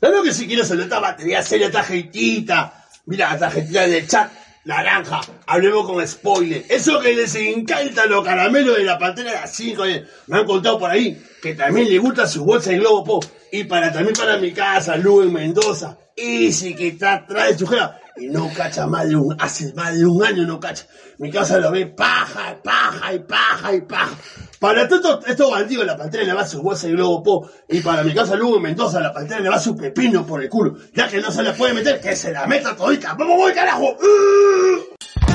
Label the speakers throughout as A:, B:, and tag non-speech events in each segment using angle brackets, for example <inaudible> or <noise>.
A: Claro que si quieres soltar batería seria, tarjetita. Mira, la tarjetita del chat, naranja. Hablemos con spoiler. Eso que les encanta los caramelos de la pantera de las 5. Me han contado por ahí que también le gusta su bolsa de globo pop. Y para también para mi casa, Luis Mendoza. Easy que está de su. Y no cacha más de un, hace más de un año no cacha. Mi casa lo ve paja, paja y paja y paja. Para todos estos bandidos la pantera le va su bolsa de globo pop. Y para mi casa Lugo Mendoza la pantera le va su pepino por el culo. Ya que no se le puede meter, que se la meta todita. ¡Vamos, voy carajo!
B: Esta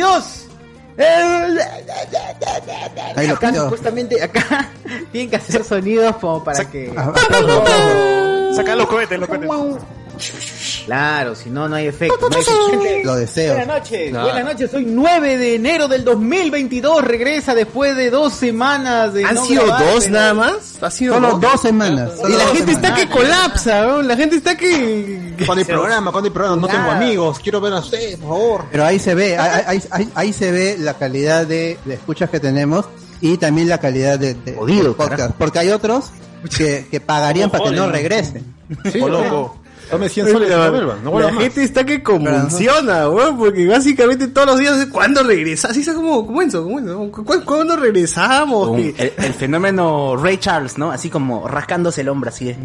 C: 2022. El-
D: Ahí lo
C: acá
D: pido.
C: supuestamente acá <laughs> tienen que hacer sonidos como para que
E: Saca los cohetes, los cohetes.
C: Claro, si no no hay efecto. no hay efecto.
D: Lo deseo.
C: Buenas noches,
E: No.
C: buenas noches. Hoy 9 de enero del 2022 regresa después de dos semanas de
E: ¿Han
C: no
E: sido
C: grabar,
E: dos nada más? ¿Ha sido
D: Solo
E: dos?
D: dos semanas.
E: Y la gente está que colapsa, ¿no? La gente está que...
F: Cuando hay programa, cuando hay programa, no tengo amigos, quiero ver a ustedes, por favor.
D: Pero ahí se ve, ahí, ahí- ahí- ahí se ve la calidad de, de escuchas que tenemos y también la calidad de, de-
E: Jodido,
D: podcast.
E: carajo.
D: Porque hay otros que, que pagarían para que no regresen.
F: Sí,
E: O
F: loco. Dame 100 soles y no vuelvan, no
E: la
F: más.
E: gente está que convulsiona, weón, porque básicamente todos los días, ¿cuándo regresa? Así es como, como eso, como eso. ¿Cu- ¿Cuándo regresamos?
G: Un- el, el fenómeno Ray Charles, ¿no? Así como rascándose el hombro, así de...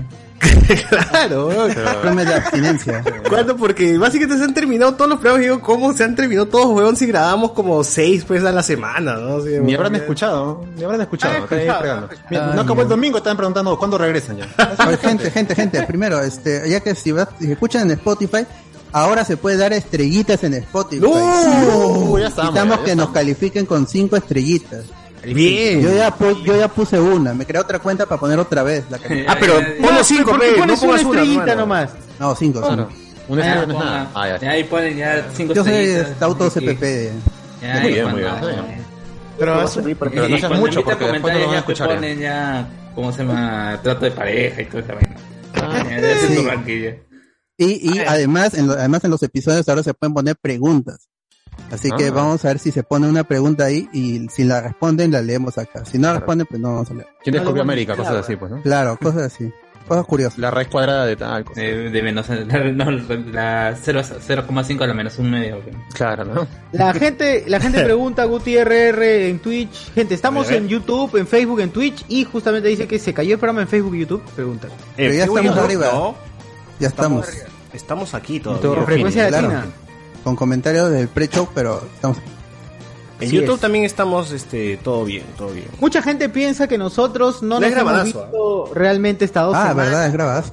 G: <laughs>
E: claro, weón.
D: Problemas de abstinencia.
E: ¿Cuándo? Porque básicamente se han terminado todos los programas. y Digo, ¿cómo se han terminado todos, weón? Si grabamos como seis, pues, a la semana, ¿no? Así,
F: Ni habrán escuchado. Ni habrán escuchado.
C: Han
F: están ahí
C: escuchado,
F: no acabó el domingo, estaban preguntando cuándo regresan ya.
D: Oye, gente, gente, gente, primero, este, ya que si, vas- si escuchan en Spotify, ahora se puede dar estrellitas en Spotify.
F: ¡No! Ya estamos,
D: Necesitamos
F: ya
D: que nos
F: estamos.
D: califiquen con cinco estrellitas.
E: Bien.
D: Yo ya, pu- yo ya puse una, me creé otra cuenta para poner otra vez la. <laughs>
E: Ah, pero ponlo cinco,
C: ¿por qué
E: pe, no
C: pones una
E: pongas una,
C: estrellita nomás?
D: No, cinco, cinco.
F: Claro. Una estrella no es nada. Ah, ya.
G: Y ahí ponen ya cinco
D: Yo soy
G: estrellitas,
D: este, auto
G: así que-
D: CPP.
G: Ya,
F: Muy bien, muy bien.
E: Pero eso-
F: pero
G: y
F: no seas mucho porque después no lo van a
G: ya
F: escuchar. ya.
G: ponen ya, ¿cómo se llama? Trato de pareja y toda esa vaina.
D: Sí.
G: tu.
D: Y, y además, en lo- además en los episodios ahora se pueden poner preguntas. Así que
F: Ah.
D: vamos a ver si se pone una pregunta ahí y si la responden la leemos acá. Si no responden, pues no vamos a leer.
F: ¿Quién descubrió América? Cosas así, pues, ¿no?
D: Claro, cosas así. Cosas curiosas.
F: La raíz cuadrada de tal cosa.
G: De, de menos, <laughs> no, la 0 0,5 a la menos un medio.
F: Claro, ¿no?
C: La gente, la gente <laughs> pregunta Guti RR en Twitch. Gente, estamos en YouTube, en Facebook, en Twitch y justamente dice que se cayó el programa en Facebook y YouTube. Pregunta.
D: Pero ya
E: Eh,
D: estamos
E: no,
D: arriba.
E: no,
D: Ya estamos.
E: estamos aquí
D: Todo
E: todavía.
D: claro. Con comentarios del pre-show, pero estamos.
E: En
C: Así
E: YouTube
C: es.
E: también estamos, este, todo bien, todo bien.
C: Mucha gente piensa que nosotros no
E: No
C: nos hemos
E: grabadazo,
C: visto realmente esta dos
D: Ah,
C: semanas.
D: verdad, es grabado.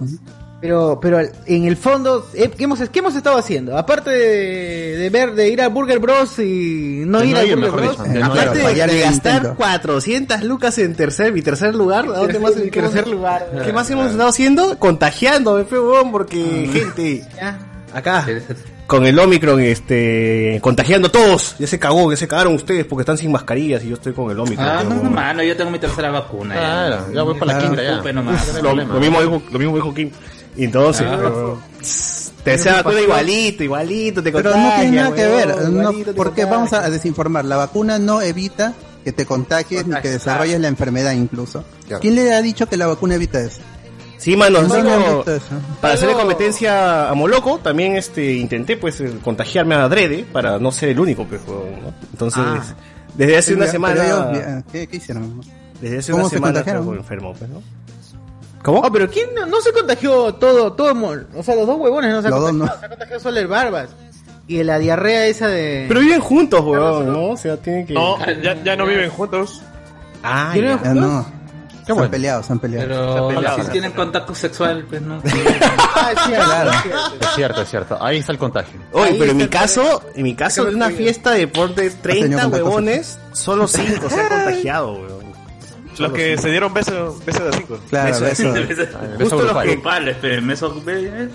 C: Pero, pero en el fondo, eh, ¿qué hemos, qué hemos estado haciendo? Aparte de, de ver, de ir a Burger Bros y no
F: De
C: ir
F: no
C: a
F: ir,
C: Burger
F: mejor
C: Bros.
F: dicho. De no
D: Claro,
F: ir.
E: Aparte de,
D: fallar
E: gastar
D: intento.
E: 400 lucas en tercer, mi tercer lugar, ¿a dónde más?
C: En
E: ¿qué hemos-
C: tercer lugar.
E: ¿Qué más hemos estado haciendo? Contagiando, me fue, porque, gente,
C: Ya.
E: acá, con el Omicron, este, contagiando a todos. Ya se cagó, ya se cagaron ustedes porque están sin mascarillas y yo estoy con el Omicron.
G: Ah, no,
E: huevón.
G: mano, yo tengo mi tercera vacuna. ya.
F: Claro, ya voy para la quinta ya.
G: Nomás.
F: No
E: Lo, lo mismo dijo, lo mismo dijo Kim. Y entonces,
G: Ah.
E: pero, te vacuna igualito, igualito, te
D: Pero no tiene nada que ver. no, porque vamos a desinformar. La vacuna no evita que te contagies ni que desarrolles la enfermedad incluso.
F: Claro.
D: ¿Quién le ha dicho que la vacuna evita eso?
E: Sí, mano,
D: ¿Dónde
E: no,
D: han
E: no,
D: visto eso?
E: para hacerle competencia a Moloco, también este intenté pues eh, contagiarme a Adrede para no ser el único, pues, huevón, ¿no? Entonces,
C: Ah.
E: desde hace una semana,
D: ellos, ¿qué, qué hicieron?
E: desde hace
D: ¿Cómo
E: una
D: se
E: semana pues, enfermo, pues, ¿no? ¿Cómo?
C: Oh, pero ¿quién no, no se contagió todo, todo, o sea, los dos huevones no se
D: Los
C: contagiado,
D: no.
C: se ha contagiado solo el Barbas. Y la diarrea esa de...
E: Pero viven juntos, weón, ¿no? O sea, tienen que...
H: No, ya, ya no viven juntos.
E: Ah,
C: ¿Viven
E: ya.
D: Ya no.
E: Qué
D: se
E: bueno.
D: han peleado, se han peleado.
G: Pero
H: peleado.
G: si tienen contacto sexual, pues no.
C: Ah, <laughs> sí,
D: Claro.
F: Es cierto, es cierto. Ahí está el contagio.
E: Oye, pero en mi caso, en mi caso, de una fiesta de deportes, 30
D: contacto
E: huevones, solo 5 se han <laughs> contagiado, weón.
H: Los que se dieron besos beso de cinco.
D: Claro,
E: Eso,
D: eso.
F: Beso
E: Justo los que,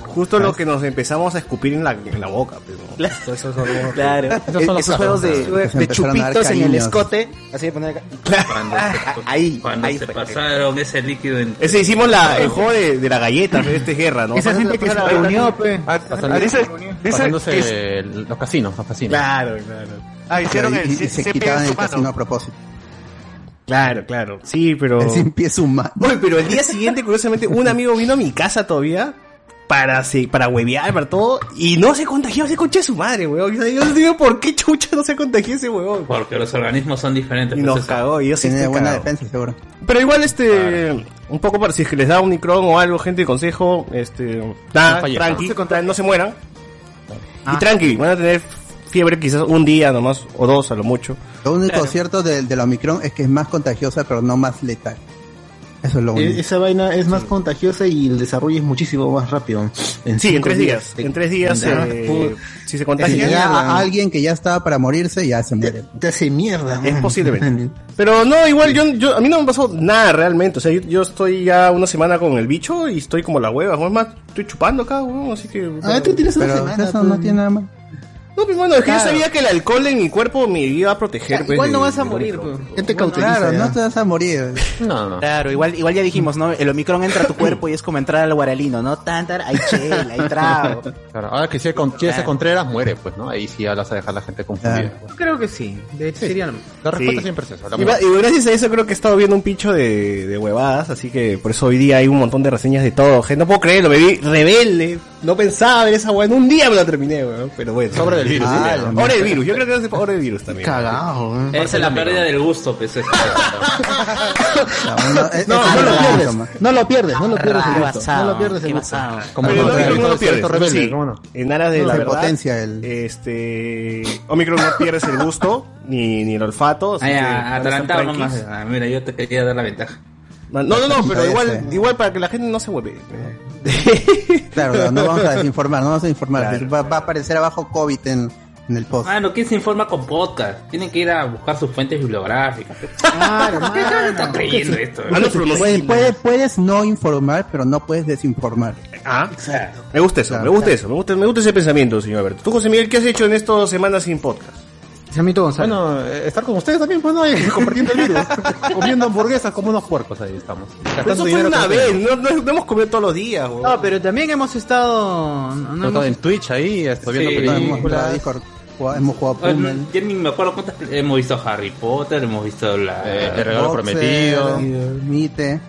E: justo lo que nos empezamos a escupir en la, en la boca, pero. Eso es algo-
I: Claro,
F: Esos son los
I: esos juegos de, de chupitos en el escote, así de poner acá.
G: cuando
I: Ah, ahí,
G: cuando
I: ahí
G: se
I: fue.
G: pasaron ese líquido en
E: Ese hicimos la, el juego de, de la galleta, pero este es guerra, ¿no?
C: Esa gente que se reunió, pe.
F: Pasando-
H: Ah, dice, dice
F: los casinos, los casinos.
E: Claro, claro.
H: ah, hicieron el
D: se quitaban el casino a propósito.
E: Claro, claro. Sí, pero.
D: El sin pies humano.
E: Pero el día siguiente, curiosamente, un amigo vino a mi casa todavía para, se- para huevear, para todo, y no se contagió, se concha de su madre, weón. Yo yo no digo por qué chucha no se contagió ese weón.
G: Porque los organismos son diferentes.
E: Y nos cagó, y yo sí
D: Tiene buena
E: cagado.
D: defensa, seguro.
E: Pero igual, este, un poco para si es que les da un micrón o algo, gente de consejo, este, nada,
F: No
E: tranqui,
C: ¿no?
E: tra- no se mueran.
C: Ah.
E: Y tranqui, van a tener fiebre quizás un día nomás, o dos a lo mucho.
D: Lo único cierto del del Omicron es que es más contagiosa, pero no más letal. Eso es lo único.
I: E- Esa vaina es más contagiosa y el desarrollo es muchísimo más rápido. En
E: Sí, en tres días. En tres días, eh, si se
D: Si
E: contagia,
D: llega a alguien que ya estaba para morirse, ya se muere.
I: te hace mierda.
E: Es posiblemente. <laughs> Pero no, igual yo, yo a mí no me pasó nada realmente. O sea, yo, yo estoy ya una semana con el bicho y estoy como la hueva. Es más, estoy chupando acá, weón, así que.
I: Ah, tú tienes una semana.
D: eso
I: pues.
D: no tiene nada más.
E: No, pues bueno, es que
C: Claro.
E: yo sabía que el alcohol en mi cuerpo me iba a proteger. pues,
C: Igual no
E: de-
C: vas a morir, pe.
I: ¿Qué te cauteriza?
D: Claro,
I: ya?
D: no te vas a morir. <laughs>
F: No, no.
I: Claro, igual, igual ya dijimos, ¿no? El Omicron entra a tu cuerpo y es como entrar al guaralino, ¿no? Tan, tan, hay chela, hay trago.
F: Claro, ahora que si el con- Contreras, muere, pues, ¿no? Ahí sí ya vas a dejar a la gente confundida.
D: Claro.
C: Yo creo que sí. De hecho, sería lo mismo.
F: La respuesta
E: Sí.
F: siempre es esa. la
E: Y, va- y gracias a eso creo que he estado viendo un pincho de, de huevadas, así que por eso hoy día hay un montón de reseñas de todo. Gente, no puedo creerlo, me vi rebelde. No pensaba ver esa hueá. En un día me la terminé, weón. Pero bueno.
F: Sobre del virus.
D: Ah,
E: virus, yo creo que es ahora el virus también.
I: Cagado, ¿eh?
G: Esa es la pérdida del gusto, pues. eso. <laughs>
D: No, no, es-
I: No, lo pierdes. No lo pierdes, no lo pierdes el
G: ¿Qué
I: gusto. No lo pierdes el
G: ¿Qué
I: gusto.
F: Como no,
E: el Omicron no lo pierdes. En aras de la
D: potencia el-
E: este Omicron no pierdes el gusto ni, ni el olfato. así
G: Ay,
E: que
G: a-
E: están
G: adelantado
E: tranquis.
G: nomás. Ah, mira, yo te quería dar la ventaja.
E: No, no, no, pero igual, igual para que la gente no se vuelve. <laughs>
D: Claro, no vamos a desinformar, no vamos a informar.
E: Claro.
D: Va, va a aparecer abajo COVID en, en el post.
G: Ah, no, ¿quién se informa con podcast? Tienen que ir a buscar sus fuentes bibliográficas. <laughs>
C: Claro,
G: ¿Qué creyendo esto?
E: Ah,
D: Puedes, puedes, puedes no informar, pero no puedes desinformar.
E: Ah, me gusta eso, me gusta eso, me gusta, me gusta ese pensamiento, señor Alberto. Tú, José Miguel, ¿qué has hecho en estas semanas sin podcast?
C: Samito González.
F: Bueno, eh, estar con ustedes también, pues, ¿no? Ahí, <laughs> compartiendo el virus. Comiendo hamburguesas como unos puercos, ahí estamos.
E: Pero eso fue una vez, no, no, no hemos comido todos los días, weón.
C: No, pero también hemos estado. No, no
F: Todo
C: hemos-
F: en Twitch ahí, estoy viendo
G: Sí.
D: Hemos jugado
F: películas.
D: Discord, jugado- hemos jugado Pummel.
G: Ya ni me acuerdo cuántas hemos visto Harry Potter, hemos visto la...
F: Eh, el regalo
D: Boxer,
F: prometido,
D: Mite.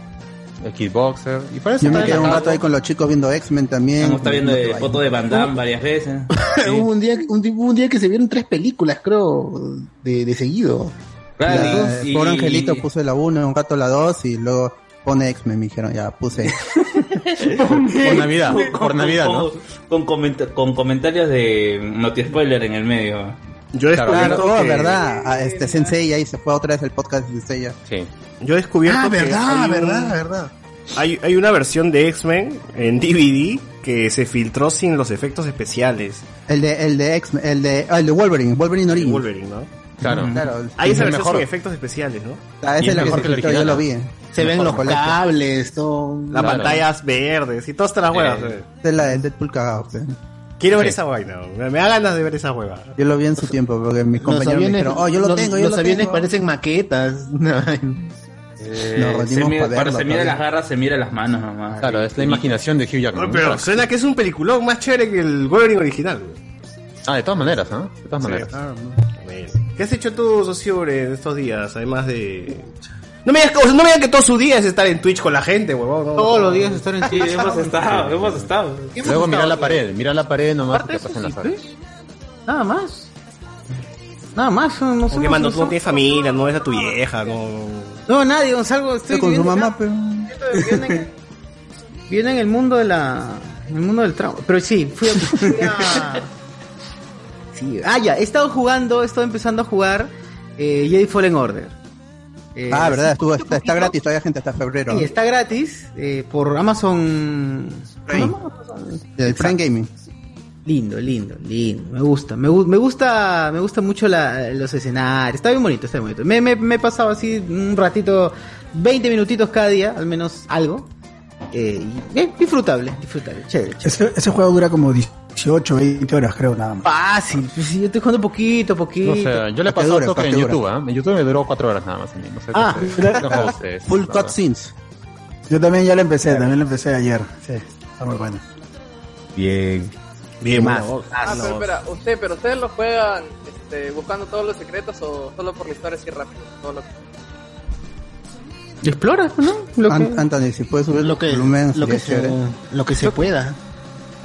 F: El Kickboxer. Y por eso
D: Yo me quedé un rato ahí con los chicos viendo X-Men también.
G: Hemos estado viendo fotos de Van Damme varias veces. <laughs>
I: Hubo un día, un, di- hubo un día que se vieron tres películas, creo, de, de seguido.
G: Claro,
D: La-
G: y-
D: Pobre Angelito puse la 1, un rato la 2 y luego pone X-Men, me dijeron, ya puse. <laughs>
F: Por Navidad,
G: con,
F: por Navidad, ¿no?
G: con, con comenta- con comentarios de Noti Spoiler en el medio.
E: Yo he
F: Claro,
E: descubierto
D: Claro,
E: que,
D: verdad. Ah, este Sensei ahí se fue otra vez el podcast de Sensei.
F: Sí.
E: Yo he descubierto
I: Ah,
E: que
I: verdad,
E: hay un-
I: verdad, verdad.
E: Hay, hay una versión de X-Men en <laughs> DVD que se filtró sin los efectos especiales.
D: El de, el de X-Men, el de, ah, el de Wolverine, Wolverine Origins.
E: Wolverine, ¿no?
F: Claro.
D: Claro.
E: Hay
F: Es
E: esa
F: el
E: versión
F: mejor.
E: sin efectos especiales, ¿no?
D: Ah, esa
F: es
D: es la que
F: mejor
D: se
F: que
D: filtró, yo lo vi.
I: Se ven los
D: Colecta.
I: cables, todo.
E: Las
F: Claro.
E: pantallas verdes y todas estas las huevas.
G: Eh.
D: es la del Deadpool cagado. pe.
E: Quiero ver
F: Sí.
E: esa vaina, me me da ganas de ver esa hueva.
D: Yo lo vi en su tiempo porque mis compañeros me
I: aviones,
D: dijeron, oh, yo lo
I: los-
D: tengo, yo
I: los
D: lo
I: aviones
D: tengo.
I: parecen maquetas. <laughs>
G: Eh,
D: Nos
G: se mira,
D: verlo
G: se mira las garras, se mira las manos nomás.
F: Claro, es la imaginación de Hugh Jackman.
E: No, pero suena que es un peliculón más chévere que el Wolverine original.
F: Ah, de todas maneras, ¿no? De todas maneras.
E: ¿Qué has hecho tú, Sociobre, en estos días? Además de... No me digas, no me digas que todo su día es estar en Twitch con la gente, huevón. no.
C: Todos los días estar en
G: Sí, hemos estado, hemos estado.
F: Luego mirar la pared, mira la pared nomás y te pasan las horas.
C: Nada más. Nada más. No, no,
E: Porque, mano,
C: no
E: tú no tienes familia, no ves a tu vieja, no...
C: No, nadie, Gonzalo. Estoy
D: con su mamá,
C: acá.
D: pero...
C: Viene en, viene en el mundo de la. En el mundo del trauma. Pero sí, fui a. Fui a, sí. Ah, ya, he estado jugando, he estado empezando a jugar eh, Jedi Fallen Order. Eh,
D: Ah, verdad, estuvo, está, está gratis todavía gente hasta febrero.
C: Sí, está gratis eh, por Amazon
D: El Prime Gaming.
C: Lindo, lindo, lindo. Me gusta, me, me gusta, me gusta mucho la- los escenarios. Está bien bonito, está bien bonito. Me, me, me he pasado así un ratito, 20 minutitos cada día, al menos algo. Eh, y, eh, disfrutable, disfrutable, chévere, chévere.
J: Ese, ese juego dura como 18, 20 horas, creo, nada más.
C: Fácil, pues yo estoy jugando poquito, poquito.
F: No sé, yo le he pasado
D: dure,
F: toque en. YouTube, ¿ah? En YouTube me duró cuatro horas nada más. a mí, No sé
C: Ah,
F: qué no ustedes,
D: Full cutscenes.
J: Yo también ya lo empecé, también lo empecé ayer. Sí, está muy bueno.
E: Bien. Bien,
C: Más.
E: bueno,
K: Ah, pero espera, usted, pero ustedes lo juegan este, buscando todos los secretos o solo por la historia así rápido. Todo lo que-
C: Explora, ¿no? Lo que-
D: An- Anthony, si puedes subir
L: Lo que,
D: volumen,
L: lo que, se, lo que se pueda.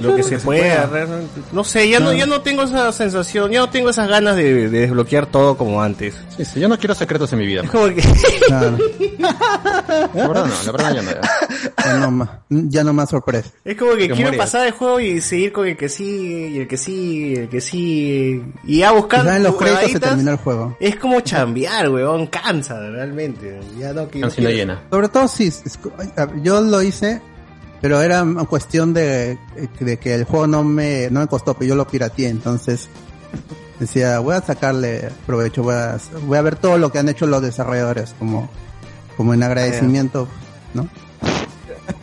E: Lo que se pueda, realmente. No sé, ya no, ya no tengo esa sensación, ya no tengo esas ganas de, de desbloquear todo como antes.
F: Sí, sí, yo no quiero secretos en mi vida. <laughs>
E: Es como que...
D: Claro, <laughs>
F: La verdad no, la verdad ya no. ya.
D: ya no más, ya no más sorpresa.
E: Es como que
F: Que
E: quiero pasar el juego y seguir con el que sigue, y el que sigue, y el que sigue. Y ya buscando
D: Quizás en los créditos se terminó el juego.
E: Es como chambear, weón, cansa realmente. Ya no quiero.
F: Cancina llena.
D: Sobre todo si es- yo lo hice, pero era una cuestión de, de que el juego no me, no me costó, pero yo lo pirateé, entonces decía, voy a sacarle provecho, voy a, voy a ver todo lo que han hecho los desarrolladores, como, como en agradecimiento, ¿no? <laughs>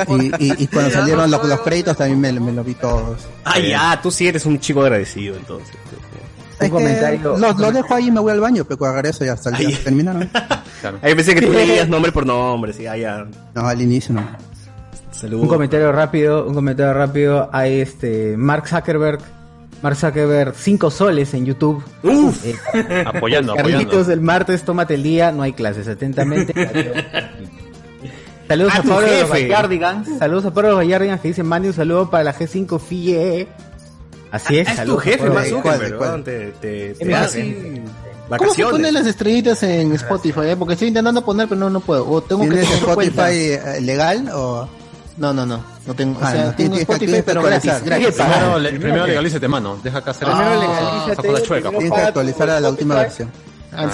D: Y, y, y cuando salieron los, los créditos también me, me lo vi todos.
E: Ah, ya, tú sí eres un chico agradecido entonces.
C: Un
D: Es que
C: comentario.
D: Los, los dejo ahí y me voy al baño, pero regreso ya hasta
E: Ay.
D: terminaron.
F: Claro. <laughs>
E: Ahí pensé que tú leías nombre por nombre, sí, ah, ya.
D: No, al inicio no.
E: Saludos.
C: Un comentario rápido, un comentario rápido. Hay este Mark Zuckerberg, Mark Zuckerberg, 5 soles en YouTube.
E: Uf.
C: Eh, <laughs>
F: Apoyando,
C: Carlitos,
F: apoyando.
C: el martes, tómate el día, no hay clases, atentamente. <laughs> Saludos
E: Ah,
C: a
E: tu
C: Pablo de los
E: jefe.
C: Gallardigans. Saludos a Pablo de los Gallardigans que dice mande un saludo para la G5 FIE. Así es,
E: Ah, es tu
C: saludos a
E: jefe, weón, te, te, te
L: ¿Cómo se ponen las estrellitas en Spotify? eh? Porque estoy intentando poner, pero no, no puedo. O tengo que
D: ¿Tienes
L: tener cuenta.
D: Spotify legal o...?
L: No, no, no. No tengo.
D: Ah,
L: o sea,
D: no,
L: tengo
D: tienes que-
L: Spotify,
D: tienes que
L: pero gratis.
D: actualizar.
L: gratis.
F: Primero, le- primero legalízate, mano. Deja acá hacer
C: Primero legalízate,
F: cosa chueca.
D: Tienes que actualizar a la última versión.
L: Ah.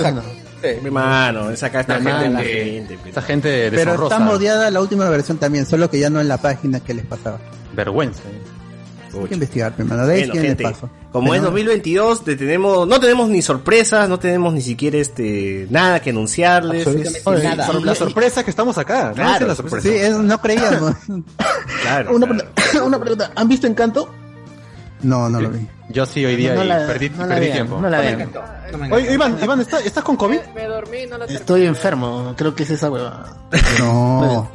E: Mi mano, esa acá está
F: Esta
E: gente, la
F: gente,
E: gente.
F: esta gente
D: Pero está modiada la última versión también, solo que ya no en la página que les pasaba.
F: Vergüenza.
D: Hay que investigar primero, de ahí
E: Bueno, gente,
D: paso.
E: como
D: Pero-
E: es 2022, te tenemos, no tenemos ni sorpresas, no tenemos ni siquiera este nada que anunciarles.
C: Absolutamente
E: es-
F: Oye,
C: nada.
F: sor- la sorpresa es que estamos acá. ¿no?
E: Claro,
F: sorpresa.
D: Sí, es- no creíamos. <laughs>
E: claro,
L: Una,
E: claro.
L: pre- <coughs> una pregunta. ¿Han visto Encanto?
D: No, no lo vi.
F: Yo sí hoy día
L: No la-
F: perdí,
L: no la
F: perdí
L: vean,
F: tiempo.
L: No la vean.
F: Oye, Iván, Iván ¿está- <laughs> ¿estás con COVID?
K: Me, me dormí, no la.
L: Estoy enfermo. Creo que es esa hueva.
D: No.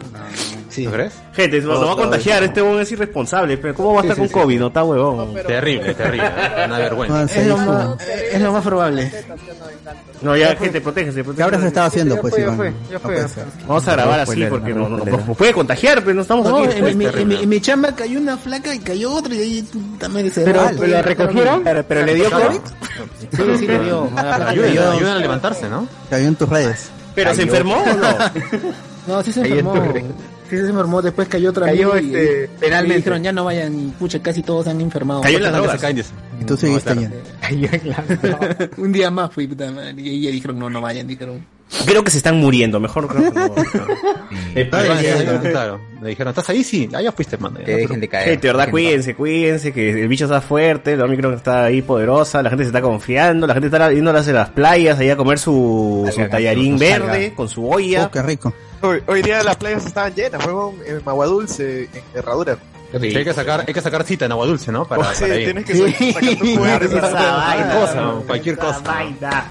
L: Sí.
F: ¿Tú crees?
E: Gente, lo, lo va a contagiar, este huevón es irresponsable, pero ¿cómo va a estar
L: Sí,
E: con
L: sí,
E: COVID? No está huevón.
K: Pero-
F: Terrible, terrible. Una vergüenza.
D: No,
L: Es lo, más, es lo más probable.
E: No, ya, gente, protégese,
D: ¿Qué habrás estado haciendo, pues, Iván? No.
E: Vamos a grabar
C: No,
E: así porque
C: no,
E: no, no, no, nos puede contagiar, pero no estamos
L: No,
E: aquí.
L: en, mi, en,
F: terrible.
L: mi, en mi chamba cayó una flaca y cayó otra y ahí tú también se
C: Pero, la recogieron.
E: Pero, pero le dio COVID.
L: Sí, sí le dio. Cayó-
F: ayuden a levantarse, ¿no?
D: Cayó en tus redes.
E: Pero se enfermó o no? <laughs>
L: No, sí se enfermó. Sí se enfermó, después cayó otra
C: Cayó,
L: amiga y-
C: este,
L: y
C: penalmente.
L: dijeron ya no vayan y pucha, casi todos han enfermado.
E: Cayó en las drogas.
D: Y tú seguiste
F: claro.
D: yendo.
L: Un día más fui, puta madre, y ella dijeron no, no vayan, dijeron.
E: Creo que se están muriendo, mejor creo que no. <laughs>
F: Claro. Le dijeron, ¿estás ahí? Sí, allá fuiste, mano.
C: Que dejen de caer.
E: Gente, de verdad, cuídense, cuídense, que el bicho está fuerte, la Omicron está ahí poderosa, la gente se está confiando, la gente está yendo a las playas ahí a comer su, su tallarín verde con su olla.
D: Oh, qué rico.
H: Hoy, hoy día las playas estaban llenas, huevón, en Agua Dulce, en Herradura.
F: Sí, hay que sacar, hay que sacar cita en agua dulce, ¿no? Para,
H: Oh, <laughs> sí,
F: para ir.
H: tienes que sa- sacar tus <laughs> juguetes.
E: Esa vaina,
F: cosa, ¿no? Cualquier
E: esa
F: cosa.
E: vaina.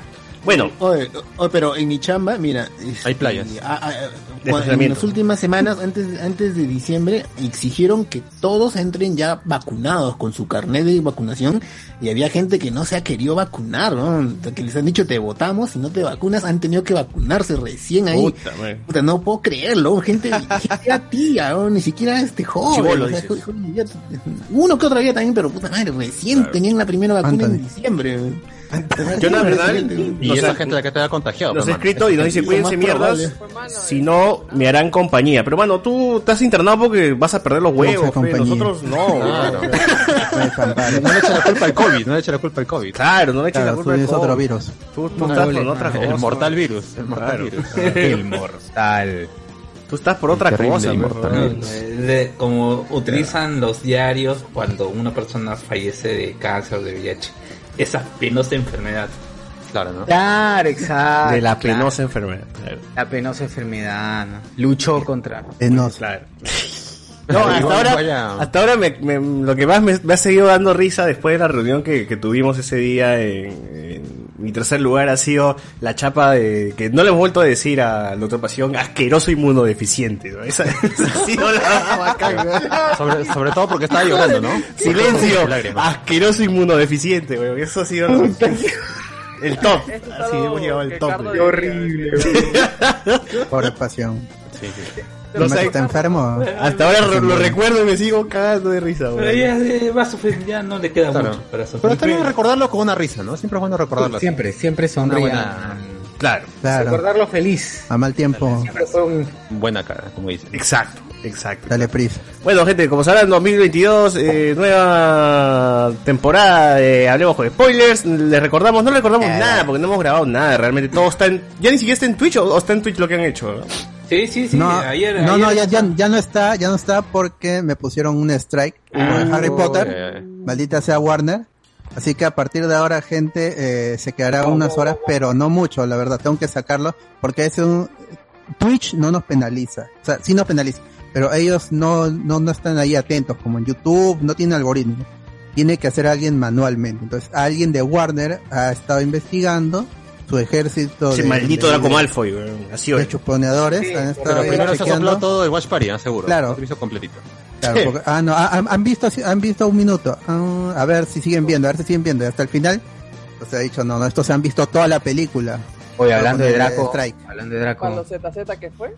E: Bueno,
L: Oye, oye, pero en mi chamba, mira, este,
F: Hay playas.
L: ah, ah, cuando- en las últimas semanas, antes, antes de diciembre, exigieron que todos entren ya vacunados con su carnet de vacunación y había gente que no se ha querido vacunar, ¿no? Que les han dicho te votamos, si no te vacunas, han tenido que vacunarse recién ahí.
E: puta.
L: Puta, no puedo creerlo, gente, ya tía, ¿no? ni siquiera <laughs> este joven.
E: Chibolo,
L: o sea, uno que otro día también, pero puta madre, recién tenían la primera vacuna en diciembre. <laughs>
E: Yo la verdad,
F: Y esa gente la que te ha contagiado.
E: nos ha
F: hermano.
E: escrito y nos dice cuídense mierdas, si no me harán compañía. Pero bueno, tú estás internado porque vas a perder los huevos, nosotros no. <laughs>
F: No le echa la culpa al COVID, no le echa la culpa al COVID.
E: Claro, no le eches la culpa al
D: tienes otro
E: COVID.
D: virus.
E: Tú, estás
F: el-
E: con otra cosa.
F: El mortal virus. El mortal
E: Claro.
F: virus. <laughs>
I: El mortal.
E: Tú estás por otra cosa.
G: Eh, de- como utilizan los diarios cuando una persona fallece de cáncer o de VIH. Esa penosa enfermedad.
F: Claro, ¿no?
C: Claro, exacto.
E: De la
C: claro.
E: penosa enfermedad. claro.
C: La penosa enfermedad, ¿no? Luchó contra.
D: Penoso.
E: Claro. <laughs> No, hasta ahora, hasta ahora me, me- lo que más me, me ha seguido dando risa después de la reunión que, que tuvimos ese día en, en mi tercer lugar ha sido la chapa de que no le hemos vuelto a decir a la otra pasión asqueroso inmunodeficiente. ¿no? Esa, <laughs> esa ha sido la bacán.
F: Sobre, sobre todo porque estaba llorando, ¿no? <laughs>
E: Silencio,
F: Lágrimas.
E: asqueroso inmunodeficiente, weón. Eso ha sido lo- el top. Así hemos llegado al top. Weón.
K: diría. <laughs>
D: Pobre pasión.
F: Sí, sí.
E: No sé,
D: está enfermo.
E: hasta ahora lo, recuerdo y me sigo cagando de risa,
G: Pero ya eh, va a sufrir, ya no le queda
F: Claro.
G: mucho para sufrir.
F: Pero está bien recordarlo con una risa, ¿no? Siempre es bueno recordarlo.
C: Siempre, siempre
F: Una
C: sonría.
F: buena,
E: Claro,
D: Claro.
C: Recordarlo feliz.
D: A mal tiempo,
C: Siempre fue un
F: buena cara, como dicen.
E: exacto, exacto.
D: dale prisa.
E: Bueno, gente, como sabrán, 2022, eh, nueva temporada de Hablemos con Spoilers. Les recordamos, no les recordamos nada porque no hemos grabado nada, realmente todo está en. Ya ni siquiera está en Twitch o, o está en Twitch lo que han hecho. ¿no?
G: Sí, sí, sí.
D: No,
G: ayer,
D: no,
G: ayer-
D: no, ya, ya, ya no está, ya no está porque me pusieron un strike por Harry Potter. Maldita sea Warner. Así que a partir de ahora, gente, eh, se quedará unas horas, pero no mucho, la verdad. Tengo que sacarlo porque es un Twitch no nos penaliza, o sea, sí nos penaliza, pero ellos no, no, no están ahí atentos, como en YouTube, no tiene algoritmo. Tiene que hacer alguien manualmente. Entonces, alguien de Warner ha estado investigando su ejército
E: Ese
D: de,
E: maldito Draco Malfoy. Así
D: de chuponeadores.
C: Sí,
D: han
F: Pero
D: estado
F: primero se sopló todo el Watch Party, seguro.
D: Claro.
F: Servicio completito.
D: Claro, porque- ah, no, ah, han, han visto, han visto un minuto. Ah, a ver si siguen viendo, a ver si siguen viendo. Y hasta el final, pues se ha dicho, no, no, estos se han visto toda la película.
C: Oye, hablando de Draco.
D: Strike.
C: Hablando de Draco.
K: Cuando ZZ que fue.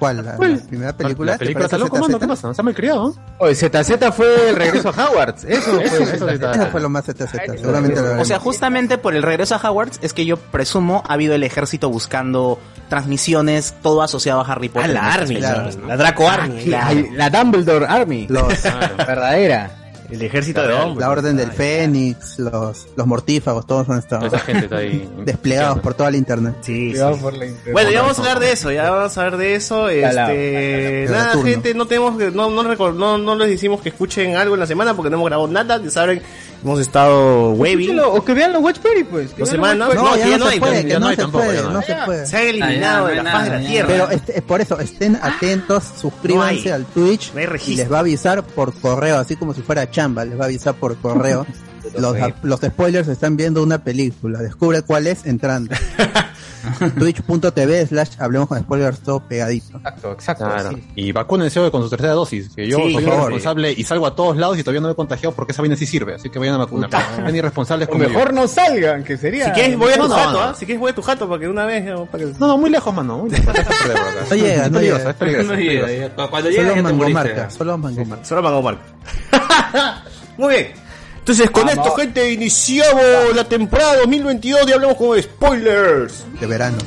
D: ¿Cuál? ¿La, la primera película?
F: La
D: ¿Te
F: película está loco, mano. ¿Qué pasa? Se ha malcriado, ¿no?
C: Oye, ZZ fue el regreso a Howard. <laughs> Eso fue.
F: Eso, eso
D: fue lo más ZZ, seguramente lo
I: O sea, justamente por el regreso a Hogwarts es que yo presumo ha habido el ejército buscando transmisiones, todo asociado a Harry
E: Ah,
I: Potter.
E: la
I: en estas
E: Army, la,
I: ¿no?
E: la Draco Army.
C: La, la Dumbledore Army.
D: Los,
C: Verdadera.
E: El ejército de hombres.
D: la Orden del Fénix, los, los mortífagos, todos
F: Esa gente está ahí. <laughs>
D: desplegados por toda la internet.
E: Sí, sí.
C: por la internet.
E: Bueno, ya vamos a hablar de eso, ya vamos a hablar de eso. Este,
D: la- la-
E: nada,
D: turno.
E: gente, no tenemos, que- no, no, no, no les decimos que escuchen algo en la semana porque no hemos grabado nada. Ya saben, hemos estado webby.
C: Escúchalo, O que vean los Watch Party, pues. que los
D: No,
E: No,
D: ya
E: que ya
D: no
E: no
D: se
E: hay,
D: puede,
E: ya
F: no
D: no
F: hay
D: se
F: tampoco,
D: puede,
F: no.
D: se puede.
E: Se han eliminado de la faz de la tierra.
D: Pero este, es por eso, estén atentos, suscríbanse al Twitch y les va a avisar por correo, así como si fuera chamba, les va a avisar por correo. <laughs> los, los spoilers están viendo una película, descubre cuál es entrando. <laughs> <laughs> Twitch.tv slash hablemos con spoilers todo pegadito.
C: Exacto, exacto.
F: Claro.
C: sí.
F: Y vacúnense con su tercera dosis. Que yo
E: Sí,
F: soy responsable y salgo a todos lados y todavía no me he contagiado porque esa vaina sí sirve. Así que vayan a vacunar. Sean irresponsables
C: O
F: como yo.
C: mejor no salgan, que sería.
E: Si quieres, voy a tu
F: No,
E: jato,
F: no.
E: ¿ah? Si quieres, voy a tu jato para que una vez. ¿no? Para que...
F: No, no, muy lejos, mano. Muy lejos. <laughs>
D: No llega, no llega.
F: es peligroso.
G: No llega. Cuando llega
D: Solo mangomarca, solo mangomarca.
E: Solo. <laughs> Muy bien. Entonces, con esto, gente, iniciamos la temporada 2022 y hablamos con spoilers.
D: De verano.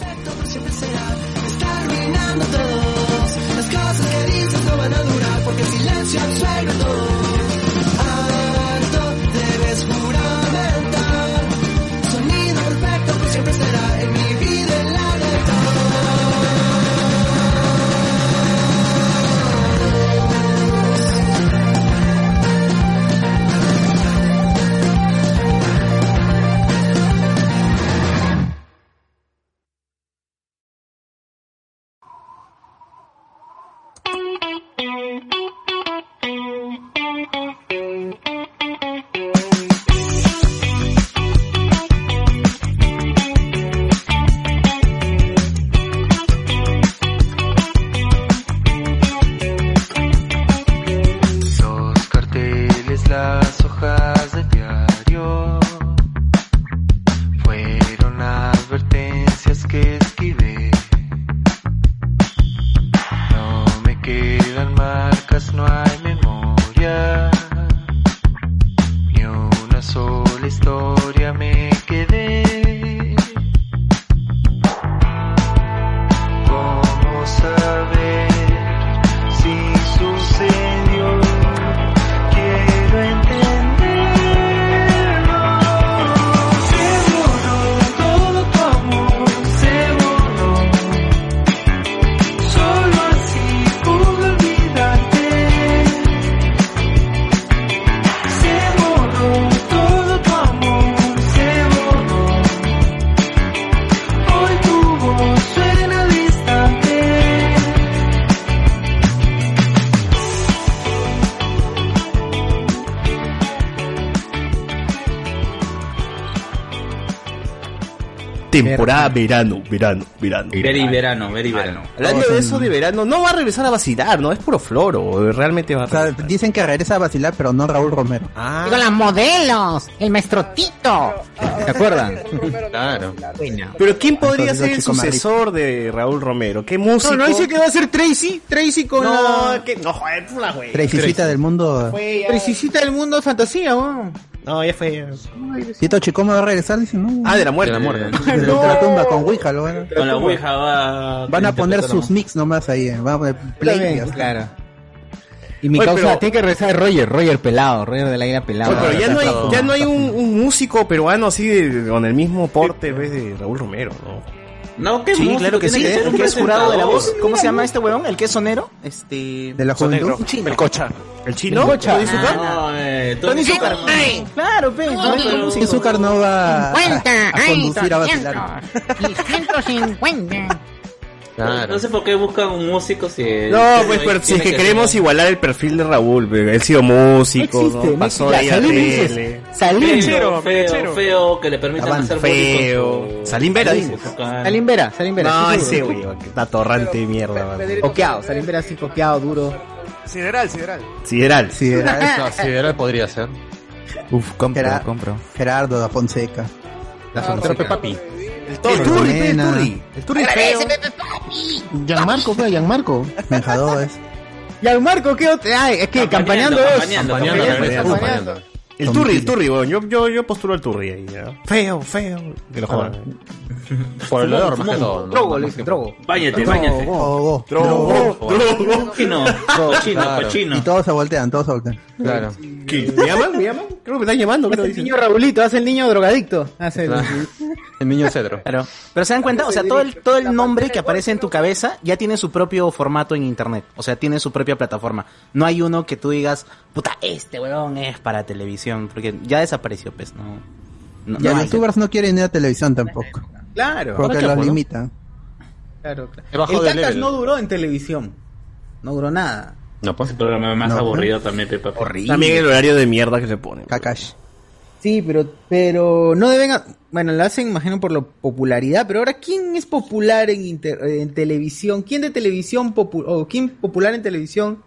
E: Temporada verano, verano, verano.
G: Very verano, very verano.
E: Hablando de eso de verano, no va a regresar a vacilar, ¿no? Es puro floro, realmente va a
D: O sea, dicen que regresa a vacilar, pero no Raúl Romero.
E: Ah.
M: Digo, las modelos, el maestro Tito.
C: ¿Se acuerdan? <laughs>
F: Claro.
E: Pero ¿quién podría ser el sucesor de Raúl Romero? ¿Qué músico?
C: No, no dice que va a ser Tracy, Tracy con
E: No,
C: la...
E: que no, joder, la güey.
D: Tracycita del mundo.
C: Tracycita del mundo de fantasía, weón.
E: No, ya fue.
D: Tito Chicoma va a regresar, dice, no.
E: Ah, de la muerte.
F: De la muerte. <laughs>
D: De la ultratumba con Ouija, lo van a...
G: Con la Ouija va...
D: Van a poner sus mix nomás ahí, eh. van a poner play
C: claro. Y mi
E: Oye,
C: causa
E: pero-
C: tiene que regresar Roger, Roger pelado, Roger de la isla pelado.
E: Oye, pero ya no hay, ya no hay un, un músico peruano así de- con el mismo porte en vez de Raúl Romero, ¿no?
G: No, ¿qué
I: Sí, claro que sí.
G: ser
I: El que es jurado de la voz. ¿Cómo se llama este huevón? El que es sonero. Este.
D: De la juventud.
H: El cocha.
E: ¿El chino?
C: El Cocha.
E: ¿Tony Zucker?
G: No, eh,
I: Tony Zucker. Claro, pe.
D: Y Zúcar no va a,
M: 50,
D: a conducir a vacilar.
M: 200 150.
G: No sé por qué buscan un músico si...
E: No, pues
G: hay-
E: pero si es
G: tiene
E: que queremos
G: ser-
E: igualar el perfil de Raúl, pe, él ha sido músico,
C: No existe,
E: ¿no?
C: no
E: pasó ahí a tele,
C: Salim,
G: Feo, feo,
H: mechero.
G: feo, que le permitan
D: Avan,
G: hacer
E: feo. Salim Vera, dices.
C: Salim Vera, Salim Vera.
E: No, ese que está torrante de mierda, man.
C: Coqueado, Salim Vera así coqueado, duro.
H: Sideral, sideral.
E: Sideral.
D: Sí, era
F: No, sí, era, podría ser.
I: Uf, compro, compro.
D: Gerardo da Fonseca.
F: La soltero Pepa Pi.
E: El Turri, el. Turri. El Turri feo.
L: Gianmarco, ¿qué? Gianmarco.
D: Menjadores.
C: Ya, Marco, ¿qué otro? Ay, es que campañando,
G: Campañando,
C: es.
G: campañando,
F: Acompañando,
G: campañando.
E: El Turri, el Turri, weón. Yo, yo, yo postulo al Turri ahí, ya. Feo, feo. Que lo jodan.
F: Por el olor, más.
C: Drogo, le
F: Más
C: dice,
F: que-
C: drogo.
G: Báñate, báñate.
D: Oh, oh.
G: Cochino, cochino, cochino.
D: Y todos se voltean, todos se voltean.
F: Claro.
E: ¿Qué? ¿Me llaman? ¿Me llaman? Creo que me están llamando, creo.
C: El
E: dicen.
C: niño Raulito, hace el niño drogadicto. Hace el...
F: El niño cedro.
I: Claro. Pero se dan cuenta, o sea, todo el, todo el nombre que aparece en tu cabeza ya tiene su propio formato en internet. O sea, tiene su propia plataforma. No hay uno que tú digas, puta, este huevón es para televisión. Porque ya desapareció, pues, no. no
D: Ya
I: no
D: los youtubers no quieren ir a televisión tampoco.
C: Claro.
D: Porque los
I: bueno.
D: limitan.
C: Claro, claro. El Cacas no duró en televisión. No duró nada.
F: No, pues.
G: El programa más
D: No,
G: aburrido también, Pepa.
C: Horrible.
E: También el horario de mierda que se pone.
D: Kakash.
C: Sí, pero, pero no deben, a- bueno, lo hacen, imagino, por la popularidad, pero ahora, ¿quién es popular en, inter- en televisión? ¿Quién de televisión, popu- o quién popular en televisión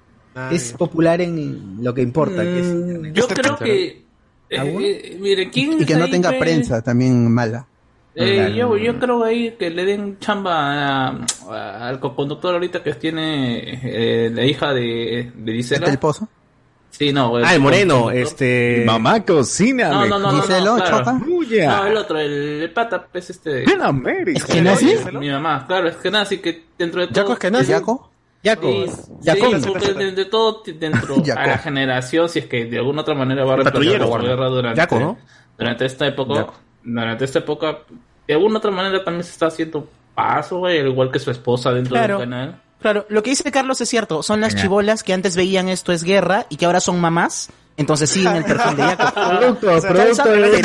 C: es popular en lo que importa? que es
G: Mm,
C: internet?
G: yo creo que... eh,
C: ¿Alguno?
G: eh, mire, ¿quién
D: Y que no tenga
G: pues?
D: prensa, también mala.
G: Eh, yo, yo creo ahí que le den chamba a- a- al coconductor ahorita que tiene eh, la hija de, de Gisela.
D: ¿Este el pozo?
G: Sí, no.
E: Ah, el moreno, este...
F: Mamá, cocina.
G: No, no, no, no,
D: Giselo,
G: no, claro.
D: Choca.
G: No, el otro, el, el pata, es este...
F: En América.
C: ¿Es que nazi?
G: Mi mamá, claro, es que nazi que dentro de todo...
F: ¿Yaco es que nazi?
D: ¿Yaco?
C: Yaco.
G: Sí, de, de todo dentro <laughs>
D: Yaco.
G: a la generación, si es que de alguna otra manera va a
E: patrullero,
G: la guerra durante,
E: Yaco, ¿no?
G: durante esta época,
F: Yaco.
G: durante esta época, de alguna otra manera también se está haciendo paso, güey, al igual que su esposa dentro
I: Claro.
G: del canal.
I: Claro, lo que dice Carlos es cierto. Son las chibolas que antes veían esto es guerra y que ahora son mamás. Entonces siguen el perfil de Jacob. <laughs>
C: Producto,
I: O sea,
C: producto de
H: el año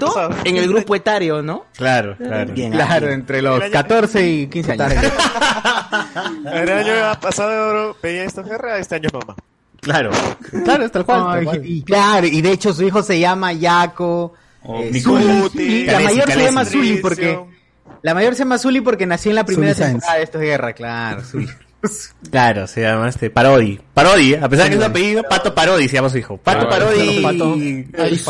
H: pasado.
I: en el grupo etario, ¿no?
E: Claro, claro.
I: Bien,
C: Claro, entre los 14 y 15 años. <laughs>
H: El año pasado veía esto guerra, este año es mamá.
E: Claro. Claro, es tal cual. tal
C: Ay,
E: cual.
C: y claro, y de hecho su hijo se llama Yaco.
G: O
C: eh. Zuli, y la
E: Calesi,
C: mayor se llama Zuli porque la mayor se llama Zuli porque nació en la primera
D: Zuli
C: temporada de Esto es Guerra, claro, Zuli.
E: Claro, se llama este Parodi. Parodi, a pesar que es un apellido, Pato Parodi se llama su hijo. Pato Parodi.
F: Pato.
L: Ay.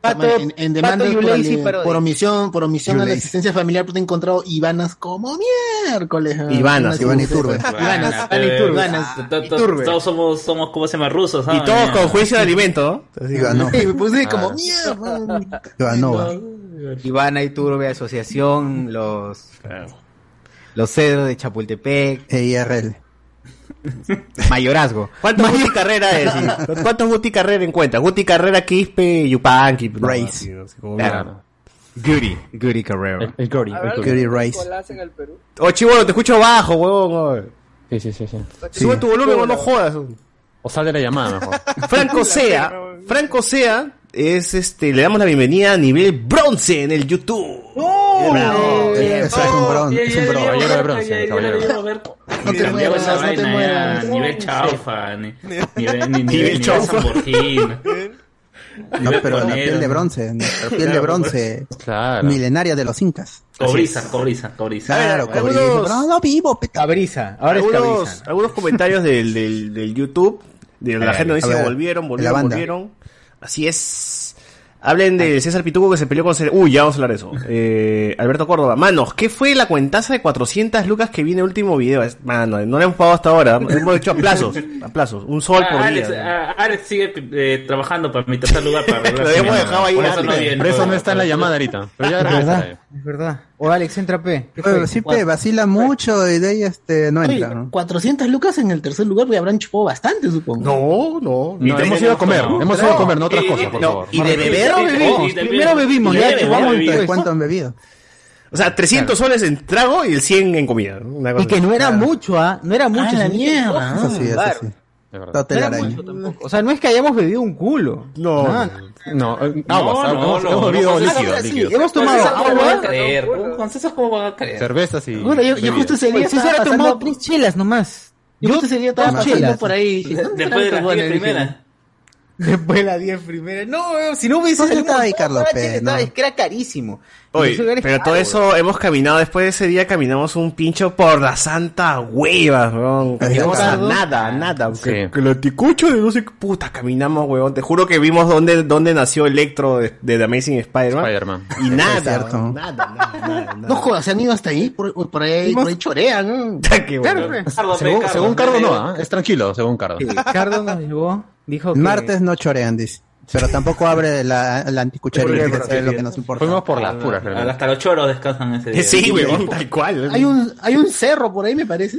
C: Pato,
L: en, en demanda
C: Pato
L: por,
C: Parodi.
L: por omisión, por omisión a la
D: Yulacy.
L: asistencia familiar, pues he encontrado Ivanas como miércoles. ah,
E: Ivanas.
C: Ivanas, Iturbe.
G: pues,
C: Ivanas,
G: to- to-
C: Iturbe.
G: Todos somos, somos, ¿cómo se llama? Rusos, ¿ah?
E: Y todos
G: Ya.
E: con juicio de alimento, ¿no?
D: Y ganó.
L: Sí, me puse
F: Ah.
L: como mierda.
D: Ganó.
C: Ivana Iturbe Asociación, los los cedros de Chapultepec,
D: EIRL.
C: mayorazgo. <laughs>
E: ¿Cuántos Guti Carrera es? ¿Cuántos Guti Carrera encuentra? Guti Carrera, Quispe, Yupanqui. no,
D: Race.
E: no
F: Claro.
C: Goody, Goody Carrero.
F: El, el Gory. el
K: ¿Habrá
F: Gory.
D: Curry
K: algún
D: Rice.
K: Nicolás en el Perú?
E: Oh, chivolo, te escucho bajo, huevón.
F: Sí, sí, sí, sí.
E: Sube tu volumen o no jodas.
F: O sal de la llamada mejor. <laughs>
E: Franco Sea, Franco Sea es este, le damos la bienvenida a nivel bronce en el YouTube. Bravo.
D: Eso es un bron, es un bron.
F: Caballero de bronce, caballero.
L: No te muevas, no te muevas.
G: Nivel chaufa, <laughs> ni- nivel, ni-
E: Nivel
G: nivel
E: chaufa.
D: No, pero la piel de bronce, nuestra piel de
G: Claro,
D: bronce milenaria de los incas.
G: Cobriza, cobriza, cobriza.
D: Claro, cobrizo. Pero no vivo,
C: Cabriza, ahora es
E: algunos,
C: cabriza.
E: algunos comentarios del, del, del YouTube, de la
D: Eh,
E: gente dice volvieron,
D: la
E: volvieron,
D: banda.
E: volvieron. Así es. Hablen de César Pituco que se peleó con Uy, ya vamos a hablar de eso. Eh, Alberto Córdoba. Manos, ¿qué fue la cuentaza de 400 lucas que viene el último video? Es- Mano, no le hemos pagado hasta ahora. Hemos hecho aplazos. <laughs> Aplazos. Un sol por
G: Ah, Alex,
E: día.
G: ah, Alex sigue eh, trabajando para mi tercer lugar para <laughs>
E: Lo hemos dejado ahí
G: Por eso no.
F: Por eso no está en la llamada ahorita. Pero ya <laughs>
C: verdad, es verdad. O Alex, entra P. ¿Qué
D: Pero
C: fue?
D: sí, pe, vacila mucho y de ahí este, no
L: Oye,
D: entra. ¿no?
L: 400 lucas en el tercer lugar, porque habrán chupado bastante, supongo.
E: No, no.
F: No, hemos ido a comer. Hemos ido a comer, no otras cosas, por
G: no,
F: favor.
I: Y de beber,
C: bebimos, primero bebimos,
G: y
C: ya.
G: ¿De
D: cuánto han bebido?
E: O sea, 300 soles en trago y el 100 en comida. ¿no? Una cosa
C: Y que no era mucho, ¿ah? No era mucho.
L: Ah, la mierda.
D: Eso sí, eso
C: claro.
D: Sí.
F: De verdad.
C: No era mucho tampoco. O sea, no es que hayamos bebido un culo.
E: No.
F: No, eh,
G: No,
F: aguas,
G: no,
F: hemos,
G: no,
F: hemos
G: no,
F: bebido
G: no,
F: líquido,
C: sí,
F: líquido.
C: hemos tomado
G: César, ¿cómo van a
C: agua.
G: creer? Con César, ¿cómo van a creer?
F: Cervezas y.
L: Bueno, yo, yo justo ese día
C: Pues sí, se
L: estaba
C: ha tomado tres chelas nomás.
L: yo justo ese día estaba
C: chelas.
L: por ahí.
G: De- Después de las 10 primeras.
C: Después de las 10 primeras. No, weón, si no hubiese
D: ¿Dónde
C: salido
D: estaba ahí, Carlos Pérez,
C: estaba-
D: no?
C: Es que era carísimo.
E: Oye, pero todo
C: caros,
E: eso hemos caminado después de ese día, caminamos un pincho por la santa hueva, weón. Caminamos a nada, a nada.
F: Sí.
E: Que, que el anticucho de no sé qué puta, caminamos, weón. Te juro que vimos dónde, dónde nació Electro de, de The Amazing Spider-Man.
F: Spider-Man.
E: y nada, weón, nada, nada, nada, nada.
L: No jodas, se han ido hasta ahí, por, por ahí, por ahí chorean. ¿no? <laughs>
E: Qué bueno.
C: Claro.
G: Cardo,
F: Según,
G: Cardo,
F: según Cardo,
G: Cardo.
F: no, ¿ah? es tranquilo, según Cardo.
C: Ricardo nos llevó, dijo que...
D: Martes no chorean, dice. Pero tampoco abre la, la anticuchería, que es lo que nos importa.
F: Fuimos por las puras, realmente.
G: Hasta los choros descansan ese día.
E: Sí, weón, tal cual.
L: Hay un, hay un cerro por ahí, me parece.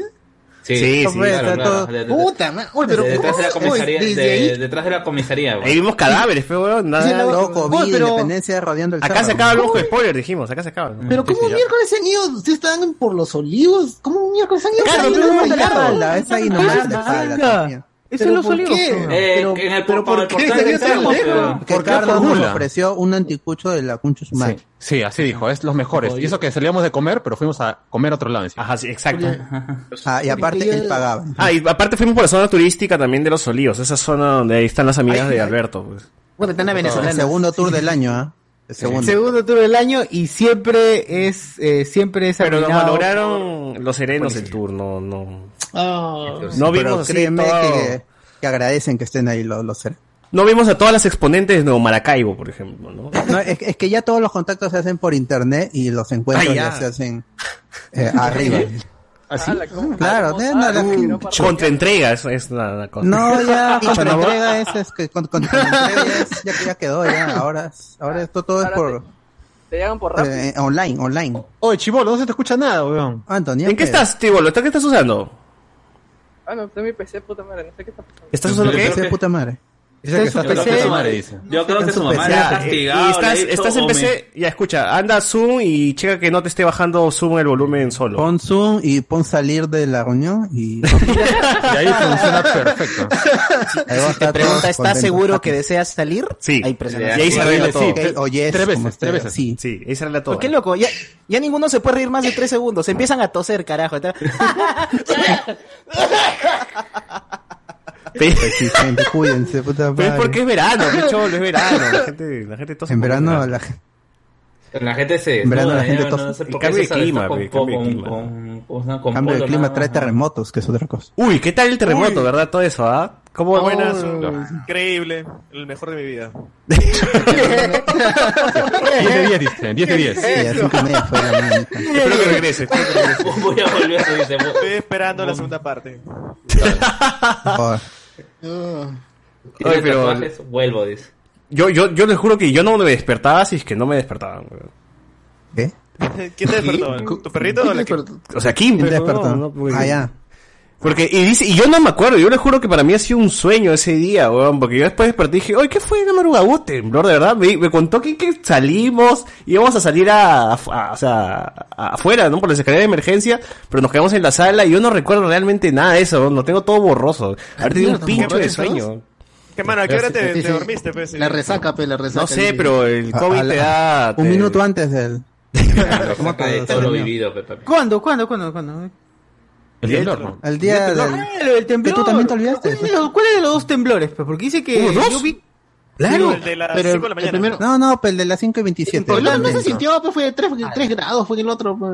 G: Sí,
E: Sí, sí,
G: claro,
D: está
G: claro.
D: todo-
G: De- de-
L: Puta, oye, pero
G: detrás de la comisaría, de- detrás de la comisaría, güey.
E: Ahí vimos cadáveres, pero weón, nada.
D: COVID,
L: Oye, pero-
D: independencia rodeando el
E: Acá
D: cerro.
E: se acaba el ojo de spoiler, dijimos, acá se acaba.
L: Pero ¿cómo miércoles se han ido? ¿Ustedes estaban por los olivos? ¿Cómo miércoles han ido?
D: Claro, pero no es ahí nomás
L: ¿Pero
C: lo
L: por
C: salió.
L: qué?
G: Eh,
L: Pero-
G: en el
L: pero
G: por,
L: ¿por
G: por
L: qué
G: el portal
L: se dio
G: de
L: tan lejos?
D: Porque
F: ¿Por
D: Carlos nos ofreció un anticucho de la Cuncho Sumar.
F: Sí, sí, así dijo, es los mejores. Y eso que salíamos de comer, pero fuimos a comer a otro lado. encima.
E: Ajá, sí, exacto.
D: Ah, y aparte él pagaba.
E: Ah, y aparte fuimos por la zona turística también de los olivos, esa zona donde ahí están las amigas de Alberto. Pues.
L: Bueno, están a
D: El
L: venezolana.
D: segundo tour del año, ¿ah? El
C: El
D: segundo.
C: segundo tour del año y siempre es, eh, siempre es
E: Pero nos valoraron los serenos el tour, no, no.
L: Ah,
E: No vimos así
D: créeme
E: todo-
D: que, que agradecen que estén ahí los, los seres.
E: No vimos a todas las exponentes de Nuevo Maracaibo, por ejemplo, ¿no?
D: No, es, es que ya todos los contactos se hacen por internet y los encuentros
E: Ah,
D: ya.
E: ya.
D: se hacen eh, arriba. <laughs>
F: ¿Así?
K: Ah, la- ¿cómo?
D: Claro,
K: Ah, no,
D: que-
K: no,
E: Contra entrega, eso es la, la cosa.
D: No, ya <laughs> contra entrega es, es que con, contra <laughs> entrega ya, es- ya, ya quedó ya. Ahora, ahora esto todo es por
K: Te llegan por rap.
D: eh, online, online.
F: Oye, chivolo, no se te escucha nada, weón.
D: Antonio,
E: ¿En qué estás, Tibolo? ¿Qué estás usando?
K: Ah, no, está en mi PC, puta madre, no sé qué está pasando.
E: ¿Estás usando
D: de
G: que-
D: puta madre.
F: Dice que
C: Está
F: está
C: en su PC.
F: madre, dice.
G: Yo creo que su mamá le ha
E: Ya, y
G: castigado.
E: estás,
G: le ha dicho,
E: estás en. PC, ya escucha, anda Zoom y checa que no te esté bajando Zoom el volumen solo.
D: Pon Zoom y pon salir de la reunión y <laughs>
F: Y ahí funciona perfecto.
D: ahí va a
I: Te
D: estar
I: pregunta, ¿estás seguro que deseas salir?
E: Sí.
I: Ahí.
E: Y ahí se arregla todo.
F: Sí,
D: Ok, o yes,
F: tres veces, tres veces.
D: Sí.
E: Sí, ahí se arregla todo.
I: ¿Por qué loco? Ya, ya ninguno se puede reír más de tres segundos. Empiezan a toser, carajo. <laughs> <laughs>
E: Pero
D: Pues gente, cuídense, puta
E: pero es
D: madre.
E: porque es verano, qué <laughs> cholo, es verano. La gente, la gente tose
D: En verano la gente...
G: La gente se.
D: En verano la gente
G: qué
E: cambio de clima, cambio de clima.
D: trae terremotos, que es otra cosa.
E: Uy, ¿qué tal el terremoto, verdad? Todo eso, ¿ah? ¿Cómo
H: Buenas,
E: buenas?
H: increíble, el mejor de mi vida. <laughs>
F: 10 de 10, dice. 10 de 10. <laughs>
D: Sí, a cinco y media fue la mañana.
E: Espero que regrese.
G: Voy a volver, dice.
H: Estoy esperando la segunda parte.
D: Joder.
E: Oye, pero-
G: Tatuajes, Vuelvo, dice.
E: Yo, yo, yo les juro que yo no me despertaba si es que no me despertaban. weón.
D: ¿Qué? <laughs>
H: ¿Quién te despertó? ¿Tu perrito o la que-
E: O sea, Kim,
D: ¿Quién te despertó?
E: no, no, porque-
D: Ah, ya.
E: Porque, y dice, y yo no me acuerdo, yo les juro que para mí ha sido un sueño ese día, weón, porque yo después desperté y dije, oye, ¿qué fue en la madrugada? Hubo temblor, de verdad, me, me contó que, que salimos, íbamos a salir a, a- a- o sea, a- afuera, ¿no? Por las escaleras de emergencia, pero nos quedamos en la sala y yo no recuerdo realmente nada de eso, ¿no? lo tengo todo borroso. Ahora tengo un pincho de sueño.
H: ¿Qué mano? ¿A qué hora
L: Sí,
H: te,
L: sí,
H: te
L: sí.
H: dormiste? Pues?
L: La resaca, pe, la resaca.
E: No sé, pero el COVID
D: la-
E: te da...
D: Un minuto antes del... ¿Cómo
G: De
D: te
G: todo lo vivido, pe, papi.
C: ¿Cuándo? ¿Cuándo? ¿Cuándo? ¿Cuándo?
F: El temblor, ¿no?
D: El día del...
C: Ah, lo del temblor.
D: Que tú también te olvidaste,
C: ¿Cuál es, lo- cuál es de los dos temblores? pues? Porque dice que
E: ¿Hubo dos?
C: yo vi...
D: Claro,
H: el de las
D: pero
H: 5 de la mañana.
D: primero- No, no, pero el de las 5 y 27.
L: Pero no, no se sintió, pues fue de 3, grados, fue en el otro. pues.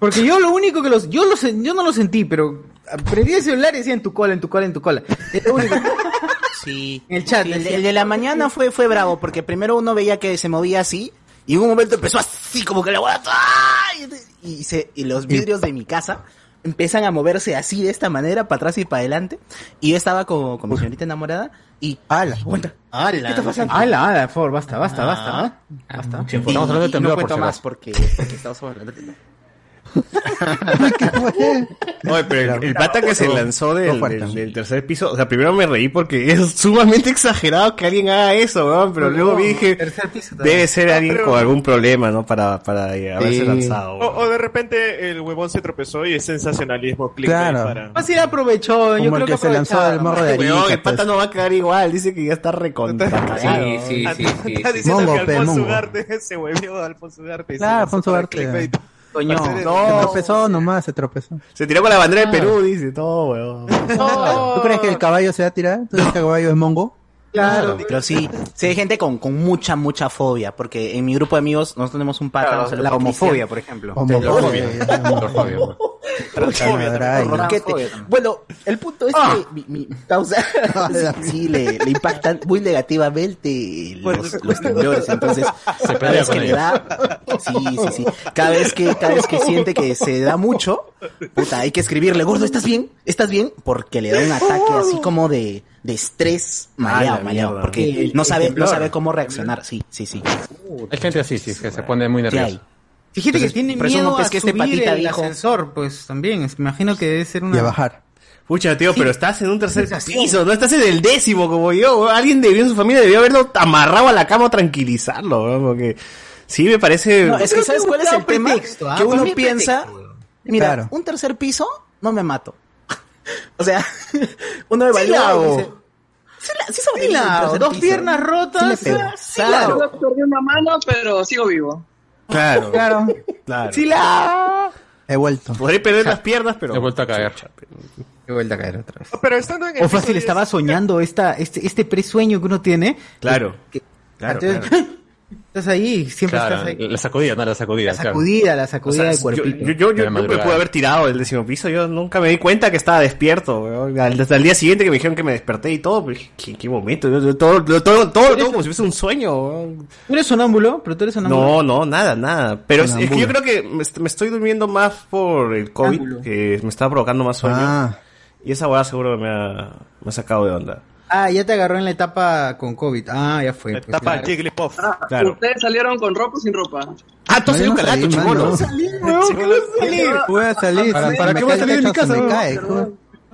C: Porque yo lo único que los, yo los, yo no lo sentí, pero prendí el celular y decía en tu cola, en tu cola, en tu cola. Es lo único. <laughs>
I: Sí.
C: En el chat.
I: Sí, el, de la mañana fue, fue bravo, porque primero uno veía que se movía así, y en un momento empezó así, como que la bola, y, se, y los vidrios de mi casa empiezan a moverse así, de esta manera, para atrás y para adelante, y yo estaba con, con mi señorita enamorada, y...
D: ¡Hala!
I: Aguanta.
C: ¿Qué está pasando? Ala, ala, por favor, basta, basta, basta.
I: Ah.
C: ¿ah? Basta.
I: Y-
F: de
I: y
F: temblor,
I: no
F: por
I: cuento más porque, porque estamos hablando de temblor. <laughs>
E: Oye, pero el, el pata que se lanzó del, del- del tercer piso, o sea, primero me reí porque es sumamente exagerado que alguien haga eso, weón, pero luego vi dije, debe ser alguien
H: pero-
E: con algún problema, ¿no? Para, para eh, haberse
H: Sí.
E: lanzado.
H: O, o de repente el huevón se tropezó y es sensacionalismo
E: Claro.
H: para...
C: Fácil aprovechó, yo
E: Como el
C: creo
E: que se lanzó del morro de Weón, Arica, el pata no va a quedar igual, dice que ya está recontra. cagado.
H: Está diciendo
D: Mongo,
H: que
D: pe,
H: Alfonso. Ugarte <laughs> se huevió Alfonso Ugarte.
D: Claro, Alfonso Ugarte. Coño,
H: hacer-
D: Se tropezó nomás, se tropezó.
E: Se tiró con la bandera
D: Ah.
E: de Perú, dice todo, weón.
D: ¿Tú crees que el caballo se va a tirar? ¿Tú crees que el caballo es mongo?
I: Claro. Pero sí, sí hay gente con, con mucha, mucha fobia, porque en mi grupo de amigos nosotros tenemos un pata,
C: Claro,
I: no sé,
C: la
I: por
C: homofobia, por ejemplo.
D: Homofobia.
I: Roquete. Bueno, el punto es que mi, mi causa <laughs> sí, le, le impactan muy negativamente los, los temblores, entonces <laughs>
F: Se
I: cada vez que le da, sí, sí, sí, cada vez que cada vez que siente que se da mucho, puta, hay que escribirle, gordo, ¿estás bien? ¿Estás bien? Porque le da un ataque así como de, de estrés
F: Ah,
I: mareado, mareado,
F: mierda.
I: porque
F: El-
I: no sabe, no sabe cómo reaccionar, sí, sí, sí.
F: Hay gente así, sí, que se pone muy
I: Sí
F: nerviosa.
C: Fíjate que tiene miedo
I: no ves
C: a
I: que este
C: subir
I: patita
C: el
I: dijo-
C: ascensor, pues también, es- me imagino que debe ser una...
D: Y a bajar.
E: Pucha, tío,
C: Sí.
E: pero estás en un tercer piso, no estás en el décimo como yo. Alguien debió en su familia debió haberlo amarrado a la cama o tranquilizarlo, weón, porque sí me parece.
I: No, es que ¿sabes cuál es el tema?
C: pretexto, ¿ah?
I: Que uno
C: es
I: piensa, mira,
E: Claro.
I: un tercer piso, no me mato. <laughs> o sea, <laughs> uno
C: hago.
I: dice, sí, la, sí
C: Sí la Dos
I: piso.
C: piernas rotas,
I: Sí Claro.
C: la
K: Perdí una mano, pero sigo vivo.
E: Claro,
C: Claro.
E: claro.
C: Sí la
D: He vuelto.
E: Podré perder las piernas, pero.
F: He vuelto a caer.
C: He vuelto a caer otra vez.
H: Pero estando en el
C: O
H: piso
C: fácil,
H: 10,
C: estaba soñando esta, este, este presueño que uno tiene.
E: Claro.
C: Que-
E: Claro,
C: Entonces, Estás ahí, siempre
F: Claro,
C: estás ahí.
F: la sacudida, no la sacudida.
C: La sacudida, la sacudida
E: O sea,
C: del cuerpito.
E: Yo, yo, yo, yo me pude haber tirado del décimo piso, yo nunca me di cuenta que estaba despierto, weón. Al- Hasta el día siguiente que me dijeron que me desperté y todo, dije, ¿qué, qué momento? Yo- yo todo, todo, todo, todo, todo como si fuese un sueño, weón.
C: ¿Tú eres sonámbulo? ¿Pero tú eres sonámbulo?
E: No, no, nada, nada. Pero es, es que yo creo que me, est- me estoy durmiendo más por el COVID, que me está provocando más sueño.
D: Ah.
E: Y esa weá seguro me ha, me ha sacado de onda.
C: Ah, ya te agarró en la etapa con COVID. Ah, ya fue. pues,
H: Tapa
C: claro.
H: el Jigglypuff.
E: Claro.
K: ¿Ustedes salieron con ropa o sin ropa?
E: Ah, tú
D: no
E: calato,
D: salí,
E: chibolo.
D: mano. Voy a salir.
C: ¿Para-
D: si
C: para qué voy a salir de mi casa,
D: me cae.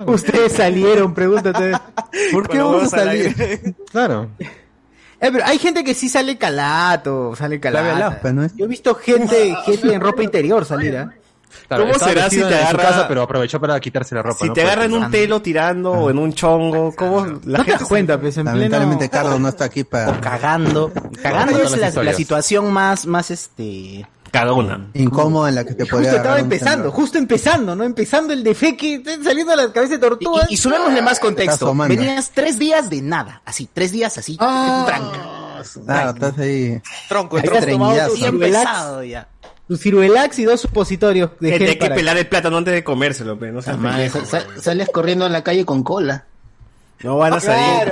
C: Ustedes salieron, pregúntate. <laughs>
D: ¿Por qué vamos a salir?
F: Claro.
C: Eh, pero hay gente que sí sale calato, sale calato.
D: pues, ¿no es?
C: Yo he visto gente, gente en ropa interior salir, ¿ah?
F: Claro,
E: ¿Cómo será si te
F: en su
E: agarra-
F: casa, pero aprovechó para quitarse la ropa.
E: Si
F: ¿no?
E: te agarran en un telo tirando o en un chongo, ¿cómo la
C: no te das cuenta, pues, en pleno...
D: Lamentablemente Carlos no está aquí para
I: Cagando. Cagando
F: Todas
I: es la, situación más, más este...
E: cagona?
D: incómodo en la que te podría
C: Justo estaba empezando, justo empezando, ¿no? Empezando el defeque, está saliendo a la cabeza de tortuga.
I: Y, y subémosle más contexto. Venías tres días de nada, así, tres días así,
C: Ah.
I: tranca.
D: Claro, estás ahí.
H: Tronco,
C: Ahí
H: tronco.
I: Bien pesado ya.
C: Tu ciruelax y dos supositorios de
E: Gente,
C: gel
E: hay que
C: para-
E: pelar el plátano antes de comérselo, pe, no seas pendejo.
L: sales corriendo en la calle con cola.
E: No van a salir.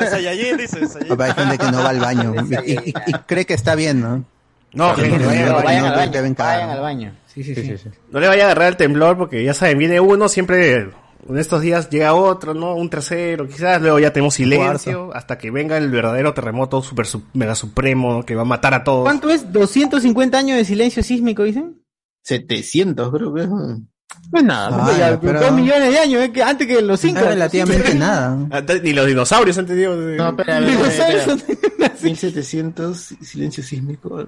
H: A Saiyajin, dices. Saiyajin.
D: Hay gente que no va al baño <laughs> y, y- y cree que está bien, ¿no?
E: No,
D: sí,
E: no,
C: vayan, al baño, vayan al baño. Sí, sí, sí.
F: Sí, sí, sí.
E: no le vaya a agarrar el temblor porque ya saben, viene uno, siempre en estos días llega otro, ¿no? Un tercero, quizás luego ya tenemos silencio hasta que venga el verdadero terremoto super, su- mega supremo ¿no? que va a matar a todos.
C: ¿Cuánto es? ¿250 años de silencio sísmico, dicen?
L: 700, creo que es.
F: No es nada.
C: Ya,
D: pero-
C: Dos millones de años, eh, antes que los incas.
D: relativamente <laughs> nada.
E: Ni los dinosaurios han tenido.
L: No, espera,
C: Los
L: espera, espera.
C: Simpsons.
L: 1700, silencio sísmico.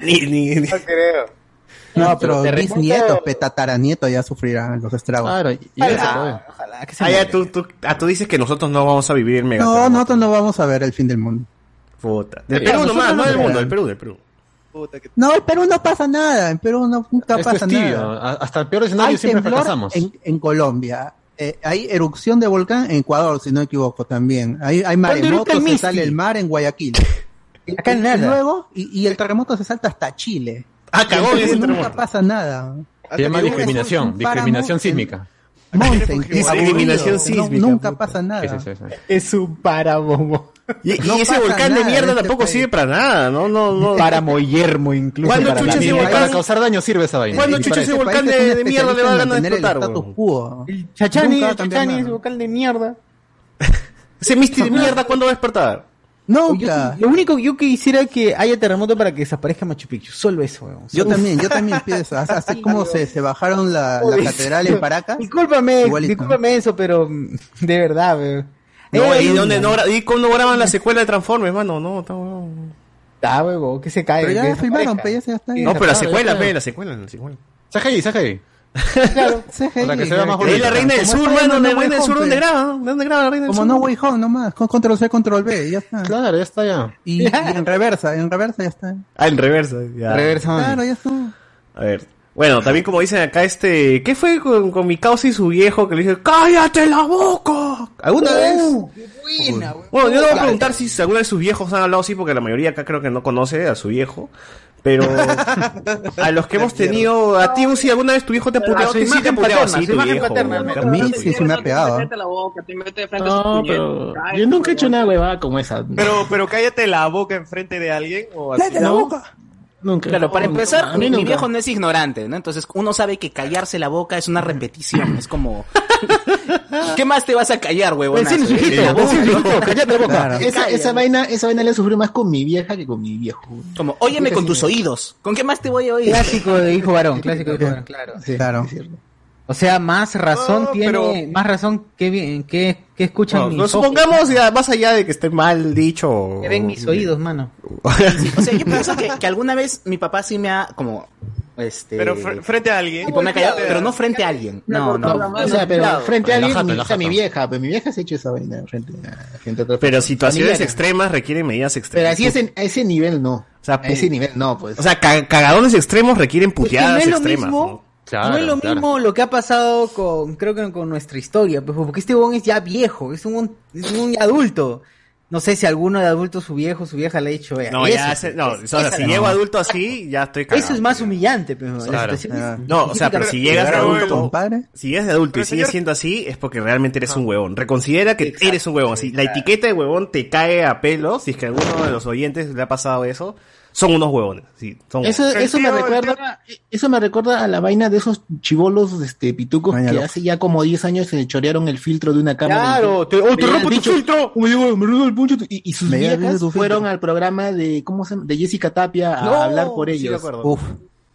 E: Ni, ni, ni-
D: No, pero
L: terremoto-
D: bisnietos, petataranietos ya sufrirán los estragos.
F: Claro, y.
C: Ojalá que se
E: Ah, ya, tú, tú, ah, tú dices que nosotros no vamos a vivir mega.
D: No, nosotros no vamos a ver el fin del mundo.
E: Puta. Del Perú nomás, no
D: no
E: del mundo, del Perú, del Perú.
H: Puta, que-
D: No, en Perú no pasa nada. En Perú no, nunca
F: Esto es
D: pasa
F: tibio.
D: nada.
F: Hasta el peor escenario
D: Hay
F: siempre fracasamos.
D: en, en Colombia. eh, hay erupción de volcán en Ecuador, si no me equivoco también. Hay, hay
L: ¿Cuándo eructa
D: maremotos,
L: el
D: se sale el mar en Guayaquil. <laughs>
C: Acá
D: Y- y luego, y, y el terremoto se salta hasta Chile.
E: Ah, cagón ese
D: Nunca
E: terremoto.
D: pasa nada.
F: Se llama discriminación, discriminación sísmica.
D: Monte, en-
E: Discriminación sísmica,
D: no- nunca pasa nada.
C: Es un páramo.
E: Y, y
D: No
E: ese volcán de mierda
D: este
E: tampoco
D: país.
E: sirve para nada, ¿no? No, no.
C: Páramo yermo incluso.
E: ¿Cuándo
C: para
E: chucha ese volcán?
F: Para causar daño sirve esa vaina.
E: ¿Cuándo
D: Y
E: chucha
D: para
E: ese
D: ese
E: volcán de, de mierda le va a ganar
D: el
E: explotar?
C: El Chachani,
D: Nunca
C: Chachani, ese vocal de mierda.
E: Ese Misty de <laughs> mierda, ¿cuándo va a despertar?
D: Nunca.
C: Lo único que yo quisiera que haya terremoto para que desaparezca Machu Picchu. Solo eso, weón.
D: Yo también, yo también pienso. Así, <laughs> así como se, se bajaron la, la catedral en Paracas.
C: Discúlpame,
D: Igualito.
C: discúlpame eso, pero mm, de verdad, weón.
E: No,
C: Eh,
E: ¿y dónde no, gra- ¿y cómo graban la <laughs> secuela de Transformers, mano? No, está weón.
C: Está, weón, que se cae.
D: Pero ya filmaron, pe, ya se- ya está.
E: No, pero la secuela, fe,
F: está.
E: la secuela, la secuela.
F: CGI, CGI.
C: Claro. <laughs>
D: CGI,
F: Para que se vea más
E: la reina del
D: como
E: sur, mano,
D: No
E: la reina del sur, ¿dónde graba? ¿Dónde graba la reina del
D: Como
E: sur?
D: No Way Home nomás, con control C, control B, ya está.
F: Claro, ya está ya.
D: Y, y en reversa, en reversa ya está.
E: Ah, en reversa. Ya.
C: Reversa,
D: Claro, ya está.
E: A ver. Bueno, también como dicen acá, este. ¿Qué fue con, con mi causa y su viejo que le dije, ¡cállate la boca! ¿Alguna vez?
C: Buena.
E: Bueno, yo le voy a preguntar si alguna de sus viejos han hablado así, porque la mayoría acá creo que no conoce a su viejo. Pero <laughs> a los que hemos tenido, a ti, si alguna vez tu viejo te ha puteado,
C: su
E: que sí te así
C: su
E: tu
D: A mí sí
E: viejo.
D: se me ha pegado.
K: Mete la boca, te mete de frente a
L: No, pero yo nunca he hecho una huevada como esa.
H: Pero, pero cállate la boca enfrente de alguien o así.
D: ¡Cállate la boca!
L: Nunca.
I: Claro, para
L: No,
I: empezar, mi, viejo no es ignorante, ¿no? Entonces uno sabe que callarse la boca es una repetición, es como... <laughs> ¿Qué más te vas a callar, huevón?
L: Sujito, vecino, sujito, cállate la boca.
D: Claro.
L: Esa, esa vaina, esa vaina le sufrí más con mi vieja que con mi viejo.
I: Como, óyeme con tus oídos. ¿Con qué más te voy a oír?
C: Clásico de hijo varón, clásico de hijo varón, claro.
L: Sí,
D: Claro.
C: O sea, más razón
H: No,
C: tiene,
H: pero-
C: más razón que bien, que, que escuchan
E: No,
C: mis
E: no,
C: ojos,
E: supongamos, ya, más allá de que esté mal dicho.
C: que ven mis oídos, mano.
I: Sí, o sea, yo pienso que, que alguna vez mi papá sí me ha, como, este...
H: Pero fr- frente a alguien.
I: tipo, me ha callado, pero no frente a alguien. No, no.
L: No, o sea, pero frente a alguien,
F: Relájate,
L: mi, o sea,
F: relájate.
L: mi vieja, pero mi vieja se ha hecho esa vaina frente a, frente a otra
E: Pero
L: persona.
E: situaciones extremas requieren medidas
L: Pero
E: extremas.
L: así es en- a ese nivel no.
E: O sea,
L: a ese nivel no, pues.
E: O sea, ca- cagadones extremos requieren
C: Es que no
E: puteadas
C: es lo
E: extremas.
C: mismo,
E: ¿no?
F: Claro,
C: no es lo
F: claro.
C: mismo lo que ha pasado con, creo que con nuestra historia, pues, porque este bon es ya viejo, es un, es un adulto. No sé si alguno de adultos, su viejo, su vieja le ha dicho, "Vea,
E: No,
C: eso,
E: ya, se- no,
C: es-
E: o sea, si llego adulto así, ya estoy cagado.
C: Eso es más humillante, pues, la
F: Claro.
C: situación es-
E: No, o sea, pero si llegas de
H: Pero,
E: adulto,
D: Compadre.
E: si llegas de adulto y
H: Pero,
E: sigues
H: señor-
E: siendo así, es porque realmente eres un huevón. Reconsidera que eres un huevón. Así, la etiqueta de huevón te cae a pelo, si es que a alguno de los oyentes le ha pasado eso, son unos huevones. Sí, son
L: Eso, eso me recuerda, eso me recuerda a la vaina de esos chivolos, este, pitucos
D: Maña
L: que hace ya como 10 años se chorearon el filtro de una cámara.
C: Claro, te, oh, te rompo tu
L: dicho,
C: filtro.
L: "Oh, me llegó- me el puncho", y, y sus
D: Me
L: viejas
D: filtro.
L: fueron al programa de, ¿cómo se? De Jessica Tapia a
E: No,
L: hablar por
E: sí,
L: ellos.
D: Uf.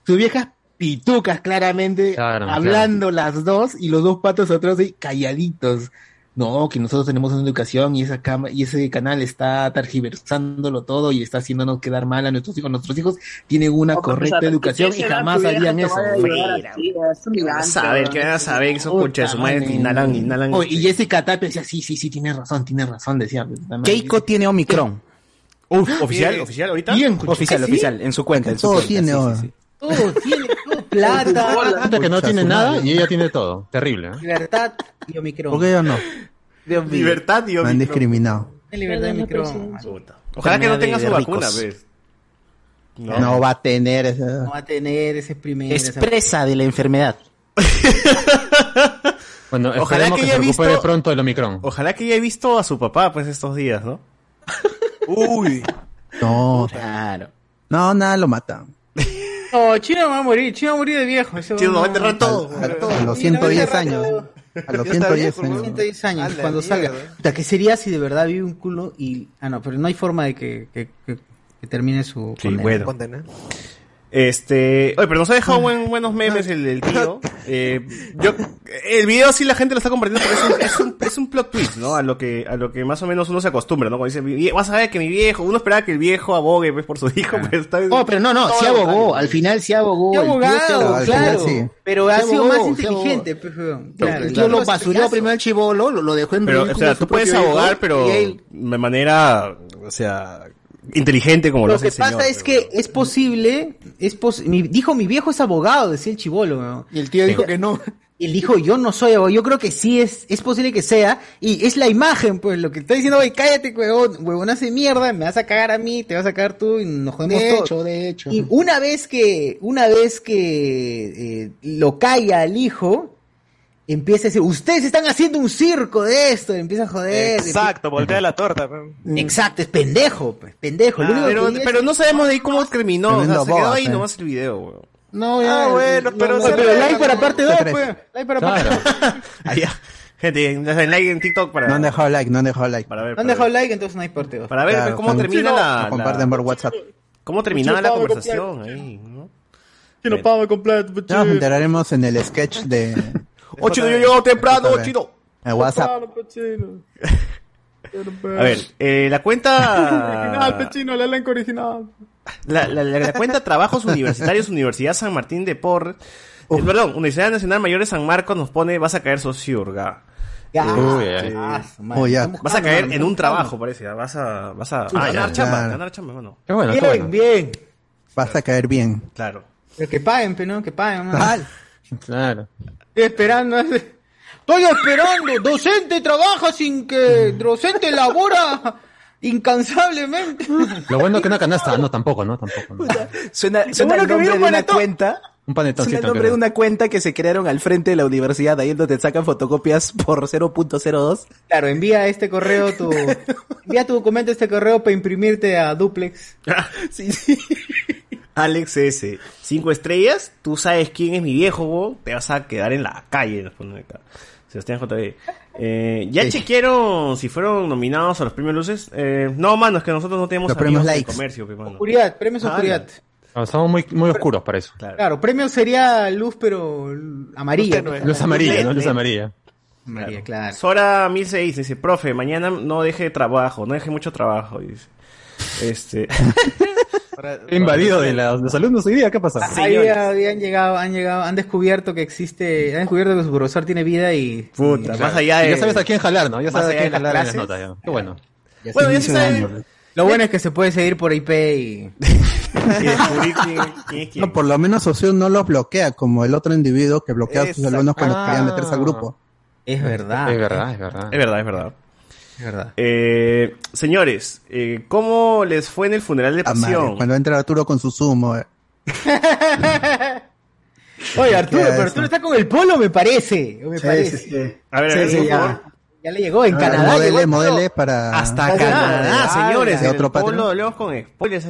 L: sus viejas pitucas claramente,
F: Claro,
L: hablando las dos y los dos patos atrás ahí calladitos. No, que nosotros tenemos una educación y esa cama y ese canal está targiversándolo todo y está haciéndonos quedar mal a nuestros hijos. Nuestros hijos tienen una
K: No,
L: correcta
K: o sea,
L: educación
K: ¿qué
L: y jamás harían eso.
K: vaya a ayudar
E: Fuera,
K: así? Es
E: ¿Qué vas
K: humillante,
E: a saber? ¿Qué vas a saber? Esos conchas de su madre
L: madre.
E: inhalan, inhalan.
L: Oh, y Jessica Tapia decía, sí, sí, sí, tienes razón, tienes razón, decía.
I: Keiko tiene Omicron.
E: Uf, oficial, oficial ahorita.
L: Bien.
I: Oficial,
L: ¿Ah, sí?
I: oficial, en su cuenta. En su
D: Todo
I: cuenta,
D: tiene
I: sí, sí.
C: Todo tiene, todo plata,
F: Gente que no
D: Pucha,
F: tiene nada
D: madre.
F: y ella tiene todo. Terrible, ¿eh?
C: libertad y Omicron.
D: ¿Por qué yo no?
C: Dios mío.
E: Libertad, Dios
D: Me han discriminado.
C: Libertad y Omicron.
E: Ojalá que no tenga su vacuna,
I: ricos.
E: pues.
D: No, va a tener esa.
C: No va a tener ese primer... esa-
I: Expresa de la enfermedad. <laughs>
F: Bueno,
E: Ojalá que
F: que,
E: haya
F: se recupere
E: visto-
F: pronto el Omicron.
E: Ojalá que haya visto a su papá, pues, estos días, ¿no?
H: Uy. <laughs>
D: No,
I: Claro.
D: no, nada lo mata.
C: No, Chino va a morir, Chino va a morir de viejo.
E: Nos va a enterrar todo.
D: A los 110 años. A los 110 años.
C: 110 años,
H: A
C: cuando salga. Puta, ¿qué sería si de verdad vive un culo y... Ah, no, pero no hay forma de que, que, que- que termine su...
E: Sí,
C: condena.
E: bueno.
H: Condena.
E: Este, oye, pero nos ha dejado buen- buenos memes el, el tío. <laughs> Eh, yo, el video sí la gente lo está compartiendo porque es un, es un, es un plot twist, ¿no? A lo que, a lo que más o menos uno se acostumbra, ¿no? Cuando dice, "Mi vie- vas a ver que mi viejo, uno esperaba que el viejo abogue pues, por su hijo, pero está
L: Oh, pero no, no, sí
E: lo
L: abogó, al final sí abogó.
C: Sí,
L: el tío
C: abogado,
L: abogó.
C: claro.
D: sí.
C: Pero ha sido
L: abogó,
C: más inteligente, pues. Claro,
L: el tío
C: claro.
L: lo basurió primero al chivolo, lo, lo dejó en
E: Pero, o sea, tú puedes abogar, pero
L: él-
E: de manera, o sea, inteligente como lo,
C: Lo
E: hace
C: que
E: el señor.
C: pasa es que es posible, es pos mi, dijo mi viejo es abogado, decía el chivolo, weón.
L: y el tío dijo que no.
C: él dijo, yo no soy abogado. Yo creo que sí es, es posible que sea. Y es la imagen, pues, lo que está diciendo, oye, cállate, huevón, huevón hace mierda, me vas a cagar a mí, te vas a cagar tú y nos jodemos
L: De
C: todos.
L: hecho, de hecho.
C: Y una vez que, una vez que eh, lo calla al hijo, empieza a decir, ustedes están haciendo un circo de esto, empieza a joder.
H: Exacto, voltea la torta.
C: Exacto, es pendejo, pues, pendejo. Que
E: pero,
C: diga es-
E: pero no sabemos de ahí cómo terminó. O sea, se quedó ahí
D: sí.
E: nomás el video, weón.
L: No,
H: Ah, bueno, pero
C: No,
H: se
C: pero like para parte 2,
D: tres.
C: pues. Like para parte
E: Claro. Allá. <laughs> Gente, ya saben, like en TikTok para,
D: No han dejado like, no han dejado like.
E: para ver.
C: No han dejado
E: ver.
C: like, entonces no hay parte 2.
E: Para ver
D: Claro,
E: cómo termina
D: Lo
E: la,
D: comparten
E: la-
D: por WhatsApp.
E: cómo terminaba la conversación ahí, ¿no?
H: Chino, pago completo.
D: Ya nos enteraremos en el sketch de
E: Oh, chino, yo llego temprano, chino.
D: el WhatsApp. <laughs>
E: A ver, eh, la cuenta. <laughs>
H: pechino, el elenco original.
E: La, la- la- la cuenta Trabajos Universitarios Universidad San Martín de Porres. eh, perdón, Universidad Nacional Mayor de San Marcos nos pone vas a caer sociurga.
C: Ya,
F: Uy, ay.
C: su madre.
D: Oh, ya.
E: Vas a caer en un trabajo, parece. ya, Vas a, vas a
D: Ah,
E: ganar
D: ya,
E: chamba, ganar chamba.
F: Qué bueno, qué
C: Bien,
F: bueno.
C: bien.
D: Vas a caer bien.
E: Claro.
C: Pero que paguen, pero no, que paguen. ¿no?
D: Tal. <laughs>
F: Claro.
C: Esperando. Estoy esperando. Docente trabaja sin que. Docente labora incansablemente.
F: Lo bueno es que una canasta, no, tampoco, ¿no? Tampoco. ¿no?
I: Suena, suena
C: bueno
I: el
C: que
I: nombre de una
C: panetón.
I: cuenta.
F: Un
I: Suena
F: panetoncito.
I: el nombre
F: creo.
I: de una cuenta que se crearon al frente de la universidad, ahí donde te sacan fotocopias por 0.02.
C: Claro, envía este correo tu. <laughs> Envía tu documento a este correo para imprimirte a Duplex.
E: sí, sí. Alex S. Cinco estrellas. Tú sabes quién es mi viejo. Te vas a quedar en la calle. nos pone acá. Sebastián JB. Eh, ¿Ya
D: Sí.
E: chequearon si fueron nominados a los premios Luces? Eh, no, mano, es que nosotros no tenemos
D: Los premios
E: de comercio, pe, mano.
C: Oscuridad, premios
E: Ah,
C: oscuridad.
F: No, estamos muy, muy oscuros para eso.
E: Claro.
C: Claro, premio sería luz, pero amarilla.
H: Luz
F: amarilla, ¿no? Luz amarilla.
C: Amarilla, claro.
E: Sora 1006 dice, profe, mañana no deje trabajo, no deje mucho trabajo, dice. Este, <laughs>
F: Invadido de la- los alumnos hoy día, ¿qué pasa?
C: Ahí habían llegado, han llegado, han descubierto que existe, han descubierto que su profesor tiene vida y.
E: puta,
C: y-
E: más allá de...
F: Ya sabes a quién jalar, ¿no? Ya sabes a quién
E: las
F: jalar en las notas. ya. Qué bueno.
C: ya
E: Bueno,
C: se
E: ya
C: inicia
E: se
C: el
E: sabe.
C: año. Lo bueno es que se puede seguir por IP y. <laughs>
E: y descubrir quién, quién es quién.
D: No, por lo menos Socio no los bloquea como el otro individuo que bloquea a sus alumnos cuando
F: Ah.
D: querían meterse al grupo.
C: Es verdad.
F: Es verdad, es verdad.
E: Es verdad, es verdad.
C: Verdad.
E: Eh, señores, eh, ¿cómo les fue en el funeral de pasión?
D: cuando entra Arturo con su sumo. eh. <laughs>
C: Oye, Arturo,
D: ¿Qué
C: pero Arturo está con el polo, me parece. Me
J: Sí,
C: parece.
J: sí, sí.
E: A ver, a
J: Sí,
E: ver,
J: ya.
E: favor.
C: Ya le llegó en
D: Ah,
C: Canadá.
D: modele,
C: llegó
D: modele para...
E: Hasta
C: Ah,
E: Canadá,
C: ya,
E: señores.
D: de otro
E: el polo hablamos con spoilers.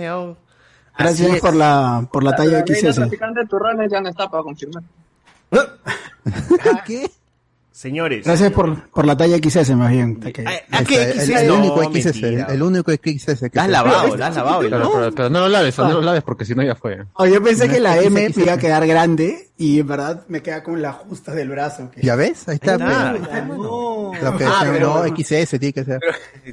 J: Gracias por la, por la talla
K: La reina
J: XS.
K: traficante de turrones ya no está para confirmar. <laughs>
D: ¿Qué?
E: Señores.
J: Gracias por, por la talla XS, más bien. Que-
E: ¿A qué
D: El-
E: XS?
D: el,
E: No,
D: único XS, el,
E: mentira.
D: el único XS que
E: La has
D: se-
E: lavado, la has lavado.
F: Claro,
E: ¿no?
F: pero, pero no lo laves, no lo laves porque si no ya fue.
J: Oh, yo pensé
D: No
J: que la
D: que
J: M
D: XS.
J: me iba a quedar grande y en verdad me queda con la justa del brazo. que-
D: ¿Ya ves? Ahí está.
E: Ahí está,
D: pero-
E: está,
C: No.
D: Lo que
J: Ah, pero-
D: no, XS tiene que ser.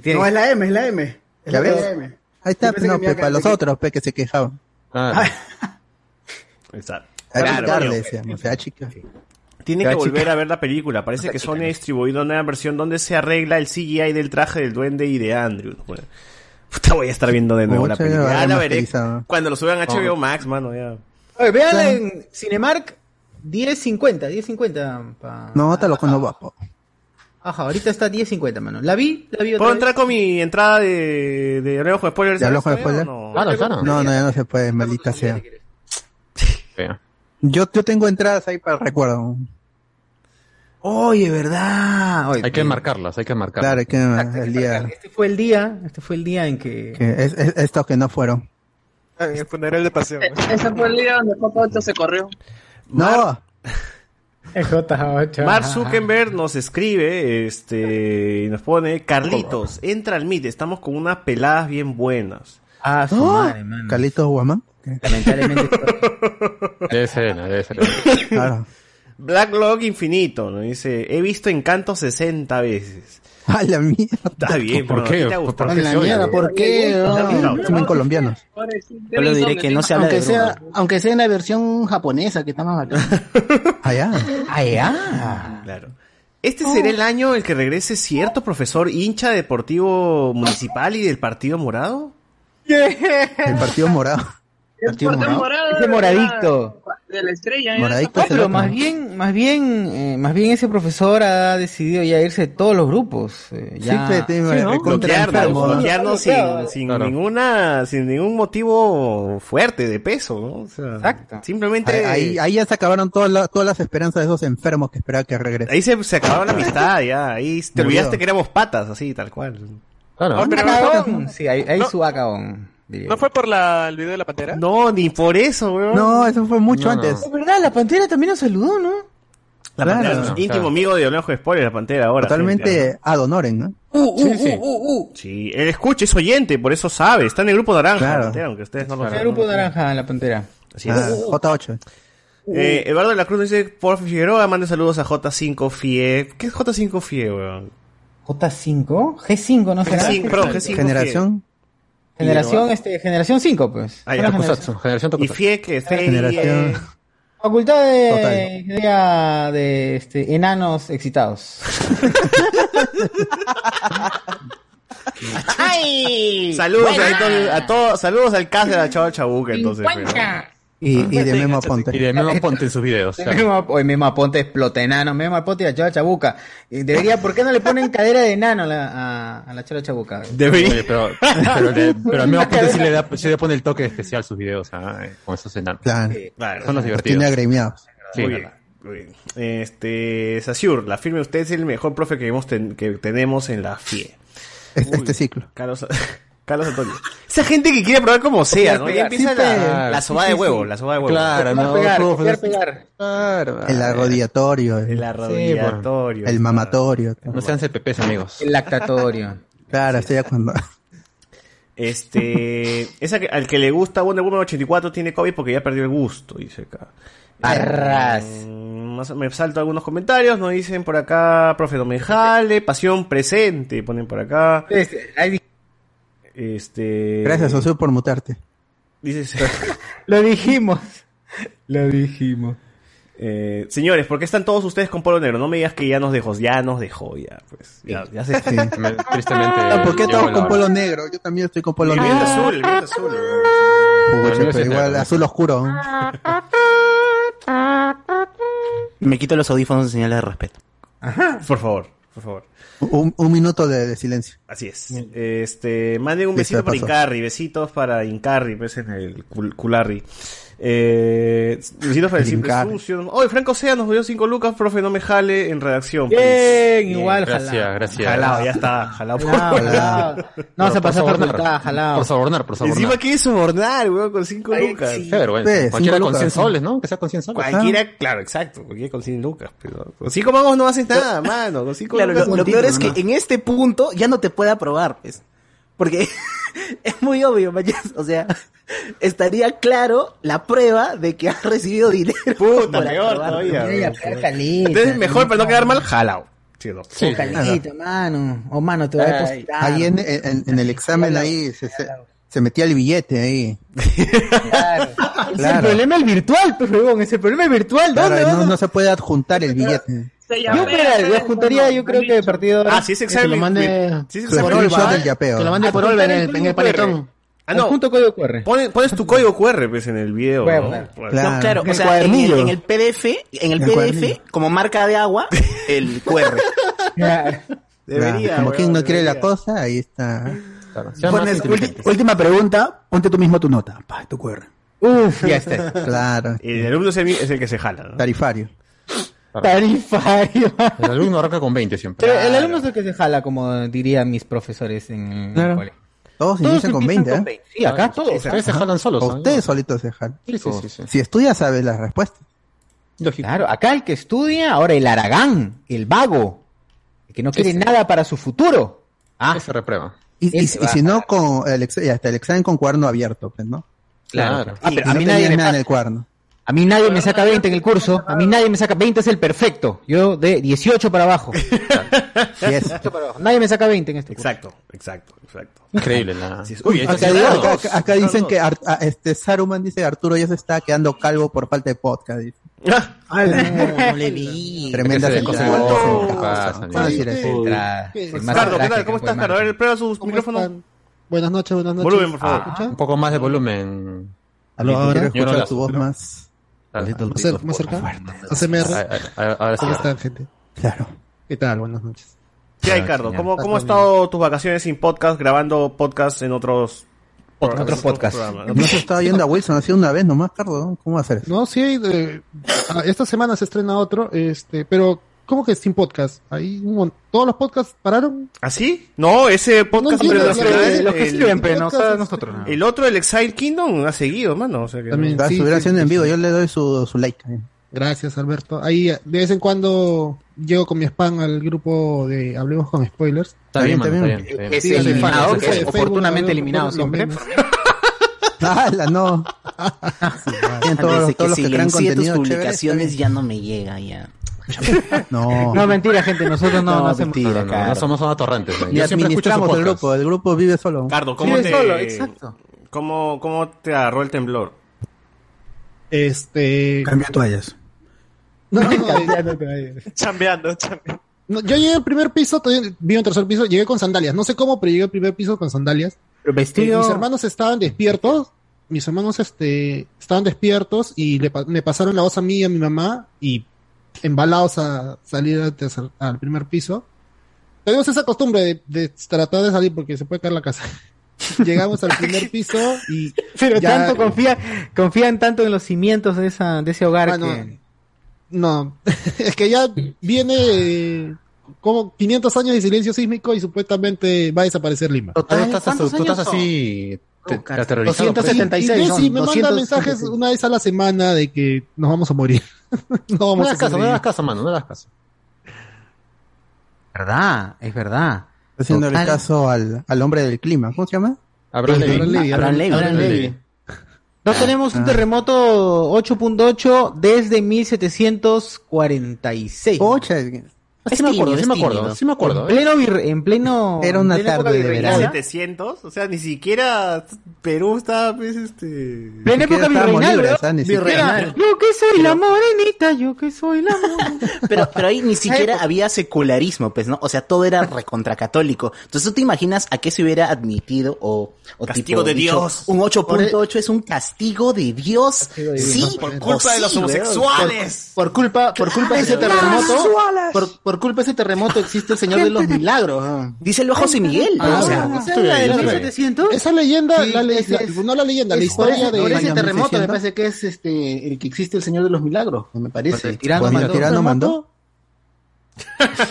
C: Tiene-
J: No, es la M, es la M. Es
D: ¿Ya
J: la
D: ves?
J: M.
D: Ahí está, no,
J: que
D: pe, para los
J: pequeño.
D: otros pe, que se quejaban.
F: Claro.
E: Exacto. Claro,
D: decíamos, o sea, chica.
E: Tiene que
F: chica.
E: volver a ver la película. Parece que Sony ha distribuido una versión donde se arregla el CGI del traje del duende y de Andrew. Bueno, puta, voy a estar viendo de nuevo la película. Ya la veré cuando lo suban a HBO
F: Oh.
E: Max, mano. Ya.
C: Oye, véanla en Cinemark 10.50, 10.50. Pa...
D: No, está loco, no va.
C: Ajá, ahorita está 10.50, mano. La vi, la vi otra
E: ¿Puedo
C: vez.
E: entrar con mi entrada de, de Hablemos con Spoilers?
D: ¿De Hablemos con
E: ¿Todavía o
D: Spoilers?
E: No?
F: Claro.
D: No, no, ya no se puede, maldita sea. Yo, yo tengo entradas ahí para recuerdo.
C: Oye, ¿verdad? Oye,
F: Hay que marcarlas, hay que marcarlas.
D: Claro, que el día.
C: Este fue el día, este fue el día en que...
D: Que es, es- estos que no fueron.
H: En el funeral de pasión.
K: E- <laughs> Ese fue el día donde Copa 8 se corrió.
D: No,
C: J8. <laughs>
E: Mark Zuckerberg nos escribe este y nos pone Carlitos, entra al Meet, estamos con unas peladas bien buenas.
C: Ah, su madre, mano.
D: Carlitos Guamán.
C: Lamentablemente. <laughs>
F: Debe ser, debe ser.
D: Claro.
E: Blacklog Infinito, nos dice, he visto Encanto 60 veces. <laughs>
D: A la mierda.
E: Está bien,
F: ¿Por
E: pero
F: qué?
E: ¿a ti te ha
F: ¿Por-
E: gustado?
F: por qué
J: la mierda, ¿por qué?
E: No,
D: Somos colombianos.
I: Yo le diré que no se habla
J: Aunque
I: de
J: sea,
I: Bruno.
J: aunque sea en la versión japonesa, que está más bacán.
D: Allá.
C: Allá.
E: Claro. Este será el año en el que regrese cierto profesor hincha deportivo municipal y del Partido Morado. <laughs>
D: El partido morado.
J: Morado.
C: Ese moradicto.
K: de la estrella.
D: Moradito
C: No,
D: es el
C: pero más bien, más bien, eh, más bien ese profesor ha decidido ya irse de todos los grupos. eh, ya.
D: Sí, te-
C: Sí, ¿no?
E: Bloquearnos, bloquearnos sin, sin
F: claro.
E: ninguna, sin ningún motivo fuerte de peso, ¿no? O sea,
C: Exacto.
E: Simplemente
D: Ahí, ya se acabaron todas, las- todas las esperanzas de esos enfermos que esperaban que regresen.
E: ahí se, se acabó la amistad, <laughs> ya. Ahí te olvidaste que éramos patas, así, tal cual.
F: Claro.
K: Ah, pero.
C: Sí, ahí, ahí
K: No.
C: su acabón. Diría.
K: ¿No fue por la, el video de la pantera?
E: No, ni por eso, weón.
D: No, eso fue mucho
F: No, no.
D: antes.
C: Es verdad, la pantera también nos saludó, ¿no?
E: La
D: Claro.
E: pantera es un
F: Claro.
E: íntimo amigo de Olejo Spoiler, la pantera ahora. gente,
D: Totalmente ad honoren, ¿no?
F: Sí, sí.
E: ¿no? Sí, él escucha, es oyente, por eso sabe. Está en el grupo naranja,
D: Claro.
E: la pantera, aunque ustedes no lo
C: El
E: saben.
C: grupo naranja, la pantera.
E: Así es.
D: Ah, J8.
E: Eh, Eduardo de la Cruz dice, por Figueroa, mande saludos a J5 FIE. ¿Qué es J5 FIE, weón?
C: J5, G5, ¿no será?
E: G5, perdón, G5
D: Generación.
C: Generación, este, generación 5, pues.
E: Ah, ya,
C: generación.
F: generación
E: ¿Y
F: Tokusatsu.
E: FIE qué? FIE.
D: Generación.
C: Facultad de. Ingeniería de este, enanos excitados. <laughs>
M: ¡Ay!
E: Saludos a, entonces, a todos, saludos al cast de la Chava Chabuca, entonces. pero-
M: 50.
D: Y, y de Memo
F: Y
D: Ponte.
F: de Memo Ponte en sus videos. claro.
C: Memo, Memo Aponte explota enano, Memo Aponte y la chava chabuca. Y debería, ¿por qué no le ponen cadera de enano a la, a, a la chava chabuca?
E: Debería.
F: Oye, pero, pero, le- pero al Memo Ponte sí le, da, sí le pone el toque especial a sus videos, ah, eh, con esos enanos.
D: Claro.
E: Claro.
F: Son los divertidos.
D: tiene agremiados.
F: Sí,
E: muy bien. muy bien. Este, Sasur, la firme usted es el mejor profe que, hemos ten- que tenemos en la FIE.
D: Este, este ciclo.
E: Carlos, Carlos Antonio. <laughs> Esa gente que quiere probar como sea, ¿no? Ya
C: pegar.
E: empieza
C: Sí,
E: la,
F: pegar.
E: la sobada de huevo, la sobada de huevo.
F: Claro, no,
C: pegar,
F: es-
C: pegar.
F: Claro.
D: El arrodillatorio.
E: El
D: El,
E: arrodillatorio.
D: el mamatorio.
F: No sean CPPs, amigos.
C: El lactatorio. <laughs>
D: Claro, estoy ya cuando.
E: Este, esa que, al que le gusta Wonder Woman 84 tiene COVID porque ya perdió el gusto, dice acá.
C: Arras.
E: Más- me salto algunos comentarios, nos dicen por acá, profe Domejale, pasión presente, ponen por acá.
C: Este, ahí
E: Este.
D: Gracias, Osur, por mutarte.
E: Dice, <laughs>
C: Lo dijimos. Lo dijimos.
E: eh, señores, ¿por qué están todos ustedes con polo negro? No me digas que ya nos dejó, ya nos dejó, ya, pues. Ya, ya se
D: Sí.
F: Me- Tristemente.
D: ¿Por qué todos con polo negro? Yo también estoy con polo
E: El
D: negro.
E: azul, el viento azul.
F: El mío
D: pero igual
F: negro.
D: azul oscuro. <laughs>
I: Me quito los audífonos en señal de respeto.
E: Por favor, por favor.
D: Un, un minuto de, de silencio.
E: Así es. Este, manden un besito para. Incarri, besitos para Incarri, pues en el cul- cularri. Eh, El simple
D: Incarri.
E: sucio. Hoy Franco Sea nos dio 5 lucas, profe, no me jale en redacción.
C: Bien,
E: please.
C: igual,
F: Gracias,
C: jalado.
F: gracias.
E: Jalado, ya está, jalado.
C: Jalado, jalado. No vas a
F: Por
C: facultad, jalado.
F: Por sobornar, por sobornar.
E: Encima quiere sobornar, weón, con 5 lucas.
F: Qué vergüenza.
D: Sí,
F: Cualquiera
D: cinco
F: con
D: lucas,
F: 100
D: sí.
F: soles, ¿no? Que sea con 100 soles.
E: Cualquiera, claro, exacto, cualquiera con 100 lucas, pero con 5 mangos no haces nada, mano, con 5
I: Claro,
E: lucas.
I: lo, lo peor es que en este punto ya no te puede aprobar, pues. Porque <laughs> es muy obvio, mañas. O sea, estaría claro la prueba de que has recibido dinero.
E: Puta, peor todavía. Entonces mejor para no quedar mal, jalao. Sí, no.
F: Sí,
C: Calita, mano. O mano, te voy a depositar.
D: Ahí en, en, en el examen ahí se, se, se metía el billete ahí.
C: Claro. <laughs> Es
D: Claro.
C: el problema el virtual, pues, huevón. Es el problema el virtual.
D: Claro,
C: ¿Dónde?
D: no,
C: ¿Dónde?
D: no se puede adjuntar el billete.
K: Se
C: Yo, espera, yo juntaría, yo creo que de partido.
E: Ah, si es
L: Que lo mande
D: El del yapeo.
L: Que lo mande por
C: Ah,
L: Olver en
C: el
L: el, en el paletón.
E: Ah, no.
C: Junto código QR.
E: Pones, pones tu código QR pues, en el video.
D: Claro.
I: No, claro,
C: En
I: o
C: el
I: sea, en el, en el PDF, en el
D: En el
I: PDF, como marca de agua, el <laughs> QR.
C: Claro.
E: Debería.
D: Como quien no quiere la cosa, ahí está.
F: Claro,
J: Pones última pregunta, ponte tú mismo tu nota. Pa, tu QR.
C: Uf, ya está. <laughs>
D: Claro,
E: El alumno es el, es el que se jala. ¿no?
D: tarifario.
C: Tarifario.
F: El alumno arranca con 20 siempre.
C: Pero el alumno es el que se jala, como dirían mis profesores en el
D: Claro.
C: colegio.
D: Todos
C: Todos
D: inician con
C: empiezan
D: 20, ¿eh?
C: con 20. Sí, acá todos.
F: Ustedes se jalan solos.
D: O
F: ¿no?
D: ustedes solitos se jalan.
F: Sí, sí, sí, sí.
D: Si estudias, sabes la respuesta.
F: Lógico.
C: Claro, acá el que estudia, ahora el Aragán, el vago, el que no quiere
F: Ese.
C: nada para su futuro. Ah,
F: Ese reprueba.
D: Y,
C: se
D: si
C: a
D: no, con el, hasta el examen con cuaderno abierto, pues, ¿no?
F: Claro.
C: Ah,
D: Y
C: pero
D: no
C: a mí nadie me
D: nada en el cuaderno.
C: A mí nadie me saca 20 en el curso. A mí nadie me saca 20 es el perfecto. Yo de 18 para abajo.
D: Sí es.
C: 18 para abajo. Nadie me saca 20 en este curso.
E: Exacto, exacto, exacto.
F: Increíble.
E: Es.
F: Uy,
D: Acá, acá- acá dicen que Ar- este Saruman dice Arturo ya se está quedando calvo por falta de podcast. dice.
E: Ah, <laughs>
I: No le vi.
D: Tremenda
F: Ese de cosas
D: sentada.
F: igual. ¿Qué pasa,
D: ¿Cómo
E: estás, prueba sus
N: ¿Cómo
E: micrófonos.
N: Buenas noches, buenas noches.
E: Volumen, por favor.
F: Un poco más de volumen.
D: Aló,
N: ahora?
D: escuchar tu voz más.
N: Más, cer- más cerca. ACMR.
F: Ah, ah, ah, ahora sí.
N: ¿Cómo están, gente?
D: Claro.
N: ¿Qué tal? Buenas noches.
E: ¿Qué hay, Cardo?
F: genial.
E: ¿Cómo, ¿Cómo han estado tus vacaciones sin podcast, grabando podcast en otros,
F: En otros podcasts.
E: ¿no?
D: Se estaba yendo a Wilson, ha sido una vez nomás, Cardo. ¿Cómo va a hacer eso?
N: No, sí, eh, ah, esta semana se estrena otro, este, pero ¿cómo que sin podcast? Ahí todos los podcasts pararon.
E: ¿Ah, sí? No, ese podcast
N: entiendo,
E: internacional,
N: los que-
C: los que
E: el-
C: sirven, pero no
N: es-
C: nosotros. no.
E: El otro, el Exile Kingdom, ha seguido, mano. O sea que
N: También.
D: Va a
N: Sí,
D: subir
N: sí,
D: haciendo
N: sí,
D: en vivo, yo le doy su, su like. también.
N: Gracias, Alberto. Ahí de vez en cuando llego con mi spam al grupo de Hablemos con Spoilers.
F: Está bien,
D: Está bien,
F: está bien. está bien.
C: Es eliminado, es
N: Facebook,
C: oportunamente eliminado siempre.
D: ¡Hala, no! <laughs> Tienen todos, todos los
I: que
D: crean
I: silencié tus
D: contenido chévere.
I: publicaciones ya no me llega ya. <laughs>
D: No.
C: No, mentira, gente, nosotros no,
I: No,
C: no hacemos
I: mentira,
F: No, no, no somos una torrentes. eh. Yo su
D: administramos el grupo, el grupo vive solo.
E: Cardo, ¿cómo
C: Vive
E: te,
C: solo, exacto.
E: ¿cómo, ¿cómo te agarró el temblor?
N: Este.
J: Cambia toallas.
N: No, <laughs> no, eh,
H: Chambeando, chambeando.
N: no, yo llegué al primer piso, todavía vi un tercer piso, llegué con sandalias. No sé cómo, pero llegué al primer piso con sandalias.
C: Pero
N: Eh,
C: vestido.
N: mis hermanos estaban despiertos. Mis hermanos este, estaban despiertos y le, me pasaron la voz a mí y a mi mamá y embalados a salir al, tercer- al primer piso. Tenemos esa costumbre de, de tratar de salir porque se puede caer la casa. <laughs> Llegamos al primer <laughs> piso y
C: Pero
N: ya-
C: tanto confía, confían tanto en los cimientos de esa, de ese hogar
N: Bueno,
C: que.
N: No, <laughs> es que ya viene como 500 años de silencio sísmico y supuestamente va a desaparecer Lima.
F: Tú estás,
C: ¿cuántos
F: tú estás así te- aterrorizado. pues.
C: 276
N: Y, y
C: son,
N: Messi me manda
C: 276.
N: mensajes una vez a la semana de que nos vamos a morir. no <laughs>
F: No
N: vamos
F: das caso, no das caso, mano, no le das caso.
C: verdad, es verdad.
D: Haciendo el
C: Total.
D: caso al, al hombre del clima. ¿Cómo se llama?
F: Abraham Levy.
I: Abraham Levy.
C: No tenemos un terremoto 8.8 desde 1746.
F: Sí me acuerdo, sí me acuerdo, sí me
C: En
F: acuerdo. ¿eh?
C: pleno, vir- en pleno.
D: Era una tarde de verano.
E: 700, o sea, ni siquiera Perú está, pues, este...
C: Plena época virreinal,
D: libres,
C: ¿verdad?
D: ¿ah? Ni
C: Virreinal. Yo que soy la morenita, yo que soy la morenita. <laughs>
I: Pero, pero ahí ni siquiera había secularismo, pues, ¿no? O sea, todo era recontracatólico. Entonces, ¿tú te imaginas a qué se hubiera admitido o, o
E: Castigo
I: tipo
E: de
I: dicho,
E: Dios.
I: Un 8.8 es un castigo de Dios.
N: de Dios.
I: Sí,
E: Por culpa de los
I: sí,
E: homosexuales.
L: Por culpa, por culpa de ese terremoto, por, por culpa de ese terremoto existe el Señor de los <laughs> Milagros. ¿no?
I: Díselo a José Miguel.
N: Ah,
I: o sea,
N: bueno.
C: ¿Esa es la de los 1700?
N: Esa leyenda,
L: Sí,
N: la le-
L: ese
N: la-
L: es-
N: no la leyenda, la
L: Es por
N: historia
L: ese, por
N: de...
L: ese terremoto me
D: 1600.
L: parece que es este el que existe el Señor de los Milagros, me parece.
C: El tirano
D: Pues
C: mandó.
D: tirano mandó.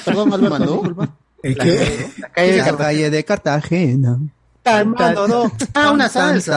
N: Perdón, Alberto,
L: ¿Mandó?
N: disculpa.
J: ¿El qué?
C: La calle de
D: La
C: Cartagena.
D: calle de Cartagena.
L: Mano, no. <laughs> Ah, una salsa.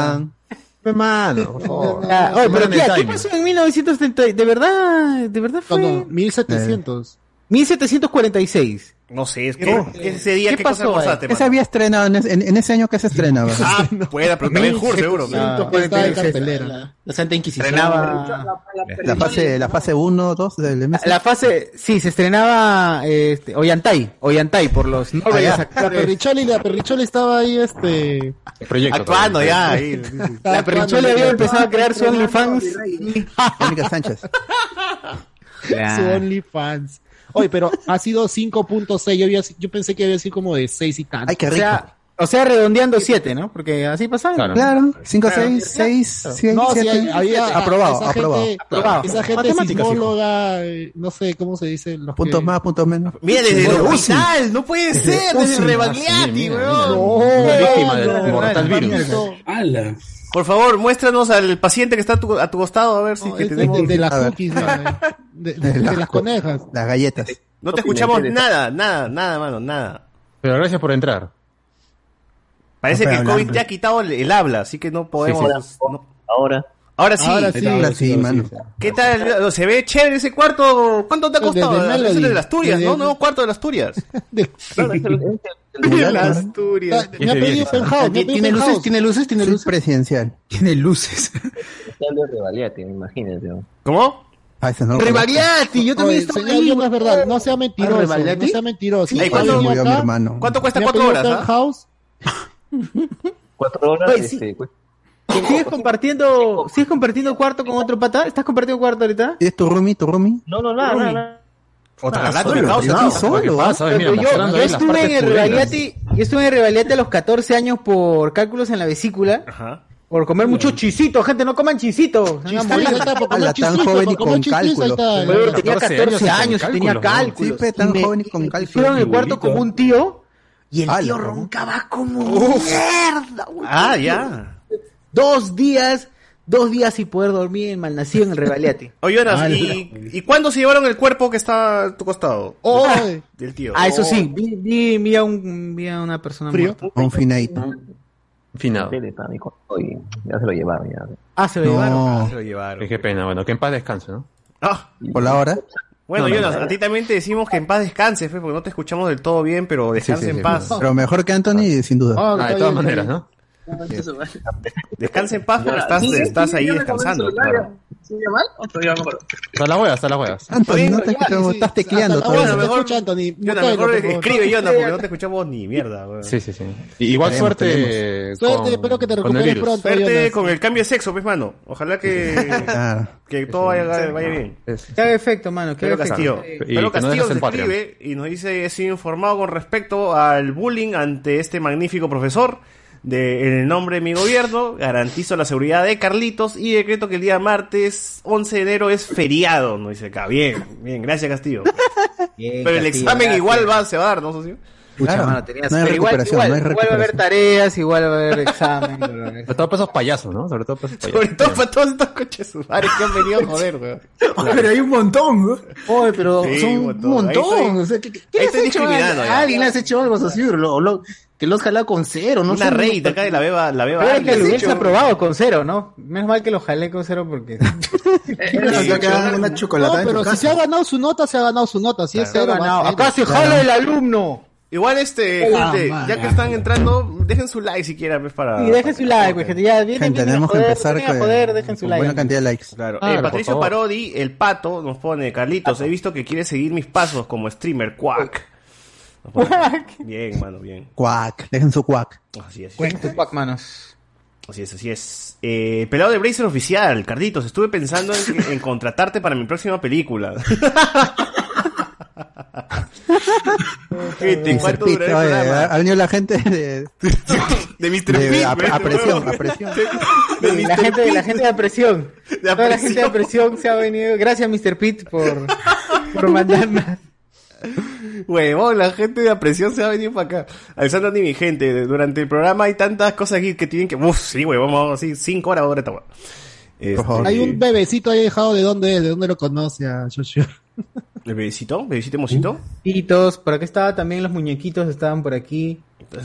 D: tan.
F: Mano, por favor. <laughs>
C: Ah, oye, pero
F: Pongan
C: ¿qué,
F: el
C: ¿qué
F: timing.
C: pasó en 1970? De verdad, de verdad
N: No,
C: fue
N: no, 1700.
C: 1746.
E: No sé, es que, ese día,
C: ¿Qué
E: ¿qué, cosa
C: pasó
D: ¿Qué se había estrenado en, ese- en- en ese año que se estrenaba?
E: Ah, <laughs> <laughs> pueda, pero también Jur, seguro.
N: Ah, está en cartelera.
L: La, la Santa Inquisición.
C: Estrenaba
D: La fase, la fase 1, 2 del mes.
C: la fase, sí, se estrenaba este, Ollantay, Ollantay por los nobles
N: La
C: actores.
N: Perricholi, la Perricholi estaba ahí, este...
F: Proyecto.
E: Actuando ya. ahí.
C: La Perricholi había empezado a crear su OnlyFans. <laughs>
D: Mónica Sánchez.
N: su OnlyFans. Oye, pero ha sido 5.6, yo, había- yo pensé que había sido como de 6 y tanto.
D: Ay, qué
C: O
D: rico.
C: sea, o sea, redondeando 7, ¿no? Porque así pasaba.
F: Claro.
D: Claro, 5, 6, 6, 6,
N: No, sí,
D: 7.
N: había
D: Aprobado,
N: esa
D: aprobado.
N: Gente,
C: Aprobado.
N: Esa gente eh, no sé cómo se dice. Los
D: Puntos
N: que-
D: más, puntos menos.
E: Mira, desde el hospital, no puede ser, desde el Rebagliati, weón.
F: Una víctima del
N: no,
F: mortal
N: no,
F: virus.
N: no,
J: ¡Hala!
E: Por favor, muéstranos al paciente que está a tu, a tu costado, a ver si
N: no,
E: que
N: es de,
E: tenemos...
N: de- de las cookies, de, <laughs> de- de las conejas.
D: Las galletas.
E: No te escuchamos nada, nada, nada, mano, nada.
F: Pero gracias por entrar.
E: Parece
D: No
E: que el COVID
D: hablar.
E: te ha quitado el, el habla, así que no podemos... no-
O: Ahora.
E: Ahora sí.
N: Ahora sí.
D: Ahora sí, mano.
E: ¿Qué tal? ¿Se ve chévere ese cuarto? ¿Cuánto te ha costado? Ese es de las Asturias,
N: Desde-
E: ¿no? Nuevo cuarto de las Asturias. <laughs>
N: De- <laughs>
E: De las Asturias.
N: Me ha pedido penthouse,
L: ¿Tiene luces? ¿Tiene luces? ¿Tiene luces?
D: presidencial.
J: Tiene luces. <laughs>
O: Algo de Valiati, imagínate. ¿no?
E: ¿Cómo?
D: Ah, no.
L: Rebagliati, yo también ahí.
N: no es verdad, no sea mentiroso,
L: ¿Rebagliati?
N: no sea mentiroso.
E: ¿Cuánto cuesta cuatro horas?
O: Cuatro horas,
C: Oye,
O: este, cu-
C: ¿Sigues compartiendo, sigues compartiendo cuarto con otro pata? ¿Estás compartiendo cuarto ahorita?
D: ¿Es tu roomie, tu roomie?
O: No, no, nada, nada, nada.
E: Otra rato
D: solo,
E: causa,
D: solo.
F: ¿Qué pasa? Mira,
C: Pero yo, yo estuve en el yo estuve en el a los 14 años por cálculos en la vesícula
E: Ajá.
C: Por comer mucho chisito, gente, no coman chisito. se van a
N: Chiste,
C: morir.
N: ahí está, por comer
D: Ala, tan joven y con.
C: Weón, tenía
F: 14
C: 14
F: años
C: tenía
F: cálculos.
D: Sí, tan joven y con
C: me
D: cálculos.
C: Pusieron en el cuarto como un tío y el
D: Ala,
C: tío
D: ¿no?
C: roncaba como mierda. weón.
E: Ah, ya.
C: Dos días, dos días sin poder dormir, malnacido en el Revaliati. <laughs>
E: Oye, Jonas,
N: Ah,
E: ¿y, ¿y cuándo se llevaron el cuerpo que está a tu costado?
N: Ay,
E: Del tío.
C: Ah, eso
E: Oh.
C: sí, vi, vi, vi a, un, vi a una persona
N: Frío.
C: muerta.
D: Confinadito.
F: Finado.
O: Tele para mi co- y ya se lo llevaron ya.
C: Ah, se lo llevaron.
D: No,
E: Se lo llevaron.
F: Qué pena, bueno, que en paz descanse, ¿no?
E: Ah,
D: por la hora.
E: Bueno,
F: No, no,
E: Jonas,
F: no.
E: a ti también te decimos que en paz descanses, fe, porque no te escuchamos del todo bien, pero descansa
F: sí,
E: en
F: sí.
E: paz.
D: Pero mejor que Anthony, sin duda.
N: Ah,
F: Ah, de todas maneras, ¿no?
E: Descansa en paz porque estás, estás ahí descansando. Claro.
F: Hasta las huevas, hasta las huevas.
D: Anthony, no te escuchamos,
N: sí,
D: estás tecleando todavía.
N: se te
E: mejor-
N: escucha, Anthony.
E: Mejor escribe, Jonas, porque no te escuchamos ni mierda.
F: Sí, sí, sí. Igual
D: Tenemos,
F: suerte.
N: Suerte,
F: con-
N: espero que te recuperes pronto.
E: Suerte
N: Jonas.
E: con el cambio de sexo, pues, mano. Ojalá que, <laughs> que todo vaya, vaya bien.
C: ¿Qué haga efecto, mano? ¿Qué
E: Pedro
C: haga
E: Castillo.
C: efecto?
F: No
E: Castillo
F: Patreon.
E: escribe y nos dice, he sido informado con respecto al bullying ante este magnífico profesor. De, en el nombre de mi gobierno, garantizo la seguridad de Carlitos y decreto que el día martes 11 de enero es feriado. Nos dice acá. Bien, bien, gracias Castillo.
C: Bien,
E: Pero el examen
C: gracias.
E: igual va, se va a dar, ¿no, socio?
C: Pucha,
D: Claro,
C: mano, tenías-
D: no hay
C: pero
D: recuperación,
C: igual,
D: no hay
C: igual va a haber
D: recuperación.
C: tareas, igual va a haber examen. <laughs>
F: Sobre todo para esos payasos, ¿no? Sobre todo para esos
E: Sobre
F: payasos.
E: todo para todos estos coches sumares que han venido a joder, weón. <laughs>
L: Pero hay un montón, ¿no? Oye, pero
E: Sí,
L: son
E: un montón.
L: montón.
E: Ahí estoy-
L: o sea, ¿qué, has hecho? a-. Alguien le has hecho algo así, lo, lo- que los jalado con cero, ¿no?
E: Una
L: Son-
E: raid acá de la beba, la beba.
C: Pero que lo hubiese aprobado con cero, ¿no? Menos mal que lo jalé con cero porque... <laughs>
L: Una
N: No,
L: chocolatada en
N: pero
L: tu
N: si
L: casa.
N: se ha ganado su nota, se ha ganado su nota. Si es cero.
C: Acá se jala el alumno.
E: Igual este,
N: Ah,
E: gente,
N: man.
E: ya que están entrando, dejen su like si quieren, pues, para...
C: Y dejen su like, pues, gente. Ya vienen,
D: Gente, tenemos que
C: joder,
D: empezar con,
C: joder, dejen su
D: con
C: like.
D: buena cantidad de likes.
E: Claro.
F: Claro,
E: Eh, Patricio. Parodi, el pato, nos pone, Carlitos, he visto que quiere seguir mis pasos como streamer, quack. Nos pone, Bien, mano, bien.
D: Cuac, dejen su cuac.
E: Así es.
C: Dejen tus pac, manos.
E: Así es, así es. Eh, pelado de Bracer oficial, Carlitos, estuve pensando en, en contratarte para mi próxima película. <laughs> <laughs> Gente. ¿cuánto durará el
D: oye,
E: programa?
D: ha venido la gente de, <laughs>
E: De Mr.
D: de-
E: Pete,
D: a, a presión, a presión.
E: De
C: Sí, la gente, la
E: Pete.
C: gente de presión.
E: De
C: Toda la gente de presión se ha venido. Gracias, Mr. Pete, por, por mandarnos.
E: Huevón, la gente de apresión se va a venir para acá. Alexander ni mi gente, durante el programa hay tantas cosas aquí que tienen que. Uf, sí, huevón, vamos así, cinco horas ahora esta. Este,
N: Hay un bebecito ahí dejado de dónde es, de dónde lo conoce a Joshua.
E: ¿El bebecito? ¿Bebecito mosito?
C: Pitos, por acá estaban también los muñequitos, estaban por aquí.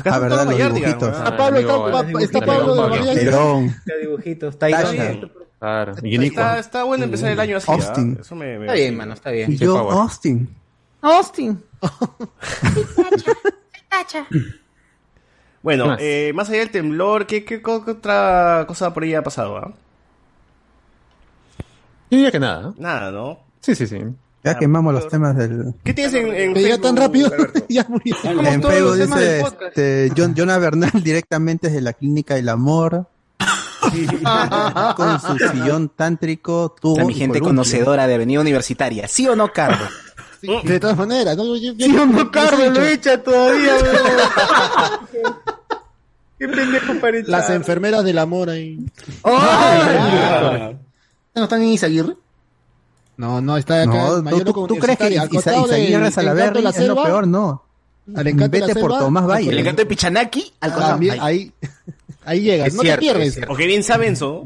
D: Ah, verdad, los dibujitos.
N: Está Pablo, está,
F: amigo,
N: está
F: amigo
N: Pablo de
F: Pablo.
N: María.
D: Negrón,
C: Los dibujitos, está ahí. Está
F: Claro.
E: Está, está bueno empezar el año así. ¿ah?
D: Austin.
E: Eso me, me-
C: Está bien, mano, está bien.
D: yo. Austin.
C: Austin.
E: Bueno,
F: Más.
E: eh, más allá del temblor, ¿qué, qué, qué otra cosa por ahí ha pasado? ah?
F: Yo diría que nada, ¿no?
E: Nada, ¿no?
F: Sí, sí, sí.
D: Ya quemamos los temas del...
E: ¿Qué tienes en, en
N: ya tan rápido, <laughs> ya murió.
D: En
C: todos
D: Facebook dice este, John, Jonah Bernal directamente desde la clínica del amor. <laughs> con su sillón tántrico, tubo
I: A mi gente conocedora de Avenida Universitaria. ¿Sí o no, Carlos? <laughs>
N: De todas maneras, ¿no? Yo- yo-
C: Sí, no,
N: yo-
C: Carlos, lo echa todavía, weón. Qué pendejo para echar.
N: Las enfermeras del amor ahí.
L: ¿No están en Isaguirre?
N: No, no, está acá.
D: No,
N: en
D: ¿tú,
N: Mayor
D: tú- tú crees que
N: al
D: Isa-
N: costado
D: Salaverry
N: la
D: es lo
N: Selva,
D: peor? No.
N: Al encanto de la
D: Vete por
N: selva,
D: Tomás
N: al
D: Valle.
I: El encanto de Pichanaki, al costado.
N: También, ahí, <laughs> ahí llegas,
C: Es
N: no
C: cierto,
N: te pierdes.
C: es cierto.
E: O que bien sabe Enzo.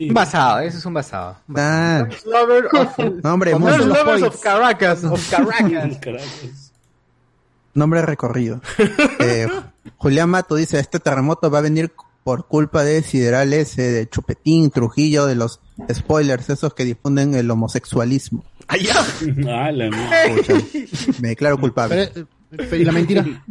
C: Un basado, eso es un basado.
D: Ah,
C: Lover of,
D: nombre,
N: Como
D: mundo,
N: los
C: lovers
N: points. <laughs>
C: of Caracas, of Caracas. <laughs>
D: nombre recorrido. Eh, Julián Mato dice, este terremoto va a venir por culpa de Sideral S, de Chupetín, Trujillo, de los spoilers, esos que difunden el homosexualismo.
E: Allá.
P: Ah, la mierda.
D: Pucha, me declaro culpable.
N: Pero, eh, y la mentira. <laughs>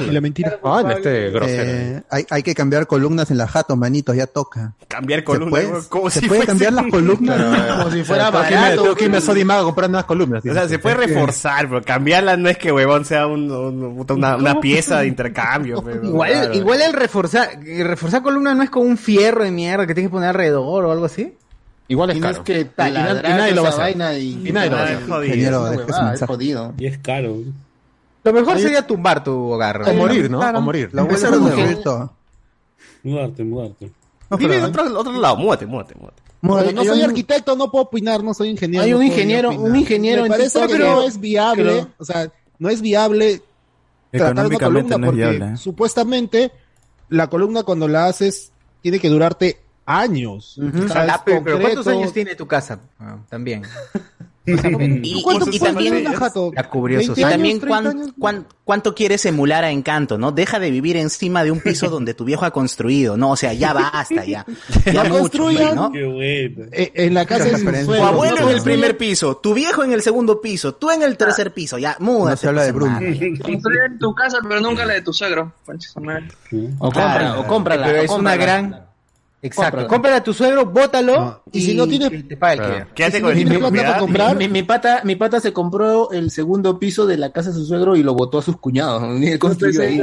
N: Y la mentira.
F: Ah, este grosero.
D: Eh, hay, hay que cambiar columnas en la jato, manitos, ya toca.
E: Cambiar
D: ¿Se
E: columna.
D: puede,
E: como
D: ¿se
E: si
D: puede cambiar las columnas? <laughs>
N: Como si fuera barato.
F: tengo que irme a Sodimago a comprar nuevas columnas.
E: O sea, se puede reforzar, pero cambiarla no es que huevón sea un- un- una, una pieza de intercambio. pero,
C: Igual,
E: claro.
C: igual el reforzar, reforzar columna no es con un fierro de mierda que tienes que poner alrededor o algo así.
F: Igual es
L: Tienes
F: caro.
L: que
F: Y- y y
L: taladrar
F: nadie lo va a
L: esa
F: hacer.
L: vaina y...
F: Y nadie lo va a hacer.
E: jodido.
L: Huevada, es jodido.
P: Y es caro.
C: Lo mejor sería tumbar tu hogar.
F: O morir, ¿no?
D: Claro,
F: O morir.
D: Lo bueno es
L: Empezar
D: destruir
L: con-
D: todo.
P: Mudarte, mudarte.
E: Vive en otro, otro lado, múdate, múdate, múdate.
N: Bueno, no soy
L: un-
N: arquitecto, no puedo opinar, no soy ingeniero.
L: Hay un ingeniero- un ingeniero
N: Me
L: en
N: parece que no es viable,
L: pero-
N: o sea, no es viable tratar una columna
Q: no
N: porque
Q: viable.
N: supuestamente la columna cuando la haces tiene que durarte años. O sea, es
C: Ah, pero, pero ¿cuántos años tiene tu casa? Ah, también. <laughs>
I: Y,
N: ¿Cuánto
I: y- y
N: puede
I: también,
N: valer una jato?
C: La cubrió
N: 20
I: y también
N: 30
I: cuán-
N: años.
I: cuán- cuánto quieres emular a Encanto, ¿no? Deja de vivir encima de un piso <laughs> donde tu viejo ha construido, ¿no? O sea, ya basta, ya. Ya
N: No
I: mucho,
N: construyan.
I: ¿no?
P: Qué bueno.
N: Eh, en la casa de
I: Tu abuelo
N: no
I: en el primer piso, tu viejo en el segundo piso, tú en el tercer piso, ya, muda.
D: No se habla de Bruno. <laughs>
R: Construyen tu casa, pero nunca la de tu suegro.
L: O compra, o cómprala.
C: Pero
L: o
C: es una
L: cómprala.
C: gran. Exacto.
L: Cómprala
C: a tu suegro, bótalo.
N: No, y si no tiene-
C: que te paga el alquiler.
E: Quédate
N: Si
E: con
N: no
E: el
N: plata
E: cuidado.
N: para comprar,
L: Mi, mi pata, mi pata se compró el segundo piso de la casa de su suegro y lo botó a sus cuñados. <laughs> Ni él construyó ahí.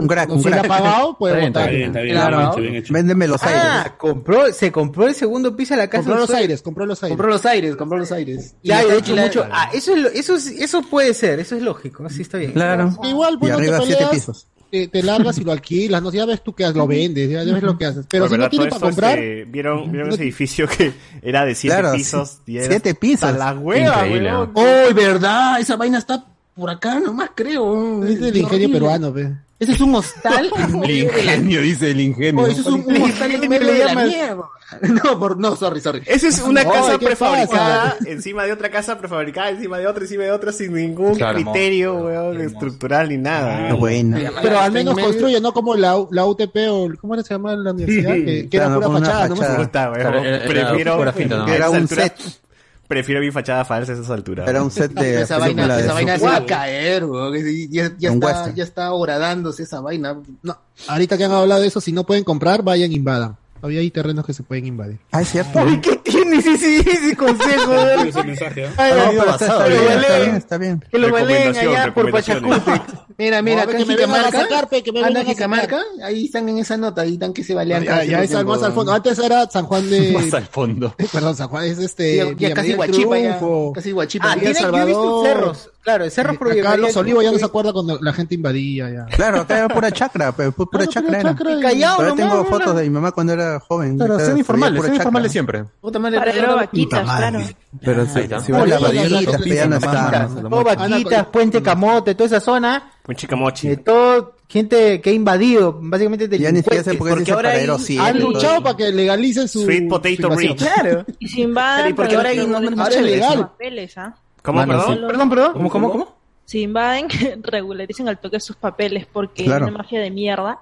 D: Un crack,
N: no
D: un
N: ha
D: crack.
N: pagado, puede
L: Está bien,
N: votar.
P: Está bien, está bien.
L: Claro.
P: Bien hecho, bien hecho.
D: Véndeme los aires.
C: Ah, compró, se compró el segundo piso de la casa.
N: Compró los
C: suegro.
N: aires, compró los aires.
L: Compró los aires, compró los aires. Y
C: Ya, de hecho,
L: y
C: mucho. Ah, eso, es lo- eso, es- eso puede ser, eso es lógico, sí está bien.
D: Claro.
N: Igual,
D: Y
N: bueno, te
D: arriba siete
N: peleas,
D: pisos.
N: Te, te largas y lo alquilas, no sé, ya ves tú que lo vendes, ya, ya ves lo que haces. Pero
E: Por
N: si no
E: verdad, todo
N: para comprar,
E: este, ¿vieron, ¿Vieron ese edificio que era de siete
D: Claro,
E: pisos? Y era
D: siete pisos.
E: la hueva, weón.
L: ¡Oh, verdad! Esa vaina está por acá nomás, creo.
N: es del ingenio peruano, ve.
L: Ese es un hostal. de la-
F: dice el ingenio.
L: Oh, ese es un, un hostal en medio de la mierda. <laughs> No, por, no, sorry, sorry.
E: Esa es una casa
N: ¿qué
E: prefabricada encima de otra casa prefabricada, encima de otra, encima de otra, sin ningún
F: Claro.
E: criterio, weón, estructural ni nada.
D: Qué buena.
N: Pero al menos construye, no como la, UTP o ¿cómo se llama la universidad? Que, que era pura fachada, ¿no?
F: Claro, era- era
E: prefiero
F: pura finta, ¿no?
E: a
D: Era
E: esas
D: un set.
E: Prefiero mi fachada falsa a esas alturas.
D: Era un set de <laughs>
L: esa vaina,
D: de
L: esa vaina se va a caer, weón. Ya, está, ya está horadándose esa vaina.
N: No, ahorita que han hablado de eso, si no pueden comprar, vayan e invadan. Todavía hay terrenos que se pueden invadir.
D: Ah, es cierto.
C: ¿Qué tienes ese, ese consejo?
P: Quiero <laughs> ese mensaje, ¿ah?
C: Ay,
D: No, pero está, está
C: que lo
D: bien, está
C: baleen,
D: bien, está bien.
C: Que lo
E: Recomendación,
C: allá por. Pachacute.
L: Mira, mira, acá
N: que
L: en
N: me vengan a
L: Jicamarca,
N: me
L: anda
N: a
L: Jicamarca, ahí están en esa nota, ahí están que se balean.
N: Ya,
L: cada
N: ya
L: cierto
N: es más al fondo. Antes era San Juan de. <laughs>
F: Más al fondo. <laughs>
N: Perdón, San Juan es este.
L: Ya, ya casi Guachipa, ya, casi Guachipa.
C: Ah, tiene, yo he visto
N: Salvador.
C: cerros. Claro,
N: Acá
C: María-
N: los olivos ya no se acuerda cuando la gente invadía ya.
D: Claro, acá era pura chacra, pero pu- pura
N: Claro,
D: chacra era.
N: chacra y-
C: Callao
D: Todavía tengo fotos de mi mamá cuando era joven.
F: Claro, son informales, son siempre.
L: Puta madre, ahora-
M: vaquitas, claro.
Q: Pero si,
F: está.
Q: si van a
N: Hola,
Q: invadir
N: hola,
Q: los
N: hola,
Q: pisos,
D: ya no
Q: nomás,
D: está.
Q: nomás,
C: Todo Vaquitas, Puente Camote, toda esa zona.
E: Un chicamochi.
C: De todo, gente que ha invadido, básicamente
D: Ya ni siquiera
C: Porque ahora hay-
D: siete,
N: Han
D: todo.
N: luchado para que legalicen su.
E: Sweet Potato.
C: Claro.
M: Y si invadan,
I: Pero ¿y por qué
M: pero
I: ahora hay
N: Ahora es legal.
M: papeles, ¿ah?
E: ¿Cómo,
Q: Mano,
E: perdón?
Q: sí.
C: Perdón, perdón.
L: ¿Cómo, cómo, cómo?
M: Si invaden, <laughs> regularicen al toque sus papeles porque
D: Claro.
M: hay una mafia de mierda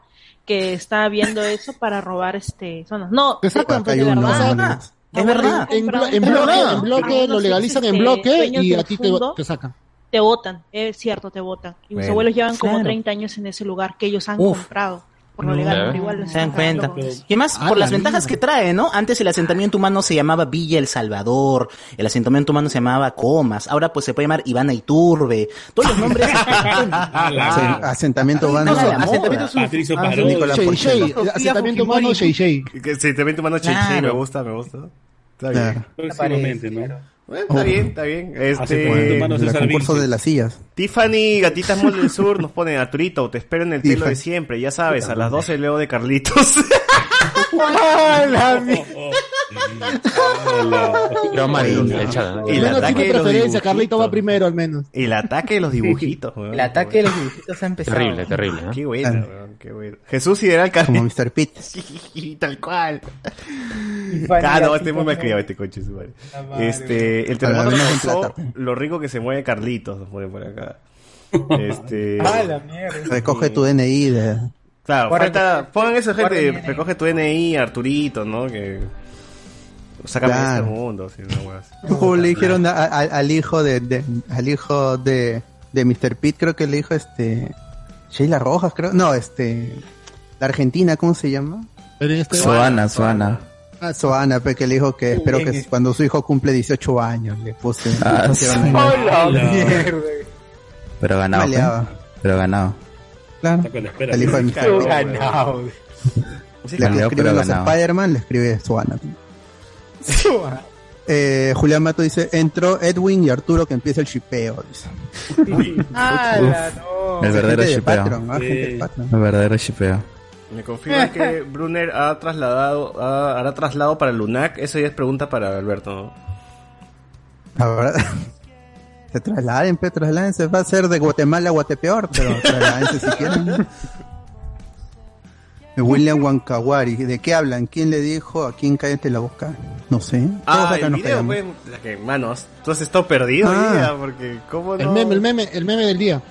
M: que está viendo eso para robar este zonas. No,
N: Te sacan,
M: de verdad.
D: no,
I: Es verdad.
N: En, blo- en
M: Es
N: bloque, en bloque lo legalizan en
M: este,
N: bloque y a ti te, te sacan.
M: Te votan, es cierto, te votan. Y mis
E: Bueno,
M: abuelos llevan como
I: claro.
M: 30 años en ese lugar que ellos han
I: Uf.
M: comprado por lo legal, pero igual
I: Se dan cuenta. Y además,
N: Ah,
I: por
N: la
I: las ventajas que trae, ¿no? Antes el asentamiento humano se llamaba Villa El Salvador, el asentamiento humano se llamaba Comas, ahora pues se puede llamar Ivana Iturbe, todos los nombres. <laughs>
D: Asen- Asentamiento
I: No,
D: urbano.
I: no, asentamiento
P: Patricio
N: asentamiento humano
C: Fujimori.
N: Shey Shey.
E: Que se te mete mano cheche,
I: Claro.
E: me gusta, me gusta. Está bien.
D: Claro.
P: Próximamente, ¿no?
E: Bueno, está bien, está bien.
P: Asentamiento
E: Este,
D: El
P: César
D: concurso de las sillas.
E: Tiffany Gatitas Mall del Sur nos pone Arturito, te espero en el telo
D: Tiffany.
E: de siempre, ya sabes, a las 12 leo de Carlitos. <laughs> El ataque
N: tiene
E: de los
N: preferencia,
E: dibujitos.
N: Carlito va primero al menos.
E: El ataque de los dibujitos, weón.
C: El ataque de los dibujitos ha empezado.
F: Terrible, terrible. ¿no?
E: Qué bueno, weón, qué bueno. Jesús Sideral
D: Como
E: Carlitos.
D: Mr. Pitt.
E: Tal cual. Ah, no, este es muy mal criado este coche, su madre. Este, el terremoto causó
D: plata.
E: lo rico que se mueve Carlitos, nos pone por acá. <laughs> Este.
C: Ah, la mierda.
D: Recoge tu DNI de...
E: Claro, falta, pongan eso, gente, recoge tu DNI, Arturito, ¿no? Que sácame de este mundo, si no.
D: Como le dijeron a- a- al hijo de, de- al hijo de, de Mr. Pitt, creo que le dijo este Sheila Rojas, creo. No, este la Argentina, ¿cómo se llama?
Q: Soana, Soana.
D: Ah, Soana, pe, que le dijo que espero que cuando su hijo cumple 18 años le puse.
Q: Ah.
C: Hola, <laughs> mierda.
Q: Pero ganado.
D: Maleaba.
Q: ¿eh? Pero ganado.
D: Claro. El hijo de.
E: Claro,
D: Pitt.
C: Ganado.
D: Le escribe
Q: pero
D: los. Spider-Man, le escribe Soana. Eh, Julián Mato dice, entró Edwin y Arturo que empieza el shipeo. Dice.
C: ¡Hala, <laughs> no!
Q: El verdadero shipeo. El verdadero shipeo.
E: Me confirma que <laughs> Brunner ha trasladado, ha- hará traslado para Lunac. Eso ya es pregunta para Alberto, ¿no?
D: Ahora, <laughs> se trasladen, pero trasladense. Va a ser de Guatemala a Guatepeor, pero trasladense si quieren. William Wankawari, ¿de qué hablan? ¿Quién le dijo? ¿A quién cállate la boca? No sé. Todos
E: Ah,
D: acá
E: el
D: nos
E: video, pues, la que, manos, tú has estado perdido
D: Ah.
E: día, porque ¿cómo no?
N: El meme, el meme, el meme del día.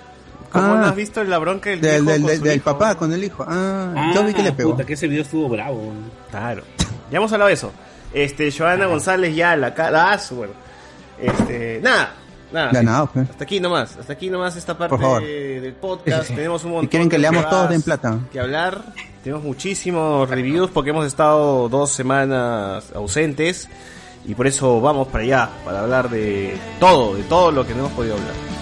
E: ¿Cómo
D: Ah.
E: no has visto la bronca del,
D: Del, del, del,
E: hijo?
D: papá con el hijo. Ah,
P: Ah,
D: yo vi que le pegó.
P: Puta, que ese video estuvo bravo.
E: Claro. Ya hemos hablado de eso. Este, Joana González ya la cara. Ah, su- bueno. Este, nada. Nada.
D: Ganado.
E: Hasta aquí nomás. Hasta aquí nomás esta parte
D: Por favor.
E: del podcast.
D: Sí, sí, sí.
E: Tenemos un montón
D: quieren que
E: de
D: leamos todos de en plata.
E: Que hablar. Tenemos muchísimos reviews porque hemos estado dos semanas ausentes. Y por eso vamos para allá. Para hablar de todo. De todo lo que no hemos podido hablar.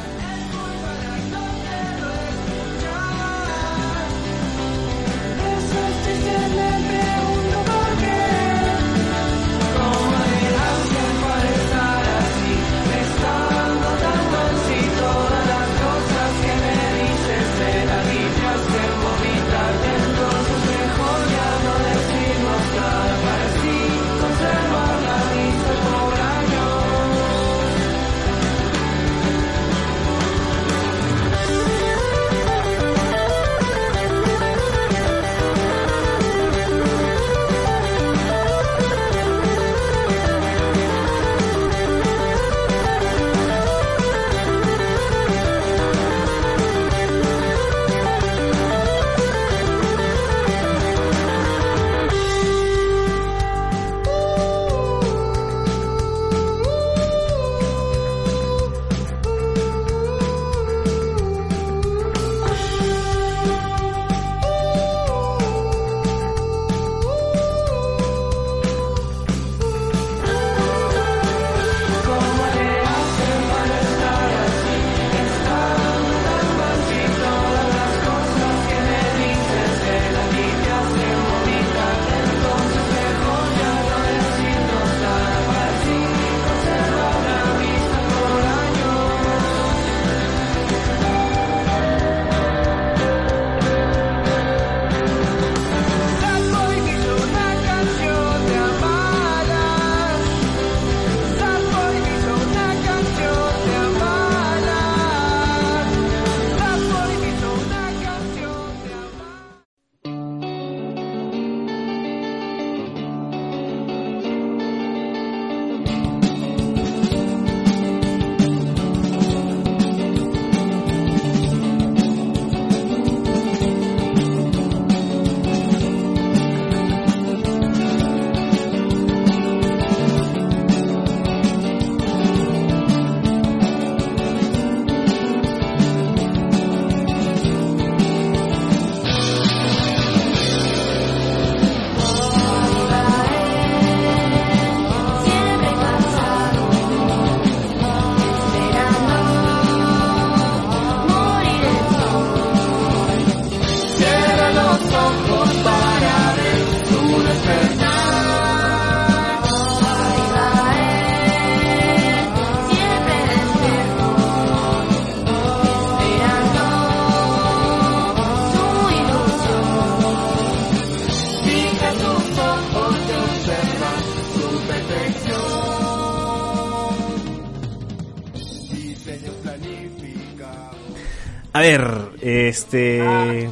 E: Este.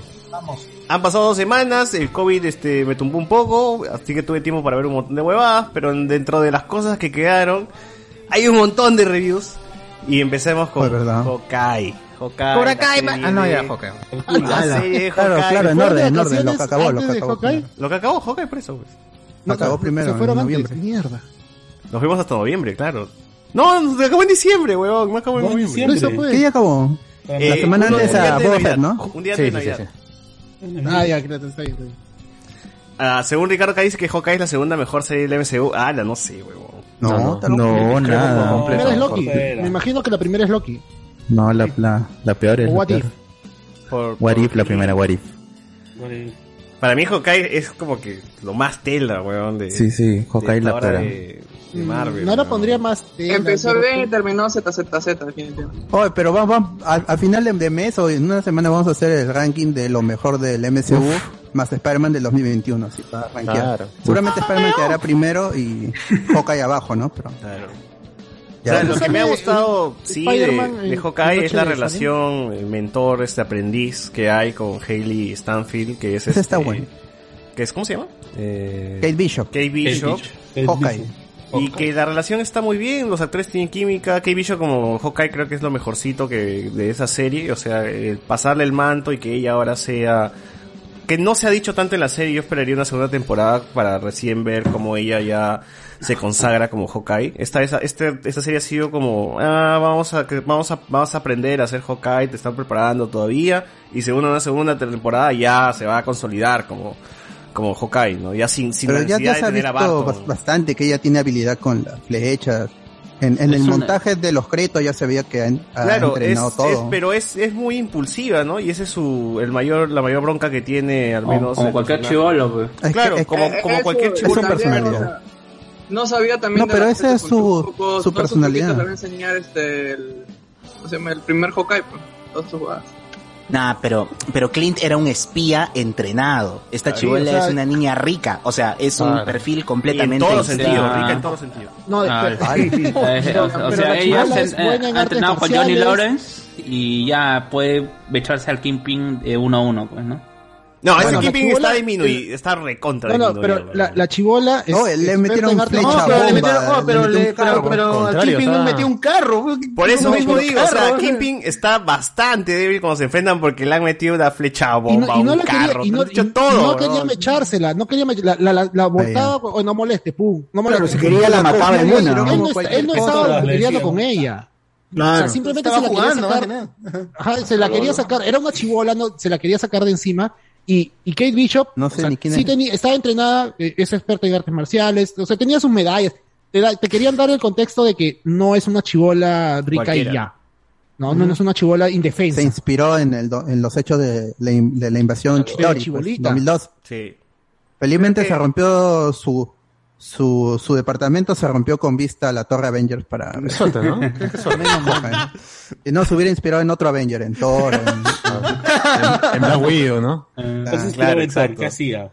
E: Han pasado dos semanas, el COVID este, me tumbó un poco, así que tuve tiempo para ver un montón de huevadas, pero dentro de las cosas que quedaron, hay un montón de reviews. Y empecemos con. Hawkeye. Hawkeye.
I: Cobra Kai, ah, no, ya.
E: La serie de
D: Claro, claro, en
N: ¿Fueron de
D: orden, en orden, lo que acabó, lo que acabó.
N: Hawkeye?
E: Lo que acabó Hawkeye, por eso. pues.
D: Lo acabó primero,
N: Se fueron
D: en
N: antes,
D: noviembre.
N: mierda.
E: Nos fuimos hasta noviembre, claro. No, se acabó en diciembre, huevón. No acabó en
P: No,
E: noviembre.
D: ¿Qué ya acabó?
E: Eh,
D: La semana
E: uno-
D: antes a
E: de
D: Boba. Fett, ¿no?
E: Un día
I: Sí,
E: de
I: sí, sí,
E: Navidad.
I: sí.
N: Ah, ya, creo que está ahí.
E: Ah, según Ricardo K dice que Hawkeye es la segunda mejor serie del MCU. Ah, la no sé, huevón.
D: No,
Q: No, no, nada.
N: La primera es Loki. Me imagino que la primera es Loki.
Q: No, la, la, la peor es
N: O
Q: la
N: What
Q: peor.
N: If.
E: Por-
Q: What
E: por-
Q: If, la primera What If.
E: Para mí Hawkeye es como que lo más tela, weón. De,
Q: Sí, sí,
E: de
Q: Hawkeye la
E: ahora
Q: pera.
E: de, de Marvel.
N: No la pondría más. tela,
R: Empezó
N: pero-
R: bien y terminó ZZZ, definitivamente.
D: Oye, pero vamos, vamos, al, al final de, de mes o en una semana vamos a hacer el ranking de lo mejor del MCU más Spider-Man del 2021, así para rankear.
P: Claro.
D: Seguramente Spider-Man quedará primero y Hawkeye abajo, ¿no? Pero
E: Claro.
D: Ya,
E: O sea, lo que me ha gustado, sí, de, de Hawkeye es la
D: de
E: relación el mentor, este aprendiz que hay con Hailey Stanfield, que es
D: Ese
E: este,
D: está bueno.
E: que es, ¿cómo se llama? Eh,
D: Kate Bishop.
E: Kate Bishop.
D: Kate Hawkeye.
E: Y que la relación está muy bien, los actores tienen química. Kate Bishop como Hawkeye creo que es lo mejorcito que de esa serie. O sea, el pasarle el manto y que ella ahora sea... Que no se ha dicho tanto en la serie, yo esperaría una segunda temporada para recién ver cómo ella ya se consagra como Hawkeye. Esta, esta, este, esta serie ha sido como, ah, vamos a, que- vamos a, vamos a aprender a ser Hawkeye, te están preparando todavía. Y según una segunda temporada ya se va a consolidar como, como Hawkeye, ¿no? Ya sin, sin
D: Pero
E: la
D: ya,
E: necesidad
D: ya se ha visto
E: Barton.
D: bastante que ella tiene habilidad con las flechas. En, en
E: Es
D: el
E: una-
D: montaje de los créditos ya se veía que ha, ha
E: Claro, es,
D: entrenado
E: es-
D: todo.
E: pero es, es muy impulsiva, ¿no? Y ese es su, el mayor, la mayor bronca que tiene, al menos.
F: como cualquier chivolo, pues.
D: Es
E: Claro,
D: es que-
E: como, cualquier
D: es
E: chivolo.
D: su personalidad.
R: No sabía también
D: No, pero esa es su-
R: poco-
D: su personalidad.
R: truquitos Le voy a enseñar este, el, el primer Hawkeye, pues, todas sus jugadas.
I: Nah, pero, pero Clint era un espía entrenado. Esta
R: Claro,
I: chivola
R: o sea-
I: es una niña rica. O sea, es un perfil completamente.
E: En todo sentido,
F: Ah.
E: rica en todo sentido.
N: No,
F: Ah, <laughs>
N: pero-
F: eh,
N: pero-
F: o, o sea,
N: la
F: ella eh, ha
N: artes
F: entrenado con Johnny. Lawrence y ya puede echarse al Kingpin eh, uno a uno, pues, ¿no?
E: No,
N: Bueno,
E: ese Kingpin
N: chibola-
E: está disminuido, está recontra
N: No, no, pero la, la chibola es
D: No, le metieron flecha
L: No, pero le
D: bomba,
L: metieron, oh, pero,
D: le
L: le,
D: metió un
L: pero,
D: carro.
L: pero Kingpin metió un carro.
E: Por eso
L: No,
E: mismo digo, o sea, Kingpin está bastante débil cuando se enfrentan porque le han metido una flecha
N: y
E: bomba,
N: no, y no
E: un carro,
N: y no, y-
E: todo.
N: no quería mechársela, no quería la, la, la, la botaba, o no moleste, pum, no moleste.
J: Si quería la mataba en
N: Él
J: una,
N: no,
J: ¿no?
N: él no no estaba peleando con ella.
J: Claro.
N: O sea, simplemente se la
L: jugando,
N: quería sacar. Ajá, se la quería sacar. Era una chivola, no, se la quería sacar de encima. Y, y Kate Bishop,
D: No
N: o
D: sé
N: sea,
D: ni quién
N: sí
D: es.
N: tenía, estaba entrenada, eh, es experta en artes marciales, o sea, tenía sus medallas. Te, da- te querían dar el contexto de que no es una chivola rica
E: Cualquiera.
N: y ya. No, no, no es una chivola indefensa.
D: Se inspiró en, el, do- en los hechos de la, in- de la invasión Chitori, pues,
N: chibolita.
D: 2002.
E: Sí.
D: Felizmente se rompió su, su, su departamento, se rompió con vista a la Torre Avengers para...
P: Suerte, ¿no? Creo que suerte.
D: y no se hubiera inspirado en otro Avenger, en Thor. en- <laughs>
P: En Black Widow, ¿no?
S: Entonces,
E: claro,
S: claro,
E: exacto.
S: ¿qué hacía?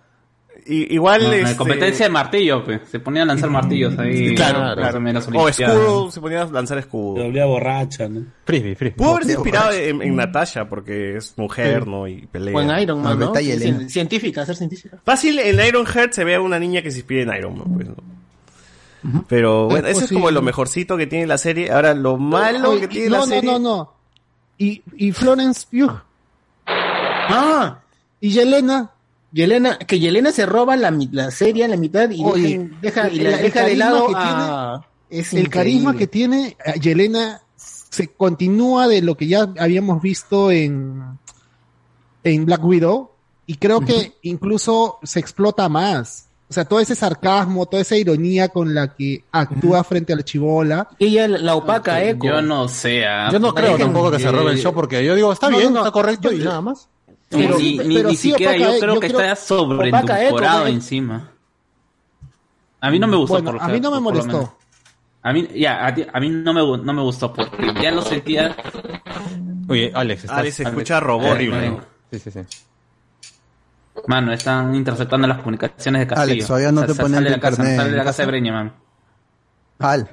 E: Y, igual
F: No,
E: este,
F: en competencia de martillo, pues. Se ponía a lanzar martillos ahí.
E: Claro,
F: más o
E: escudo, se ponía a lanzar
S: Se
E: escudo.
S: volvía borracha, ¿no?
P: Frisbee, frisbee.
E: Pudo haberse inspirado en, en Natasha porque es mujer, ¿no? Y pelea.
L: O en Iron Man,
D: No,
L: ¿no? Sí,
D: Elena.
L: Científica, ser científica.
E: Fácil, en Iron Heart se ve a una niña que se inspira en Iron Man, pues, ¿no? Pero bueno, eso es como lo mejorcito que tiene la serie. Ahora, lo malo que tiene
N: no,
E: la
N: no,
E: serie.
N: no, no. Y, y Florence Pugh. Ah, y Yelena.
L: Yelena, que Yelena se roba la, la serie a la mitad y
N: Oye,
L: deja, deja, y la
N: el
L: deja de lado
N: que
L: a... Es
N: el carisma que tiene eh, Yelena se continúa de lo que ya habíamos visto en, en Black Widow y creo que incluso se explota más. O sea, todo ese sarcasmo, toda esa ironía con la que actúa frente a la chivola.
L: Ella la, la opaca, Echo.
F: Yo no sé. ah,
P: Yo no creo tampoco que se robe el show porque yo digo, está
N: No,
P: bien,
N: no, no.
P: está correcto
N: Yo-
P: y nada más.
N: Pero
F: ni,
N: pero
F: ni
N: sí
F: siquiera
N: opaca,
F: yo
N: eh,
F: creo
N: yo
F: que
N: creo-
F: está sobre
L: opaca, eh,
F: endulcorado
L: como-
F: encima. A mí no me gustó.
N: Bueno,
F: por-
N: a mí no me molestó.
F: A mí, ya, a, ti- a mí no me, no me gustó porque ya lo sentía.
P: Oye, Alex, estás...
E: Alex se escucha robot horrible.
F: Eh,
P: Sí, sí, sí.
F: Mano, están interceptando las comunicaciones de Castillo.
D: Alex, todavía no te
F: Sa-
D: ponen
F: sale de la casa,
D: internet
F: sale de la casa de
D: casa.
F: Breña, man.
D: Al.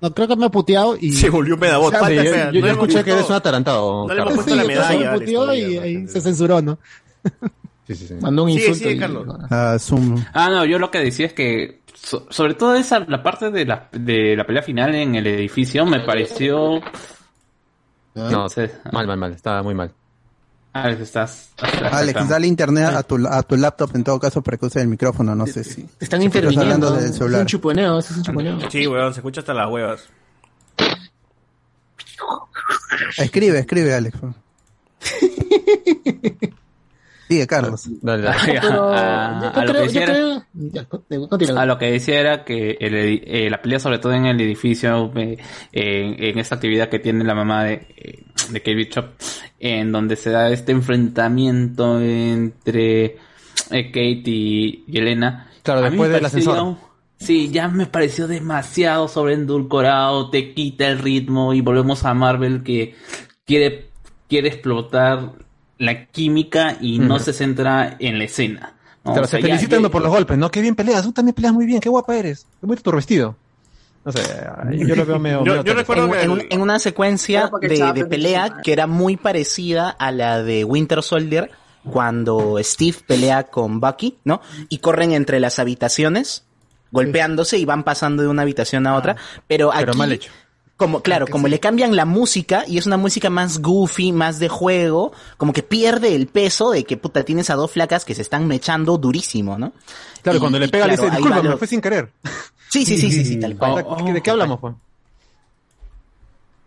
N: No, creo que me ha puteado y...
E: Se volvió un pedabot.
P: Sí, yo,
E: No
P: escuché que eres un atarantado.
E: No le hemos puesto la
N: Sí,
E: medalla.
N: se censuró, ¿no?
P: Sí, sí, sí.
L: Mandó un insulto. y-
E: Carlos.
D: Ah, Zoom.
F: Ah, no, yo lo que decía es que, so- sobre todo esa, la parte de la, de la pelea final en el edificio me pareció...
P: No,
F: sé.
P: mal, mal, mal. Estaba muy mal.
F: Alex, estás... estás-
D: Alex,
F: estás-
D: dale internet a tu, a tu laptop en todo caso para que use el micrófono, no sé si.
L: Están
D: si estás
L: interviniendo.
D: hablando del
L: Es un chuponeo, es un chuponeo.
E: Sí, weón, se escucha hasta las huevas.
D: Escribe, escribe, Alex. <laughs> Sigue, Carlos.
P: Dale.
L: Pero
F: a- lo
L: creo,
F: que decía era que el eh, la pelea, sobre todo en el edificio, eh, en, en esta actividad que tiene la mamá de, eh, de Kate Bishop, en donde se da este enfrentamiento entre eh, Kate y, y Elena.
P: Claro,
F: a
P: después del ascensor.
F: Sí, ya me pareció demasiado sobreendulcorado, te quita el ritmo y volvemos a Marvel que quiere, quiere explotar
G: la química y no se centra en la escena. ¿no?
F: Claro,
G: O sea,
F: se
G: ya-
F: felicitan
G: ya-
F: por los golpes, ¿no? Qué bien peleas, tú también peleas muy bien, qué guapa eres. Qué bonito tu vestido. No sé, yo lo veo medio... medio tonto.
I: en, en un- en una secuencia de, pelea que era muy parecida a la de Winter Soldier cuando Steve pelea con Bucky, ¿no? Y corren entre las habitaciones golpeándose y van pasando de una habitación a otra, pero aquí
F: Pero mal hecho.
I: Como claro, como le cambian la música y es una música más goofy, más de juego, como que pierde el peso de que puta tienes a dos flacas que se están mechando durísimo, ¿no?
F: Claro,
I: Y-
F: cuando le
I: y
F: pega le
I: claro,
F: dice,
I: ahí
F: disculpa, me
I: lo-
F: fue sin querer.
I: Sí, sí, sí, sí, sí, <laughs> tal cual.
F: ¿De qué hablamos, pues?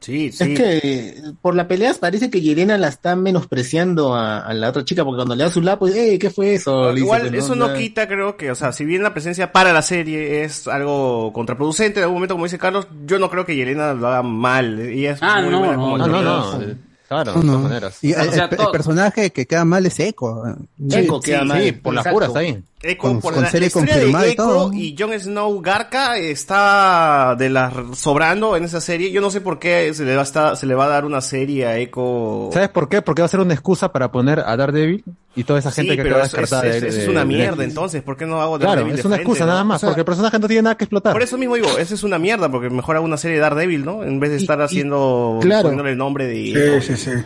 E: Sí,
L: Es que por la pelea parece que Yelena la está menospreciando a, a la otra chica porque cuando le da su lado, pues, eh, ¿qué fue eso? Le dice,
E: Igual,
L: pues,
E: eso no quita, creo que, o sea, si bien la presencia para la serie es algo contraproducente, en algún momento, como dice Carlos, yo no creo que Yelena lo haga mal. Ella es
G: Ah,
E: muy
G: no,
E: buena
G: no,
E: como
G: no,
E: actriz.
G: no, no.
F: Claro,
D: No,
F: de todas maneras.
D: Y el,
G: O sea,
D: el- el
G: todo-
D: personaje que queda mal es Echo.
F: Echo queda mal, por las puras, está bien.
E: Echo,
D: Con-
E: por
D: con
E: la,
D: serie
E: la
D: confirmada
E: de
D: y.
E: Echo y Jon Snow Garca está de las sobrando en esa serie. Yo no sé por qué se le va a, estar- se le va a dar una serie a Echo.
F: ¿Sabes por qué? Porque va a ser una excusa para poner a Daredevil y toda esa gente
E: Sí,
F: que
E: pero
F: queda
E: es, es-
F: descartada
E: es-
F: de-
E: es una mierda, entonces, ¿por qué no hago
F: Claro,
E: Daredevil
F: es
E: de
F: una
E: frente,
F: excusa
E: no?
F: nada más,
E: O sea,
F: porque el personaje no tiene nada que explotar.
E: Por eso mismo digo, esa es una mierda, porque mejor hago una serie de Daredevil, ¿no? En vez de estar haciendo,
N: claro.
E: poniéndole el nombre de...
D: Sí, sí, sí.
N: Yo-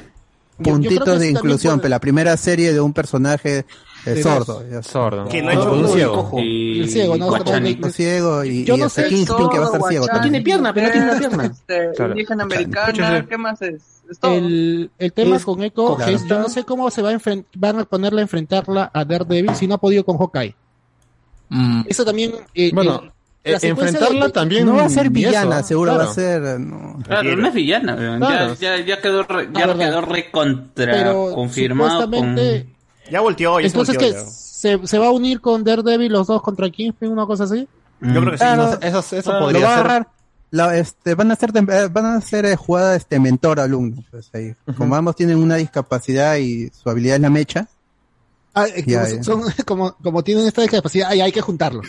N: yo
D: Puntitos de inclusión,
N: puede-
D: pero la primera serie de un personaje
N: De
D: sordo. ya.
F: Sordo.
E: Que no hecho
F: un ciego.
N: Cojo. El ciego, ¿no?
D: Ciego y,
N: Yo
D: y
N: no sé,
D: Kingpin que va a estar ciego
L: No tiene pierna, pero no tiene una pierna.
R: Este,
F: Claro.
R: indígena americana. ¿qué más es? Es todo.
N: El, el tema
L: Es
N: con Echo es, yo no sé cómo se va a van a ponerla a enfrentarla a Daredevil si no ha podido con Hawkeye.
L: Mm.
N: Eso también... eh,
F: Bueno,
N: eh,
F: eh, enfrentarla
N: de-
F: también...
D: No va a ser
F: y
D: villana,
F: eso,
D: seguro va
F: claro.
D: a ser. eh, no.
G: Claro, no es villana.
F: Claro.
G: ya, ya, ya quedó, re- ya
N: Ah, verdad.
G: quedó recontra confirmado con...
E: Ya volteó, ya se
N: Entonces,
E: volteó
N: que
E: ya.
N: se, se va a unir con Daredevil los dos contra Kingpin, una cosa así.
E: Yo creo que sí.
F: No, eso eso
D: lo
F: podría
D: va a
F: ser...
D: agarrar. La- este, van a ser eh, van a ser eh, jugadas este mentor alumno pues ahí como ambos tienen una discapacidad y su habilidad es la mecha
N: Ah, eh,
D: Ya,
N: como,
D: ya.
N: son- <laughs> como, como tienen esta discapacidad, ay, hay que juntarlo.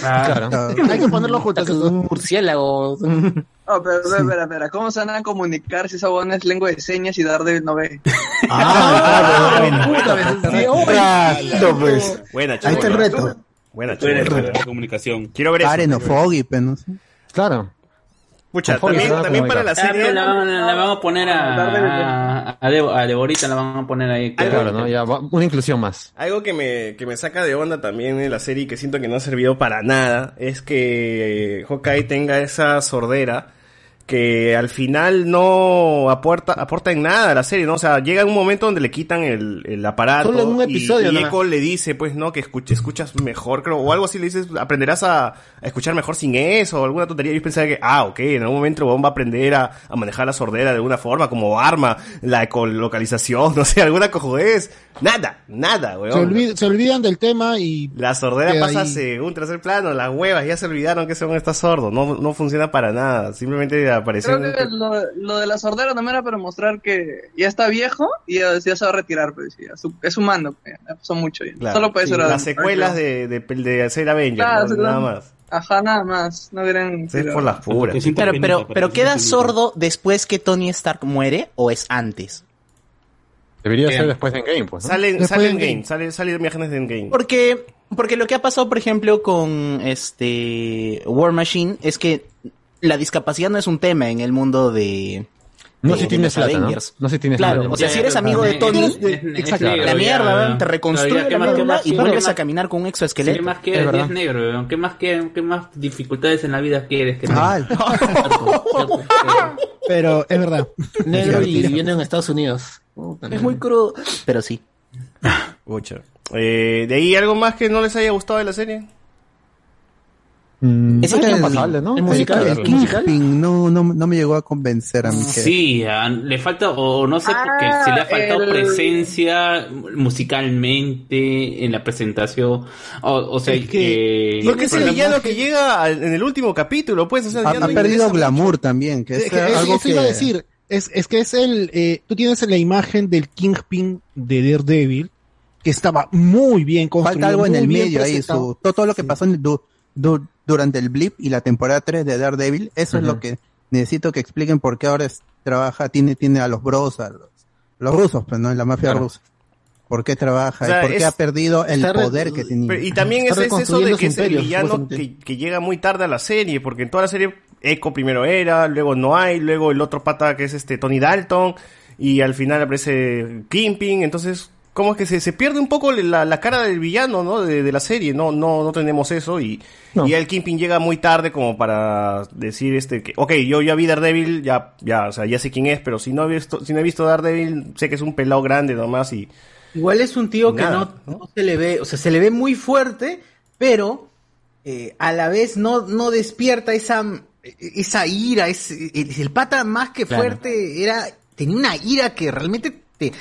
F: Claro. <laughs>
N: hay que ponerlo juntos.
L: Un murciélago. <laughs>
R: Oh, pero, pero, espera, espera, ¿cómo se van a comunicar si esa buena es lengua de señas y Daredevil no ve?
L: Ah, Exacto, pues.
E: Buena,
J: Ahí
E: chico.
J: está el reto.
E: Buena, chico.
P: comunicación.
E: Quiero ver eso.
D: Pues, no sé.
F: Claro.
E: Pucha,
F: Con
E: también, también para la
G: Ah,
E: serie...
G: la, van, la van a poner a, a, a, Debo- a Deborita, la van a poner ahí. que-
F: Claro, ¿no? Ya, una inclusión más.
E: Algo que me, que me saca de onda también en la serie y que siento que no ha servido para nada es que Hawkeye tenga esa sordera que al final no aporta, aporta en nada a la serie, ¿no? O sea, llega un momento donde le quitan el, el aparato
L: Solo en un
E: y-
L: episodio,
E: y,
L: ¿no?
E: Echo le dice, pues, ¿no? Que escuche, escuchas mejor, creo, o algo así le dices, aprenderás a, a escuchar mejor sin eso, o alguna tontería. Y yo pensaba que, ah, ok, en algún momento va a aprender a, a manejar la sordera de alguna forma, como arma, la ecolocalización, <laughs> no sé, alguna cojudez. Nada, nada, weón.
N: Se, olvid- se olvidan del tema y
E: La sordera pasa a segundo, tercer plano, las huevas ya se olvidaron que ese hombre está sordo, no, no funciona para nada, simplemente apareció.
R: Creo que lo, lo de la sordera no era para mostrar que ya está viejo y ya, ya se va a retirar, pues, ya, su- es humano, pues, ya pasó mucho ya.
E: Claro,
R: Solo puede
E: sí,
R: ser
E: las secuelas de, de, de hacer Avengers,
R: Claro,
E: ¿no?
R: sí,
E: nada más.
R: Ajá, nada más, no hubieran...
E: Es por las puras.
I: Pero, pero, pero queda sordo después que Tony Stark muere o es antes.
F: Debería
E: Bien.
F: ser después de Endgame, pues. ¿no?
E: Salen,
F: Después
E: salen
F: de
E: game,
F: Endgame.
E: salen, salen imágenes de Endgame.
I: Porque, porque lo que ha pasado, por ejemplo, con este War Machine es que la discapacidad no es un tema en el mundo de.
F: No
I: de-
F: si tienes plata, ¿no?
I: Avengers.
F: No si tienes
I: Claro,
F: plata.
I: o sea,
F: Ya,
I: si eres
F: ya,
I: amigo
F: ya.
I: de Tony, exacto,
G: negro,
I: la
G: ya.
I: mierda, ¿verdad? te reconstruye
G: ya, ¿qué
I: la
G: más, qué
I: médula
G: más,
I: y vuelves a caminar con un exoesqueleto.
G: ¿Qué más quieres? Ya es negro, weón. ¿Qué más, qué, qué más dificultades en la vida quieres que
D: Ah, <laughs>
N: Pero es verdad.
L: Negro y viviendo en Estados Unidos.
I: Es muy crudo, pero sí. <laughs>
E: Eh, ¿De ahí algo más que no les haya gustado de la serie?
F: Mm,
I: Ese
D: el-
I: es pasable, ¿no?
D: El,
I: El musical,
D: el
I: el musical.
D: No, no, no me llegó a convencer a mí. que-
G: Sí, ah, le falta, o no sé, porque
R: Ah,
G: si le ha faltado
R: el-
G: presencia musicalmente en la presentación. O, o sea,
N: Es que-
G: eh,
E: Porque es el villano que llega al- en el último capítulo, pues. O sea,
D: Ha, ha perdido glamour también, que es,
N: Es que- es-
D: algo
N: eso
D: que...
N: iba a decir. Es, es que es el. eh, tú tienes la imagen del Kingpin de Daredevil, que estaba muy bien construido.
D: Falta algo en el medio ahí, su, todo, todo lo que pasó en du- du- durante el blip y la temporada 3 de Daredevil, eso es lo que necesito que expliquen por qué ahora es- trabaja, tiene, tiene a los bros, a los, los rusos, pues no, en la mafia
F: Claro.
D: rusa. por qué trabaja
E: O sea,
D: y por qué
E: es-
D: ha perdido el poder que tenía.
E: Pero- y también es, es eso de que es el villano que, que llega muy tarde a la serie, porque en toda la serie Echo primero era, luego no hay, luego el otro pata que es este Tony Dalton, y al final aparece Kingpin, entonces como es que se, se pierde un poco la, la cara del villano, ¿no? De, de la serie, no, no, no tenemos eso y, y el Kingpin llega muy tarde como para decir este que, ok, yo ya vi Daredevil, ya, ya, o sea, ya sé quién es, pero si no he visto, si no he visto Daredevil, sé que es un pelado grande nomás y,
C: Igual es un tío que no, no se le ve, o sea, se le ve muy fuerte, pero eh, a la vez no, no despierta esa, esa ira, es, el, el pata más que
F: Claro.
C: fuerte era, tenía una ira que realmente te,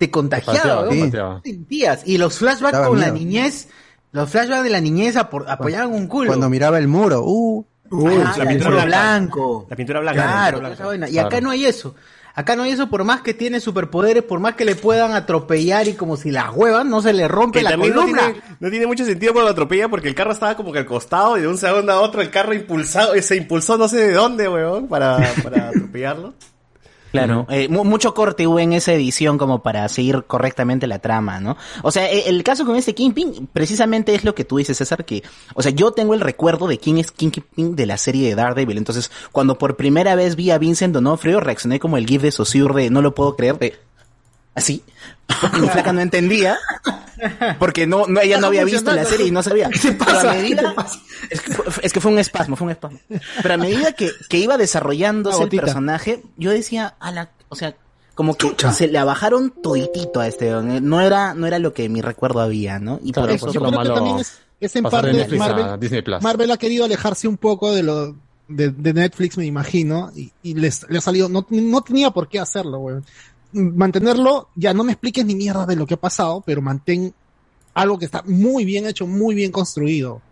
C: te contagiaba,
F: te pateaba.
C: sentías. Y los flashbacks
D: Daba
C: con la niñez, los flashbacks de la niñez apo- apoyaban un culo.
D: Cuando miraba el muro, uh,
C: Ah,
E: la pintura blanca.
C: blanco.
E: La pintura blanca.
C: Claro,
E: la pintura blanca.
C: vaina. Y acá no hay eso. Acá no hay eso, por más que tiene superpoderes, por más que le puedan atropellar y como si las huevas no se le rompe
E: Que
C: la
E: no
C: columna.
E: tiene, no tiene mucho sentido cuando lo atropella porque el carro estaba como que al costado y de un segundo a otro el carro impulsado, se impulsó no sé de dónde, weón, para, para <laughs> atropellarlo.
I: Claro, eh, mu- mucho corte hubo en esa edición como para seguir correctamente la trama, ¿no? O sea, e- el caso con este Kingpin precisamente es lo que tú dices, César, que, o sea, yo tengo el recuerdo de quién es Kingpin de la serie de Daredevil, entonces, cuando por primera vez vi a Vincent Donofrio, reaccioné como el gif de Saussure de no lo puedo creer, de, así, mi flaca no entendía, porque no, no ella no había visto la serie y no sabía.
C: ¿Qué te
I: Pero a medida-
C: ¿Qué te pasa?
I: es que, fue, es que fue un espasmo, fue un espasmo. Pero a medida que, que iba desarrollándose el personaje, yo decía, a la, o sea, como que se le bajaron toditito a este, don, no era, no era lo que mi recuerdo había, ¿no? Y por eso
N: Yo
F: lo
N: creo que también es, es en parte
F: Netflix
N: Marvel,
F: Disney Plus.
N: Marvel ha querido alejarse un poco de lo de, de Netflix, me imagino, y, y les, le ha salido, no, no tenía por qué hacerlo, weón. Mantenerlo, ya no me expliques ni mierda de lo que ha pasado, pero mantén algo que está muy bien hecho, muy bien construido.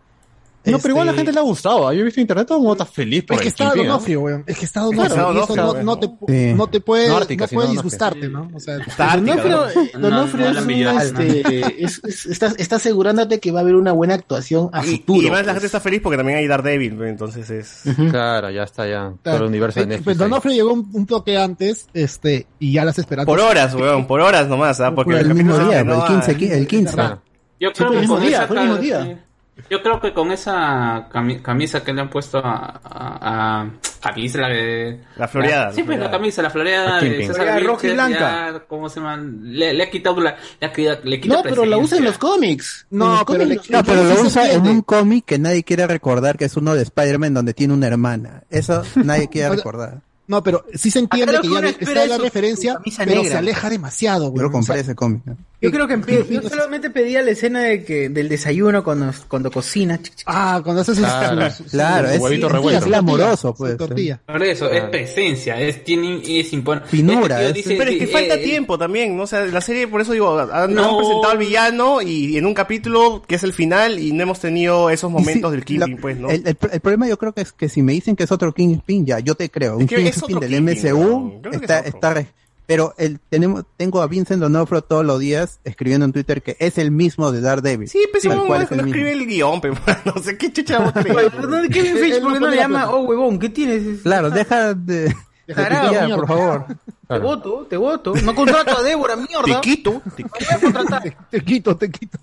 F: No, pero igual a la
N: Este,
F: gente le ha gustado. Yo he visto internet todo el mundo está feliz por
N: Es que está
F: Kingpin, ¿ah?
N: Donofrio, weón. Es que está
F: Claro,
N: Donofrio. y eso
F: Donofrio,
N: no,
F: weón.
N: no te,
D: Sí.
N: no te puede,
F: No
N: no, puede disgustarte, ¿no? O sea, <laughs>
L: Donofrio,
G: No,
L: Donofrio
G: no,
L: es
G: la
L: un,
G: millada,
L: este, es- es- está, está asegurándote que va a haber una buena actuación a
E: Y,
L: futuro.
E: y además la
L: pues.
E: gente está feliz porque también hay Daredevil, entonces es...
F: Claro, ya está ya. Todo el universo de
N: Eh,
F: Netflix.
N: Pues
F: ahí.
N: Donofrio llegó un, un toque antes, este, y ya las esperanzas.
E: Por horas, weón, por horas nomás, ¿ah? Porque
D: Por el mismo día, el 15,
E: a-
D: el 15.
F: Claro.
G: Yo creo
L: fue el
G: que
L: mismo
G: con esa
L: fue el mismo día.
G: Sí. Yo creo que con esa cami- camisa que le han puesto a, a, a camisa la de
E: La floreada,
G: sí
E: la
G: pues la
E: floreada.
G: camisa la floreada de
F: Kingpin.
G: César
C: Floreada roja y blanca.
G: ya, ¿cómo se llama? Le, le ha quitado la le ha quitado- le quita
L: No, pero la usa en los cómics.
N: No,
L: los
N: pero
L: cómics
N: le-
D: No, pero
N: Sí
D: lo usa en un cómic que nadie quiere recordar que es uno de Spider-Man donde tiene una hermana. Eso nadie <laughs> quiere recordar.
N: No, pero sí se entiende
C: Acá
N: que ya está
C: es
N: la referencia, pero
C: negra.
N: se aleja demasiado,
D: Yo
N: güey.
D: lo
N: O
D: compré
N: sea,
D: ese cómic. ¿no?
C: Yo creo que empie- yo solamente pedía la escena de que, del desayuno cuando, cuando cocina.
N: Ah, cuando haces sus-
F: Claro.
N: sus-
D: Claro, es,
F: huevito
D: es,
F: revuelto.
D: es amoroso, pues.
N: tortilla.
G: Por eso, es presencia, es, tiene, es impon-
D: Finura,
G: Este tío
D: es-
G: dice
E: Pero es que
G: eh,
E: falta
G: eh,
E: tiempo también, ¿no? O sea, la serie, por eso digo, han, han
G: No.
E: presentado al villano y en un capítulo que es el final y no hemos tenido esos momentos del Kingpin,
D: la-
E: pues, ¿no?
D: El, el- el problema yo creo que es que si me dicen que es otro Kingpin, ya, yo te creo. Un
E: es
D: Kingpin
E: otro
D: del
E: Kingpin,
D: MCU está, está pero el, tenemos, tengo a Vincent Donofrio todos los días escribiendo en Twitter que es el mismo de Daredevil.
E: Sí, pues
D: Tal
E: no,
D: cual
E: no,
D: es el
E: no escribe el guion, pero <laughs> no sé qué chucha <laughs>
C: pero.
N: Él
C: ¿Por qué <laughs>
N: no
C: no le llama, oh huevón, ¿qué tienes?
D: Claro, deja de, de por favor.
C: Te voto, te voto. No contrato a Débora, mierda.
E: Te quito.
C: A contratar.
N: Te quito, te quito.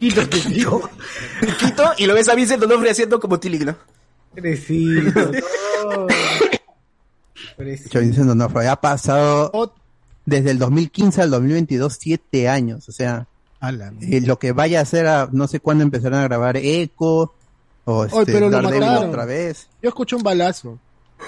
C: Quito, te digo.
I: Te quito y lo ves a Vincent Donofrio haciendo como Tilly, ¿no?
C: Pobrecito. no. Pobrecito.
D: Yo Vincent Donofrio, ha pasado
N: Ot-
D: desde el 2015 al 2022 siete años, o sea, eh, lo que vaya a hacer, a, no sé cuándo empezarán a grabar Echo o este,
N: pero lo
D: otra vez.
N: Yo escuché un balazo.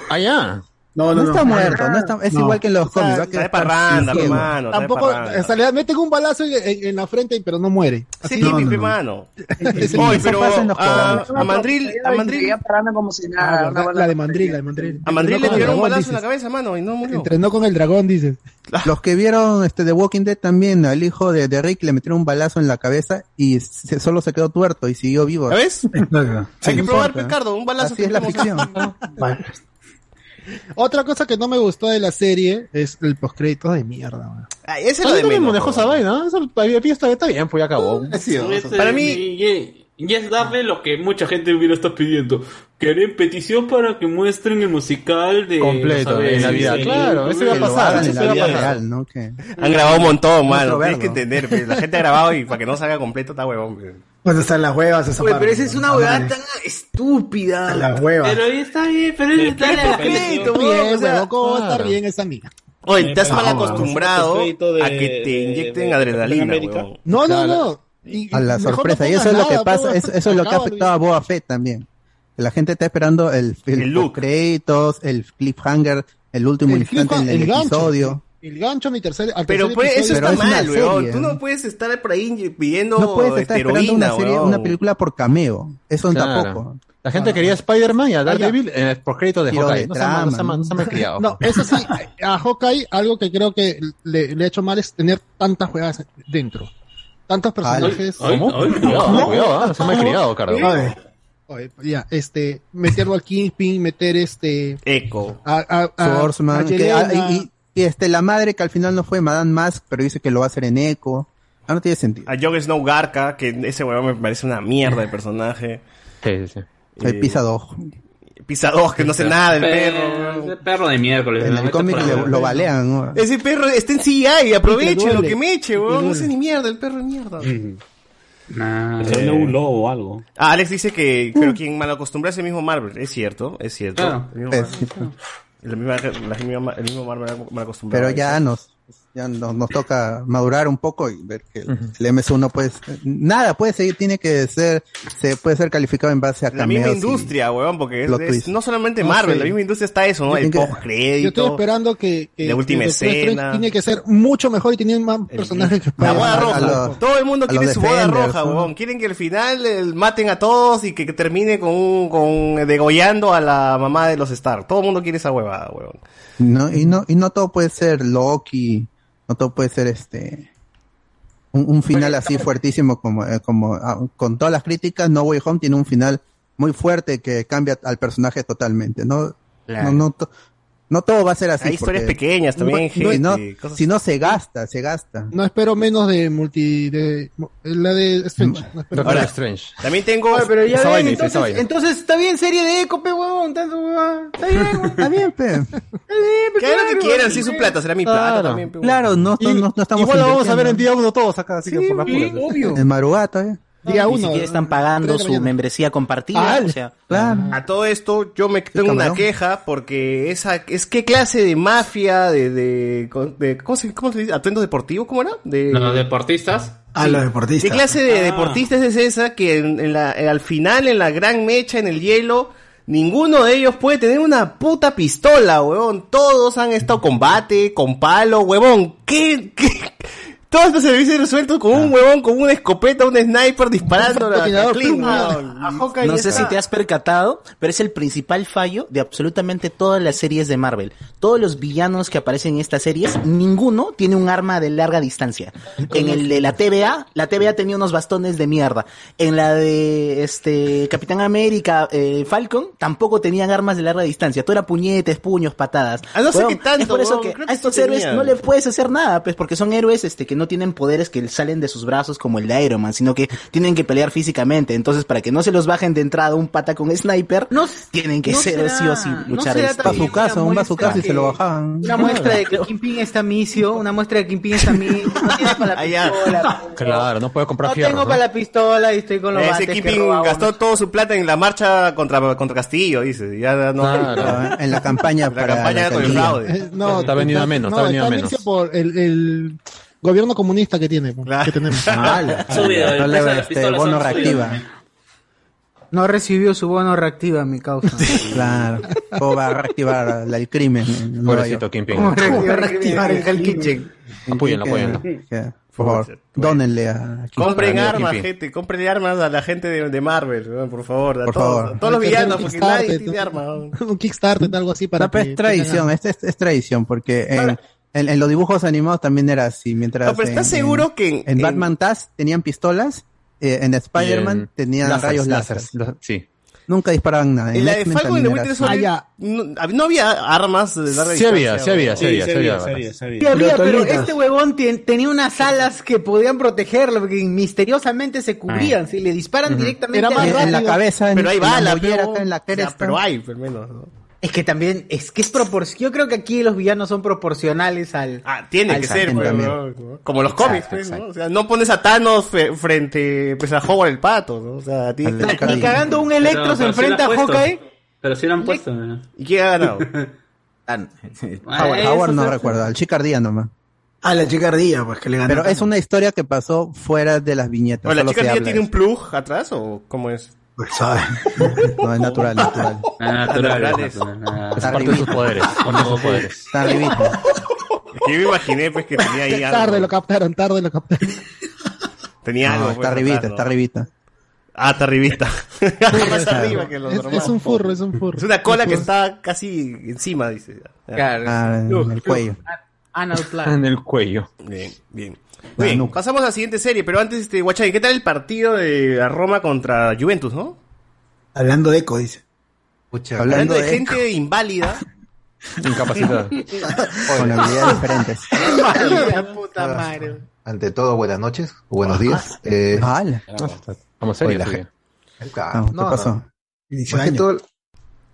F: Ah,
L: No,
D: No, está muerto, no está, es
N: No.
D: igual que en los
N: O sea,
D: cómics.
E: Está de parranda, hermano. de
N: Tampoco, en realidad meten un balazo en, en- en la frente, pero no muere.
E: Sí,
N: Así,
L: No, no,
E: pipe,
L: no.
E: mano.
N: Es-
E: Oye, pero a, a Mandril, a Mandril,
R: como si nada.
N: la de Mandril, la de Mandril.
E: a Mandril le tiraron un balazo en la cabeza, mano, y no murió.
N: Entrenó con el dragón, dices. <laughs>
D: Los que vieron este The Walking Dead también, al hijo de, de Rick le metieron un balazo en la cabeza y se- solo se quedó tuerto y siguió vivo.
E: ¿Sabes? Hay que probar. Ricardo, un balazo.
D: Así
E: que
D: es la ficción. <laughs>
N: Otra cosa que no me gustó de la serie es el postcrédito de mierda. weón.
E: Ah, ese lo de
F: también me
E: menos.
F: dejó esa vaina. ¿no? Eso está, está bien, pues ya acabó.
G: Este,
E: Para mí-
G: y, es darle lo que mucha gente hubiera estado pidiendo. Quieren petición para que muestren el musical de...
F: Completo, en Navidad.
G: Sí,
F: Claro, eso iba a pasar, eso iba a pasar.
D: real, ¿no? Que-
E: Han grabado un montón, mano. Tienes que entender. pe. La gente ha grabado y para que no salga completo está huevón. Pe.
J: Pues están las huevas esa
C: Oye,
J: parte,
C: pero esa es una
J: No,
C: huevada tan estúpida.
J: Las huevas.
G: Pero ahí está bien, pero él está
N: Está
G: crédito,
N: bien,
G: o sea,
N: ¿cómo va a estar bien esa mina?
E: Oye, te has
F: Ah,
E: mal acostumbrado a que te inyecten adrenalina.
N: No, no, no. Y-
D: A la
N: no
D: sorpresa. y eso es lo que
N: nada,
D: pasa, eso, eso es lo que ha afectado a Boba Fett también. La gente está esperando el, el,
E: El look.
D: créditos, el cliffhanger, el último
N: El
D: instante en el,
N: el gancho. El gancho mi tercer, al
E: Pero
N: tercer
E: pues, eso
N: episodio-
E: está
D: es
E: mal, weón.
D: serie,
E: Tú no
D: ¿no?
E: puedes estar por ahí pidiendo
D: No puedes estar esperando una serie,
E: weón.
D: una película por cameo. Eso
F: Claro.
D: tampoco.
F: La gente quería Spider-Man y a Daredevil en el postcrédito de
D: Tiro
F: Hawkeye.
D: de
F: No se no se han-
D: trama,
F: no
N: eso sí, a Hawkeye algo que creo que le, le ha hecho mal es tener tantas juegas dentro. Tantos personajes.
G: Ay,
F: ¿Cómo?
G: ay,
F: Cuidado, cuidado, ah, no se me ha criado, Cardo.
N: Ya, este, meterlo al Kingpin, meter este,
E: Echo.
N: a, a, a,
D: Swordsman,
N: a
D: que-
N: Yelena.
D: y, y, este, la madre que al final no fue Madame Mask, pero dice que lo va a hacer en Echo. Ah, no tiene sentido.
E: A Jon Snow Garca, que ese weón me parece una mierda de personaje.
F: Sí, sí, sí.
D: El Pisa 2.
E: Pisa 2, que no sé nada del
G: perro,
E: perro.
G: ese perro de miércoles.
D: En
G: lo
D: el cómic
G: ahí.
D: lo balean. ¿no?
E: Ese perro está en CGI, aproveche lo que me eche, weón. No sé ni mierda, el perro de mierda.
G: Nah,
P: Se vende un lobo o algo.
E: Ah, Alex dice que, pero quien mal acostumbra es el mismo Marvel. Es cierto, es cierto.
G: Claro.
E: El mismo. La misma, la misma- el mismo Marvel mal acostumbrado.
D: Pero ya nos, ya nos, nos toca madurar un poco y ver que el MS1 no puede, nada puede seguir, tiene que ser, se puede ser calificado en base a
E: La misma industria, weón, porque es, es no solamente
N: No
E: Marvel, la misma industria está eso, ¿no?
D: Yo
E: El
D: tengo que-
N: Yo estoy esperando que, que
E: La última
N: que Doctor Strange
E: escena.
N: tiene que ser mucho mejor y tiene más personajes <laughs> que
E: La boda roja.
D: los-
E: Todo el mundo quiere su boda roja,
D: ¿no?
E: weón. Quieren que al final eh, maten a todos y que, que termine con, un- con degollando a la mamá de los Stark. Todo el mundo quiere esa huevada, weón.
D: No, y no, y no todo puede ser Loki, no todo puede ser este un, un final así fuertísimo como, eh, como ah, con todas las críticas, No Way Home tiene un final muy fuerte que cambia al personaje totalmente, no,
E: Claro.
D: no, no, no todo va a ser así.
E: Hay historias pequeñas también,
D: si no,
E: gente, cosas-
D: si no se gasta, se gasta.
N: No espero menos de multi, de, la de Strange. No espero
F: Doctor
N: menos.
F: Strange.
E: También tengo...
C: Oye, pero ya ven,
F: vaina,
C: entonces, entonces está bien serie de eco, pe huevón. Está bien.
D: Está bien, pe.
C: Está bien, pe,
E: Que hagan lo que
C: claro,
E: quieran,
C: sí,
E: si su plata, será mi plata
F: Claro.
E: también. pe.
D: Claro, no,
F: Y-
D: no, no, no estamos
F: Igual lo vamos a ver en día uno todos acá, así que por las puras.
C: obvio.
D: En Marugato, ¿eh?
N: Día
I: Ni
N: uno.
I: siquiera están pagando su membresía compartida.
N: Ah,
I: o sea,
D: Claro.
E: A todo esto, yo me tengo una queja porque esa es qué clase de mafia de, de, de- ¿cómo se, cómo se dice? atuendo deportivo, ¿cómo era? De,
G: Los deportistas.
J: A los deportistas.
E: ¿Qué clase de
G: Ah.
E: deportistas es esa que en, en la, al final, en la gran mecha, en el hielo, ninguno de ellos puede tener una puta pistola, huevón? Todos han estado con bate, con palo, huevón. ¿Qué? qué? Todos estos servicios resueltos con un huevón, con una escopeta, un sniper disparando <laughs> a
C: Hawkeye
I: no sé
C: está.
I: si te has percatado, pero es el principal fallo de absolutamente todas las series de Marvel. Todos los villanos que aparecen en estas series, ninguno tiene un arma de larga distancia. En el de la TVA, la TVA tenía unos bastones de mierda. En la de este Capitán América, eh, Falcon, tampoco tenían armas de larga distancia. Todo era puñetes, puños, patadas.
E: Ah, no sé
I: Huevón,
E: qué tanto,
I: Es por eso
E: huevón,
I: que a
E: que
I: estos
E: sí
I: héroes no le puedes hacer nada, pues porque son héroes este que no tienen poderes que salen de sus brazos como el de Iron Man, sino que tienen que pelear físicamente. Entonces, para que no se los bajen de entrada un pata con sniper,
C: No,
I: tienen que
C: no
I: ser
C: será-
I: sí o sí
C: no
I: luchar
C: será
I: este,
D: Bazucazo,
C: una
D: un
C: muestra
D: bazucazo y se lo bajaban.
C: Una muestra de que Kingpin está misio, una muestra de que Kingpin está misio, no tiene para la <laughs>
E: Ah,
C: pistola. <laughs>
F: Claro, no puede comprar
C: No
F: fierro.
C: tengo para la pistola y estoy con los
E: Ese
C: robaba
E: gastó toda su plata en la marcha contra, contra Castillo, dice. Ya no.
F: Claro.
D: En la campaña <laughs>
E: La
D: para
E: campaña
D: la
E: con el fraude.
N: Eh, no,
F: Está vendido a menos, está vendido a menos.
N: por el, el gobierno comunista que tiene,
E: Claro.
N: que tenemos. <laughs> <laughs>
G: Subido, el
D: No le va, este, bono reactiva.
G: subidos.
C: No recibió su bono reactiva, mi causa. <laughs>
D: Claro. ¿Cómo va a reactivar la- el crimen?
F: Pobrecito.
C: ¿Cómo reactiva- reactivar el Hell Kitchen?
F: Apóyenlo, apóyenlo.
D: Por favor, dónenle a...
E: Compren armas, gente. Compren armas a la gente de, de Marvel, por favor. A
D: Por
E: todos,
D: favor.
E: a todos los villanos,
N: un
E: porque nadie
N: Kickstarter,
E: tiene
N: ¿no?
E: armas.
N: un Kickstarter, algo así para
D: No, pero
N: que
D: es tradición, es, es tradición, porque en, en, los dibujos animados también era así. Mientras
E: No, pero ¿estás
D: en-
E: seguro
D: en-
E: que en-
D: en
E: en-
D: Batman Taz tenían pistolas, eh, en Spider-Man tenían
F: láseres,
D: rayos
F: láseres,
D: láser?
F: Sí.
D: Nunca disparaban nada.
E: En la de Falcon y Winter. Soldier no, hab- no había armas de larga
F: Sí había,
E: distancia,
F: sí había, sí había, sí había, sí había.
C: Sí había, pero este huevón tenía unas alas que podían protegerlo, porque misteriosamente se cubrían, si le disparan directamente
D: En la cabeza,
E: Pero hay
D: en la
E: bala,
D: mollera,
E: pero,
D: acá en la
E: o sea,
D: cresta.
E: pero hay, al menos.
C: Es que también, es que es proporcional. Yo creo que aquí los villanos son proporcionales al.
E: Ah, tiene
C: al
E: que ser, pues, ¿no? como los cómics, pues, ¿no? O sea, no pones a Thanos frente pues, a Howard el Pato, ¿no? O sea, a ti-
C: Ni cagando un Electro
G: Pero-
C: se
G: pero
C: enfrenta a
G: han puesto.
C: Hawkeye.
G: Pero sí lo han puesto. ¿no?
E: ¿Y quién ha ganado? <laughs>
D: Howard,
G: Eh,
D: Howard
G: eso
D: no recuerdo, al Chicardía nomás.
J: Ah, la chica ardilla, pues que le ganó.
D: Pero es una historia que pasó fuera de las viñetas.
E: ¿O la chica
D: habla
E: tiene un plug atrás o cómo es?
J: Pues sabe.
D: eso. No, es natural, natural. <laughs>
G: Ah, natural,
E: natural
G: es natural, ah.
F: Es parte de sus poderes. De sus poderes.
D: Está arribita.
E: Que yo me imaginé pues que tenía ahí algo.
N: Tarde lo captaron, tarde lo captaron.
E: Tenía
D: No,
E: algo.
D: está
E: pues,
D: arribita, está arribita.
E: Ah, está arribita. <laughs> Más arriba que los
N: Es,
E: normales.
N: es un furro, es un furro.
E: Es una cola que está casi encima, dice.
C: Claro.
D: Ah, en el cuello.
C: Anal plan. <laughs>
F: En el cuello.
E: Bien, bien. Muy bien, pasamos a la siguiente serie, pero antes, este, Guachay, ¿qué tal el partido de la Roma contra Juventus, no?
J: Hablando de eco, dice.
D: Pucha,
E: Hablando, de,
D: de
E: gente inválida. <laughs>
F: Incapacitada. <laughs>
D: con habilidades diferentes.
C: La puta madre.
T: Ante todo, buenas noches o buenos días. Eh.
F: Vamos serios.
T: la gente- Claro,
D: ¿Qué pasó?
J: Inicio
T: más que todo,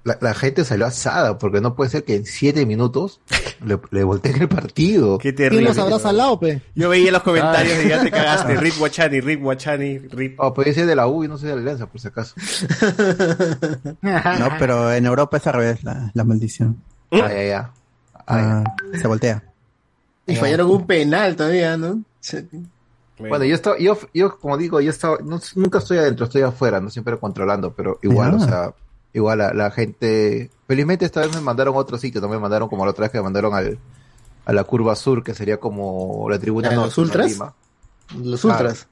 T: la, la gente salió asada porque no puede ser que en siete minutos le, le volteen el partido.
E: Qué
N: ¿Quién
E: terrible.
N: los habrá salado, pe?
E: Yo veía los comentarios y ya te cagaste. Rip Guachani, Rip Guachani, Rip.
T: Oh, podría ser de la U y no soy de la Alianza, por si acaso.
D: No, pero en Europa es al revés la, la maldición.
T: Ah, ya, ya.
D: Ah, se voltea.
L: Y fallaron un penal todavía, ¿no?
T: Bueno, yo estaba, yo, yo como digo, yo estaba, no- nunca estoy adentro, estoy afuera, no siempre controlando, pero igual, o sea, igual la, la gente, felizmente esta vez me mandaron a otro sitio, no me mandaron como la otra vez que me mandaron al, a la curva sur, que sería como la tribuna
L: ¿A
T: norte,
L: los ultras?
T: Lima.
L: Los ultras.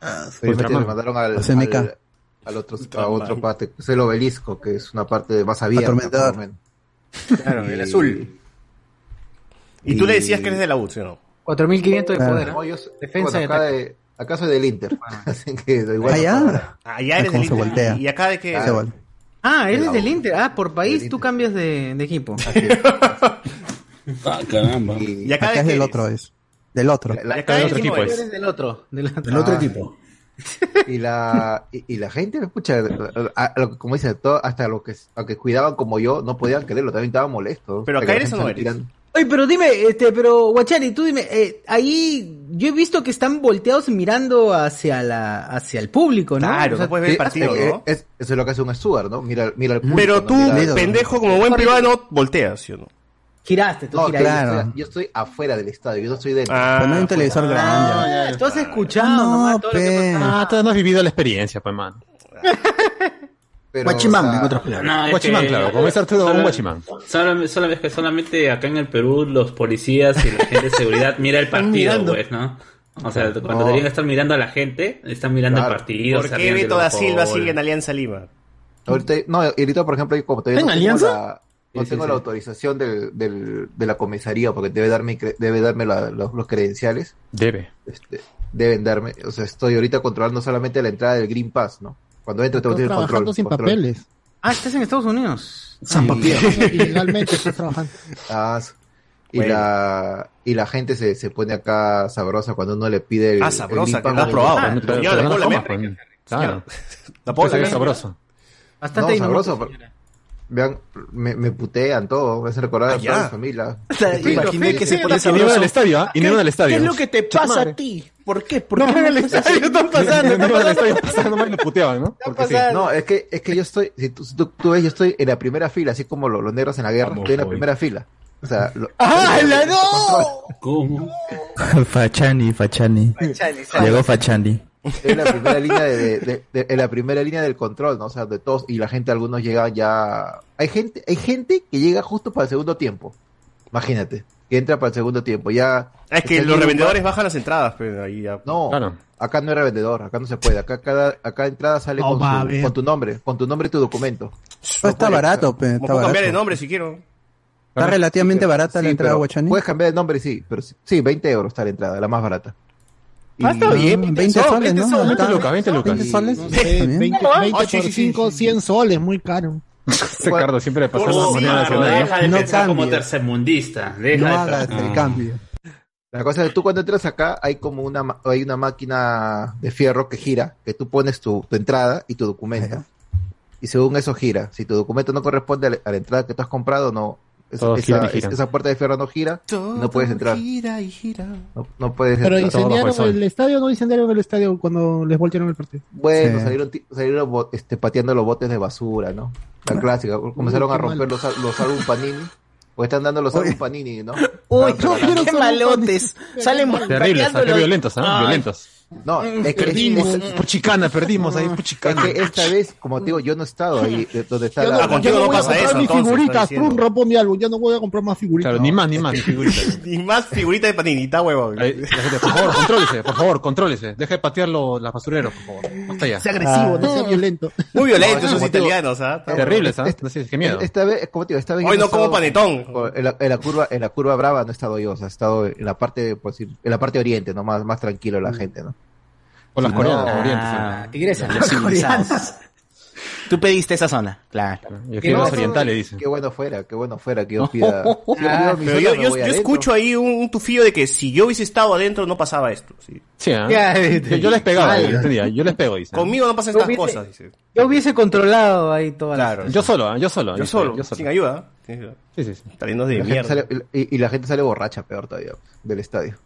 L: Ah,
T: Felizmente me mandaron al, al, al otro, a otro parte, que es el obelisco, que es una parte más abierta.
E: Claro,
T: Y-
E: el azul. Y tú le decías que eres de la U, ¿sí o no?
C: 4500 de poder.
T: No, yo soy-
C: Defensa
T: bueno,
C: y
T: acá, de, acá soy del Inter, <laughs> así que da igual.
D: Ah.
E: Ah, eres del Inter.
D: voltea.
E: ¿Y acá de
D: vol-
C: Ah, eres
T: la
C: del. Inter. Ah, por país
T: Del
C: tú cambias de, de equipo. <laughs>
G: Ah, caramba.
T: Y-
E: ¿Y acá,
D: es del otro, es. Del otro.
T: La-
E: ¿Y acá de
F: otro equipo
E: equipo
F: es?
C: eres del otro. Del otro.
J: Del otro
T: Ah.
J: equipo. <laughs>
T: y la y, y la gente escucha a- a como dice todo, hasta los que los que cuidaban como yo no podían creerlo también estaban molestos
E: Pero acá
T: la
E: eres o no eres?
T: tirando.
C: Oye, pero dime, este, pero Guachani, tú dime, eh, ahí yo he visto que están volteados mirando hacia la, hacia el público, ¿no?
E: Claro,
C: O sea,
E: no puedes ver el partido,
T: eh,
E: ¿no?
T: es- eso es lo que hace un steward no mira mira al público,
E: Pero
T: no
E: tú,
T: mira-
E: pendejo, como buen peruano, volteas, ¿sí o no?
C: giraste, tú
T: no,
C: giraste.
T: claro. yo, estoy, yo estoy afuera del estadio yo no estoy dentro
E: Ah,
D: Pero no hay un televisor grande.
C: Ah, tú has escuchado
D: No,
C: nomás todo lo que
D: pe.
C: pasa.
F: Ah, tú no has vivido la experiencia, pues, man. <laughs>
T: pero
J: Guachimán,
T: o sea,
J: en otras palabras.
G: No,
F: Guachimán,
G: que-
F: claro, como es Arturo, un
G: solo-
F: guachimán.
G: Solo, solo es que solamente acá en el Perú los policías y la gente de seguridad <laughs> mira el partido, pues, ¿no? O sea, cuando
T: No.
G: deberían estar mirando a la gente, están mirando
T: Claro.
G: el partido.
E: ¿Por qué Beto da Silva sigue en Alianza Lima?
T: ahorita no ahorita por ejemplo yo como todavía
L: ¿En
T: no tengo
L: Alianza?
T: la no
G: Sí, sí,
T: tengo
G: sí.
T: la autorización del, del, de la comisaría porque debe darme debe darme la- los, los credenciales
F: Debe.
T: este, deben darme, o sea, estoy ahorita controlando solamente la entrada del Green Pass, ¿no? Cuando entro tengo que
N: Estás
T: tener
N: trabajando
T: control.
N: sin
T: control.
N: papeles.
C: Ah, estás en Estados Unidos.
J: San Papier. <laughs>
N: Ilegalmente estás trabajando.
T: Ah, y
E: Bueno.
T: la y la gente se, se pone acá sabrosa cuando uno le pide el,
E: Ah,
T: el
E: sabrosa,
T: Green
E: que lo has probado.
F: Pero- pero-
E: Señor,
F: pero
E: ¿la
F: no
E: puedo
F: la comas, pues. Claro.
E: ¿La puedo
F: sabroso.
C: Bastante
T: No, sabroso. pero- Vean, me, me putean todo, me hacen recordar
E: Ah,
T: a toda mi familia.
C: O sea,
T: Estoy-
L: Imaginé que se pone
F: Y no iban
L: sabroso.
F: al estadio, ¿ah? Y no iban al estadio.
L: ¿Qué es lo que te pasa a ti? ¿Por qué? ¿Por
C: No,
L: qué
C: en el estadio están pasando. <laughs>
F: No al
C: pasando.
F: estadio pasando mal y lo puteaban, ¿no? Porque sí.
T: No, es que, es que yo estoy, si tú, si tú, tú ves, yo estoy en la primera fila, así como los, los negros en la guerra, estoy en la primera fila. O sea, lo-
C: ¡Ah, la no!
G: ¿Cómo?
Q: Fachani, Fachani. Llegó Fachani.
T: En la primera línea de, de- de- de- en la primera línea del control, ¿no? O sea, de todos, y la gente, algunos llegan ya, hay gente, hay gente que llega justo para el segundo tiempo. Imagínate, que entra para el segundo tiempo, ya.
E: Es que los
T: en
E: revendedores
T: lugar-
E: bajan las entradas, pero ahí ya.
T: No,
F: Claro.
T: acá no es revendedor, acá no se puede, acá cada, acá entrada sale con, su- con tu nombre, con tu nombre y tu documento.
D: Pues está barato, pe, está
E: puedo cambiar de nombre si quiero.
D: Está relativamente barata
T: Sí,
D: la entrada Guachani.
T: Puedes cambiar el nombre, sí, pero sí, sí, 20 euros está la entrada, la más barata.
D: Ah, está bien, 20 soles, ¿no?
F: 20
D: Acá,
F: lucas, 20 lucas.
D: 20 soles. Está bien.
N: 20,
F: Ah,
N: 20
F: sí,
N: por
F: sí, sí,
N: 5, 100 soles, muy caro.
F: Ese Cardo siempre pasó la
G: Por
F: moneda nacional.
G: deja de
D: No
G: pensar como tercermundista. Deja
D: No
G: de-
D: hagas
G: No.
D: el cambio.
T: La cosa es que tú cuando entras acá hay como una ma- hay una máquina de fierro que gira, que tú pones tu, tu entrada y tu documento. Y según eso gira. Si tu documento no corresponde a la, a la entrada que tú has comprado, no. Esa, puerta de fierro no gira, no puedes entrar.
I: Gira y gira.
T: No, no puedes
N: Pero
T: entrar.
N: incendiaron
F: el
N: estadio, no incendiaron el estadio cuando les voltearon el partido.
T: Bueno,
D: Sí.
T: salieron, salieron este, pateando los botes de basura, ¿no? La clásica. Comenzaron a romper
N: mal.
T: los, los álbum Panini. O están dando los álbum Panini, ¿no?
I: Uy, qué malotes. Salen
F: Terribles. Qué violentos, ¿ah?
I: Ay.
F: Violentos.
T: No, es que,
F: Perdimos.
T: es-
F: Puchicana, perdimos ahí,
T: es
F: puchicana.
T: que esta vez, como te digo, yo no he estado ahí eh, donde está
N: Yo
T: la...
N: no,
E: Ah,
N: no voy a
E: pasa
N: comprar
E: eso,
N: mis figuritas. Trump rompo mi álbum, yo no voy a comprar más figuritas.
F: Claro, ni más, ni más, <laughs> ni figuritas.
E: Y más figurita de paninita, huevón.
F: Ahí, la gente, por favor, contrólese, por favor, contrólese. Deje de patear los, las basureros, por favor. Basta ya.
N: Sea agresivo, no sea violento. <laughs>
E: Muy violentos
T: No,
E: esos italianos, ¿ah?
F: Terribles, ¿ah?
T: Este-
F: No sé, qué miedo.
T: Esta vez, como te digo, esta vez...
E: Hoy
T: yo
E: no como panetón.
T: En la, en la curva, en la curva brava no he estado yo, o sea, he estado en la parte, por decir, en la parte oriente, ¿no? Más, más tranquilo la gente, ¿no?
F: Con las coreanas,
T: no.
F: orientes.
I: Ah,
C: Tigresa.
I: los civilizados. Tú pediste esa zona, claro.
F: Y aquí los orientales dicen.
T: Qué bueno fuera, qué bueno fuera que yo pida... si <laughs> yo
E: yo, yo, yo escucho ahí un, un tufillo de que si yo hubiese estado adentro no pasaba esto. sí.
F: Sí, ¿ah?
C: Ya,
F: Yo, yo les pegaba,
C: Vale.
F: yo entendía, yo les pego, dice.
E: Conmigo no pasan
C: Yo
E: estas
C: hubiese-
E: cosas. Dice.
C: Yo hubiese controlado ahí toda la...
E: Claro.
F: Yo solo, ¿ah? yo solo.
E: Yo
F: dice,
E: solo,
F: yo solo.
E: sin ayuda. Sí,
F: Sí, sí, sí.
E: Saliendo de
T: La gente
E: mierda.
T: sale- y, y la gente sale borracha, peor todavía, del estadio.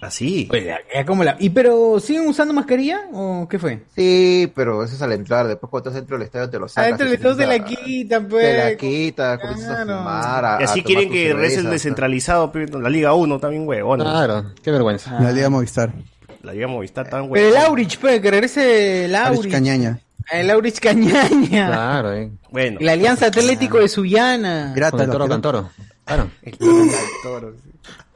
E: Así.
C: Pues ya, ya como la... ¿Y pero siguen usando mascarilla o qué fue?
T: Sí, pero eso es al entrar, después cuando estás dentro del estadio te lo sacas.
C: Adentro
T: y
C: de todos se la quitan, pues.
T: Te la quitas, comienzas a fumar, a,
E: Y así
T: a
E: quieren que regrese el
T: cerveza,
E: descentralizado, la Liga 1 también, huevón.
F: Claro, qué vergüenza.
D: La Liga Movistar.
E: La Liga Movistar tan
C: Pero el
E: huevón.
C: Aurich, pues, que regrese el
D: Aris
C: Aurich.
D: Cañaña.
C: El Aurich Cañaña.
F: Claro, eh.
E: Bueno.
C: La Alianza Atlético de Sullana.
D: Pirata,
F: Con el toro cantoro. Claro.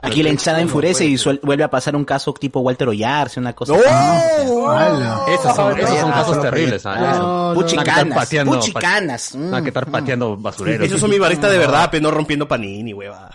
I: Aquí la hinchada enfurece y suel- vuelve a pasar un caso tipo Walter Ollarse, una cosa.
D: ¡Hala!
F: Esos son, esos son
C: Ah,
F: casos
D: no,
F: terribles, ¿ah?
C: no, no.
I: Puchicanas,
F: pateando,
I: puchicanas.
F: Nada que estar pateando basureros.
E: Esos son mis baristas de verdad, pero no rompiendo panini, hueva.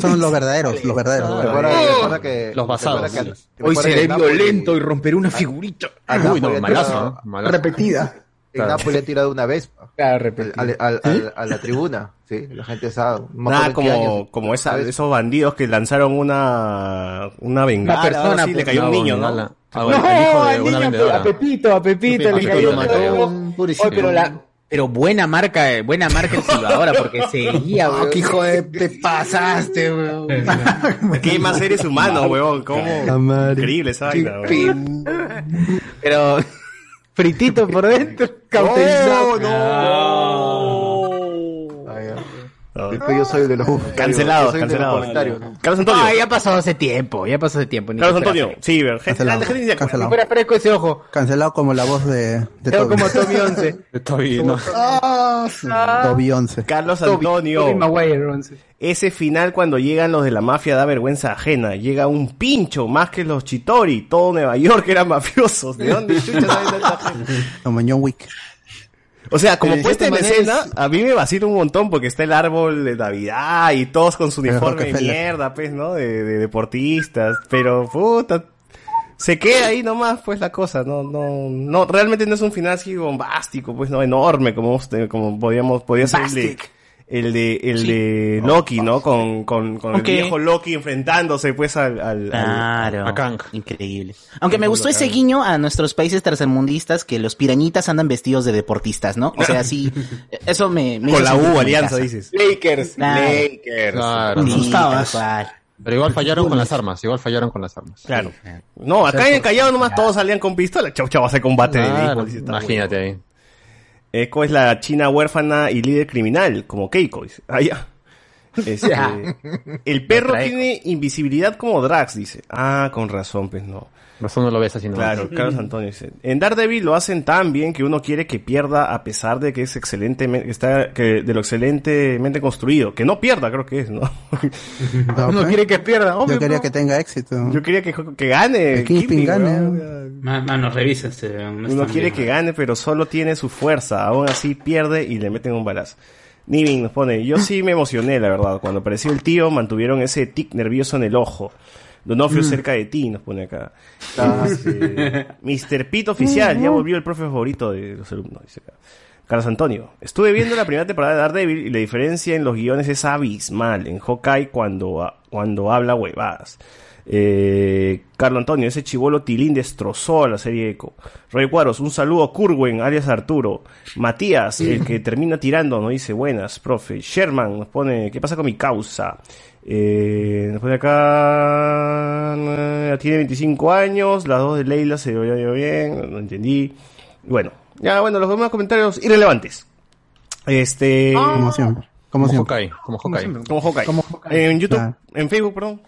D: Son los verdaderos, los verdaderos.
T: Recuerda, recuerda que,
F: Los basados.
C: Hoy seré violento y romperé una figurita.
T: al
F: Uy, no, ¿no? Malazo.
J: Repetida.
T: El Napoli ha tirado una vez
C: Claro,
T: al-
C: repetido.
T: al- al- al- a la tribuna, sí, la gente sabe.
E: Nada como, como esos bandidos que lanzaron una, una bengala.
C: Una persona,
E: así, le
C: pues,
E: cayó un niño, ¿no?
F: Ah,
C: No,
F: bueno, el hijo de
C: al
F: una
C: niño, a Pepito, a Pepito, le cayó un pero la, pero buena marca, eh, buena marca el silbadora, porque seguía,
J: Ah,
C: weón.
J: qué hijo de... Te pasaste, weón. <laughs>
E: ¿Qué más seres humanos, huevón? ¿Cómo? Increíble esa vaina.
C: Pero fritito por dentro, <laughs> cauterizado.
T: Ah, ya. Después yo soy el de los
E: Cancelado,
T: yo soy el de los
E: cancelado.
T: comentarios, ¿no?
E: Carlos Antonio.
C: Ah, ya ha pasado hace tiempo, ya pasó hace tiempo. ni
E: Carlos
C: que
E: Antonio. Sí, ver, gente,
D: Cancelado.
E: la gente
D: Cancelado.
C: fuera fresco ese ojo.
D: Cancelado como la voz de, de
C: Veo
D: Toby.
C: como Tommy 11.
F: Estoy, no.
J: Ah,
D: Toby 11.
E: Carlos
C: Toby,
E: Antonio.
C: Toby Maguire 11.
E: Ese final cuando llegan los de la mafia da vergüenza ajena. Llega un pincho más que los Chitori. Todo Nueva York eran mafiosos. ¿De dónde chucha saben tanta gente? <laughs>
D: Como John Wick.
E: O sea, como puesta en escena, a mí me vacila un montón porque está el árbol de Navidad y todos con su uniforme de mierda, pues, ¿no? De, de deportistas. Pero, puta, se queda ahí nomás, pues, la cosa. No, no, no, realmente no es un final así bombástico, pues, no, enorme, como, como podíamos, podía ser el de, el de, de Loki, ¿no? Con, con, con el viejo Loki enfrentándose, pues, al, al, al-
I: Claro.
F: a Kang.
I: Increíble. Aunque me gustó ese guiño a nuestros países tercermundistas que los pirañitas andan vestidos de deportistas, ¿no? O sea, sí, <laughs> eso me, me
E: con la U, alianza, dices.
C: Lakers,
I: Claro.
C: Lakers.
F: Claro. Pero igual fallaron con las armas, igual fallaron con las armas.
E: Claro. No, acá en el Callao nomás todos salían con pistola. Chau, chau, hace combate de
F: Claro,
E: está
F: imagínate ahí.
E: Eco es la china huérfana y líder criminal, como Keiko. Ah, ya. <laughs> Este, el perro tiene invisibilidad como Drax, dice. Ah, con razón, pues no.
F: Razón no lo ves así.
E: Claro, Carlos Antonio dice. En Daredevil lo hacen tan bien que uno quiere que pierda a pesar de que es excelentemente, está, que, de lo excelentemente construido. Que no pierda, creo que es, ¿no? <laughs>
D: No,
C: Uno
D: pues.
C: quiere que pierda, hombre.
D: Yo quería
C: no.
D: que tenga éxito.
E: Yo quería que, que gane.
D: Kingpin
E: Kingpin,
D: gane.
G: Mano, revisa este. no
E: Uno quiere
G: bien,
E: que gane, pero solo tiene su fuerza. Aún así pierde y le meten un balazo. Nivin nos pone, yo sí me emocioné, la verdad. Cuando apareció el tío, mantuvieron ese tic nervioso en el ojo. Donofrio
G: Mm.
E: cerca de ti, nos pone acá.
T: Ah.
E: Mr. Pito Oficial, ya volvió el profe favorito de los alumnos, dice acá. Carlos Antonio, estuve viendo la primera temporada de Daredevil y la diferencia en los guiones es abismal. En Hawkeye cuando, cuando habla huevadas. Eh, Carlos Antonio, ese chivolo Tilín destrozó a la serie Eco. Roy Cuadros, un saludo a Kurwen, alias Arturo. Matías, el que termina tirando, nos dice buenas, profe. Sherman nos pone, ¿qué pasa con mi causa? Eh, nos pone acá, eh, tiene 25 años, las dos de Leila se veía bien, no entendí. Bueno, ya bueno, los demás comentarios irrelevantes. Este...
D: Como siempre. Como siempre.
F: Hawkeye, como Hawkeye.
E: Como Hawkeye.
D: Como Hawkeye.
E: En YouTube,
D: Ah.
E: en Facebook, perdón.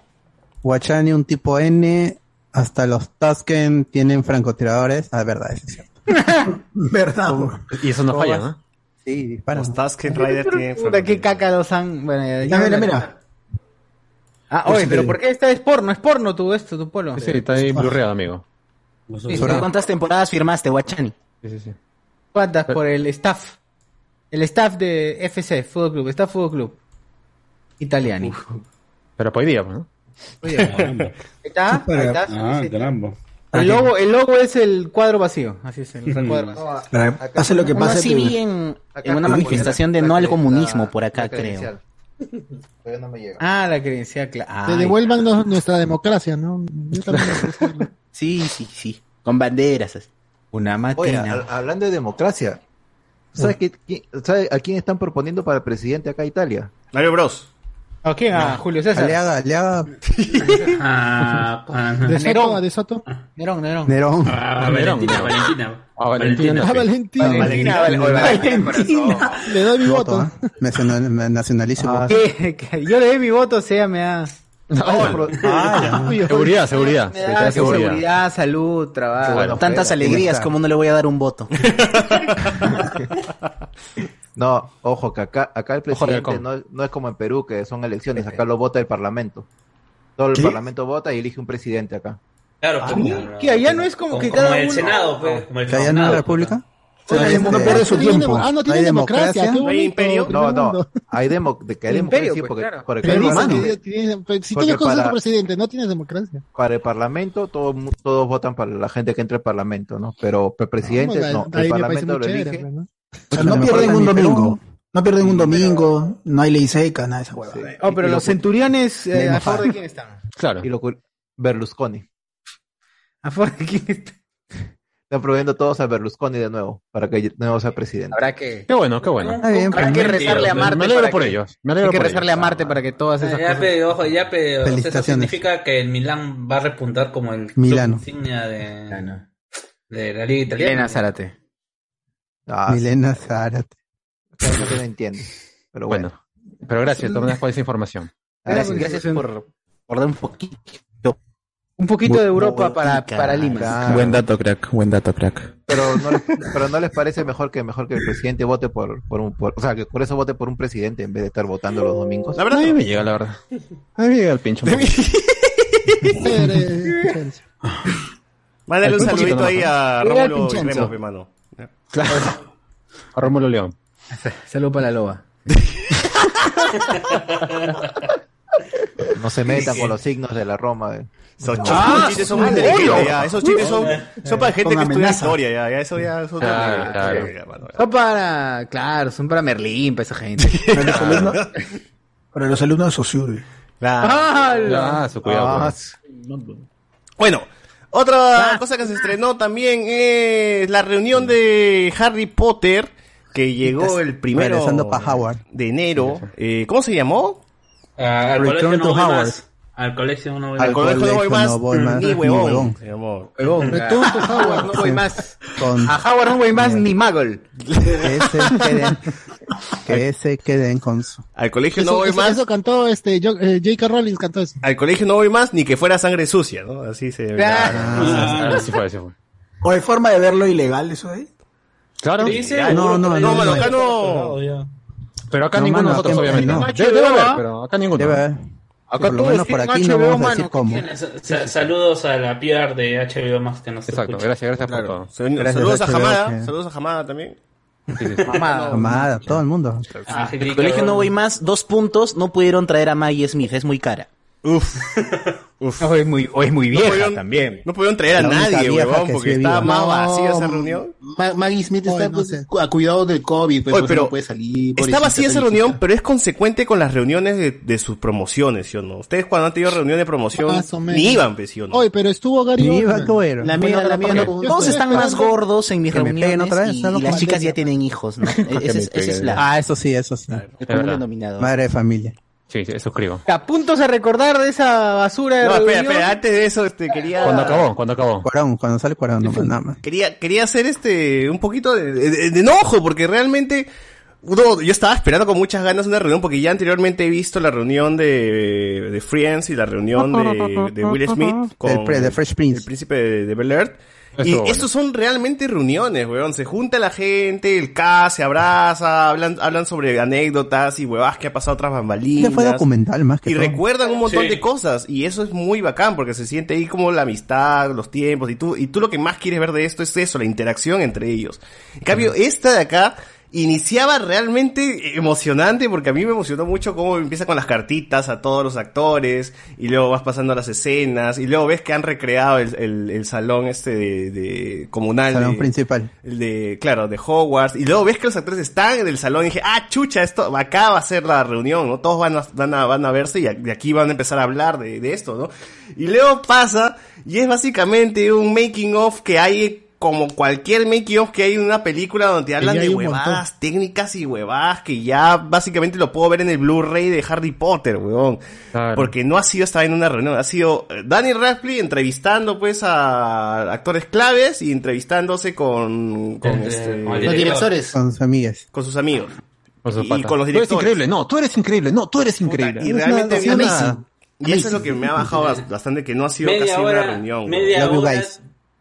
D: Guachani, un tipo N, hasta los Tusken tienen francotiradores. Ah, verdad, eso es cierto. <laughs>
J: Verdad.
F: Y eso no
D: ¿Cómo
F: falla? ¿no?
D: Sí, disparan.
E: Los Tusken Riders tienen
C: Puta, qué caca los han. Bueno, ya, ya
J: Mira, mira.
C: Ah, oye, pero ¿por qué esta es porno? Es porno tu esto, tu polo.
F: Sí, está ahí blurreado, amigo.
I: ¿Y ¿Cuántas temporadas firmaste, Guachani?
F: Sí, sí, sí.
C: ¿Cuántas? Por el staff. El staff de FC, Fútbol Club. Staff Fútbol Club. Italiani.
F: Pero hoy día, pues, ¿no?
C: Oye, ahí está, ahí está.
P: Ah,
C: sí.
P: caramba.
C: El logo, el logo es el cuadro vacío. Así es, el recuadro vacío.
J: Pase lo que pase.
I: así vi en, una manifestación de no al comunismo por acá, creo.
T: Todavía no me llega.
C: Ah, la credencial, claro.
N: Que devuelvan nuestra democracia, ¿no? Yo también. <laughs>
I: Sí, sí, sí. Con banderas. así.
C: Una
T: Oye,
C: máquina.
T: al- hablando de democracia, ¿sabes, qué- quién- ¿sabes a quién están proponiendo para presidente acá en Italia?
E: Mario Bros.
C: ¿A quién? A Julio César.
D: Aliaga, Aliaga, <laughs>
G: Ah.
N: ¿De
C: Nerón.
N: Soto? ¿De Soto?
C: Nerón, Nerón.
D: Nerón.
G: Ah, Valentina, Valentina.
F: Ah, Valentina.
N: Ah, Valentina.
C: Valentina, Valentina.
N: Le doy mi
D: Voto,
N: voto.
D: ¿eh? Me nacionalizo.
T: Ah, <laughs>
C: Yo le doy mi voto, o sea, me da.
D: Ah.
F: Seguridad, seguridad.
C: Me da seguridad, salud, trabajo.
T: Bueno,
I: Tantas alegrías, como no le voy a dar un voto? <laughs> <laughs>
T: No, ojo, que acá, acá el presidente no, no es como en Perú, que son elecciones, acá lo vota el parlamento. Todo el
J: ¿Qué?
T: parlamento vota y elige un presidente acá.
G: Claro,
C: Ah,
G: como-
C: que allá no es como que
G: como
C: cada
G: el
C: uno-
G: Senado, pues, como el
D: ¿Que allá no es
G: Senado,
D: república? Este,
J: no pierde su tiempo.
N: Ah, no tiene
D: ¿Hay
N: democracia.
E: ¿No hay imperio?
T: No, no, hay, demo, de que hay
C: Imperio,
T: democracia
C: pues,
T: porque,
C: claro.
T: porque
N: Pero
T: el
N: dice
T: parlamento-
N: que tienes- pero si tú
T: Porque
N: le conoces
T: para-
N: al presidente, no tienes democracia.
T: para el parlamento todo, mu- todos votan para la gente que entra al parlamento, ¿no? Pero el presidente
N: Bueno,
T: no, el parlamento lo elige.
N: pues, ¿no?
J: O sea, no pierden un domingo. No pierden un domingo, no hay ley seca, nada de esa hueva.
C: Oh, pero
T: Y lo
C: los
T: pu-
C: centuriones, eh, ¿a favor de quién están?
F: Claro.
T: Y lo Berlusconi.
C: ¿A favor de quién están?
T: Están prohibiendo todos a Berlusconi de nuevo, para que de nuevo sea presidente.
C: Habrá que.
F: Qué bueno, qué bueno.
D: Está bien,
C: Hay que
D: pues,
C: rezarle a
F: Me
C: Marte.
F: alegro
C: para
F: por
C: que-
F: ellos. Me alegro
C: Hay que
F: por
C: rezarle a. Marte para que todas esas
G: Ya,
C: cosas.
G: pe, ojo, ya, pe, o sea, eso
D: Felicitaciones.
G: significa que el Milán va a repuntar como el club
D: Milano.
G: insignia de, de la liga italiana.
C: Elena Zárate.
T: Ah,
D: Milena Zárate.
T: no se entiende. Pero bueno.
F: Bueno, pero gracias, Tornas, por esa información.
I: Gracias, gracias por, por dar un poquito.
C: Un poquito de Europa para, para Lima.
Q: Buen dato, crack. Buen dato, crack.
T: pero, no les, pero no les parece mejor que mejor que el presidente vote por, por un por- o sea que por eso vote por un presidente en vez de estar votando los domingos.
F: La verdad, a mí me llega, la verdad. A mí me llega el pincho. <laughs>
E: Mándale un saludito ahí a Rómulo y
J: Vincenzo.
E: Remo, pe, mano.
F: Claro. A Rómulo León.
C: Salud para la loba.
T: No se metan con los signos de la Roma. eh.
E: Esos
C: Ah,
E: chistes son muy
C: ¿en
E: delicados,
C: serio?
E: ya. Esos chistes son, son para gente que estudia historia, ya. ya eso ya es otro
F: Claro.
E: Ya, mano, ya.
C: Son para, claro, son para Merlín, para esa gente. <laughs>
J: Para los alumnos, para los alumnos de.
E: Claro.
F: Ah, su cuidado.
T: Ah,
F: pues.
E: Bueno, otra cosa que se estrenó también es la reunión de Harry Potter que llegó el primero de enero. Eh, ¿Cómo se llamó?
G: Ah, al
D: Return to Howard.
G: más. Al colegio no voy
E: Al
G: más.
E: colegio no voy
D: colegio
E: más,
D: no voy más,
E: ni
D: ni
E: huevón.
D: huevón.
E: se
N: to Howard.
C: No voy más.
D: Con
C: A Howard no voy más ni Muggle.
D: que ese queden, que ese queden con su.
E: Al colegio no voy
N: eso-
E: más.
N: eso cantó este, yo- eh, J.K. Rowling cantó eso.
E: Al colegio no voy más ni que fuera sangre sucia, ¿no? Así se.
C: Claro.
F: Ah, Así fue, así fue.
J: ¿O hay forma de verlo ilegal eso ahí?
F: Claro.
G: Dice,
D: Ya, no, no,
E: No,
D: no,
E: mano,
D: no.
E: acá no.
F: Pero acá
D: No,
F: ninguno de nosotros, obviamente.
D: no.
F: Debe, haber,
C: ¿ah?
F: pero acá ninguno.
D: Debe haber.
C: Acá
D: Por lo menos por aquí no vamos a decir cómo.
G: Sa- Saludos a la PR de HBO Max que nos
F: Exacto,
G: escucha.
F: gracias, gracias por todo.
D: Gracias,
E: Saludos a
D: HBO,
E: Jamada.
D: que-
E: Saludos a Jamada también.
C: Mamada. <laughs>
D: Amada, todo el mundo.
G: Ah,
I: El colegio no voy más, dos puntos, no pudieron traer a Maggie Smith, es muy cara.
E: Uf. <laughs> Uf.
I: O es muy, o es muy
E: No
I: vieja
E: pudieron-
I: también.
E: No pudieron traer a
D: La
E: nadie, huevón,
D: que
E: porque estaba más vacía esa
L: No,
E: reunión.
L: Ma- Maggie Smith está
N: Oye, no
L: pues,
N: sé.
L: a cuidado del COVID, pues,
E: pero
L: no puede salir.
E: Está vacía esa reunión, pero es consecuente con las reuniones de, de sus promociones, ¿sí o no? Ustedes cuando han tenido reunión de promoción, ni iban, pues, ¿sí o no?
N: Oye, pero estuvo Gary
D: Ni
N: Oldman.
D: iba, qué bueno.
I: La mía,
L: Bueno,
I: la mía, no- todos están más gordos en mis reuniones
D: otra vez,
I: y, las chicas ya tienen hijos, ¿no? <laughs> Esa es, la,
D: Ah, eso sí, eso sí.
I: el común
F: verdad.
I: denominador.
D: Madre de familia.
F: Sí, sí, suscribo.
C: A puntos a recordar de esa basura de
E: No, espera,
C: reunión.
E: espera, antes de eso, este, quería...
F: Cuando acabó, cuando acabó.
D: Cuarón, cuando sale Cuarón, no, nada más.
E: Quería, quería hacer este, un poquito de, de- de enojo, porque realmente, uno- yo estaba esperando con muchas ganas una reunión, porque ya anteriormente he visto la reunión de, de Friends y la reunión de, de Will Smith con
D: Del pre- de Fresh Prince.
E: el príncipe de, de Bel Air. Y
F: bueno.
E: estos son realmente reuniones, weón. Se junta la gente, el K se abraza, hablan, hablan sobre anécdotas y huevas que ha pasado tras bambalinas.
D: Fue documental más que
E: Y
D: todo.
E: recuerdan un montón
G: Sí.
E: de cosas. Y eso es muy bacán porque se siente ahí como la amistad, los tiempos. Y tú, y tú lo que más quieres ver de esto es eso, la interacción entre ellos. En cambio, esta de acá iniciaba realmente emocionante porque a mí me emocionó mucho cómo empieza con las cartitas a todos los actores y luego vas pasando a las escenas y luego ves que han recreado el, el- el salón este de, de comunal.
D: Salón
E: de-
D: principal.
E: el de, claro, de Hogwarts. Y luego ves que los actores están en el salón y dije, ah, chucha, esto, acá va a ser la reunión, ¿no? Todos van a, van a, van a verse y de aquí van a empezar a hablar de, de esto, ¿no? Y luego pasa, y es básicamente un making of que hay como cualquier making of que hay en una película donde hablan
N: ya
E: de huevadas técnicas y huevadas que ya básicamente lo puedo ver en el Blu-ray de Harry Potter, huevón.
F: Claro.
E: Porque no ha sido esta en una reunión, ha sido eh, Danny Radcliffe entrevistando pues a actores claves y entrevistándose con, con,
G: Eh,
E: este,
G: con
L: Los directores.
D: Con sus amigas.
E: con sus amigos.
F: Con sus
E: Y- con los
F: Tú eres
E: directores.
F: increíble, no, tú eres increíble, no, tú eres increíble.
E: Y realmente
D: una-
E: bien-
D: amazing.
E: Y eso es lo que me ha bajado bas- bastante, que no ha sido
G: media
E: casi
G: hora,
E: una reunión.
G: media hora.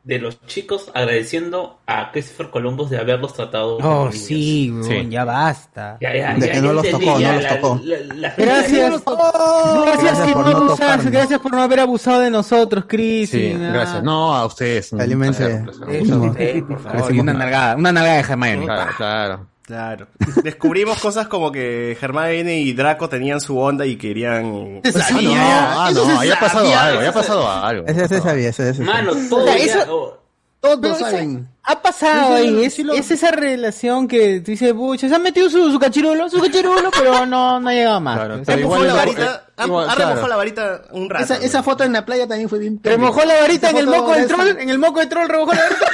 G: De los chicos agradeciendo a Christopher Columbus de haberlos tratado
C: Oh,
G: como niños.
C: sí, ya basta.
G: Ya, ya,
D: De
G: ya,
D: que no los tocó, no los tocó.
G: la- la-
C: Gracias. Gracias,
D: Gracias por no tocarnos.
C: gracias por no haber abusado de nosotros, Chris.
F: Sí, gracias. No, a ustedes.
C: por favor,
D: Crecimos
C: y una nalgada, una nalgada de Hermione.
F: Claro, claro.
E: Claro. Descubrimos cosas como que Hermione y Draco tenían su onda y querían...
L: Se
F: Ah, no,
L: sabía.
F: ah,
L: Eso
F: no,
L: se
F: ya ha pasado
L: sabía,
F: algo, ya ha
L: eso se-
F: pasado algo.
D: Ese ese sabía, ese ese
G: Mano, todo
C: O sea,
G: ya-
C: eso-
G: oh,
L: Todos saben.
C: Ha pasado ahí, es, es esa relación que tú dices, pucha, se han metido su, su cachirulo, su cachirulo, pero no, no ha llegado más.
F: Claro,
C: O sea,
F: igual
E: la varita, ha-
F: igual,
E: ha remojado
F: claro.
E: la varita un rato.
L: Esa, esa foto en la playa también fue bien.
C: remojó la varita en el moco del troll, en el moco del troll remojó la varita,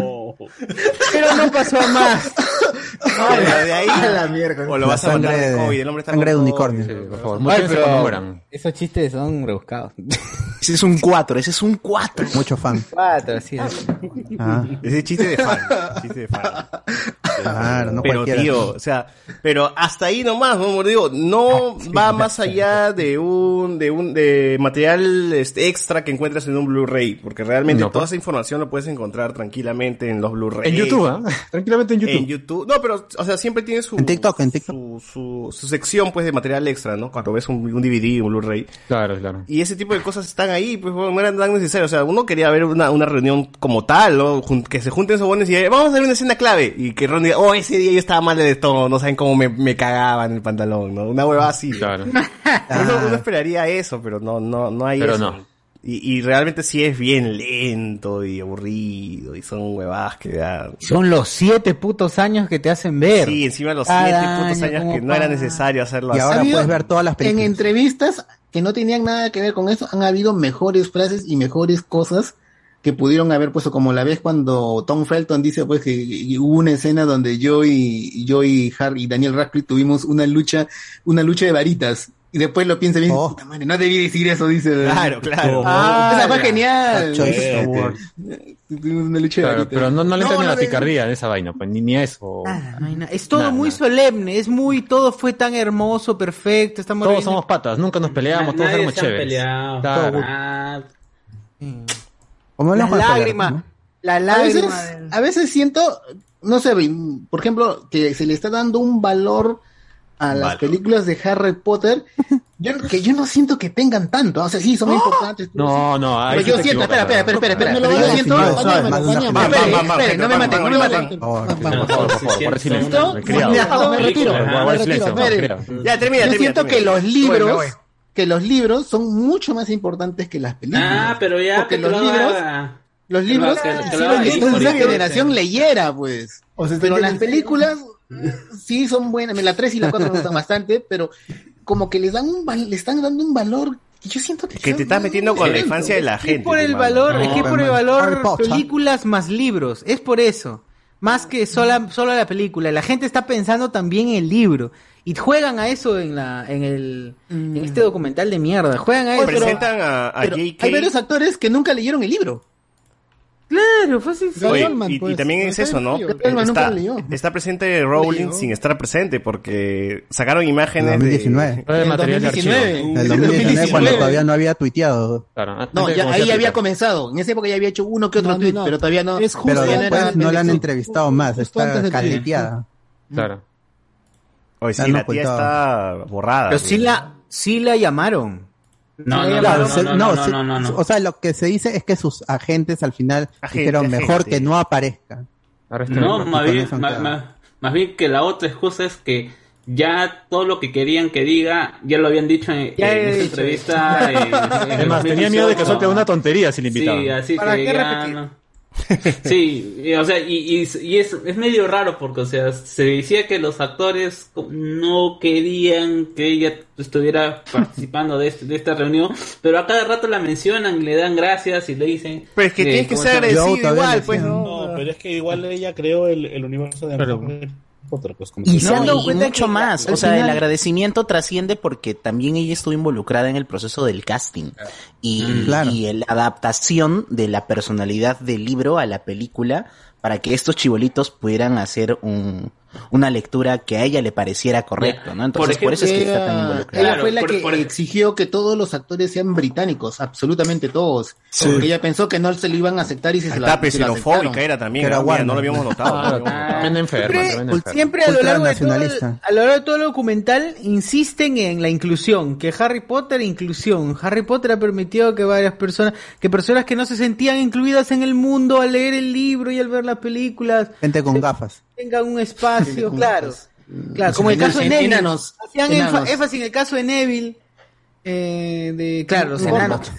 C: <laughs> <laughs> pero no pasó a más.
E: Pero de ahí...
L: A la mierda.
E: O lo
D: La
E: vas a mandar
D: sangre
E: de COVID, el hombre está
D: sangre de unicornio.
F: Sí, por favor, cuando
C: pero
F: mueran.
C: esos chistes son rebuscados.
I: Ese es un 4, ese es un 4.
D: Mucho fan.
C: Cuatro, así es.
D: Ah,
E: Ese chiste de fan. Chiste de fan.
D: claro, no
E: pero
D: cualquiera.
E: tío, o sea, pero hasta ahí nomás, ¿no? digo, no va más allá de un, de un, de material este, extra que encuentras en un Blu-ray, porque realmente
F: No,
E: toda
F: pues.
E: esa información lo puedes encontrar tranquilamente en los Blu-ray.
F: En YouTube, ¿ah? <laughs> Tranquilamente en YouTube.
E: En YouTube. No, pero, o sea, siempre tiene su,
D: En TikTok, en TikTok.
E: su, su, su sección, pues, de material extra, ¿no? Cuando ves un, un DVD, un Blu-ray.
F: Claro, claro.
E: Y ese tipo de cosas están ahí, pues bueno, no eran tan necesarias. O sea, uno quería ver una, una reunión como tal, ¿no? Jun- que se junten esos buenos y vamos a ver una escena clave. Y que Ron diga, oh, ese día yo estaba mal de estómago, no saben cómo me, me cagaba en el pantalón, ¿no? Una hueva así.
F: Claro.
E: Uno, uno esperaría eso, pero no, no, no hay
F: Pero
E: eso.
F: no.
E: Y, y realmente sí es bien lento y aburrido y son huevadas que da...
C: Son los siete putos años que te hacen ver.
E: Sí, encima de los
C: Cada
E: siete putos
C: año,
E: años
C: ¿cómo
E: que no era necesario hacerlo
D: Y
E: así.
D: ahora puedes ver todas las
L: En
D: películas.
L: entrevistas que no tenían nada que ver con eso, han habido mejores frases y mejores cosas que pudieron haber puesto, como la vez cuando Tom Felton dice pues que hubo una escena donde yo y yo y Harry y Daniel Radcliffe tuvimos una lucha, una lucha de varitas. Y después lo piensa bien,
D: Oh.
L: puta madre, no debí decir eso, dice.
E: Claro, claro.
L: Ah, esa fue genial. Una de
F: Claro,
L: varitas.
F: pero no, no le entra
L: No,
F: la
L: de-
F: picardía en esa vaina, pues ni, ni a eso.
C: No nada. Es todo
F: Nada,
C: muy
F: nada.
C: solemne, es muy, todo fue tan hermoso, perfecto, estamos
F: Todos
C: reviendo-
F: somos patas, nunca nos peleamos, todos éramos chéveres. Claro.
G: Ah,
D: Como
C: La lágrima,
D: ¿no?
C: la
L: a veces,
C: lágrima. del-
L: a veces siento, no sé, por ejemplo, que se le está dando un valor a las
E: Valor.
L: películas de Harry Potter, yo, que yo no siento que tengan tanto. O sea, sí, son importantes.
F: No, no,
L: Pero yo siento, espera, espera, espera, espera,
N: Me
L: espera,
N: lo
L: siento, no me maten, no me maten.
D: Por favor,
F: Por favor, por favor, por silencio.
L: ¿Listo?
F: Me
L: retiro.
E: Ya, termina,
L: Yo siento que los libros, que los libros son mucho más importantes que las películas.
G: Ah, pero ya.
L: Porque
G: que
L: los
G: lo
L: libros, los libros
G: lo- que-
L: una generación leyera, pues.
J: O sea,
L: pero las películas sí son buenas. La 3 y la 4 me gustan bastante, pero como que les dan un val- le están dando un valor que yo siento que,
E: Que te estás metiendo con la infancia de la
C: Es
E: gente.
C: por el valor,
E: No,
C: es que por el valor películas más libros, es por eso. Más que sola, solo la película, la gente está pensando también en el libro y juegan a eso en la en el en este documental de mierda, juegan a eso.
E: Presentan a, a
L: Pero
E: J.K.
L: hay varios actores que nunca leyeron el libro.
C: Claro, fue así.
E: Oye, y, y también es eso, ¿no? Está, presente Rowling sin estar presente porque sacaron imágenes
D: En 2019.
E: de...
D: En
F: material de archivo.
D: En el 2019 cuando todavía no había tuiteado.
L: No, ya, ahí ya había comenzado. En esa época ya había hecho uno que otro
N: No, no,
L: tweet,
N: no.
L: pero todavía no.
N: Es justo
D: Pero después no la han entrevistado más,
N: Justo
D: está caleteada.
F: Claro.
D: La
E: sí, la tía está borrada.
C: Pero sí la sí la llamaron.
G: No, no,
C: llamaron.
G: no,
D: se-
G: no, no,
D: se-
G: no, no, no.
D: O sea, lo que se dice es que sus agentes al final
E: Agente,
D: dijeron mejor
E: agente.
D: que no aparezca.
G: No, más bien,
D: quedado.
G: ma- más bien que la otra excusa es que ya todo lo que querían que diga, ya lo habían dicho en, en esa
C: dicho.
G: entrevista. en- en
F: Es más, tenía miedo de que
G: 2018.
F: suelte una tontería si le invitaban.
G: Sí, así
C: ¿Para
G: que
C: qué
G: ya
C: repetir? <laughs>
G: Sí, y, o sea, y, y, y es, es medio raro porque, o sea, se decía que los actores no querían que ella estuviera <laughs> participando de, este- de esta reunión, pero a cada rato la mencionan, le dan gracias y le dicen...
E: Pero es que tienes que
G: ¿cómo
E: ser
D: todavía
E: igual, pues. ¿no?
P: No, pero es que igual ella creó el, el universo de
F: Pero-
P: Pues como
I: Y se han dado cuenta
L: mucho
I: más. O sea,
L: final-
I: el agradecimiento trasciende porque también ella estuvo involucrada en el proceso del casting y,
D: Mm, claro.
I: y la adaptación de la personalidad del libro a la película para que estos chibolitos pudieran hacer un, una lectura que a ella le pareciera correcto, ¿no? Entonces, por, eso es que está tan involucrada.
L: ella fue la
G: por-
L: que
G: por-
L: exigió que todos los actores sean británicos, absolutamente todos. Porque ella pensó que no se lo iban a aceptar y se lo,
E: Está
L: se
E: xenofóbica era también,
D: era
E: ¿no? Lo habíamos <laughs> notado. no lo habíamos notado.
F: Tremenda enferma,
C: Siempre,
F: enferma.
C: siempre a lo largo de todo, el- a lo largo de todo el documental insisten en la inclusión, que Harry Potter inclusión. Harry Potter ha permitido que varias personas, que personas que no se sentían incluidas en el mundo al leer el libro y al ver las películas
D: Gente con gafas.
C: Tengan un espacio, claro. Claro, como el caso de Neville.
L: enanos,
C: Hacían énfasis en el caso de Neville. Eh, de, claro, los enanos.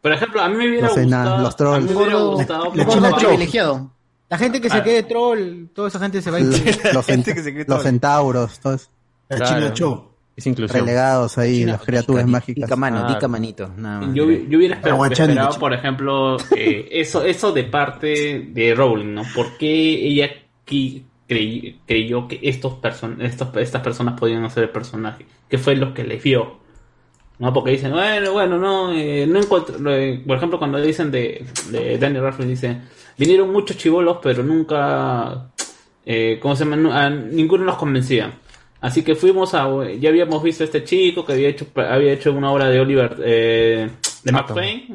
G: Por ejemplo, a mí me hubiera
D: Los
G: gustado...
D: enanos, los trolls.
G: a mí me hubiera gustado...
L: privilegiado.
C: La gente que se quede troll, toda esa gente se va a ir. <laughs>
D: Los, centauros, todos.
J: China Show.
F: Es inclusión.
D: relegados ahí, las criaturas mágicas.
C: Dica mano,
F: Ah.
C: dica manito. nada más.
G: Yo, yo hubiera esperado, por ejemplo, eh, eso, eso de parte de Rowling, ¿no? ¿Por qué ella qui- crey- creyó que estos person estos, estas personas podían hacer el personaje? ¿Qué fue lo que le vio? ¿No? Porque dicen, bueno, bueno, no, eh, no encuentro, eh, por ejemplo, cuando dicen de, de Daniel Radcliffe, dicen, vinieron muchos chivolos, pero nunca, eh, ¿cómo se llama? A ninguno nos convencía. Así que fuimos a, ya habíamos visto a este chico que había hecho, había hecho una obra de Oliver, eh, de Mark Twain,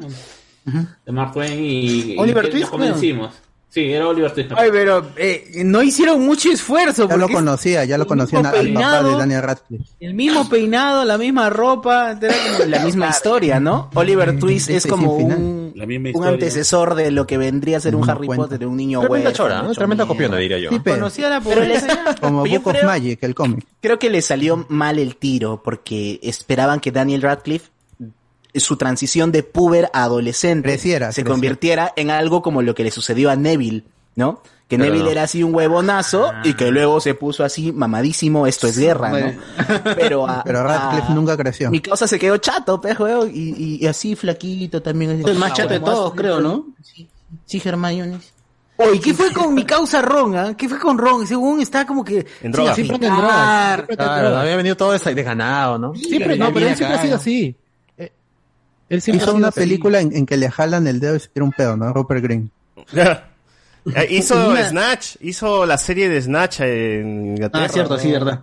G: de Mark Twain y, y
C: Oliver
G: que
C: Twist,
G: nos convencimos. Sí, era Oliver Twist.
C: Ay, pero eh, no hicieron mucho esfuerzo.
D: Ya lo conocía, ya lo
C: mismo
D: al papá de Daniel Radcliffe.
C: El mismo peinado, la misma ropa. era como- <laughs>
I: La misma historia, ¿no? Oliver Twist es como un,
P: La misma
I: un antecesor de lo que vendría a ser un Harry
D: cuenta.
I: Potter, un niño
F: Tremenda
I: huérfano,
F: chora, ¿no?
I: hecho
F: Tremenda copiona, diría yo.
D: Sí, pero
C: Conocía la
I: Pero les-
C: pobreza. <laughs>
D: como Book of
I: creo-
D: Magic, el cómic.
I: Creo que le salió mal el tiro porque esperaban que Daniel Radcliffe su transición de puber a adolescente
D: Creciera,
I: se
D: creciera.
I: convirtiera en algo como lo que le sucedió a Neville, ¿no? Que
F: Pero
I: Neville
F: no.
I: era así un huevonazo y que luego se puso así mamadísimo, esto es guerra, ¿no? <laughs> Pero, a-
D: Pero Radcliffe
I: a-
D: nunca creció.
I: Mi causa se quedó chato, pe, juego, y, y- y así flaquito también.
L: Es el más chato de todos, creo, ¿no?
I: Sí, Hermione.
C: Oye, ¿qué fue con mi causa Ron? ah? ¿Qué fue con Ron? Según está como que...
E: En droga.
C: sin
N: Siempre en drogas, siempre en
F: Claro,
N: drogas.
F: había venido todo desganado, ¿no?
N: Siempre, no, pero él siempre ha sido así. Él
D: Hizo una película en, en que le jalan el dedo y se tira un pedo, ¿no? Rupert Green. <laughs>
E: Eh, hizo
L: Una-
E: Snatch, hizo la serie de Snatch en Inglaterra.
L: Ah, cierto, sí, verdad.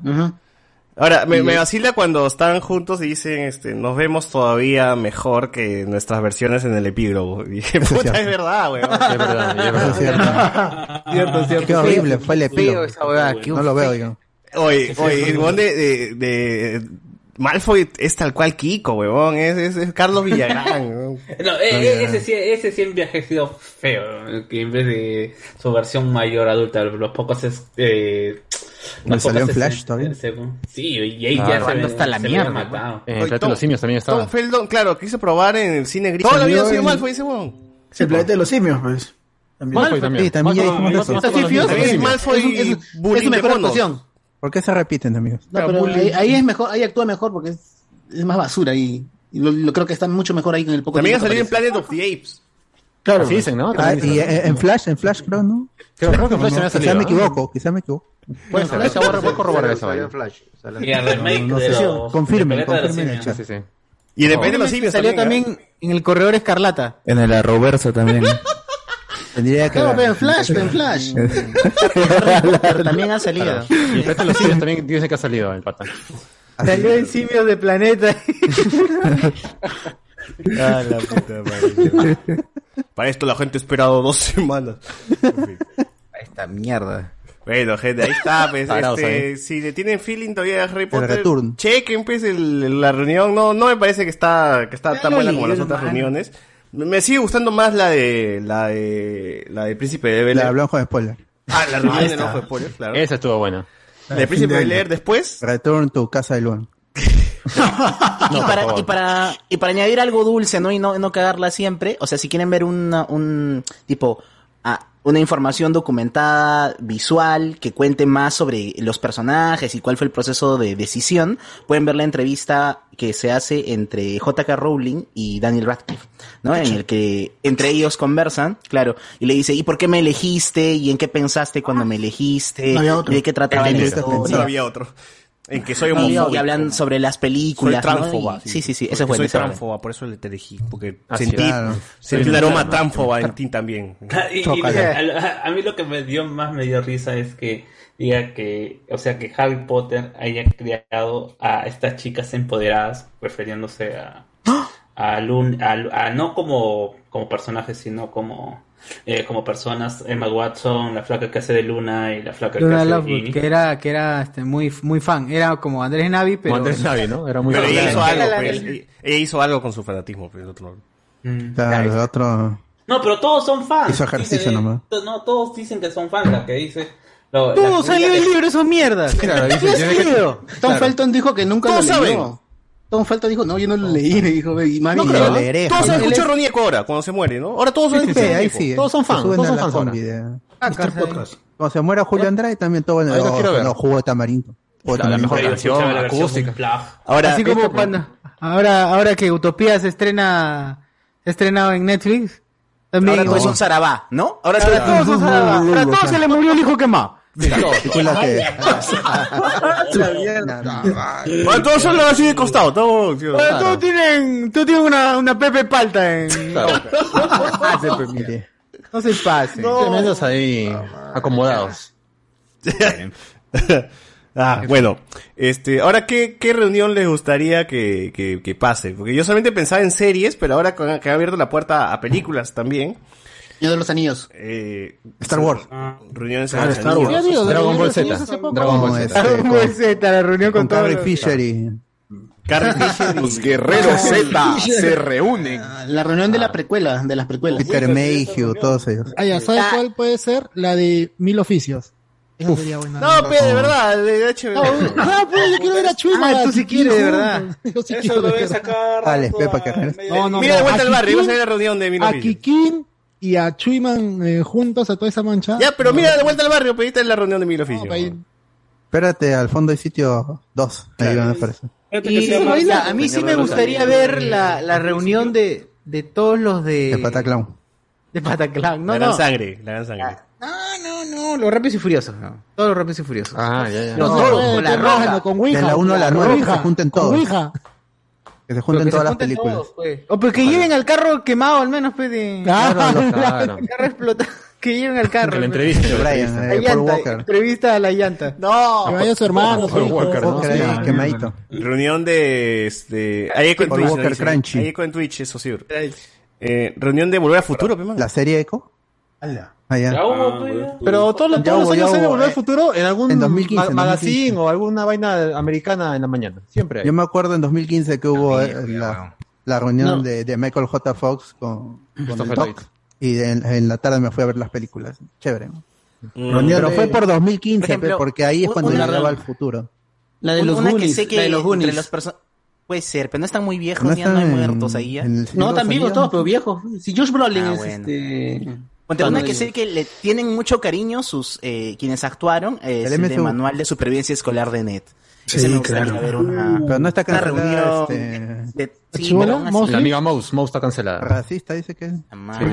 E: Ahora, me, vacila cuando están juntos y dicen, este, nos vemos todavía mejor que nuestras versiones en el epílogo. Y dije, puta,
D: cierto.
E: es verdad, weón.
F: Es verdad, es verdad. <laughs>
D: cierto.
C: Cierto, cierto.
D: Qué horrible fue el epílogo.
C: esa
D: No lo veo yo.
E: Oye, oye, el de, de, de, Malfoy es tal cual Kiko, huevón. Es, es, es Carlos Villagrán. <laughs>
G: No, eh, eh, ese, sí, ese sí ha envejecido feo, que en vez de su versión mayor adulta, los pocos es... Eh,
D: ¿No
G: las
D: salió en Flash
G: escen-
D: todavía?
G: según- Sí, y ahí
P: Ah,
G: ya se
P: la
G: se
P: mierda,
G: matado.
P: En el planeta de los simios también estaba.
E: Tom Felton, claro, quise probar en el cine gris. Toda la vida ha sido Malfoy ese huevón.
J: El planeta de los simios, pues. También.
P: Malfoy también.
D: Sí, también ya
P: Malfoy-
D: dijimos eso.
P: Malfoy-
L: ¿Está Sifios?
E: También es Malfoy
L: Es es
E: bullying
L: es
D: ¿Por qué se repiten, amigos?
L: No, pero ahí, ahí es mejor, ahí actúa mejor porque es, es más basura y, y lo, lo creo que está mucho mejor ahí con el poco
E: También ha salido en. Planet of the Apes.
L: Claro,
P: Así dicen, ¿no?
D: Ah,
P: También
D: y
P: dicen.
D: en, en Flash, en Flash creo, ¿no?
P: Creo, creo que en Flash
D: No,
P: ha
D: quizá
P: salido.
D: me
P: ¿no?
D: equivoco, quizá me equivoco.
P: Puede ser, esa voy a- voy a corroborar esa
T: Salió en Flash. En
G: Y el remake
D: no
G: de
D: sé.
G: los...
D: Confirmen, confirmen el
G: Simios.
P: Sí, sí.
E: Y en. Planeta de los Simios
C: Salió
E: también.
C: también en el Corredor Escarlata.
Q: En el Arroverso también. <laughs>
D: Tendría que
L: Claro, <laughs> pero en Flash, pero en Flash.
I: También ha salido.
P: Claro. Y el planeta de los simios también dice que ha salido el pata.
C: Salió en Simios de Planeta. <laughs>
E: Ah, la puta madre. Para esto la gente ha esperado dos semanas.
C: Esta mierda.
E: Bueno, gente, ahí está, pues,
P: Tarados
E: este,
P: ahí.
E: si le tienen feeling todavía a Harry Potter, chequen, pues, el- la reunión, no, no me parece que está, que está
C: Ya
E: tan buena como las otras
C: hermano.
E: reuniones. Me sigue gustando más la de, la de, la de Príncipe de Bel
D: La
E: Air.
D: hablamos con spoiler.
E: Ah, la reunión
D: está.
E: ojo de spoiler, claro.
P: Esa estuvo buena.
E: La de Príncipe de Bel Air después.
D: Return to Casa de Luan. <laughs>
I: y, para, y, para, y para añadir algo dulce, ¿no? Y no, no cagarla siempre. O sea, si quieren ver una, un tipo, una información documentada, visual, que cuente más sobre los personajes y cuál fue el proceso de decisión, pueden ver la entrevista que se hace entre J.K. Rowling y Daniel Radcliffe, ¿no? En el que entre ellos conversan, claro, y le dice, ¿y por qué me elegiste? ¿Y en qué pensaste cuando me elegiste?
L: No había otro.
I: ¿Y de qué trataba la
E: No
I: historia?
E: había otro. En que soy homofóbico.
I: y hablan sobre las películas.
E: Soy
I: ¿no? Y- Sí, sí, sí, eso.
E: Soy tránfoba, por eso le te elegí. Porque
P: Ah,
E: sentí,
D: claro.
E: sentí un aroma tránfoba en ti también. <laughs>
G: Y- y
D: Chócala.
G: a, a- mí lo que me dio más me dio risa es que diga que, o sea, que Harry Potter haya creado a estas chicas empoderadas, refiriéndose a, a, Lun- a, a- no como, como personajes, sino como, eh, como personas, Emma Watson, la flaca que hace de Luna y la flaca que
C: Luna
G: hace de Ginny.
C: que era, que era este, muy, muy fan. Era como Andrés Navi, pero.
P: Como Andrés Navi, ¿no? Era muy
E: Pero ella hizo
C: Claro.
E: algo,
C: Claro.
E: pues, ella- hizo algo con su fanatismo, pues, el otro.
G: Mm.
D: Claro, el otro.
G: No, pero todos son fans.
D: Hizo ejercicio
G: Dice-
D: nomás.
G: No, todos dicen que son fans, la que dice. la
C: Todo
G: que
C: salió del
G: que-
C: libro, esos mierdas.
P: Claro, dice-
C: ¿Qué ha
P: dice que-
C: salido?
L: Tom Felton dijo que nunca lo leyó. Tom Felton dijo, no, yo no lo leí, me dijo, y más
E: No
L: bien
E: creo,
L: yo
E: ¿no?
D: leeré,
E: Todos han escuchado Ronieco ahora, cuando se muere, ¿no? Ahora todos han
D: Sí, ahí sí.
P: Todos son
D: se
P: fans, todos son fans ahora.
C: Ah.
D: Cuando se muera Julio Andrade también todo oh,
P: quiero ver.
D: no, jugo de tamarindo.
P: La mejor canción,
G: la
P: acústica.
E: Ahora,
C: Así como cuando. Ahora, ahora que Utopía se estrena. Se ha estrenado en Netflix. También.
I: Ahora ¿no?
C: Todos son zarabá. Ahora todos se le murió el hijo quemado.
D: Que-
E: Ahora todos son así de costado, todos.
C: Todos tienen. Todos tienen una, una Pepe Palta en. Ah, se permite. No se pase.
P: Tremendos ahí acomodados. <laughs>
E: ah, bueno, este, ahora qué, qué reunión les gustaría que, que, que pase, porque yo solamente pensaba en series, pero ahora que ha abierto la puerta a películas también.
L: Señor de los Anillos.
E: Eh,
D: Star Wars.
E: reuniones en
J: Ah,
E: los
J: Star. Wars.
N: Digo,
P: Dragon Ball Z. Dragon Ball Z.
D: este,
C: ¿Cómo
D: con-
C: es esta? La reunión con,
D: con
C: todos
D: Carrie Fisher y
E: Carrie <laughs> Fisher y-
U: Los guerreros Z se reúnen.
L: La reunión de la precuela, de las precuelas.
D: Peter Mayhew, todos ellos.
N: Ah, ya, ¿sabes cuál puede ser? La de Mil Oficios. Buena.
E: No, pero de verdad, de hecho.
N: No, no, pues yo quiero ver a Chuima.
C: Ah, tú sí quieres, de verdad. <laughs>
N: Yo sí
U: Eso
N: quiero
U: lo ves acá.
D: Dale, Pepa, que.
N: No, no,
E: Mira de vuelta
N: a
E: al barrio, vas a ver la reunión de Mil
N: A
E: Oficios.
N: Kikín y a Chuiman eh, juntos a toda esa mancha.
E: Ya, pero mira de vuelta al barrio, pediste en la reunión de Mil Oficios.
N: ahí-
D: Espérate, al fondo hay sitio 2. Ahí van a aparecer.
C: Y, a mí sí me gustaría ver la, la reunión de, de todos los de.
D: El Pataclown.
C: De Pataclan. No,
E: la gran
C: no.
E: sangre, la gran sangre.
C: No, no, no. Los rápidos y furiosos. No. Todos los rápidos y furiosos.
P: Ah, ya, ya.
C: No,
N: No,
C: todos, con la
N: con
C: roja.
N: Con Ouija.
D: De la 1 a la
N: Con
D: 9, que
N: Ouija,
D: se junten
N: con
D: todos.
N: Ouija.
D: Que se junten
C: que se
D: todas las películas.
C: todos, pues. O pues que lleven al carro quemado al menos, pues, de...
N: Claro, <laughs> <laughs>
C: el
P: claro.
C: carro explotado. Que lleven al carro.
P: Que
C: pues.
D: Brian, eh,
C: La
D: Paul
C: llanta,
D: Walker.
C: entrevista a la llanta.
E: No.
N: Que vaya su hermano, su
P: Paul
N: hijo.
P: Walker, ¿no?
D: Walker ahí,
P: Sí.
D: quemadito.
E: Reunión de este. Hay eco en
D: Paul
E: Twitch.
D: Walker. Crunchy.
E: Hay eco en Twitch, eso sí. Eh, reunión de Volver a Futuro,
D: Ah, ah pues,
P: Pero
D: pues,
P: todos los,
D: los
P: años sale Volver al
D: eh,
P: Futuro en algún magazine o alguna vaina americana en la mañana. Siempre. Hay.
D: Yo me acuerdo en 2015 que hubo ah,
P: eh,
D: la, reunión de, Michael J. Fox con, con y en, la tarde me fui a ver las películas. Chévere. ¿no?
I: Mm.
D: Pero fue por 2015, porque ahí es cuando llegaba el futuro.
L: La de los
I: una
L: Goonies, la de los Goonies.
I: Puede ser, pero no están muy viejos,
D: no
I: ni
D: están
I: muertos ahí ya.
L: No, están
D: vivos
L: todos, pero viejos. Si Josh Brolin
I: ah,
L: es este... Bueno, hay
I: que decir que le tienen mucho cariño sus eh, quienes actuaron eh, es
D: el,
I: el de manual de supervivencia escolar de Net.
D: Sí,
I: Ese
D: claro.
I: Ver una,
D: pero no está cancelada.
I: Reunión
D: este...
I: de, sí,
P: la amiga Mouse, Mouse está cancelada.
D: Racista dice que.
P: Sí,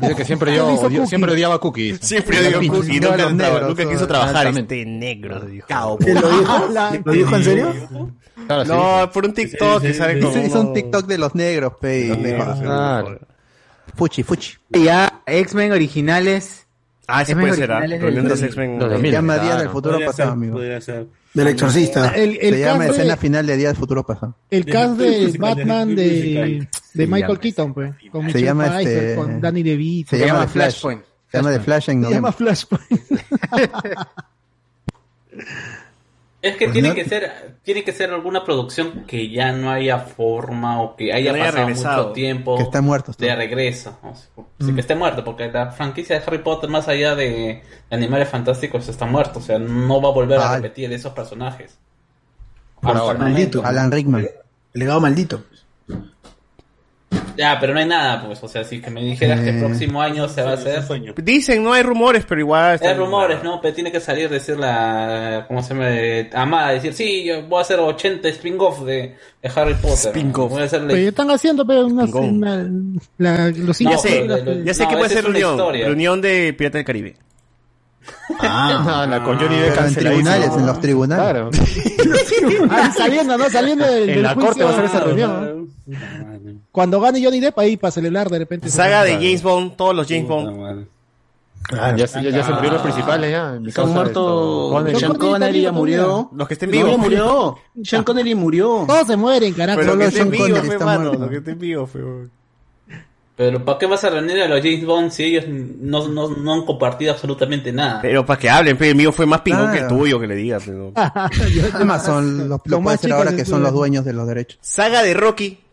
P: dice que siempre yo, odio, siempre odiaba cookies.
E: Siempre
P: odiaba cookies, no,
E: nunca,
P: negros,
E: nunca quiso trabajar. Este negro, dijo.
D: ¿Lo dijo? ¿Lo dijo en serio?
P: Claro,
E: no, por un TikTok que sale como.
D: Es un TikTok de los negros, pe. Los
P: negros, ah.
D: Fuchi, Fuchi.
C: Ya, X-Men originales.
E: Ah, ese puede ser. ah. Reunión de X-Men.
D: Se llama Día del Futuro Pasado, amigo.
J: Exorcista.
D: Se llama escena final de Día del Futuro Pasado.
N: El cast de Batman de, Michael Keaton, pues. Con
D: Se llama, este,
N: con Danny DeVito.
D: se llama Flashpoint. Se llama The Flash en
N: Se llama Flashpoint. <laughs>
G: Es que
D: pues
G: tiene que ser, tiene que ser alguna producción que ya no haya forma o que haya, pasado mucho tiempo.
D: Que esté muerto.
G: De regreso.
D: Mm.
G: Que esté muerto, porque la franquicia de Harry Potter, más allá de Animales Fantásticos, está muerto. O sea, no va a volver a repetir esos personajes.
J: Por
D: Alan Rickman.
J: Legado maldito.
G: Ya, pero no hay nada, pues. O sea, si que me dijeras que el
D: eh,
G: próximo año se va a hacer.
E: Dicen, no hay rumores, pero igual.
G: Hay rumores, ¿no? Pero tiene que salir decir la. ¿Cómo se me eh, Amada, decir, sí, yo voy a hacer 80 spin-off de, de, Harry Potter.
E: Spin-off.
G: ¿no?
N: Pero ya están haciendo, pero una. una la, los
G: no, ya sé,
E: ya sé
G: no,
E: que puede ser reunión. Reunión de Pirata del Caribe.
P: Ah, <laughs> no, no, con Johnny ah,
D: Depp en tribunales, en los <laughs> tribunales.
P: Claro. <laughs>
N: Ah, saliendo, ¿no? Saliendo del,
P: en
N: del
P: la
N: juicio,
P: corte va a ser esa reunión. Cuando
N: gane Johnny Depp, ahí para celebrar de repente.
E: Saga de James Bond, todos los James Bond.
P: Ah, ya, ya, ya se murieron los principales eh, ya. Mi Están muertos.
L: Sean Connery ya murió.
E: Los que estén vivos.
L: No, murió. Sean Connery murió.
N: Todos se mueren, carajo.
E: Pero los que estén vivos,
D: fe,
E: mano. Los que estén vivos, fe.
G: Pero ¿para qué vas a reunir a los James Bond si ellos no, no, no han compartido absolutamente nada?
E: Pero para que hablen, pero el mío fue más pingón que el
D: ah.
E: tuyo que le digas. <laughs>
D: ¿no? Además son <laughs> los,
N: los,
D: los
N: más
D: ahora que son los dueños de los derechos.
E: Saga de Rocky.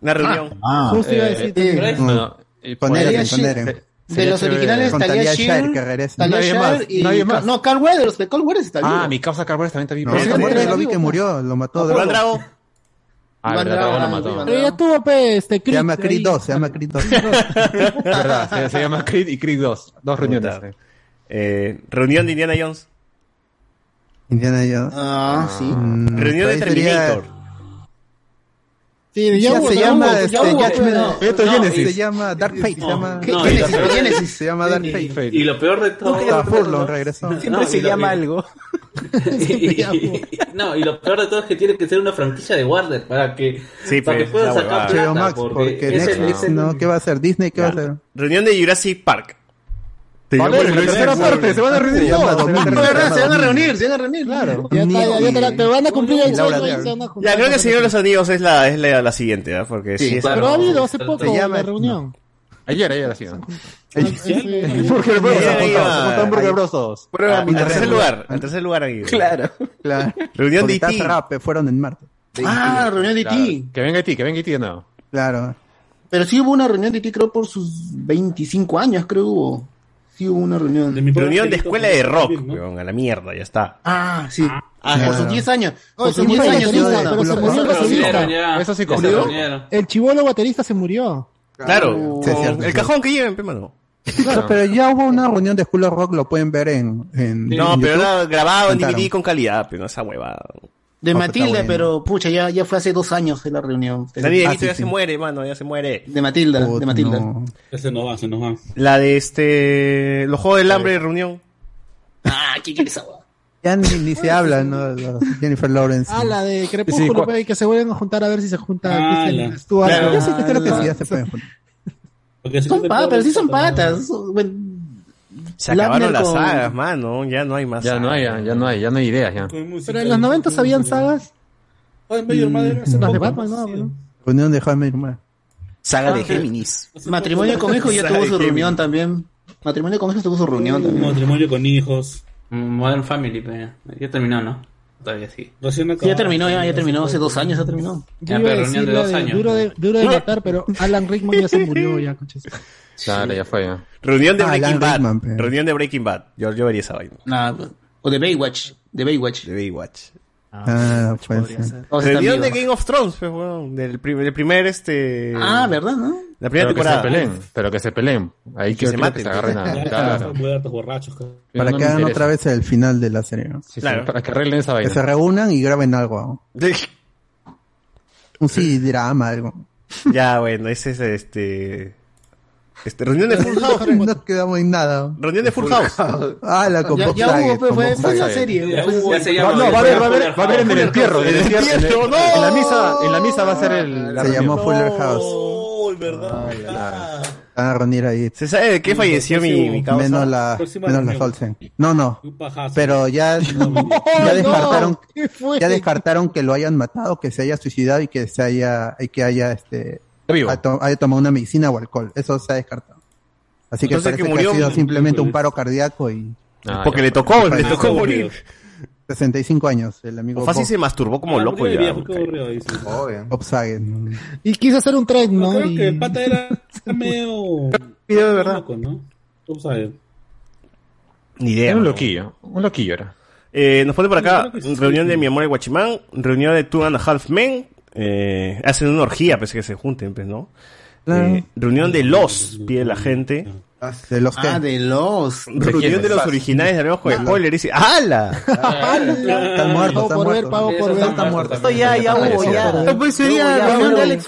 E: Una reunión.
J: Ah, ah,
N: Justo iba a
P: eh,
N: decir.
L: Eh,
P: no,
D: con Eren.
L: De los originales, Talia Shire, Talia Shire y...
P: Nadie más.
L: No, Carl Weathers, Carl Weathers está vivo.
P: Ah, mi causa Carl Weathers también está vivo.
D: No,
L: yo
D: lo vi que murió, lo mató.
E: de
D: Drago.
P: Ah, Van
L: Drago
P: lo mató.
N: Pero ya tuvo, pues, este, Creed.
D: Se llama Creed 2, se llama Creed 2. <laughs>
P: verdad, se, llama Creed y Creed 2. Dos reuniones.
E: Eh. eh, reunión de Indiana Jones.
D: Indiana Jones.
L: Ah, sí.
D: Mm,
E: reunión
D: pues de
E: Terminator.
N: Sí,
D: ya,
N: hubo,
D: se, llama, este,
N: hubo,
D: este,
N: hubo,
L: no,
D: esto
G: no,
D: Genesis. se llama Dark Fate.
G: No,
L: se
G: llama
L: Genesis, Genesis,
D: se llama Dark Fate.
G: Y, y lo peor de todo.
D: Nunca Furlong regresó.
I: Siempre <laughs> <laughs> se llama algo.
G: no, y lo peor de todo es que tiene que ser una franquicia de Warner para que,
E: sí,
G: para que pues,
E: pueda
G: sacar plata.
D: Max,
G: porque,
D: porque Netflix,
G: el,
D: ¿no? ¿Qué va a hacer? ¿Disney? ¿Qué va a hacer?
E: Reunión de Jurassic Park.
P: Te vale, la tercera parte, se van a reunir todos.
L: Se van a reunir, se van a reunir,
N: claro. Ya te, van a cumplir el sueño.
E: Ya creo que Señor de los Anillos es la, es la, la siguiente, ¿eh? porque sí,
L: sí.
N: Pero ha habido hace poco la reunión.
P: Ayer, ayer ha sido. Burger Bros. Se Bros. todos.
E: En ah, tercer lugar, en tercer lugar ahí.
I: Claro.
D: Ah,
E: reunión de IT.
D: Fueron en martes.
L: Ah, reunión de IT.
P: Que venga IT, que venga IT de nuevo.
D: Claro.
L: Pero sí hubo una reunión de IT, creo, por sus 25 años, creo hubo sí una reunión.
E: De reunión de escuela de rock, weón, a la mierda, ya está.
L: Ah, sí. Ah,
D: ah,
L: por sus ah. 10 años. Por 10 años.
P: Eso
G: se.
N: El chivolo baterista se murió.
E: Claro. El cajón que lleven.
D: Claro, pero ya hubo una reunión de School of Rock, lo pueden ver en.
E: no, pero era grabado en DVD con calidad, pero no esa huevada.
L: De ah,
D: pues Matilda,
L: pero pucha, ya, ya fue hace dos años en la reunión.
E: Nadie
D: ah, sí,
E: ya
D: sí.
E: se muere, mano, ya se muere.
L: De Matilda, de Matilda.
D: No.
N: Ya se nos va, se nos va.
E: La de este. Los Juegos del Hambre de reunión.
L: Ah, ¿qué quieres agua?
D: Ya ni, ni se habla, ¿no? <laughs> Jennifer Lawrence.
N: Ah, la de Crepúsculo,
P: sí,
N: que se vuelven a juntar a ver si se junta
F: ah,
N: Stuart.
E: Claro,
D: yo sí que creo que sí, ya se ah, pueden juntar.
L: Son patas, pero sí son pues, patas. Bueno,
E: se acabaron las sagas, mano. Ya no hay más.
P: Ya sagas, no hay, ya, no hay, ya no hay ideas. Ya.
N: Pero en los 90 habían sagas. Mm, las de Batman, no, sí.
D: Unión de
I: Saga de Géminis.
L: Matrimonio con hijos ya tuvo su reunión también. Matrimonio con hijos tuvo su reunión también.
V: Matrimonio con hijos.
G: Mm, Modern Family, pero ya terminó, ¿no? Todavía sí.
V: Recién
L: Sí, ya terminó, ya, ya terminó, hace dos años ya terminó.
V: Yo iba a decir la de Duro de, duro de matar, pero Alan Rickman ya se murió ya, conches. <laughs>
P: Claro, ya fue. ya.
E: Reunión de
L: Ah,
E: Breaking
L: Alan
E: Bad.
L: Rickman, pero-
E: Reunión de Breaking Bad. Yo, yo vería esa vaina.
L: Nah, o de Baywatch, de Baywatch.
E: De Baywatch.
D: Ah, puede ser.
L: Todos están
E: Reunión de. Game of Thrones, pues, weón. Del, prim- del primer, este...
L: Ah, ¿verdad, no?
E: La primera
P: pero que se
E: temporada.
P: peleen, pero que se peleen. Ahí
E: Que
P: que
E: se maten.
P: Que se agarren a... <laughs> Claro.
V: Borrachos.
D: Para
P: No
D: que hagan otra vez el final de la serie. ¿no?
P: Sí, sí, para que arreglen esa
D: Que
P: vaina.
D: se reúnan y graben algo. <laughs> Un sí drama, algo.
E: Ya, bueno, ese es este... Este, reunión de Full House.
D: no quedamos en nada.
E: Reunión de Full House.
D: Ah, la con
L: Ya- hubo, pues,
D: con
L: fue- fue una
D: Saget.
L: serie.
G: Ya,
L: fue una
G: ya se
L: serie.
G: llama-
P: No, va a haber, va a haber, va a haber en el entierro. En el entierro,
E: no.
P: en la misa, en la misa va a ser el.
D: Se llamó Fuller House.
V: Oh, verdad.
D: Van a reunir ahí.
E: ¿Se sabe de qué falleció mi, mi causa?
D: Menos la,
V: Próxima
D: menos la. Solsen. No, no.
V: Un pajazo.
D: Pero ya, <laughs> ya descartaron,
V: ¿qué fue?
D: ya descartaron que lo hayan matado, que se haya suicidado y que se haya, y que haya este,
P: Vivo.
D: haya to- haya tomado una medicina o alcohol. Eso se ha descartado. Así que
E: Entonces,
D: parece
E: que
D: que,
E: murió-
D: ha sido simplemente un paro cardíaco y
P: Ah,
E: Porque
P: ya
E: le tocó, le tocó morir.
V: aburrido.
D: 65 años, el amigo
E: O fácil
D: Bob,
E: se masturbó como
V: Ah,
E: loco ya.
T: Obvio.
D: Saget.
N: Y quiso hacer un trade,
V: No,
N: ¿no?
V: creo
N: Y-
V: que el pata era medio... <laughs>
C: Video de verdad.
V: loco, ¿no?
E: Ni idea.
P: Era un loquillo. Un loquillo era.
E: Eh, nos pone por acá, reunión de mi amor el Guachimán, reunión de Two and a Half Men, eh, hacen una orgía, pensé que se junten, pues, ¿no? Eh, reunión de los, pide la gente.
D: De los que
L: Ah, de los.
E: Reunión de los originales de Hablemos con Spoiler, dice, ¡Hala!
D: están muertos,
N: Pago
D: están
N: por ver,
D: muertos.
N: pago por ver.
G: Están muertos.
I: Esto ya, ya hubo, ya.
C: Pues sería reunión de Alex.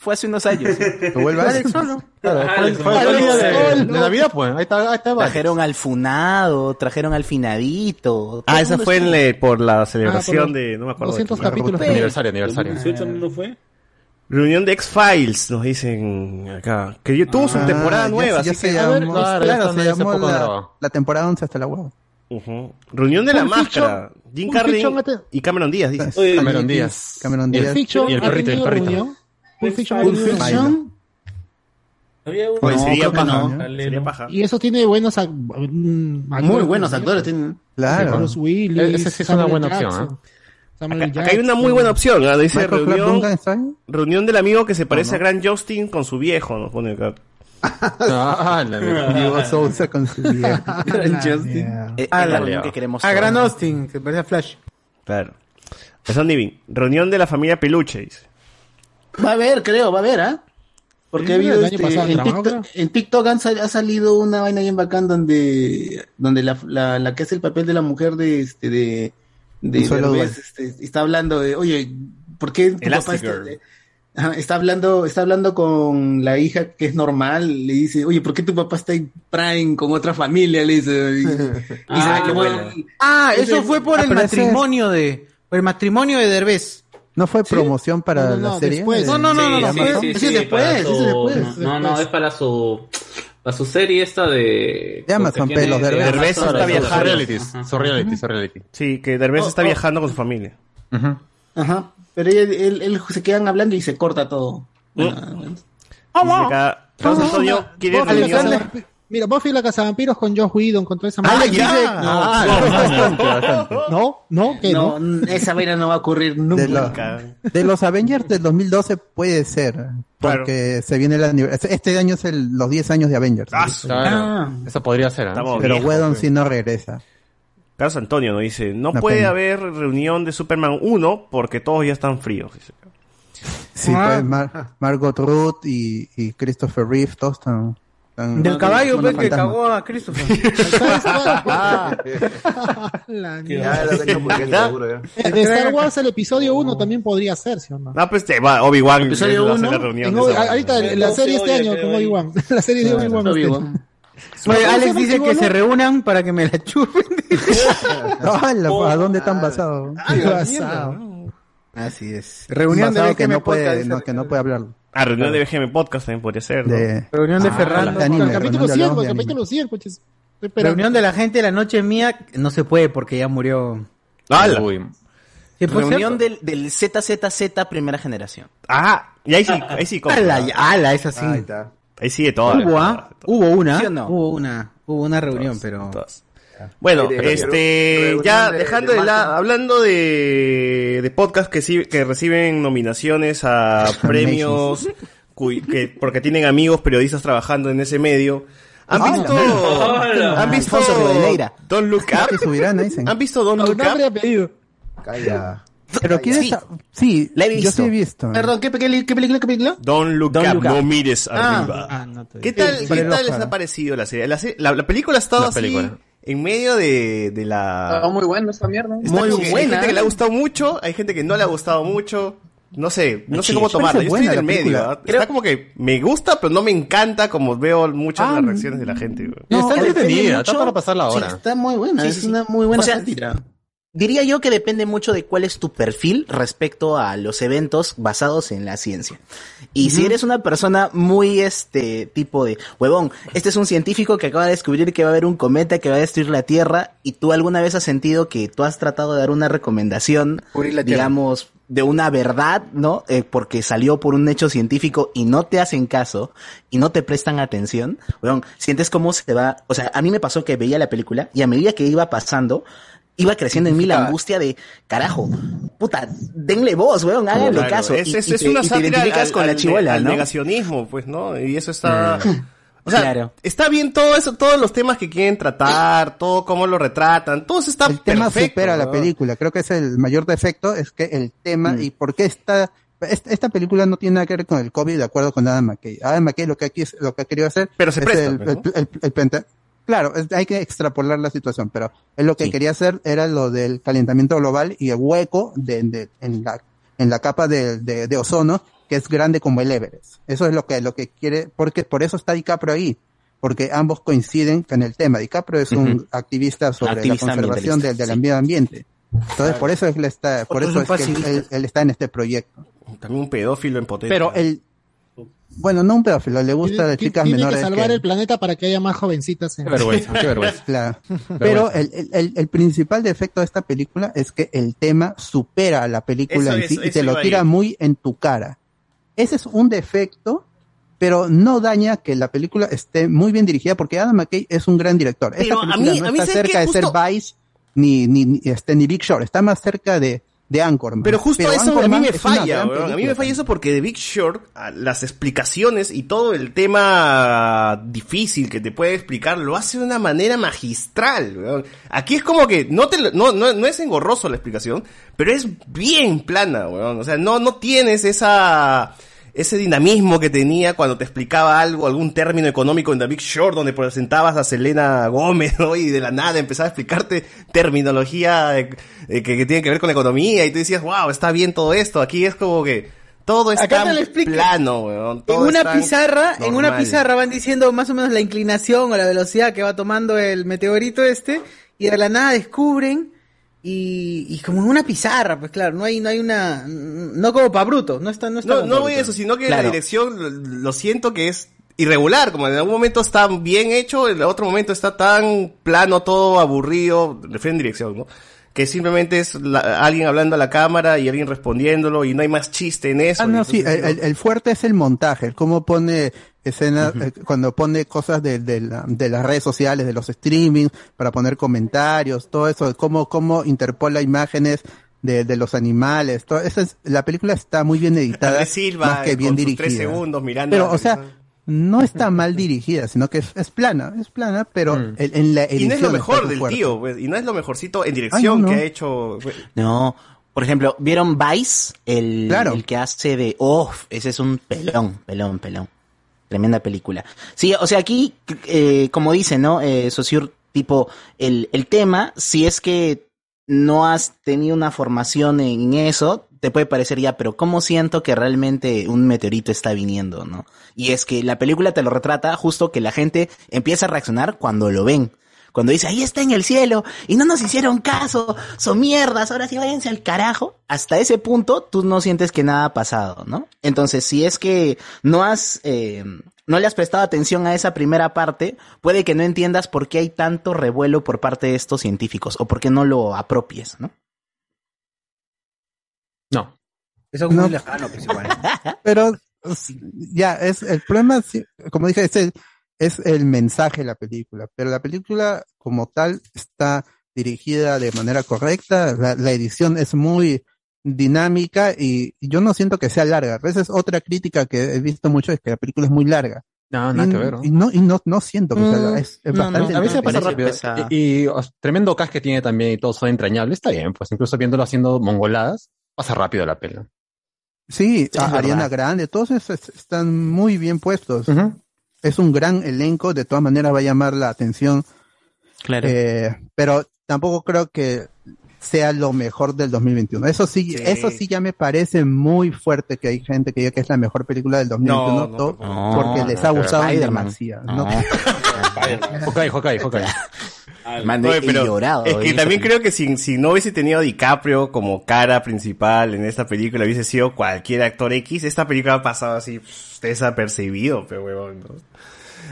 I: Fue hace unos años.
D: Que vuelva
C: Alex solo.
P: Claro,
G: Ah,
P: fue, fue el día de,
N: el-
P: de Navidad, pues. Ahí está, ahí está.
I: Trajeron al funado, trajeron al finadito.
E: Ah, esa
I: el
E: fue en le- por la celebración
N: Ah, por
E: de, no me acuerdo. de
N: 200
E: qué.
N: capítulos.
P: Aniversario, aniversario.
V: 2018 no fue.
E: Reunión de X-Files, nos dicen acá. Que tuvo su
D: Ah,
E: temporada
D: ya-
E: nueva,
D: ya
E: así
D: se
E: que...
P: poco
D: la, temporada 11 hasta la huevo.
E: Ujú. Reunión de la máscara. Jim Carrey y Cameron Díaz, dice.
N: Oye,
P: Cameron Díaz.
D: Cameron
P: Y el
D: Díaz.
P: Y el
N: ha
P: perrito, el perrito.
N: Pulp Fiction
C: Pulp.
V: Había uno.
E: Sería paja.
L: no.
E: Sería paja.
N: Y eso tiene buenos ac- mm,
L: Muy buenos actores tienen.
D: Claro.
N: Bruce Willis.
P: E- ese sí es una
N: Samuel
P: buena opción,
N: Jackson. Samuel
E: Acá, acá hay una muy buena opción, ¿ah? dice reunión, reunión del amigo que se parece a Gran Justin con su viejo, nos pone acá.
P: Ah, la. <laughs>
D: Diego Sousa con su viejo.
I: Eh,
C: Ah,
I: es la
C: la-
I: reunión que queremos
C: A
I: todos.
C: Gran Austin, que parece a Flash.
E: Claro. Son Divin. Reunión de la familia Peluche, dice.
L: Va a haber, creo, va a haber, ¿ah? Porque
N: Sí,
L: ha habido este,
N: pasado
L: en, TikTok, en TikTok han sal- ha salido una vaina bien bacán donde, donde la, la, la que hace el papel de la mujer de este de, de este, está hablando de, oye, ¿por qué tu papá está. Ajá, está hablando, está hablando con la hija que es normal, le dice, oye, ¿por qué tu papá está en Prime con otra familia? Le dice, y, <laughs> y se
G: Ah,
L: ve que
G: bueno.
L: bueno.
C: Ah, eso fue por
D: Ah,
C: el matrimonio de. Por el matrimonio de Derbez.
D: ¿No fue promoción para
N: No, no,
D: la
N: no,
D: serie?
N: después.
C: No, no, no, no, no,
G: sí,
C: fue-
G: sí,
L: ese
G: sí,
L: es después,
G: No, no, es para su para su serie esta de
D: De Amazon, pelos de Derbez.
E: Está viajando.
P: Realities. Son realities, son reality.
E: Sí, que Derbez
L: Oh,
E: está
L: oh.
E: viajando con su familia.
L: Ajá, pero él, él- él se quedan hablando y se corta todo. Bueno,
N: Mira, Buffy la Cazavampiros con Josh Whedon contra esa
E: Ah,
N: madre.
E: ya.
N: Ah,
P: bastante, bastante.
N: No, no, que no.
L: No, esa vaina no va a ocurrir nunca.
D: De, lo- de los Avengers del 2012 puede ser. Porque se viene el aniversario. Este año es el- los 10 años de Avengers.
E: Ah,
P: Claro.
L: Ah.
P: Eso podría ser, ¿eh?
D: Pero Whedon
E: pues.
D: sí no regresa.
E: Carlos Antonio nos dice, no puede
D: pena.
E: haber reunión de Superman 1 porque todos ya están fríos. dice.
D: Sí,
C: Ah.
D: pues Mar- Margot Ruth y, y Christopher Reeve, todos están. Están-
C: Del caballo, pues, que cagó a Christopher. <laughs>
N: La
T: Ya, lo tengo porque es seguro, ya.
N: Eh, De Star Wars el episodio 1 también podría ser, ¿sí o no?
E: No, pues te va, Obi-Wan
L: Episodio
E: va a hacer
L: uno,
E: la reunión.
N: En
E: de
N: Obi-
E: esa-
N: ahorita la serie este año con Obi-Wan. <laughs> La serie de Obi-Wan. este.
L: Obi-Wan.
C: Oye,
N: ¿Cómo se
C: Alex dice que se reúnan para que me la chupen. <laughs>
D: ¡Hala! ¿A dónde están basados?
C: Así es. Reunión de
D: Basado que
C: BGM
D: no puede,
C: Podcast,
D: no,
C: dice
D: que no puede hablar.
E: Ah, reunión de BGM Podcast también podría ser. ¿no?
D: De,
C: Reunión de
D: Ah,
C: Ferrando.
D: de anime,
N: El capítulo
D: reunión de
N: 100,
D: hablamos
N: el
D: de anime.
N: capítulo 100, coches. Esperando.
C: Reunión de la gente de la noche mía. No se puede porque ya murió.
E: ¡Hala!
P: Uy.
C: Sí, pues,
I: Reunión del, del ZZZ primera generación.
E: Ah, y ahí sí, ahí sí. compro.
C: Ala, ya- ala, es así.
T: Ahí está.
E: Ahí sigue todo.
C: Hubo, ¿ah? Hubo una,
I: ¿Sí o no?
C: hubo una, hubo una reunión, pero...
E: Bueno,
C: de-
E: este, ya
C: de-
E: dejando
C: de
E: de, la, hablando de, de podcasts que, sí- que reciben nominaciones a <laughs> premios, cuy- que, porque tienen amigos periodistas trabajando en ese medio. ¿Han
D: Hola,
E: visto,
D: hola.
E: han visto. Don't Look Up?
D: subirán, dicen.
E: ¿Han visto Don't Look Up?
T: Calla.
D: Pero quién
I: Sí.
D: está... Sí,
I: La he
D: yo
I: visto.
D: sí he visto.
C: Perdón, ¿qué, qué, qué película, qué película?
E: Don't Look
I: Don't
E: Up,
I: Look
E: no
I: Up.
E: mires
C: Ah,
E: arriba.
N: Ah, no te
E: ¿Qué tal,
D: Sí,
E: qué tal les ha parecido la serie? La, la- la película ha estado
P: La
E: así
P: película.
E: En medio de, de la...
R: Está muy buena esta mierda.
E: Está
C: Muy
E: que Hay
C: buena.
E: gente que le ha gustado mucho, hay gente que no le ha gustado mucho. No sé, no sé
I: Sí,
E: cómo tomarla. Yo estoy
D: buena
E: en el medio. ¿ah? Está como que me gusta, pero no me encanta como veo muchas de las reacciones de la gente.
P: No, está entretenida, está para pasar la
C: Sí,
P: hora.
C: está muy buena,
I: Sí,
C: es
I: sí, sí.
C: una muy buena
I: O sea,
C: sátira.
I: Diría yo que depende mucho de cuál es tu perfil respecto a los eventos basados en la ciencia. Y si eres una persona muy este tipo de, huevón, este es un científico que acaba de descubrir que va a haber un cometa que va a destruir la Tierra y tú alguna vez has sentido que tú has tratado de dar una recomendación,
C: la
I: digamos, de una verdad, ¿no? Eh, porque salió por un hecho científico y no te hacen caso y no te prestan atención, weón, sientes cómo se te va, o sea, a mí me pasó que veía la película y a medida que iba pasando, iba creciendo en mí la angustia de, carajo, puta, denle voz, weón, háganle
E: Claro,
I: caso.
E: Es,
I: y-
E: es,
I: y
E: es
I: te-
E: una sátira al,
I: con la
E: al-
I: chivola,
E: al
I: ¿no?
E: negacionismo, pues, ¿no? Y eso está... O sea,
I: Claro.
E: está bien todo eso, todos los temas que quieren tratar, todo cómo lo retratan, todo eso está
D: el tema
E: perfecto,
D: supera la película. Creo que es el mayor defecto, es que el tema
E: Mm.
D: y por qué esta, esta esta película no tiene nada que ver con el COVID, de acuerdo con Adam McKay. Adam McKay lo que aquí es, lo que ha querido hacer
E: Pero se
D: es
E: presta,
D: el,
E: pues, ¿no?
D: el- el- el claro, hay que extrapolar la situación, pero él lo que
I: Sí.
D: quería hacer era lo del calentamiento global y el hueco de, de- en la en la capa de, de, de ozono que es grande como el Everest. Eso es lo que lo que quiere, porque por eso está DiCaprio ahí, porque ambos coinciden con el tema. DiCaprio es un activista sobre
I: Activista
D: la conservación del,
I: ambientalista,
D: del
I: sí.
D: medio ambiente. Entonces, por eso es que él está, por eso es que él, él está en este proyecto.
E: También un pedófilo en potencia.
D: Pero el, bueno, no un pedófilo, le gusta a
N: Tiene-
D: chicas
N: tiene
D: menores.
N: que salvar
D: que-
N: el planeta para que haya más jovencitas. En...
P: Qué vergüenza, qué vergüenza. <laughs>
D: Claro. Pero el, el- el, principal defecto de esta película es que el tema supera a la película
E: Eso
D: en sí y
E: eso
D: te lo
E: a
D: tira
E: ir.
D: muy en tu cara. Ese es un defecto, pero no daña que la película esté muy bien dirigida porque Adam McKay es un gran director. Esta
E: Pero a
D: película
E: mí-
D: no
E: a mí,
D: está
E: ¿sabes
D: cerca de ser Vice ni, ni, ni, este, ni Big Short, está más cerca de, de Anchorman.
E: Pero justo eso a mí me falla. A mí me falla eso porque The Big Short, las explicaciones y todo el tema difícil que te puede explicar, lo hace de una manera magistral, weón. Aquí es como que no te no, no, no es engorroso la explicación, pero es bien plana, weón. O sea, no, no tienes esa, ese dinamismo que tenía cuando te explicaba algo, algún término económico en The Big Short, donde presentabas a Selena Gómez, ¿no? Y de la nada empezaba a explicarte terminología de- de que, que tiene que ver con la economía, y tú decías, wow, está bien todo esto. Aquí es como que todo es
C: Acá te lo
E: plano, weón.
C: En
E: todo
C: una pizarra, en una pizarra van diciendo más o menos la inclinación o la velocidad que va tomando el meteorito este, y de la nada descubren, y, y como en una pizarra, pues claro, no hay, no hay una, no como para bruto, no está, no está
E: No, no voy a
C: bruto.
E: eso, sino que
C: Claro.
E: la dirección lo, siento que es irregular, como en algún momento está bien hecho, en el otro momento está tan plano, todo aburrido, refiero en dirección, ¿no? Que simplemente es la- alguien hablando a la cámara y alguien respondiéndolo y no hay más chiste en eso.
D: Ah, no, sí, el, fuerte es el montaje, el cómo pone escenas, eh, cuando pone cosas de, de, la- de las redes sociales, de los streamings, para poner comentarios, todo eso, cómo, cómo interpola imágenes de, de los animales, todo eso es, la película está muy bien editada,
E: Silva,
D: más que bien
E: con
D: dirigida.
E: tres segundos mirando
D: Pero, o sea, no está mal dirigida, sino que es, es plana, es plana, pero en, en la
E: Mm. y
D: edición
E: no es lo mejor del
D: fuerte.
E: tío, pues, y no es lo mejorcito en dirección
D: Ay, no, no.
E: que ha hecho. pues,
I: No, por ejemplo, ¿vieron Vice? El,
D: Claro.
I: el que hace de... Oh, ese es un pelón, pelón, pelón. Tremenda película. Sí, o sea, aquí, eh, como dice, ¿no? Eh, Saussure, tipo, el, el tema, si es que no has tenido una formación en eso, te puede parecer ya, pero ¿cómo siento que realmente un meteorito está viniendo, no? Y es que la película te lo retrata justo que la gente empieza a reaccionar cuando lo ven. Cuando dice, ahí está en el cielo, y no nos hicieron caso, son mierdas, ahora sí váyanse al carajo. Hasta ese punto, tú no sientes que nada ha pasado, ¿no? Entonces, si es que no has, eh, no le has prestado atención a esa primera parte, puede que no entiendas por qué hay tanto revuelo por parte de estos científicos, o por qué no lo apropies, ¿no?
C: Es
D: No.
C: muy lejano, pues igual. <laughs>
D: Pero, ya, es el problema, como dije, es el, es el mensaje de la película, pero la película como tal está dirigida de manera correcta, la, la edición es muy dinámica y yo no siento que sea larga. A veces otra crítica que he visto mucho es que la película es muy larga.
P: No, nada
D: y,
P: que ver, ¿no?
D: Y no, y no, no siento que sea
P: Mm,
D: larga, es, es
P: no,
D: bastante
P: no, a veces pasa rápido. Y, tremendo cast que tiene también y todo son entrañable. Está bien, pues incluso viéndolo haciendo mongoladas, pasa rápido la pela.
D: Sí,
P: es
D: Ariana
P: verdad.
D: Grande, todos esos es- están muy bien puestos. Es un gran elenco, de todas maneras va a llamar la atención. Eh, pero tampoco creo que sea lo mejor del 2021. Eso sí,
E: Sí.
D: eso sí ya me parece muy fuerte que hay gente que diga que es la mejor película del 2021
E: No, no,
D: porque les ha en
E: Spider-Man.
D: demasía.
E: No.
P: Hawkeye, Hawkeye, Hawkeye.
E: Oye, pero es que también creo que si, si no hubiese tenido a DiCaprio como cara principal en esta película, hubiese sido cualquier actor X, esta película ha pasado así pff, desapercibido, pero huevón. ¿no?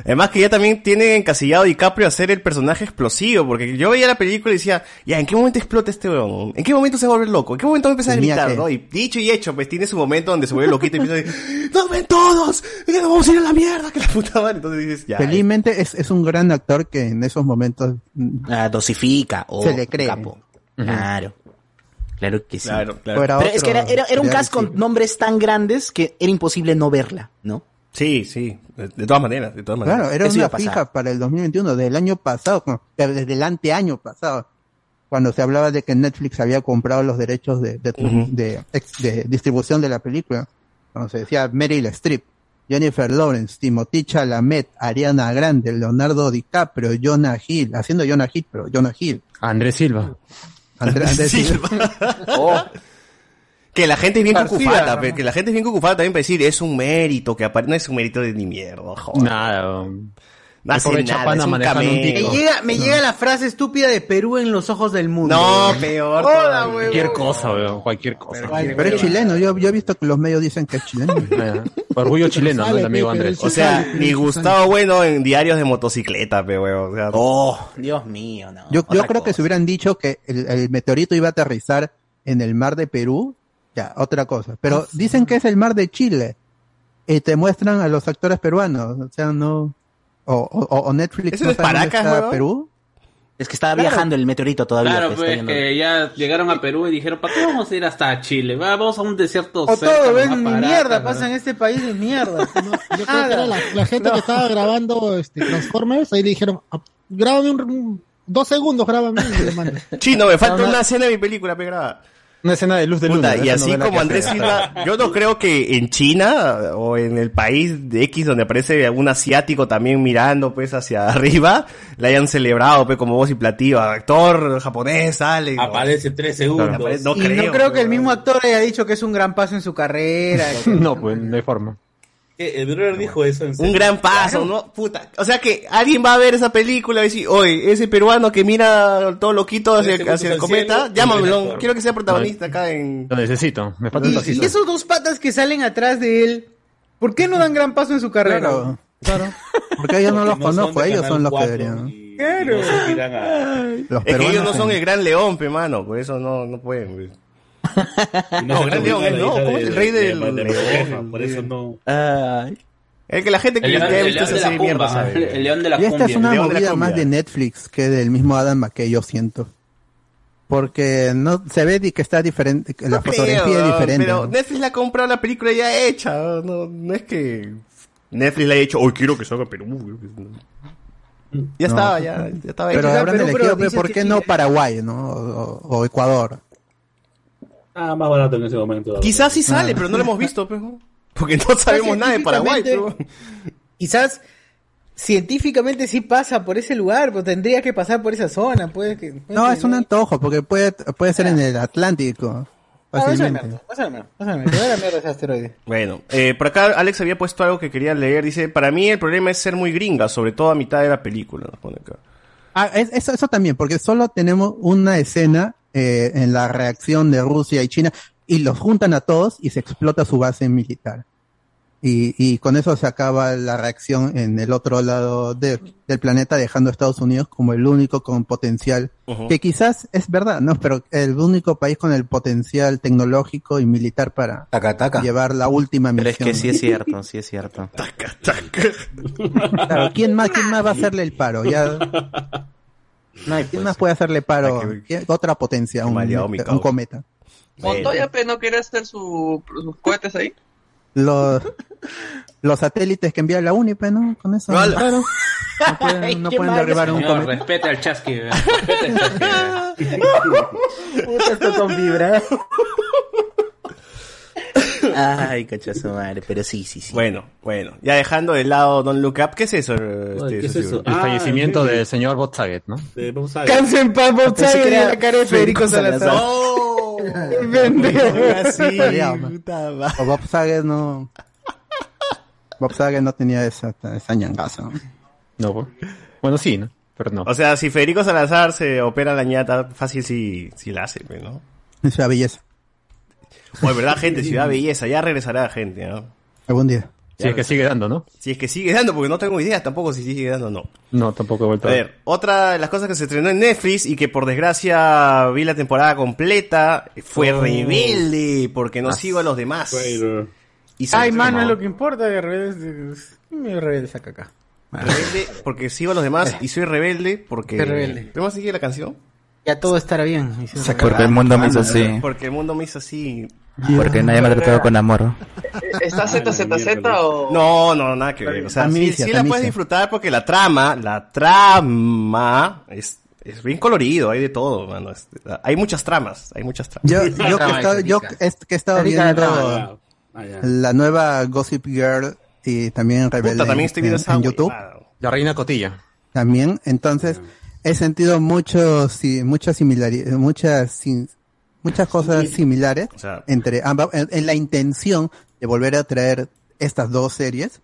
E: Además que ya también tiene encasillado a DiCaprio a ser el personaje explosivo, porque yo veía la película y decía, ya, ¿en qué momento explota este huevón? ¿En qué momento se va a volver loco? ¿En qué momento va a empezar gritar, no? Y dicho y hecho, pues tiene su momento donde se vuelve loquito y empieza a decir, <laughs> ¡Nos ven todos! ¡Que nos vamos a ir a la mierda! ¡Que la puta madre! Entonces dices, ya.
D: Felizmente es, es un gran actor que en esos momentos mm,
I: Ah, dosifica. o
D: se le cree.
I: capo. Claro. Claro que sí.
E: Claro, claro.
I: Pero es que era, era, era un cast con nombres tan grandes que era imposible no verla, ¿no?
E: Sí, sí, de, de todas maneras, de todas maneras.
D: Claro, era
I: Eso
D: una fija para el 2021, del año pasado, no, desde el anteaño pasado, cuando se hablaba de que Netflix había comprado los derechos de, de, de- ex- de distribución de la película. Cuando se decía Meryl Streep, Jennifer Lawrence, Timothy Chalamet, Ariana Grande, Leonardo DiCaprio, Jonah Hill, haciendo Jonah Hill, pero Jonah Hill.
P: Andrés Silva.
D: Andrés, Andrés <laughs>
E: Silva. <laughs> Que la gente es bien
P: García,
E: cucufata, que la gente es bien cucufata también para decir, es un mérito que apare- no es un mérito de ni mierda, joder.
P: Nada.
E: No hace
P: pobre
E: nada, es un
P: un.
C: Me llega, me llega la frase estúpida de Perú en los ojos del mundo.
E: No, peor.
C: Hola.
P: Cualquier cosa, weón. Cualquier cosa.
D: Pero es chileno, yo, yo he visto que los medios dicen que es chileno. <laughs>
P: Orgullo chileno, ¿no?
N: Sale,
P: El amigo
N: pero
P: Andrés.
E: O sea, ni Gustavo Bueno en diarios de motocicleta, pe, weón. O sea,
I: Oh, Dios mío, no.
D: Yo, yo creo que si hubieran dicho que el, el meteorito iba a aterrizar en el mar de Perú, ya, otra cosa. Pero dicen que es el mar de Chile. Y te muestran a los actores peruanos. O sea, no. O, o, o Netflix.
E: ¿Eso
D: no
E: es Paracas,
D: está? Perú.
I: Es que estaba
D: Claro.
I: viajando el meteorito todavía.
G: Claro, pues
I: viendo.
G: que ya llegaron a Perú y dijeron, ¿para qué vamos a ir hasta Chile? Va, Vamos a un desierto
C: O
G: cerca,
C: todo, ven, ni mierda pasa en este país, ni mierda. <laughs>
N: Yo creo que era la, la gente que estaba grabando este, Transformers, ahí le dijeron, "Ah, grábame un, un- dos segundos, grábame y le mando.
E: Chino, me falta una escena de mi película, pe, graba.
P: Una escena de luz de
E: Puta,
P: luna.
E: y así como Andrés. Silva, yo no creo que en China o en el país de X donde aparece algún asiático también mirando pues hacia <laughs> arriba, le hayan celebrado pues como voz y platillo, actor japonés, sale.
S: Aparece tres segundos.
E: Aparece- no
C: y
E: creo.
C: no creo que el mismo actor haya dicho que es un gran paso en su carrera. <laughs>
P: No, pues no hay forma.
S: El brother dijo eso en serio.
E: Un gran paso, ¿no? Puta. O sea que alguien va a ver esa película y decir, oye, ese peruano que mira todo loquito hacia, hacia el cometa, llámamelo, quiero que sea protagonista acá en...
P: Lo necesito. Me falta
C: Y, esos dos patas que salen atrás de él, ¿por qué no dan gran paso en su carrera?
D: Claro, claro. Porque ellos no los
S: Porque no son
D: conozco, ellos son los que
S: 4
D: deberían.
C: Claro.
S: no a-
D: Los
E: Es que ellos no son
D: en-
E: el gran león, pe mano, por eso no, no pueden. <laughs> No,
S: se
E: gran león,
S: la
E: no,
S: hija
E: ¿cómo es el rey
S: de-
E: del
S: de- de-
E: león?
S: Por eso no.
E: Es que la gente que
G: El león,
E: ha
G: el
E: visto
G: león
E: esa
G: de la
E: serie mierda
G: el,
E: sabe.
G: el león de la
D: Y esta
G: cumbia.
D: es una
E: la
D: movida más
E: cumbia.
D: de Netflix que del mismo Adam McKay, yo siento. Porque no se ve que está diferente, que la
E: No
D: fotografía
E: creo,
D: es
E: no,
D: diferente.
E: Pero
D: ¿no?
E: Netflix la ha comprado la película ya hecha. No, no es que Netflix le haya dicho, hoy quiero que salga Perú. Ya
D: No.
E: estaba, ya, ya estaba
D: Pero
E: hecha.
D: habrán elegido,
C: pero
D: pe,
C: dices
D: ¿por qué no. Paraguay, no? O, o Ecuador.
S: Ah, más barato en ese momento.
E: Quizás sí sale, pero no lo hemos visto, ¿no? <laughs> porque no sabemos nada de Paraguay. pero-
C: Quizás científicamente sí pasa por ese lugar, pues tendría que pasar por esa zona, puede que...
D: No, es un antojo, porque puede, puede ser en el Atlántico.
C: Ah,
D: Fácilmente.
E: Bueno, eh, por acá Alex había puesto algo que quería leer. Dice, para mí el problema es ser muy gringa, sobre todo a mitad de la película. nos pone acá.
D: Ah, es- eso, eso también, porque solo tenemos una escena eh, en la reacción de Rusia y China y los juntan a todos y se explota su base militar. y, y con eso se acaba la reacción en el otro lado de- del planeta, dejando a Estados Unidos como el único con potencial, que quizás es verdad, ¿no? Pero el único país con el potencial tecnológico y militar para llevar la última
I: Pero es
D: misión.
I: que sí es cierto, <laughs> sí es cierto.
D: Claro, ¿quién más, quién más va a hacerle el paro? Ya, <laughs> ¿Quién más puede hacerle paro? ¿Qué- Otra potencia, un,
E: mi
D: un
E: causa.
D: cometa.
R: Montoya pues, no quiere hacer su, sus cohetes ahí.
D: Los, los satélites que envía la UNIPE, ¿no? Con eso. Claro. No <laughs> pueden, no pueden derribar un cometa.
G: respete al chasqui. Respete al chasqui. <laughs>
I: Puta, esto con vibra. Ay, cachazo madre, pero sí, sí, sí.
E: Bueno, bueno. Ya dejando de lado Don't Look Up, ¿qué es eso? este,
P: ¿qué es
E: socio?
P: eso? El fallecimiento del señor Bob Saget, ¿no?
L: Canso en paz, Bob
P: Pensé que
L: Saget,
P: era
L: la cara de Federico Salazar.
E: ¡Oh! <laughs>
D: Sí, <laughs> O Bob Saget no. Bob Saget no tenía esa, esa ñangaza. ¿no?
P: No. Bueno, sí, ¿no? Pero no.
E: O sea, si Federico Salazar se opera la ñata, fácil sí, sí la hace, pues, ¿no?
D: Esa belleza.
E: O de verdad, gente, Ciudad <laughs> Belleza, ya regresará gente, ¿no?
D: Algún día.
P: Si es que sigue dando, ¿no?
E: Si es que sigue dando, porque no tengo idea tampoco si sigue dando o no.
P: No, tampoco he vuelto
E: A ver, otra de las cosas que se estrenó en Netflix y que por desgracia vi la temporada completa fue
S: Oh.
E: Rebelde, porque no sigo a los demás. Y se
L: Ay,
E: estrenó.
L: mano, es lo que importa de rebeldes. Me rebelde saca acá.
E: Rebelde porque sigo a los demás y soy rebelde porque...
L: Soy rebelde.
E: ¿Podemos seguir la canción?
L: Ya todo estará bien.
Q: Porque el mundo me hizo así.
E: Porque el mundo me hizo así.
Q: Porque nadie me ha tratado con amor.
R: ¿Está ZZZ o...?
E: No, no, nada que ver. O sea, sí,
Q: Amicia,
E: sí la puedes disfrutar porque la trama, la trama es, es bien colorido, hay de todo, mano. Es- hay muchas tramas, hay muchas tramas.
D: Yo, yo, que, he estado, yo que he- que he estado
E: Rica la
D: viendo la nueva Gossip Girl y también Rebelde
E: Puta, también estoy viendo
D: en YouTube.
P: La reina cotilla.
D: También, entonces, he sentido muchos, sí, muchas similaridades, muchas, sin- muchas cosas similares
E: O sea-
D: entre ambas, en, en la intención de volver a traer estas dos series.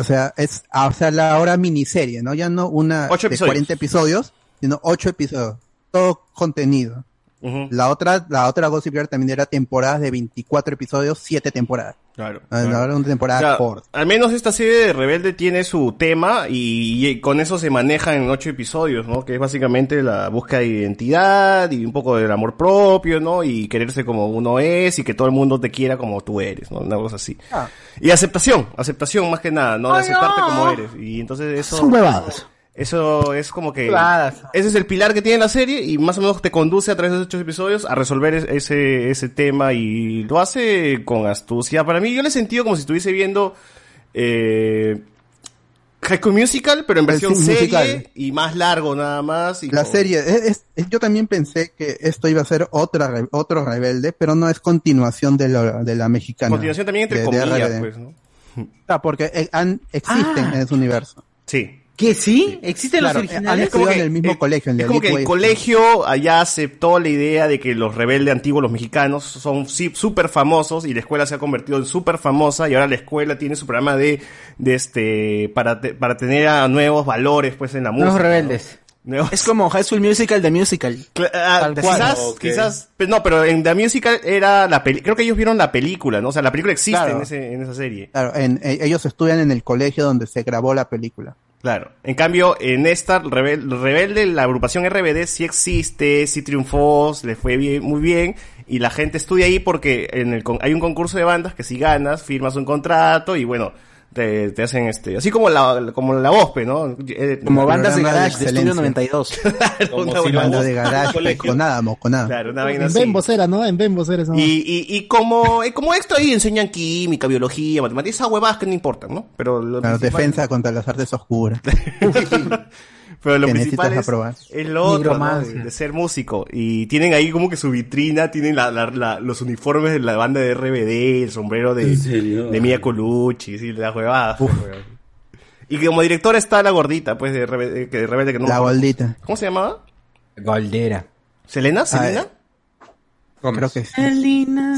D: O sea, es, ah, o sea, la ahora miniserie, ¿no? Ya no una
E: Ocho
D: de
E: episodios.
D: 40 episodios, sino ocho episodios. Todo contenido. La otra, la otra Gossip Girl también era temporadas de 24 episodios, siete temporadas.
E: Claro.
D: Ah,
E: claro.
D: Ahora una temporada corta.
E: Al menos esta serie de Rebelde tiene su tema y, y con eso se maneja en ocho episodios, ¿no? Que es básicamente la búsqueda de identidad y un poco del amor propio, ¿no? Y quererse como uno es y que todo el mundo te quiera como tú eres, ¿no? Una cosa así.
D: Ah.
E: Y aceptación, aceptación más que nada, ¿no? De aceptarte como eres. Y entonces eso...
J: Son huevadas.
E: Eso es como que... Ese es el pilar que tiene la serie y más o menos te conduce a través de esos ocho episodios a resolver es- ese, ese tema y lo hace con astucia. Para mí yo le he sentido como si estuviese viendo eh, High School Musical, pero en versión
D: Sí,
E: serie
D: musical.
E: y más largo nada más. Y
D: La serie, es, es- es- yo también pensé que esto iba a ser otra otro rebelde, pero no es continuación de, lo- de la mexicana.
E: Continuación también entre
D: de-
E: comillas, pues, ¿no?
D: Ah, porque eh, han, existen
L: Ah.
D: en ese universo.
E: Sí.
L: ¿Que sí? ¿Existen
D: Claro,
L: los originales?
D: estudiado en el mismo
E: eh,
D: colegio. en
E: Es como que el colegio allá aceptó la idea de que los rebeldes antiguos, los mexicanos, son sí, súper famosos y la escuela se ha convertido en súper famosa y ahora la escuela tiene su programa de, de este, para, te- para tener a nuevos valores pues en la música.
L: Nuevos rebeldes.
E: Nuevos-
I: Es como High School Musical de Musical.
E: Ah, quizás,
I: Ok.
E: quizás, pero no, pero en The Musical era la peli, creo que ellos vieron la película, ¿no? O sea, la película existe
D: Claro.
E: en, ese, en esa serie.
D: Claro, en- eh, ellos estudian en el colegio donde se grabó la película.
E: Claro. En cambio, en esta Rebel- Rebelde, la agrupación RBD sí existe, sí triunfó, le fue bien, muy bien, y la gente estudia ahí porque en el, hay un concurso de bandas que si ganas, firmas un contrato y bueno, te, te hacen este, así como la, como la VOSPE, ¿no? Eh,
I: Como bandas de
D: programa de
I: garage de Estudio
D: excelencia.
I: 92. <laughs>
E: Como
N: si la
D: Banda
N: voz-
D: de garage,
N: colegio.
D: moconada, moconada.
E: Claro, una vaina
N: En
E: así.
N: Bembos era, ¿no? En Bembos era esa
E: Y, y, y como, eh, como extra ahí enseñan química, biología, matemáticas, esas huevadas que no importan, ¿no? Pero lo
D: Claro,
E: principal-
D: defensa contra las artes oscuras. <laughs> <laughs>
E: Pero lo principal es, lo otro, de, de ser músico. Y tienen ahí como que su vitrina, tienen la, la- la- los uniformes de la banda de RBD, el sombrero de, de Mia Colucci, sí, las huevadas. pues, huevón. Y como directora está la gordita, pues, de Rebelde, que, de Rebelde, que no
D: La gordita.
E: ¿Cómo se llamaba?
L: Goldera.
E: ¿Selena? ¿Selena?
D: Creo que. Celine.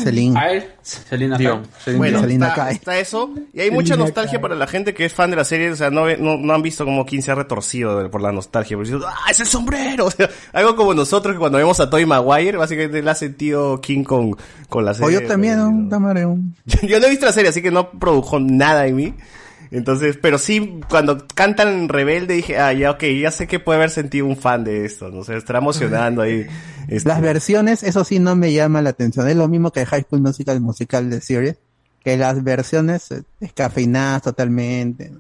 G: Selina
E: Dion.
G: Kyle.
E: Bueno,
D: Selena
E: está, está eso. Y hay mucha
D: Selena
E: nostalgia para la gente que es fan de la serie. O sea, no, no, no han visto como King se ha retorcido de- por la nostalgia. Porque dicen, ¡ah, es el sombrero! <laughs> O sea, algo como nosotros que cuando vemos a Toy Maguire, básicamente le ha sentido King con, con la
D: O
E: serie.
D: yo también, un tamare, un- <laughs>
E: Yo no he visto la serie, así que no produjo nada en mí. Entonces, pero sí, cuando cantan Rebelde dije, ah, ya, ok, ya sé que puede haber sentido un fan de esto, no sé, estará emocionando ahí. Este,
D: Las versiones, eso sí no me llama la atención. Es lo mismo que High School Musical, musical de series, que las versiones eh, descafeinadas totalmente.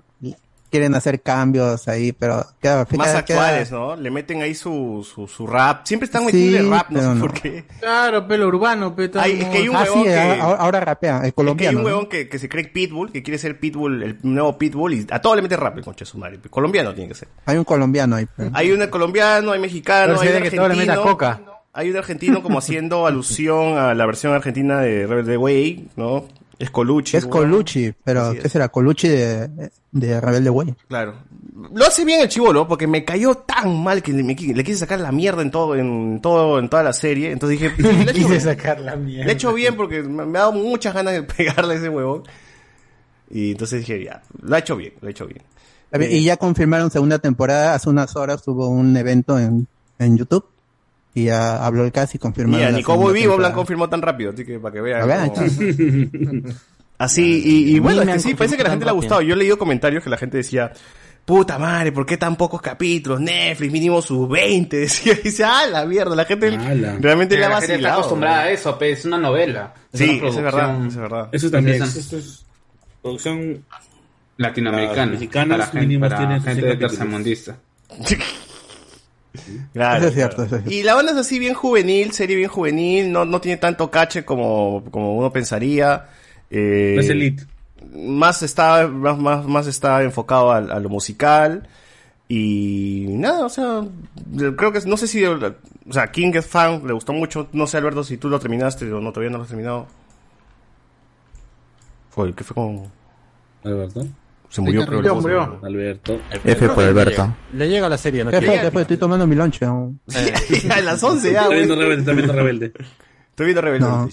D: Quieren hacer cambios ahí, pero queda,
E: más
D: queda-
E: actuales,
D: queda-
E: ¿no? Le meten ahí su, su, su rap. Siempre están
D: Sí,
E: metiendo rap, no sé
D: no.
E: por qué.
C: Claro, pelo urbano, pero
E: Hay- es que hay un
D: Ah,
E: huevón
D: sí,
E: que...
D: ahora, rapea, el
E: es que hay
D: colombiano.
E: un
D: ¿no?
E: huevón que, que se cree Pitbull, que quiere ser Pitbull, el nuevo Pitbull, y a todo le mete rap, el concha de su madre. Colombiano tiene que ser.
D: Hay un colombiano ahí. pero-
E: Hay un colombiano, hay mexicano,
C: Pero
E: hay un
C: que todo le coca.
E: Hay un argentino como haciendo <laughs> alusión a la versión argentina de Rebelde Way, ¿no? Es Colucci.
D: Es Colucci, pero ¿qué
E: es.
D: será? Colucci de, de Rebelde.
E: Claro. Lo hace bien el chivolo, porque me cayó tan mal que le, me le quise sacar la mierda en todo, en todo, en toda la serie. Entonces dije, <laughs> le hecho
C: Quise
E: bien.
C: sacar la mierda.
E: Le he hecho bien porque me, me ha dado muchas ganas de <laughs> pegarle a ese huevón. Y entonces dije, ya, lo ha hecho bien, lo ha hecho bien.
D: Bien,
E: Eh,
D: Y ya confirmaron segunda temporada. Hace unas horas hubo un evento en, en YouTube. Y ya habló el cast y confirmaron.
E: Mira,
D: la
E: ni como Vivo Blanc
D: temporada.
E: confirmó tan rápido, así que para que vean.
D: A ver,
E: cómo- <laughs> Así, y, y bueno, es
D: me
E: que sí, parece que la gente le ha gustado. Yo he leído comentarios que la gente decía, puta madre, ¿por qué tan pocos capítulos? Netflix, mínimo sus 20, <laughs> decía. Y dice, ah, la mierda, la gente realmente le ha
G: la gente está
E: vacilado.
G: acostumbrada a eso, pe, es una novela.
E: Sí,
G: una
E: eso es verdad, es verdad.
S: Eso también,
G: Entonces,
S: esto es producción
G: latinoamericana.
S: Mexicanas
G: para gente,
S: mínimo
G: para gente
S: 100
G: de tercermundista. <laughs>
E: Claro,
D: Eso es cierto,
E: claro.
D: eso es cierto.
E: Y la banda es así bien juvenil, serie bien juvenil, no, no tiene tanto cache como, como uno pensaría. Eh,
S: No es elite.
E: Más está, más, más, más está enfocado a, a lo musical. Y nada, o sea, creo que no sé si, o sea, King es fan, le gustó mucho. No sé, Alberto, si tú lo terminaste o no, todavía no lo has terminado. Fue, ¿qué fue con...?
S: Alberto.
E: Se murió, creo.
C: murió.
S: Alberto.
Q: F por Alberto.
P: Le llega la serie, ¿no?
D: ¿Qué fue? Estoy tomando mi lonche. aún.
E: a las 11 ya,
S: Está
E: güey.
S: viendo rebelde, está viendo rebelde.
E: Estoy viendo Rebelde
D: No.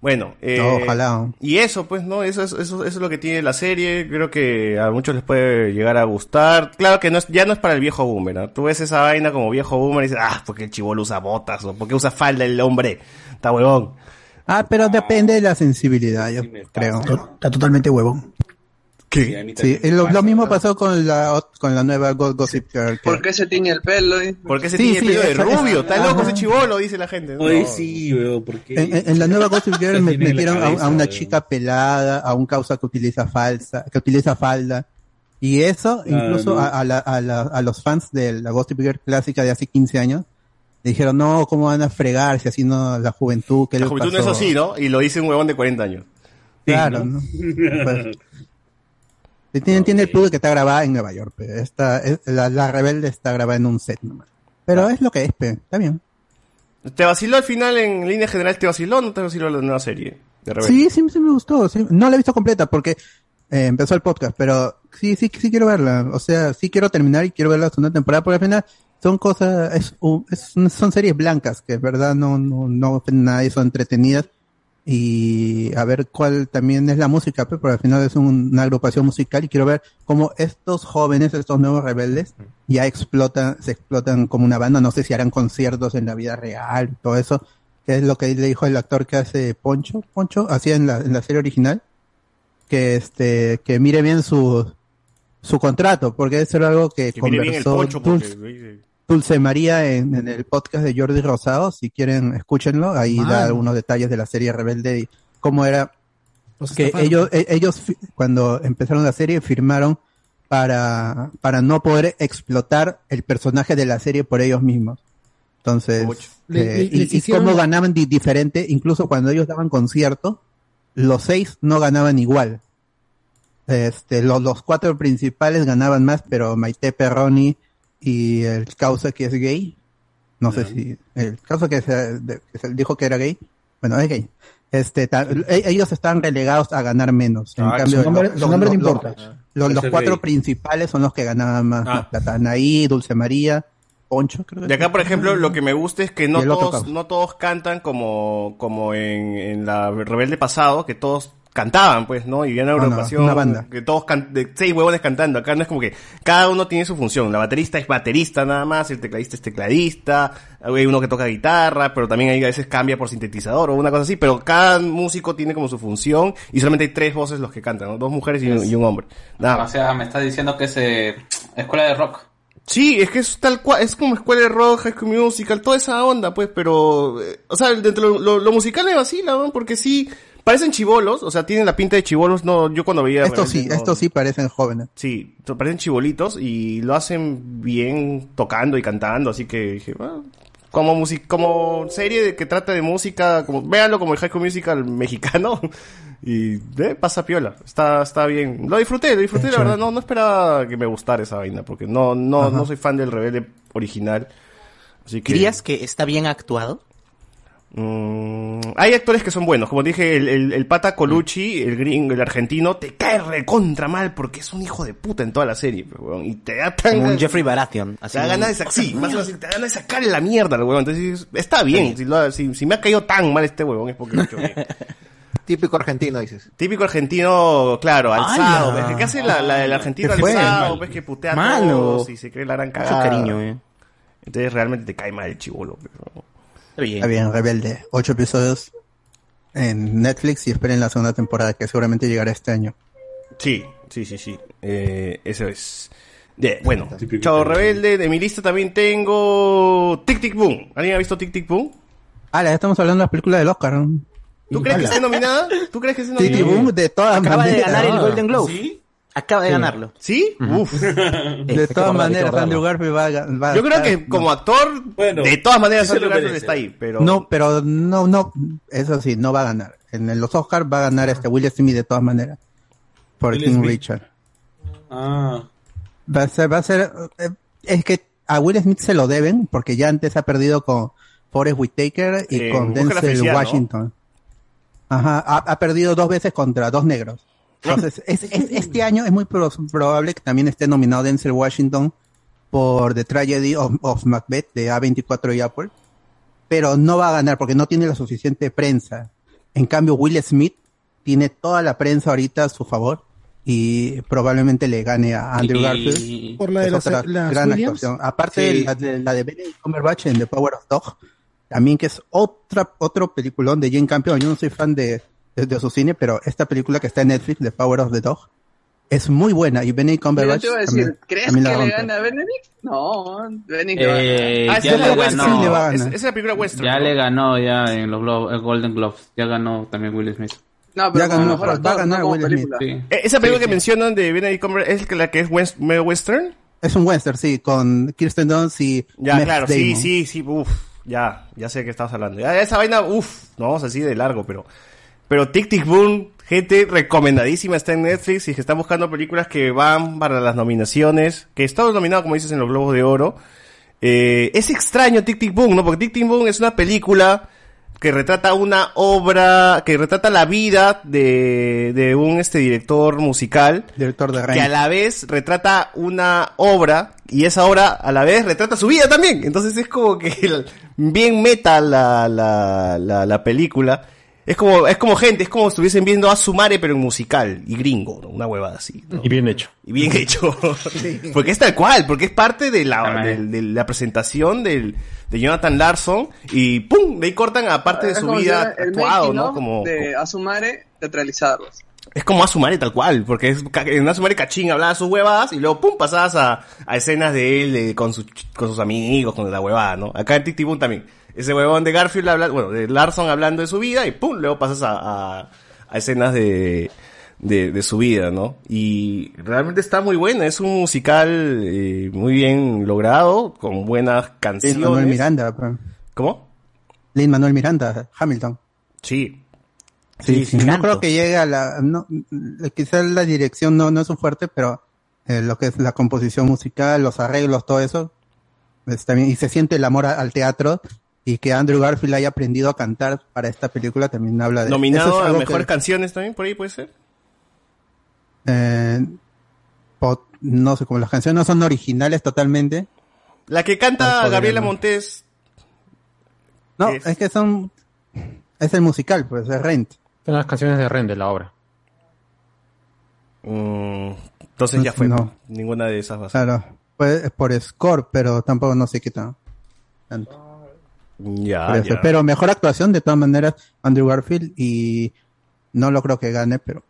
E: Bueno, eh,
D: No, ojalá.
E: Y eso, pues, ¿no? Eso es, eso, eso es lo que tiene la serie. Creo que a muchos les puede llegar a gustar. Claro que no es, ya no es para el viejo boomer, ¿no? Tú ves esa vaina como viejo boomer y dices, ah, porque el chivolo usa botas o porque usa falda el hombre. Está huevón.
D: Ah, pero depende de la sensibilidad, yo creo.
J: Está totalmente huevón.
D: Sí, lo, lo mismo pasó con la con la nueva Go- Gossip Girl. que-
R: ¿Por qué se tiñe el pelo? eh?
E: ¿Por qué se
D: Sí,
E: tiene el
D: sí,
E: pelo de rubio? Está loco ese chivolo, dice la gente.
S: Oye,
E: No.
S: sí, weón, porque...
D: En, en- en la nueva Gossip Girl <laughs> me- metieron a,
S: cabeza,
D: a una
S: weón.
D: chica pelada, a un causa que utiliza falsa, que utiliza falda. Y eso, incluso
S: no.
D: a, a la- a la- a los fans de la Gossip Girl clásica de hace 15 años, le dijeron, no, ¿cómo van a fregar si así no la juventud? ¿Qué
E: La juventud no es
D: pasó?".
E: así, ¿no? Y lo dice un huevón de 40 años.
D: Claro, ¿no? Pues, <laughs> y tiene, tiene el plus de que está grabada en Nueva York, pero esta, es- la, la rebelde está grabada en un set nomás. Pero es lo que es, pe, está bien.
E: ¿Te vaciló al final en línea general? ¿Te vaciló o no te vaciló la nueva serie de?
D: Sí, sí, sí me gustó. sí. No la he visto completa porque eh, empezó el podcast, pero sí, sí, sí quiero verla. O sea, sí quiero terminar y quiero ver la segunda temporada porque al final son cosas, es, es- son series blancas que, verdad, no, no, no nadie, son entretenidas. Y a ver cuál también es la música, pues, porque al final es un- una agrupación musical y quiero ver cómo estos jóvenes, estos nuevos rebeldes, ya explotan, se explotan como una banda. No sé si harán conciertos en la vida real, todo eso, que es lo que le dijo el actor que hace Poncho, Poncho, hacía en la, en la serie original, que este, que mire bien su, su contrato, porque eso era algo que,
E: Que bien el
D: conversó
E: poncho porque
D: Dulce,
E: lo dice-
D: Dulce María en, en el podcast de Jordi Rosado, si quieren escúchenlo, ahí da algunos detalles de la serie Rebelde y cómo era
J: Los
D: que
J: estafaron.
D: ellos, e- ellos cuando empezaron la serie firmaron para, para no poder explotar el personaje de la serie por ellos mismos. Entonces,
N: Le-
D: eh,
N: le-
D: y, y cómo
N: la-
D: ganaban di- diferente, incluso cuando ellos daban concierto, los seis no ganaban igual. Este, los, los cuatro principales ganaban más, pero Maite Perroni y el causa que es gay, no sé si, el causa que se, que se dijo que era gay, bueno, es gay. Este, ta- e- ellos estaban relegados a ganar menos. En
J: Ah,
D: cambio,
J: su nombre-
D: los-
J: su nombre
D: los-
J: no importa.
D: Los, los cuatro
J: gay.
D: principales son los que ganaban más,
J: Ah.
D: plata. Anaí, Dulce María, Poncho, creo.
E: De acá, por ejemplo, lo que me gusta es que no todos, no todos cantan como, como en, en la Rebelde pasado, que todos cantaban, pues, ¿no? Y había una
D: No, no,
E: agrupación,
D: una banda.
E: que todos can- de seis huevones cantando. Acá no es como que cada uno tiene su función. La baterista es baterista nada más, el tecladista es tecladista, hay uno que toca guitarra, pero también hay a veces cambia por sintetizador o una cosa así, pero cada músico tiene como su función y solamente hay tres voces los que cantan, ¿no? Dos mujeres y, un- y un hombre. Nada
G: O sea, me está diciendo que es eh, escuela de rock.
E: Sí, es que es tal cual, es como escuela de rock, high school musical, toda esa onda, pues, pero, eh, o sea, dentro de lo, lo, lo musical me vacila, ¿no? Porque sí, parecen chivolos, o sea, tienen la pinta de chivolos, no, yo cuando veía...
D: Estos sí,
E: no-
D: estos sí parecen jóvenes.
E: Sí, parecen chibolitos y lo hacen bien tocando y cantando, así que dije, "Ah, como music como serie de que trata de música, como véanlo como el High School Musical <laughs> mexicano y eh, pasa piola, está está bien. Lo disfruté, lo disfruté, la verdad, no no esperaba que me gustara esa vaina porque no no
I: Ajá.
E: no soy fan del Rebelde original. Así que
I: ¿Dirías que está bien actuado?
E: Mm, hay actores que son buenos, como dije, el, el, el pata Colucci, el gringo, el argentino, te cae recontra mal porque es un hijo de puta en toda la serie, weón, y te da tan
I: Como un Jeffrey Baratheon.
E: te da ganas de sacar, sí, <laughs> más o menos, te da ganas de sacarle la mierda huevón, entonces dices, está bien, si, lo- si, si me ha caído tan mal este huevón es porque lo he hecho bien. <laughs>
T: Típico argentino, dices.
E: Típico argentino, claro, alzado. ¿ves? ¿Qué hace la, la del argentino alzado? ¿Ves? Que putea a
I: Malo.
E: todos y se cree la gran
I: Mucho cariño, eh.
E: Entonces realmente te cae mal el chivolo, pero...
D: Está bien, Rebelde. Ocho episodios en Netflix y esperen la segunda temporada que seguramente llegará este año.
E: Sí, sí, sí, sí. Eh, eso es. De, bueno, Chavo Rebelde. De mi lista también tengo Tic Tic Boom. ¿Alguien ha visto Tic Tic Boom?
D: Ah, ya estamos hablando de la película del Oscar. ¿no?
E: ¿Tú crees que esté nominada? ¿Tú crees que esté nominada?
D: Boom de todas
I: Acaba de ganar el Golden Globe.
E: ¿Sí?
I: Acaba de
D: Sí.
I: ganarlo.
E: ¿Sí? Uf. <laughs>
D: De todas maneras, Andrew Garfield va a ga- va a
E: Yo creo
D: estar-
E: que como actor, de todas maneras, Andrew Garfield está ahí. Pero...
D: No, pero no, no, eso sí, no va a ganar. En los Oscars va a ganar este Will Smith de todas maneras. Por
S: Will
D: King
S: Smith.
D: Richard.
S: Ah.
D: Va a ser, va a ser, eh, es que a Will Smith se lo deben porque ya antes ha perdido con Forrest Whitaker y
E: Eh,
D: con Denzel. Washington. Ajá, ha, ha perdido dos veces contra dos negros. Entonces, es- es- este año es muy pro- probable que también esté nominado Denzel Washington por The Tragedy of, of Macbeth de A24 y Apple, pero no va a ganar porque no tiene la suficiente prensa. En cambio, Will Smith tiene toda la prensa ahorita a su favor y probablemente le gane a Andrew
N: Y-
D: Garfield.
N: Por la de las-
D: otra
N: las
D: gran
N: Williams.
D: actuación. Aparte
N: Sí.
D: de la de, la de Benedict Cumberbatch en The Power of Dog, también que es otra otro peliculón de Jane Campion. Yo no soy fan de, de, su cine, pero esta película que está en Netflix, The Power of the Dog, es muy buena y Benedict Cumberbatch
R: te iba a decir,
D: también,
R: ¿crees
D: también
R: que le gana a Benedict? No, Benedict
G: Eh.
E: Ah,
G: ya
E: es la
G: le
E: western.
G: ganó.
D: le va a ganar.
E: Esa esa es la película western.
G: Ya
E: ¿no?
G: le ganó ya en los Golden Globes. Ya ganó también Will Smith.
R: No, pero
D: Ya ganó,
R: mejor
D: va a ganar
R: no
D: Will Smith.
R: película.
G: Sí.
E: Eh, Esa película
G: Sí,
E: que
G: sí.
E: mencionan de Benedict Cumberbatch es la que es west- medio western.
D: Es un western, sí, con Kirsten Dunst y
E: Ya,
D: Matt
E: claro, sí,
D: Damon.
E: sí, sí, uff, ya, ya sé de qué estamos hablando. Ya, esa vaina, uff, no vamos así de largo, pero, pero Tic Tic Boom, gente recomendadísima, está en Netflix y que están buscando películas que van para las nominaciones, que está nominado, como dices, en los Globos de Oro. Eh, es extraño Tic Tic Boom, ¿no? Porque Tic Tic Boom es una película que retrata una obra, que retrata la vida de, de un este director musical
D: Director de
E: que
D: Rain.
E: a la vez retrata una obra y esa obra a la vez retrata su vida también. Entonces es como que el- bien meta la, la, la, la película. Es como, es como gente, es como si estuviesen viendo a Sumare pero en musical y gringo, ¿no? una huevada así. ¿no?
P: Y bien hecho.
E: Y bien hecho. <laughs> porque es tal cual, porque es parte de la, de, de la presentación del, de Jonathan Larson y ¡pum! De ahí cortan a parte de
R: Es
E: su
R: como
E: vida actuado, ¿no?
R: of
E: Como,
R: de Asumare teatralizados.
E: es como Asumare tal cual, porque es en Asumare cachín hablaba sus huevadas y luego pum pasabas a, a escenas de él de- con, sus ch- con sus amigos, con la huevada, ¿no? Acá en Tic Boom también. Ese huevón de Garfield habla, bueno, de Larson hablando de su vida y pum, luego pasas a, a, a escenas de, de, de su vida, ¿no? Y realmente está muy buena, es un musical eh, muy bien logrado, con buenas
D: Lin
E: canciones.
D: Manuel Miranda.
E: ¿Cómo?
D: Lin Manuel Miranda, Hamilton.
E: Sí.
D: Sí,
E: Sí,
D: sí, no creo que llegue a la, no, mm, quizás la dirección no, no es su fuerte, pero eh, lo que es la composición musical, los arreglos, todo eso, está bien. y se siente el amor a- al teatro, y que Andrew Garfield haya aprendido a cantar para esta película también habla de eso
E: Nominado
D: es
E: a mejores
D: que,
E: canciones también, por ahí puede ser.
D: eh, no sé, como las canciones no son originales totalmente,
E: La que canta Gabriela. Montes.
D: No, es? que son. Es el musical, pues, es Rent.
P: Son las canciones de Ren de la obra.
E: Mm, entonces ya fue.
D: No.
E: Ninguna de esas ser.
D: Claro. Pues es por score, pero tampoco no sé qué tan- tanto.
E: Ya.
D: Pero mejor actuación, de todas maneras, Andrew Garfield. Y no lo creo que gane, pero.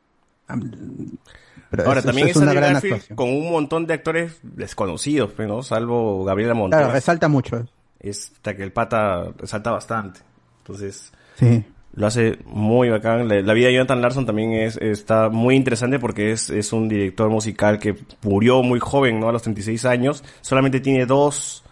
D: pero
E: Ahora
D: es-
E: también
D: es
E: es
D: una
E: Andrew
D: gran
E: Garfield
D: actuación.
E: con un montón de actores desconocidos, pues, ¿no? Salvo Gabriela Montes.
D: Claro, resalta mucho.
E: es hasta que el pata resalta bastante. Entonces,
D: Sí.
E: lo hace muy bacán. La, la vida de Jonathan Larson también es, está muy interesante porque es, es un director musical que murió muy joven, ¿no? A los 36 años. Solamente tiene dos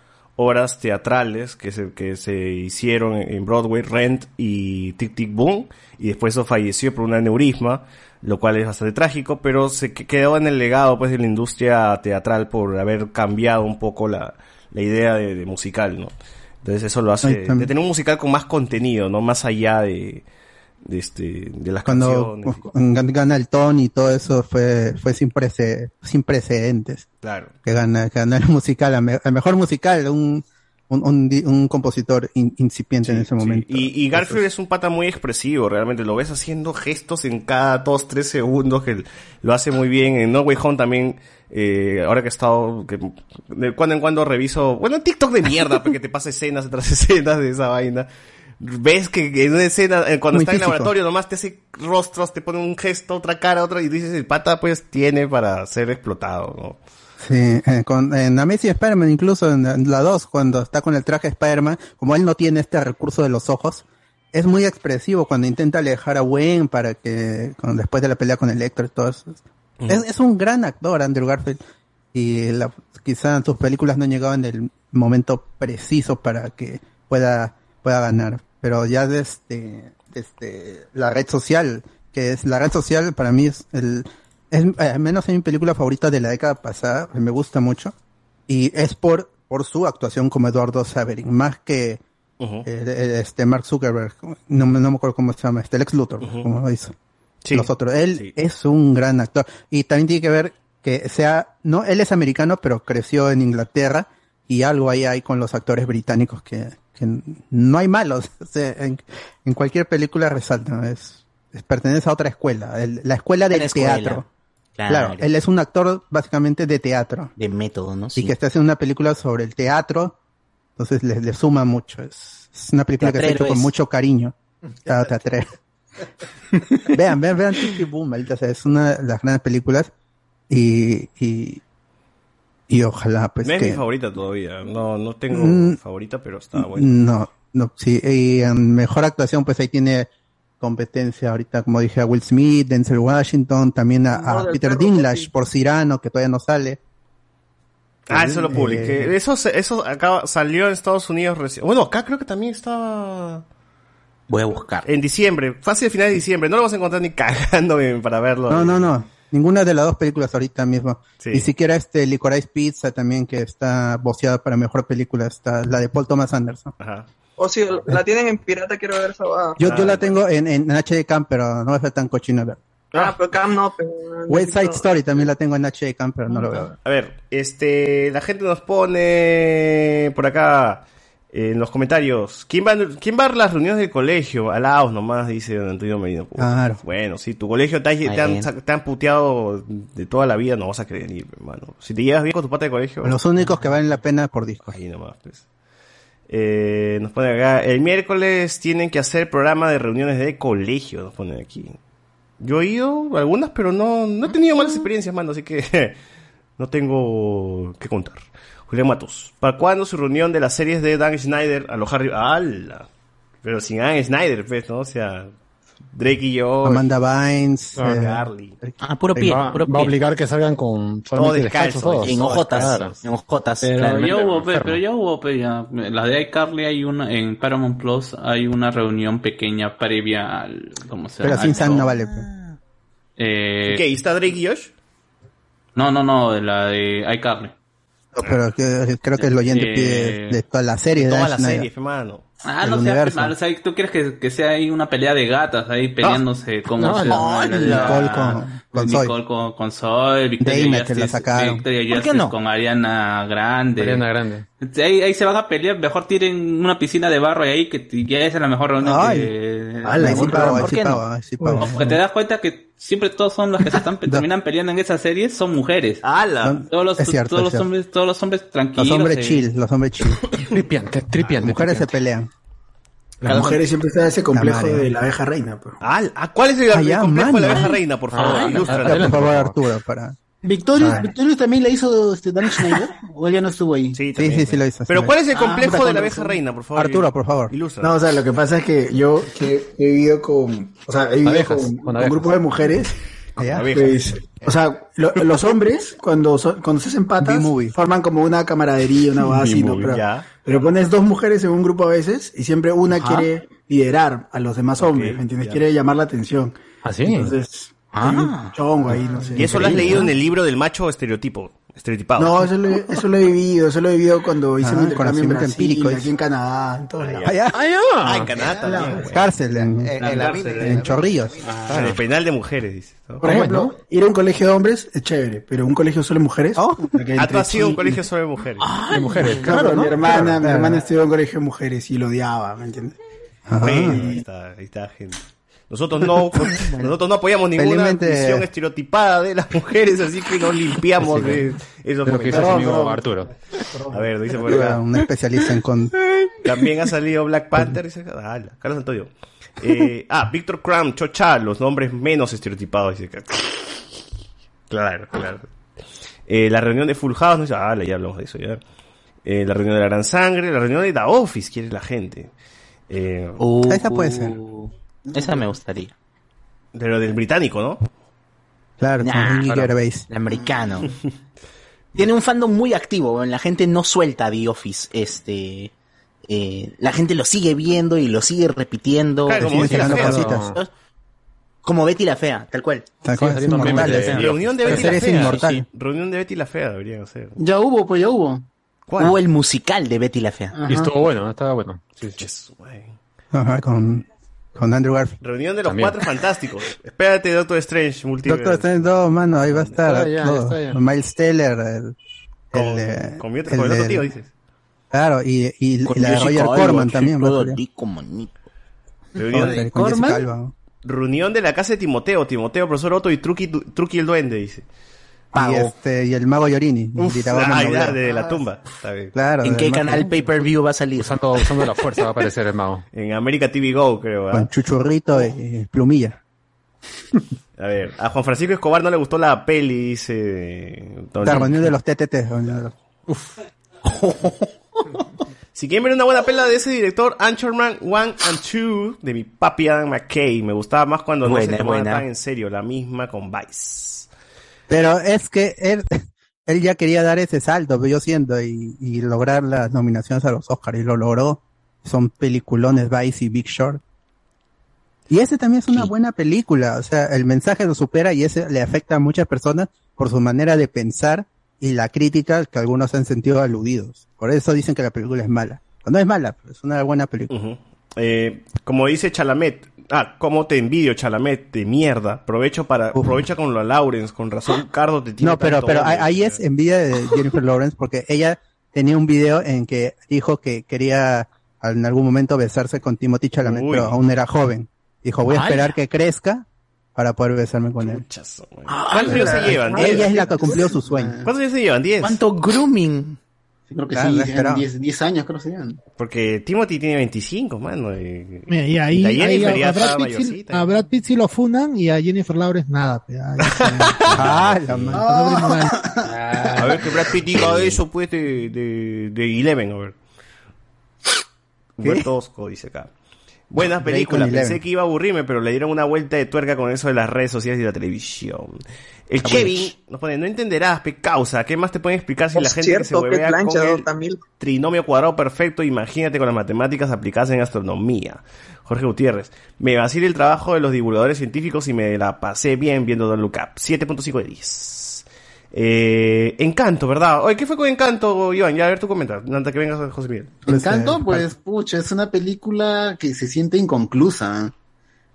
E: obras teatrales que se, que se hicieron en Broadway, Rent y Tic Tic Boom. Y después eso falleció por un aneurisma, lo cual es bastante trágico, pero se que- quedó en el legado, pues, de la industria teatral por haber cambiado un poco la, la idea de, de musical, ¿no? Entonces eso lo hace, de tener un musical con más contenido, ¿no? Más allá de, de este, de las
D: Cuando
E: canciones.
D: gan- gana el Tony y todo eso fue, fue sin, prece- sin precedentes.
E: Claro.
D: Que gana, que gana el musical, el mejor musical, un, un, un, un compositor in- incipiente en ese momento.
E: Y, y Garfield es un pata muy expresivo, realmente. Lo ves haciendo gestos en cada dos, tres segundos, que lo hace muy bien. En No Way Home también, eh, ahora que he estado, que de cuando en cuando reviso, bueno, TikTok de mierda, <laughs> porque te pasa escenas tras escenas de esa vaina. Ves que en una escena, eh, cuando
D: Muy
E: está en el laboratorio, nomás te hace rostros, te pone un gesto, otra cara, otra, y dices, el pata pues tiene para ser explotado, ¿no?
D: Sí, eh, con, en Amazing Spider-Man, incluso en, en la 2, cuando está con el traje Spider-Man, como él no tiene este recurso de los ojos, es muy expresivo cuando intenta alejar a Gwen para que, con- después de la pelea con Electro y todo eso. Es, es un gran actor, Andrew Garfield, y la, quizá sus películas no han llegado en el momento preciso para que pueda, pueda ganar. Pero ya desde, desde la red social, que es la red social para mí es el, es, eh, al menos es mi película favorita de la década pasada, me gusta mucho, y es por, por su actuación como Eduardo Saverin, más que eh, eh, este Mark Zuckerberg, no, me- no me acuerdo cómo se llama, este Lex Luthor, como lo hizo.
E: Sí,
D: Nosotros, él es un gran actor, y también tiene que ver que sea, no, él es americano, pero creció en Inglaterra, y algo ahí hay con los actores británicos que, que no hay malos, <laughs> o sea, en, en cualquier película resaltan, es, es- pertenece a otra escuela, el- la escuela del
I: escuela.
D: teatro.
I: Claro.
D: Claro, él es un actor básicamente de teatro.
I: De método, ¿no?
D: Y que está haciendo una película sobre el teatro, entonces le, le suma mucho. Es, es una película que se ha hecho con
I: es.
D: mucho cariño. Claro, teatrero. <laughs> vean, vean, vean Tic Boom, maldita sea, es una de las grandes películas y, y, y ojalá pues
E: no es
D: que...
E: mi favorita todavía, no, no tengo
D: Mm,
E: favorita, pero está bueno.
D: No, no, sí, y en mejor actuación pues ahí tiene competencia ahorita, como dije, a Will Smith, Denzel Washington, también a,
E: No,
D: Peter
E: perro,
D: Dinklage por Cyrano, que todavía no sale.
E: Ah, eso lo
D: Eh,
E: publiqué. Eso, se- eso acá salió en Estados Unidos recién. Bueno, acá creo que también estaba.
I: Voy a buscar.
E: En diciembre, fácil de final de diciembre. No lo vas a encontrar ni <laughs> cagándome para verlo.
D: No, no, no. Ninguna de las dos películas ahorita mismo.
E: Sí.
D: Ni siquiera este Licorice Pizza también que está voceada para mejor película, está la de Paul Thomas Anderson.
E: Ajá.
R: O si la tienen en pirata, quiero ver esa va.
D: Yo, yo la tengo en, en HD Cam, pero no va a ser tan cochino ver.
R: Ah, pero Cam no, pero...
D: West Side Story también la tengo en HD Cam, pero no lo veo.
E: A ver, este, la gente nos pone por acá en los comentarios. ¿Quién va, quién va a las reuniones del colegio? Alaos nomás, dice don Antonio Medina. Puta,
D: Claro.
E: Bueno, si tu colegio te, ha- te han,
D: bien.
E: te han puteado de toda la vida, no vas a querer ir, hermano. Si te llevas bien con tu pata de colegio.
D: Los únicos que valen la pena por disco.
E: Ahí nomás, pues. Eh, nos ponen acá, el miércoles tienen que hacer programa de reuniones de colegio, nos ponen aquí. Yo he ido a algunas, pero no, no he tenido malas experiencias, mano, así que <laughs> no tengo que contar. Julián Matos, ¿para cuándo su reunión de las series de Dan Schneider a los Harry... ¡Hala! Pero sin Dan Schneider, pues, ¿no? O sea, Drake y yo...
D: Amanda Bynes.
E: Ah,
D: eh,
E: Carly.
I: Ah, puro pie,
P: va,
I: puro
P: va a obligar que salgan con solamente
E: descalzo.
I: En ojotas,
P: Claro.
I: en ojotas.
G: Pero
I: claramente.
G: ya hubo, pe, pero ya hubo, pe, ya. La de iCarly hay una, en Paramount Plus hay una reunión pequeña previa al, ¿cómo se
D: pero
G: llama?
D: sin
G: Al
D: Sam no vale.
G: Eh,
E: ¿Qué? ¿Y está Drake y Josh?
G: No, no, no, de la de iCarly.
D: No, pero que- creo que el oyente
G: Eh,
D: pide de toda la serie. de
E: Toda la serie, hermano.
G: Ah, no seas mal, o sea, tú quieres que, que sea ahí una pelea de gatas ahí peleándose con
D: No, no, Nicole
G: la-
D: con- con Zoe.
G: Nicole con, con Zoe, Victoria
D: que la
G: Justice,
D: sacaron.
G: Victoria
D: ¿Por qué
G: Justice
D: no?
G: con Ariana Grande.
P: Ariana Grande.
G: Ahí, ahí se van a pelear, mejor tiren una piscina de barro ahí que ya esa es la mejor reunión
D: Ay.
G: que...
D: Ala, ahí sí pago, ahí
G: ¿Por
D: sí
G: qué no?
D: pago, ahí sí pago.
G: Porque te das cuenta que siempre todos son los que se están <laughs> terminan peleando en esas series son mujeres. Todos los,
D: Es cierto,
G: todos
D: es
G: los hombres, todos los hombres tranquilos.
D: Los hombres chill, los hombres chill. <coughs>
P: Tripiante, tripiante.
D: Las mujeres se pelean.
J: Las mujeres siempre está ese complejo de la abeja reina. pues.
E: Ah, ¿Cuál es el,
D: Ah, ya,
E: complejo de la abeja reina, por favor?
D: Ah, adelante, por favor, Arturo, para...
L: Victorious,
D: Ah.
L: Victorious también la hizo este, Dan Schneider, o él ya no estuvo ahí.
E: Sí,
D: Sí, sí, sí lo hizo.
E: Pero
D: sí
E: ¿cuál es el
D: hizo.
E: complejo de la abeja reina, por favor?
D: Arturo, por favor.
E: Ilustra.
J: No, o sea, lo que pasa es que yo que he vivido con, o sea, he vivido
P: Abejas,
J: con,
P: con
J: con
P: abejas.
J: grupos de mujeres. Pues, o sea, lo- los hombres cuando son- cuando se hacen patas forman como una camaradería, una base, así, ¿no? Pero, pones dos mujeres en un grupo a veces y siempre una
L: Ajá.
J: quiere liderar a los demás hombres, ¿me entiendes?
E: ya.
J: Quiere llamar la atención.
P: ¿Ah, sí?
J: Entonces, un chongo ahí, no sé.
E: Y eso lo has leído
J: ¿no?
E: en el libro del macho estereotipo, estereotipado.
J: No, eso lo, he- eso lo he vivido, eso lo he vivido cuando hice
D: Ah,
J: mi intercambio en
D: conocimiento
J: Brasil,
D: empírico,
J: aquí en Canadá, en todos lados.
D: Allá,
E: Ah, en Canadá también.
D: cárcel, en,
T: En, en la
D: en Chorrillos.
E: Ah, en el penal de mujeres, dice. ¿no?
J: Por ejemplo, ir a un colegio de hombres es chévere, pero un colegio solo de mujeres. porque
E: Ah, tú has sido un colegio solo de mujeres.
P: De mujeres,
J: Claro,
P: claro, ¿no?
J: mi hermana,
D: Claro,
J: mi
D: claro.
J: hermana estudió en un colegio de mujeres y lo odiaba, ¿me entiendes?
E: Bueno, ahí está, ahí está, gente. Nosotros no, <laughs> nosotros no apoyamos ninguna
D: Felizmente-
E: visión estereotipada de las mujeres, así que nos limpiamos de esos
P: De lo que
E: comentarios.
P: amigo Arturo.
E: A ver, dice por acá.
D: Un especialista en con... <laughs>
E: También ha salido Black Panther, dice acá. Ala, Carlos Antonio. Eh, <laughs> ah, Víctor Cram, Chocha, los nombres menos estereotipados, dice acá. Claro, claro. Eh, la reunión de Full House, no dice, ah, ya hablamos de eso, ya. Eh, la reunión de la Gran Sangre, la reunión de The Office, quiere la gente. Eh,
I: Uh,
D: Esa puede ser.
I: Esa me gustaría.
E: de lo del británico, ¿no?
D: Claro,
I: Nah,
D: con Ricky
I: claro.
D: Gervais.
I: El americano. <laughs> Tiene un fandom muy activo, la gente no suelta The Office, este... eh, la gente lo sigue viendo y lo sigue repitiendo.
E: Claro, como
D: Sigue
E: Betty la Fea.
D: cositas.
I: Como Betty la Fea, tal cual.
D: Tal cual, es inmortal.
P: de-.
E: Reunión de Betty la Fea.
D: inmortal.
E: Sí. Reunión de Betty la Fea deberían hacer.
L: Ya hubo, pues ya hubo.
E: ¿Cuál?
I: Hubo el musical de Betty la Fea.
P: Y estuvo bueno, estaba bueno. Sí, sí.
D: Ajá, con, con Andrew Garfield.
E: Reunión de los
P: También.
E: cuatro fantásticos. <laughs> Espérate, Doctor Strange, multiverse.
D: Doctor Strange 2, mano, ahí va a estar.
P: Está ya,
D: todo.
P: está ya.
D: Miles Teller, el,
E: Con,
D: el de-
E: con mi otro,
D: el
E: con el otro
D: de-
E: tío, dices.
D: Claro, y, y, y la de Roger Corman también.
E: Reunión,
L: Corman?
E: Reunión de la casa de Timoteo. Timoteo, profesor Otto y Truqui, Truqui el duende, dice.
D: Y, este, y el mago Yorini. Dirigado
E: Ah,
D: por
E: ya,
D: Noblero.
E: de la tumba. Está bien.
D: Claro.
I: ¿En qué canal pay-per-view va a salir?
P: Usando, usando la fuerza va a aparecer el mago.
E: En América TV Go, creo. ¿ah?
D: Con Chuchurrito y Plumilla.
E: A ver, a Juan Francisco Escobar no le gustó la peli, dice.
D: La reunión de los TTT. <laughs>
E: Si quieren ver una buena pela de ese director, Anchorman 1 and 2, de mi papi Adam McKay. Me gustaba más cuando no se tomaba tan en serio. La misma con Vice.
D: Pero es que él, <laughs> él ya quería dar ese salto, yo siento, y, y lograr las nominaciones a los Oscars, y lo logró. Son peliculones Vice y Big Short. Y ese también es una buena película, o sea, el mensaje lo supera y ese le afecta a muchas personas por su manera de pensar y la crítica que algunos han sentido aludidos. Por eso dicen que la película es mala. No es mala, pero es una buena película.
E: Eh, como dice Chalamet, ah, cómo te envidio, Chalamet, de mierda. Aprovecho para, aprovecha con la Lawrence, con razón, Cardo te tiene
D: No, pero,
E: tanto
D: pero ahí- es envidia de Jennifer Lawrence porque ella tenía un video en que dijo que quería en algún momento besarse con Timothy Chalamet,
E: Uy.
D: pero aún era joven. Dijo, voy a esperar que crezca para poder besarme con él.
E: ¿Cuántos años se llevan?
D: Ella es la que cumplió su sueño.
E: ¿Cuántos años se llevan? ¿10?
I: ¿Cuánto grooming?
L: Creo que
D: Claro,
L: sí,
D: la
L: eran
D: esperaba.
L: 10, 10 años, creo que serían.
E: Porque Timothy tiene 25, mano. y-
N: Mira, y ahí, ahí a, a Brad Pitt a Brad Pitt sí lo funan y a Jennifer Lawrence nada. pe. Ay, <laughs>
D: Ah, la madre.
E: A ver que Brad Pitt diga eso, pues, de, de, de Eleven, a ver. Humberto Osco dice acá. Buenas películas, pensé que iba a aburrirme, pero le dieron una vuelta de tuerca con eso de las redes sociales y la televisión. El Kevin nos pone, no entenderás, pe causa, ¿qué más te pueden explicar si la gente que se
H: cierto,
E: huevea
H: Blanchett,
E: con el
H: también.
E: trinomio cuadrado perfecto, imagínate con las matemáticas aplicadas en astronomía. Jorge Gutiérrez, me vacilé el trabajo de los divulgadores científicos y me la pasé bien viendo Don't Look Up. 7.5 de 10. Eh, Encanto, ¿verdad? Oye, ¿qué fue con Encanto, Iván? Ya a ver tu comentario, antes que vengas José Miguel.
L: Encanto, pues, pucha, es una película que se siente inconclusa.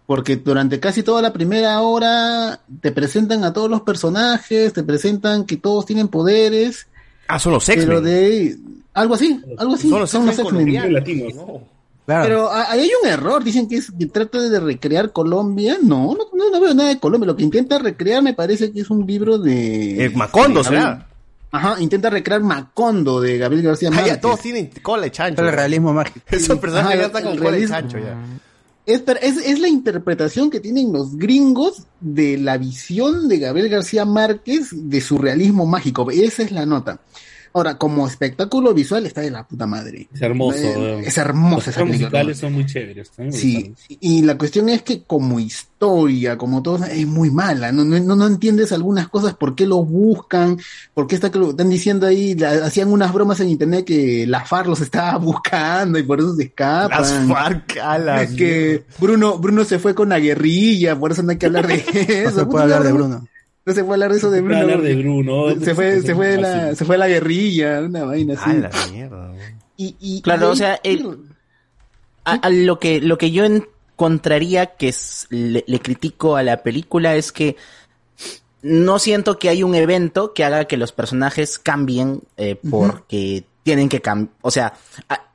L: Porque durante casi toda la primera hora te presentan a todos los personajes, te presentan que todos tienen poderes.
E: Ah, son los
L: Pero
E: X-Men.
L: de algo así, algo así.
E: Son los X-Men
L: X-Men.
E: colombianos.
S: latinos, ¿no?
L: Pero ahí hay un error, dicen que, es, que trata de recrear Colombia. No, no, no, no veo nada de Colombia. Lo que intenta recrear me parece que es un libro de...
E: Eh, Macondo,
L: de
E: será.
L: Ajá, intenta recrear Macondo de Gabriel García
E: Ah,
L: Márquez.
E: ya, todos tienen cola de chancho.
D: El realismo mágico. <laughs>
E: Esos personajes
L: Ajá,
E: ya están con cola de
L: realismo.
E: chancho ya.
L: Es, es, es la interpretación que tienen los gringos de la visión de Gabriel García Márquez de su realismo mágico. Esa es la nota. Ahora, como espectáculo visual está de la puta madre.
S: Es hermoso.
L: Eh,
S: eh.
L: es hermosa
S: Los
L: esa película.
S: musicales son muy chéveres.
L: Sí, y la cuestión es que como historia, como todo, es muy mala. No, no, no entiendes algunas cosas, por qué lo buscan, por qué está que lo están diciendo ahí, la- hacían unas bromas en internet que la FARC los estaba <laughs> buscando y por eso se escapan.
E: Las FARC, a la
L: Es que Bruno, Bruno se fue con la guerrilla, por eso no hay que hablar de <laughs> eso.
D: No se puede hablar de Bruno.
L: No se puede hablar de eso de
S: Se puede
L: Bruno.
S: hablar de Bruno.
L: Se fue, se fue, la, se fue a la guerrilla, una vaina así.
E: A la mierda.
L: Y, y-
I: Claro,
L: y
I: o sea, el- a, a lo que lo que yo encontraría que es- le, le critico a la película es que no siento que hay un evento que haga que los personajes cambien eh, porque tienen que cambiar. O sea,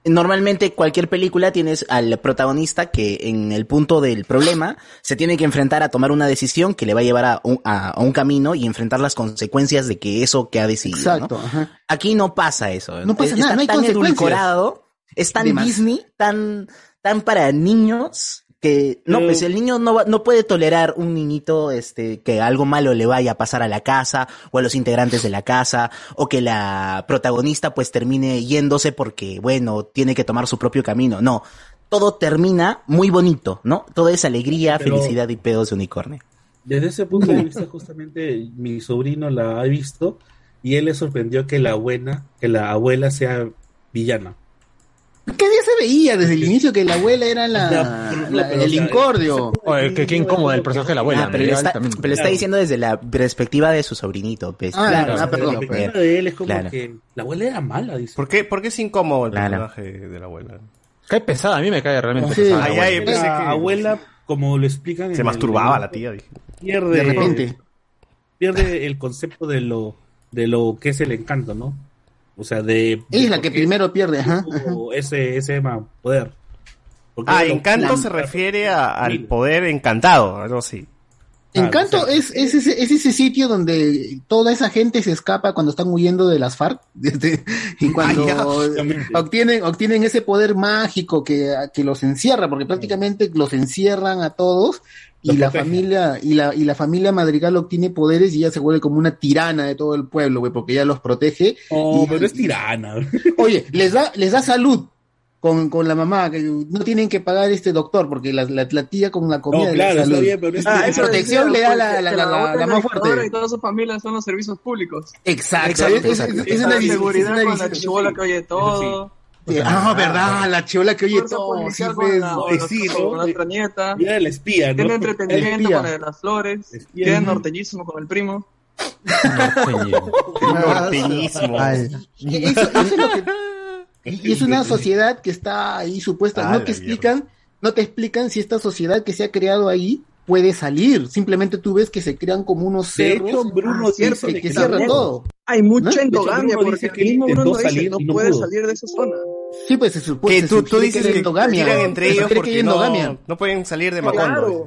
I: normalmente cualquier película tienes al protagonista que en el punto del problema se tiene que enfrentar a tomar una decisión que le va a llevar a un, a- a un camino y enfrentar las consecuencias de que eso que ha decidido. ¿no?
L: Exacto, ajá.
I: Aquí no pasa eso.
L: No pasa
I: Es-
L: nada,
I: está
L: no hay
I: tan edulcorado, es tan Disney, tan, tan para niños que no, pues el niño no va- no puede tolerar un niñito este que algo malo le vaya a pasar a la casa o a los integrantes de la casa o que la protagonista pues termine yéndose porque bueno, tiene que tomar su propio camino. No, todo termina muy bonito, ¿no? Todo es alegría,
S: Pero-
I: felicidad y pedos de unicornio.
S: Desde ese punto de <laughs> vista, justamente mi sobrino la ha visto y él le sorprendió que la buena, que la abuela sea villana.
L: ¿Qué día se veía desde el inicio que la abuela era la, la-
S: o
L: el incordio?
P: Oye, que qué incómodo el personaje de la abuela.
I: Ah, pero
P: me
I: le está,
P: también.
I: pero le está diciendo desde la perspectiva de su sobrinito. pues.
L: Ah,
S: Claro,
L: ah, perdón,
S: la perspectiva de él es como
I: Claro.
S: que la abuela era mala, dice.
E: ¿Por qué, por qué es incómodo el
I: Claro.
E: personaje de la abuela?
P: Cae pesada, a mí me cae realmente
L: Sí.
P: pesada. la
E: Ay,
P: abuela.
E: ay, yo pensé
S: La
E: que
S: abuela, como lo explican en
E: se
S: el-
E: masturbaba la tía. dije.
S: pierde,
L: De repente.
S: pierde el concepto de lo, de lo que es el encanto, ¿no? O sea, de...
L: Ella es la que primero pierde, ajá.
S: ese, ese poder. Porque
E: Ah, encanto se refiere a- al poder encantado, algo así.
L: Encanto
S: o sea,
L: es, es, ese, es ese sitio donde toda esa gente se escapa cuando están huyendo de las FARC <laughs> este, y cuando obtienen, obtienen ese poder mágico que, que los encierra, porque prácticamente los encierran a todos y la
S: protege.
L: familia y la, y la familia Madrigal obtiene poderes y ya se vuelve como una tirana de todo el pueblo, güey, porque ella los protege. Y-
S: pero es tirana.
L: Oye, <laughs> les da, les da salud con, con la mamá, que no tienen que pagar este doctor, porque la, la, la tía con la comida
S: No, claro, está bien, pero es
R: Ah,
L: protección
R: decía,
L: le da la- la-
R: la
L: la- la-
R: abuela
L: la más fuerte.
R: Y toda su familia son los servicios públicos.
L: Exacto,
I: Exacto,
L: es, es-
I: exacto.
L: es
R: Esa
L: una
R: seguridad
L: es una
R: con la chibola que oye todo.
L: Sí, Ah, verdad, la chiola que oye todo. Sí,
R: con, la, con,
S: sí,
R: los-
S: ¿no?
R: con nuestra nieta.
S: Mira el espía, ¿no?
R: Tiene
L: El
R: entretenimiento
L: espía.
R: con el de las flores. Tiene norteñísimo con el primo.
E: Norteñismo. <laughs>
L: Y eso- eso es lo que- y es una sociedad que está ahí supuesta.
E: Ah,
L: No
E: la
L: te explican, no te explican si esta sociedad que se ha creado ahí puede salir. Simplemente tú ves que se crean como unos
S: De
L: cerros
S: hecho, Bruno
R: Ah,
S: cierto,
L: que, que cierran todo.
R: Hay mucha
L: ¿No? De hecho,
R: endogamia porque el mismo Bruno dice
S: salir
R: no puede
S: pudo.
R: salir de esa zona.
L: Sí, pues se supone
E: Que tú, tú dices que
L: endogamia.
E: entre
L: Se
E: ellos
L: que hay endogamia.
E: no pueden salir de Macondo.
R: Claro.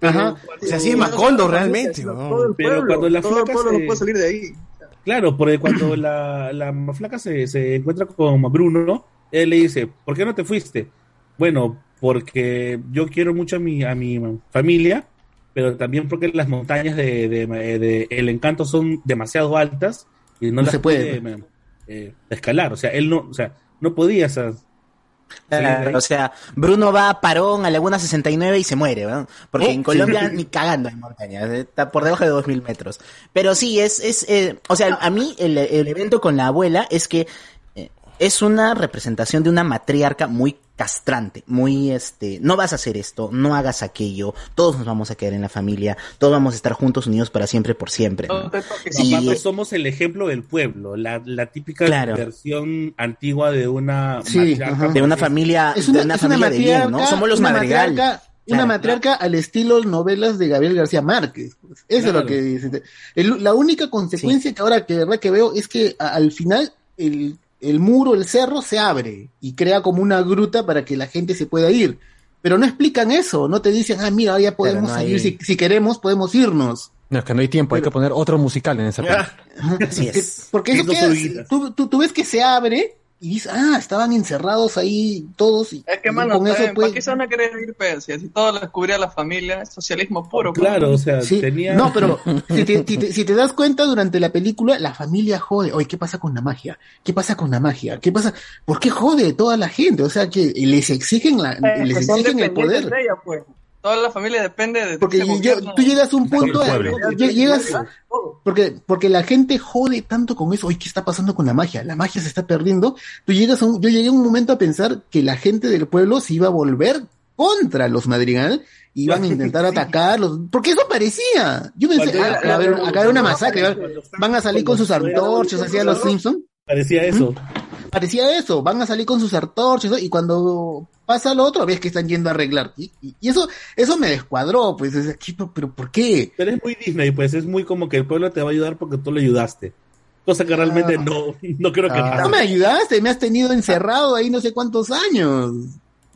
L: Ajá.
E: O sea, así es Macondo realmente.
R: el
S: Pero
R: pueblo,
S: cuando la
R: todo el
S: flaca
R: pueblo
S: se-
R: no puede salir de ahí.
S: Claro, porque cuando la, la flaca se, se encuentra con Bruno, él le dice, ¿por qué no te fuiste? Bueno, porque yo quiero mucho a mi, a mi familia, pero también porque las montañas de, de- de El Encanto son demasiado altas y no,
L: No
S: las
L: se puede.
S: puede eh, escalar. O sea, él no, o sea, no podía. o sea,
I: Claro, o sea, Bruno va a Parón a Laguna 69 y se muere, ¿no? Porque
S: Oh,
I: en Colombia
S: sí. <laughs>
I: ni cagando hay montañas, está por debajo de 2000 metros. Pero sí, es, es, eh, o sea, a mí el, el evento con la abuela es que, es una representación de una matriarca muy castrante, muy este, no vas a hacer esto, no hagas aquello, todos nos vamos a quedar en la familia, todos vamos a estar juntos, unidos para siempre, por siempre. ¿no?
S: Y
I: Y-
S: somos el ejemplo del pueblo, la, la típica
I: Claro.
S: versión antigua de una
L: Sí,
I: de una familia,
L: Es una,
I: de una
L: es una
I: familia de bien, ¿no?
L: matriarca-
I: Somos los
L: una
I: madrigal.
L: matriarca- Una
I: Claro.
L: matriarca al estilo novelas de Gabriel García Márquez. Eso es lo que dice. El- la única consecuencia que ahora que de verdad que veo es que a- al final el, el muro, el cerro se abre y crea como una gruta para que la gente se pueda ir. Pero no explican eso, no te dicen, ah, mira, ya podemos
P: no hay-
L: salir, si, si queremos podemos irnos.
P: No, es que no hay tiempo, hay que poner otro musical en esa <laughs> película.
I: Así es.
L: Porque eso queda- tú, tú ves que se abre y dices, ah, estaban encerrados ahí todos. Y,
R: Es que,
L: y
R: mano,
L: con eso
R: ¿para
L: pues,
R: qué se van a querer ir, pues? Si todo lo descubría la familia, es socialismo puro.
S: Claro,
R: pues.
S: o sea,
L: Sí,
S: tenía...
L: No, pero <laughs> si te, si te- si te das cuenta durante la película, la familia jode. Oye, ¿qué pasa con la magia? ¿Qué pasa con la magia? ¿Qué pasa? ¿Por qué jode toda la gente? O sea, que les exigen, la,
R: Eh,
L: les
R: que son
L: exigen el poder.
R: de ella, pues. Toda la familia depende de
L: Porque yo- tú llegas a un punto, a- llegas, porque, porque la gente jode tanto con eso. Oye, ¿qué está pasando con la magia? La magia se está perdiendo. Tú llegas a un, yo llegué a un momento a pensar que la gente del pueblo se iba a volver contra los Madrigal, iban a intentar <laughs> atacarlos, porque eso parecía. Yo pensé, ah,
S: era-
L: acá va a haber, una masacre, van- a salir con sus antorchas hacia los Simpsons.
S: Parecía eso.
L: Parecía eso, van a salir con sus antorchas ¿no? y cuando pasa lo otro ves que están yendo a arreglar. Y, y- y eso eso me descuadró, pues, es aquí, pero, ¿por qué?
S: Pero es muy Disney, pues es muy como que el pueblo te va a ayudar porque tú le ayudaste. Cosa que realmente no, <laughs> no creo que
L: No
S: pase.
L: me ayudaste, me has tenido encerrado ahí no sé cuántos años.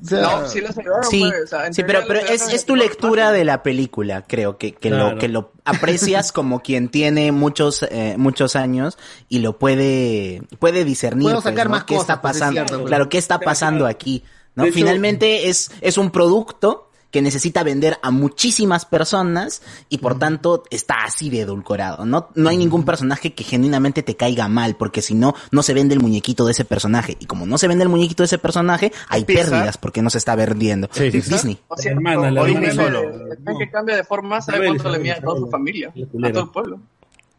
L: O sea,
R: No, sí los ayudaron,
I: Sí,
R: pues. o sea,
I: sí, pero, pero es, es tu lectura de la película, creo, que, que,
S: Claro.
I: lo, que lo aprecias como quien tiene muchos, eh, muchos años y lo puede, puede discernir.
L: Puedo
I: pues,
L: sacar
I: ¿no?
L: más
I: ¿Qué
L: cosas,
I: está
L: pues, es
I: pasando?
L: cierto, pues.
I: claro, ¿qué está pasando aquí? ¿no?
L: Hecho-
I: Finalmente es, es un producto que necesita vender a muchísimas personas y por tanto está así de edulcorado. No, no hay ningún personaje que genuinamente te caiga mal, porque si no, no se vende el muñequito de ese personaje. Y como no se vende el muñequito de ese personaje, hay
R: Pixar.
I: pérdidas porque no se está vendiendo. Disney.
R: O sea,
S: hermana, la
R: o
S: hermana
R: Disney
S: solo.
R: le- que cambia de forma, sabe cuánto le mide a toda su familia, a todo el pueblo.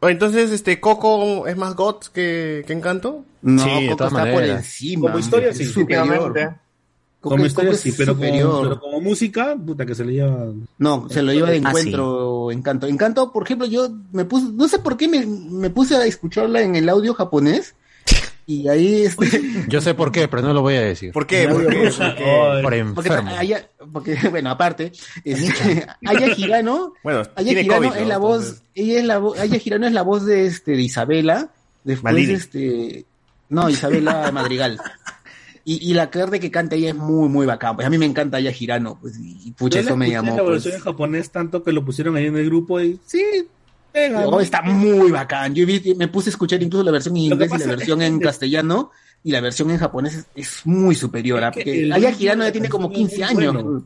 E: Entonces, este, Coco es más GOT que, que Encanto.
L: No,
P: Sí,
L: Coco está por encima.
S: Como historia, sí.
L: superior.
S: Como historia sí, pero como,
L: superior.
S: pero como música, puta que se le lleva.
L: No, se lo lleva de
I: Ah,
L: encuentro Encanto. Encanto, por ejemplo, yo me puse, no sé por qué me, me puse a escucharla en el audio japonés y ahí este, <laughs>
P: Yo sé por qué, pero no lo voy a decir.
E: ¿Por qué? ¿Por qué? ¿Por qué?
P: Por
L: porque <laughs> bueno, aparte, este, <laughs> Aya Girano,
E: Bueno,
L: Aya
E: tiene
L: Girano
E: COVID,
L: es
E: ¿no?
L: la voz,
E: Entonces-
L: ella es la voz, Aya Girano es la voz de este de Isabela, después
E: Malini.
L: este, no, Isabela Madrigal. Y, y la carne que canta ella es muy, muy bacán. Pues a mí me encanta Aya Girano, pues, y, pucha, eso me llamó.
S: la
L: pues.
S: versión en japonés tanto que lo pusieron ahí en el grupo y sí.
L: No,
S: ¿no?
L: está muy bacán. Yo vi- me puse a escuchar incluso la versión en inglés y la versión
S: es
L: en castellano y la versión en japonés es, es muy superior. ¿ah?
S: Es que el
L: Aya Girano
S: de
L: ya tiene como
S: canción
L: 15
S: es muy
L: años.
S: bueno.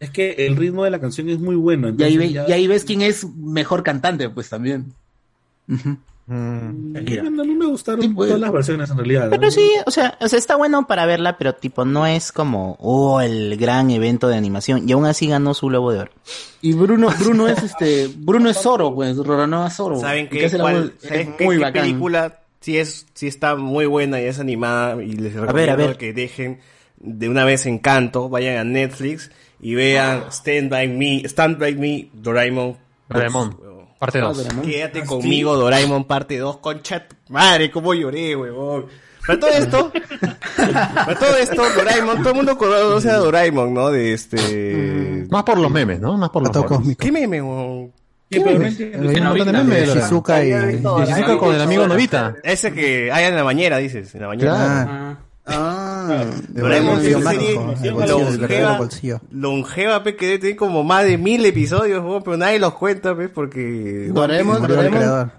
S: Es que el ritmo de la canción es muy bueno.
L: Y ahí, ve-
S: ya-
L: y ahí ves quién es mejor cantante, pues también.
S: Mm, A mí me gustaron todas las versiones en realidad. ¿no?
I: Pero sí, o sea, o sea, está bueno para verla, pero tipo no es como, oh, el gran evento de animación. Y aún así ganó su Globo de Oro.
L: Y Bruno, <laughs> Bruno es este, Bruno es Zoro, pues, Roranoa Zoro.
E: ¿Saben qué?
L: hace la
E: ¿Cuál-
L: voz es
E: ¿saben qué-
L: muy
E: qué
L: bacán.
E: película sí es sí está muy buena y es animada y les
I: ver,
E: recomiendo
I: a ver.
E: que dejen de una vez Encanto, vayan a Netflix y vean Stand by Me, Stand by Me, Doraemon.
P: Doraemon, parte 2.
E: Quédate conmigo, Doraemon parte 2, concha madre, cómo lloré, huevón. Para todo esto, <laughs> para todo esto, Doraemon, todo el mundo conoce a Doraemon, ¿no? De este...
P: Más por los memes, ¿no? Más por los memes.
E: ¿Qué meme, huevón?
S: Sí, pero no entiendo.
P: Hay un montón de memes de
D: Shizuka y...
P: Shizuka con el amigo Novita.
E: Ese que hay en la bañera, dices, en la bañera.
D: Claro.
L: Ah,
E: Doraemon es una serie longeva,
D: bolsillo.
E: longeva, pe, que tiene como más de mil episodios, pero nadie los cuenta, pe, porque...
L: Doraemon, Doraemon.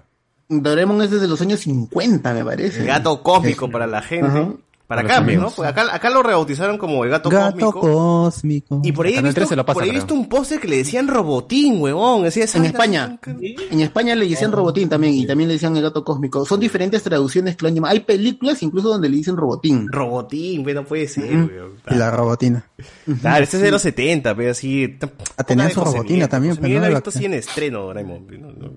L: Doraemon es desde los años 50, me parece.
E: El gato cósmico para la gente.
L: Ajá.
E: Para acá, pues, ¿no? Pues acá, acá lo rebautizaron como el gato,
D: Gato
E: cósmico.
D: cósmico.
E: Y por ahí he visto,
P: 13 lo pasa,
E: por ahí he
P: creo.
E: visto un póster que le decían robotín, huevón. Decía,
L: En
E: "Santa-
L: España, en España le dicen robotín también y también le decían el gato cósmico. Son diferentes traducciones que lo han llamado. Hay películas incluso donde le dicen robotín.
E: Robotín, güey, no puede ser, weón.
D: Y la robotina.
E: Claro, este es de los 70, pero así.
D: Ah, tenía su robotina también,
E: José
D: pero no
E: visto así en estreno.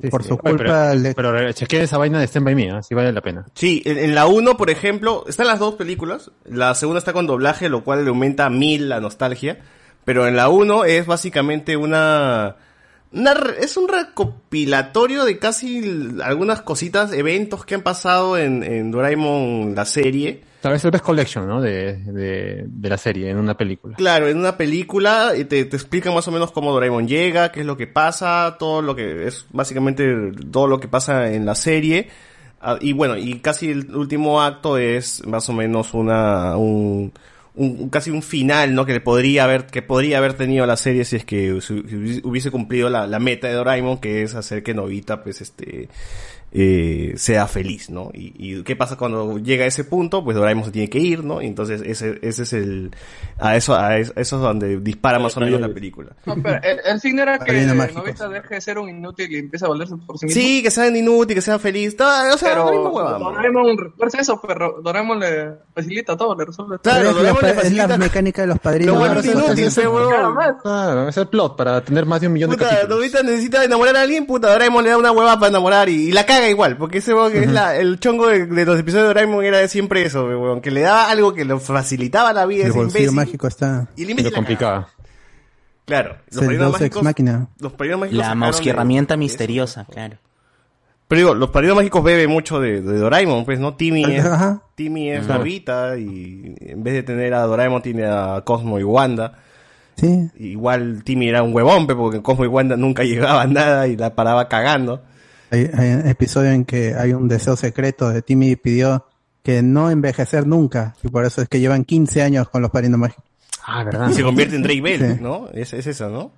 D: Por su culpa
P: pero, eh, chequeen esa vaina de Stand By Me, ¿ah? sí vale la pena.
E: Sí, en, en la 1, por ejemplo, están las dos películas. La segunda está con doblaje, lo cual le aumenta a mil la nostalgia. Pero en la 1 es básicamente una... es un recopilatorio de casi algunas cositas, eventos que han pasado en, en Doraemon, la serie.
P: Tal vez el Best Collection, ¿no? De, de, de la serie, en una película.
E: Claro, en una película te, te explican más o menos cómo Doraemon llega, qué es lo que pasa, todo lo que es básicamente todo lo que pasa en la serie. Ah, y bueno, y casi el último acto es más o menos una un, un- casi un final, ¿no? Que le podría haber que podría haber tenido la serie si es que hubiese cumplido la, la meta de Doraemon, que es hacer que Novita pues este eh, sea feliz, ¿no? Y, y qué pasa cuando llega a ese punto, pues Doraemon se tiene que ir, ¿no? Y entonces ese, ese es el, a eso, a eso es donde dispara más o menos la película.
R: No, pero el, el fin no era que. Novita deje de ser un inútil y empiece a valerse por sí mismo.
E: Sí, que sea inútil, que sea feliz, todo, o sea,
R: pero
E: ¿no?
R: Doraemon refuerza eso, pero Doraemon le facilita todo, le resuelve todo.
E: Claro,
D: es, la,
E: Doraemon le
D: es la
E: facilita-
D: mecánica de los padrinos.
E: Lo bueno es inútil, pe, huevón.
P: Claro, es el plot para tener más de un millón de
E: Puta,
P: capítulos.
E: Novita necesita enamorar a alguien, puta, Doraemon le da una hueva para enamorar y, y la caga igual, porque ese huevón que es la, el chongo de, de los episodios de Doraemon era siempre eso, huevón, que le daba algo que le facilitaba la vida
D: El
E: ese
D: bolsillo
E: imbécil.
D: mágico está.
E: Y el
P: complicaba.
E: Claro, los
D: Ex
E: mágicos,
D: Máquina.
E: los padrinos mágicos
I: La
E: sacaron
I: mosquierramienta
E: de-
I: misteriosa, claro.
E: Pero digo, los padrinos mágicos bebe mucho de, de Doraemon, pues, ¿no? Timmy es,
D: Ajá.
E: Timmy es
D: Claro.
E: Novita y en vez de tener a Doraemon tiene a Cosmo y Wanda.
D: Sí.
E: Igual Timmy era un huevón, pe, porque Cosmo y Wanda nunca <laughs> llegaban a nada y la paraba cagando.
D: Hay, hay un episodio en que hay un deseo secreto de Timmy pidió que no envejecer nunca. Y por eso es que llevan 15 años con los padrinos mágicos.
P: Ah, ¿verdad?
E: Y se convierte en Drake Bell,
D: Sí.
E: ¿no? Es, es eso, ¿no?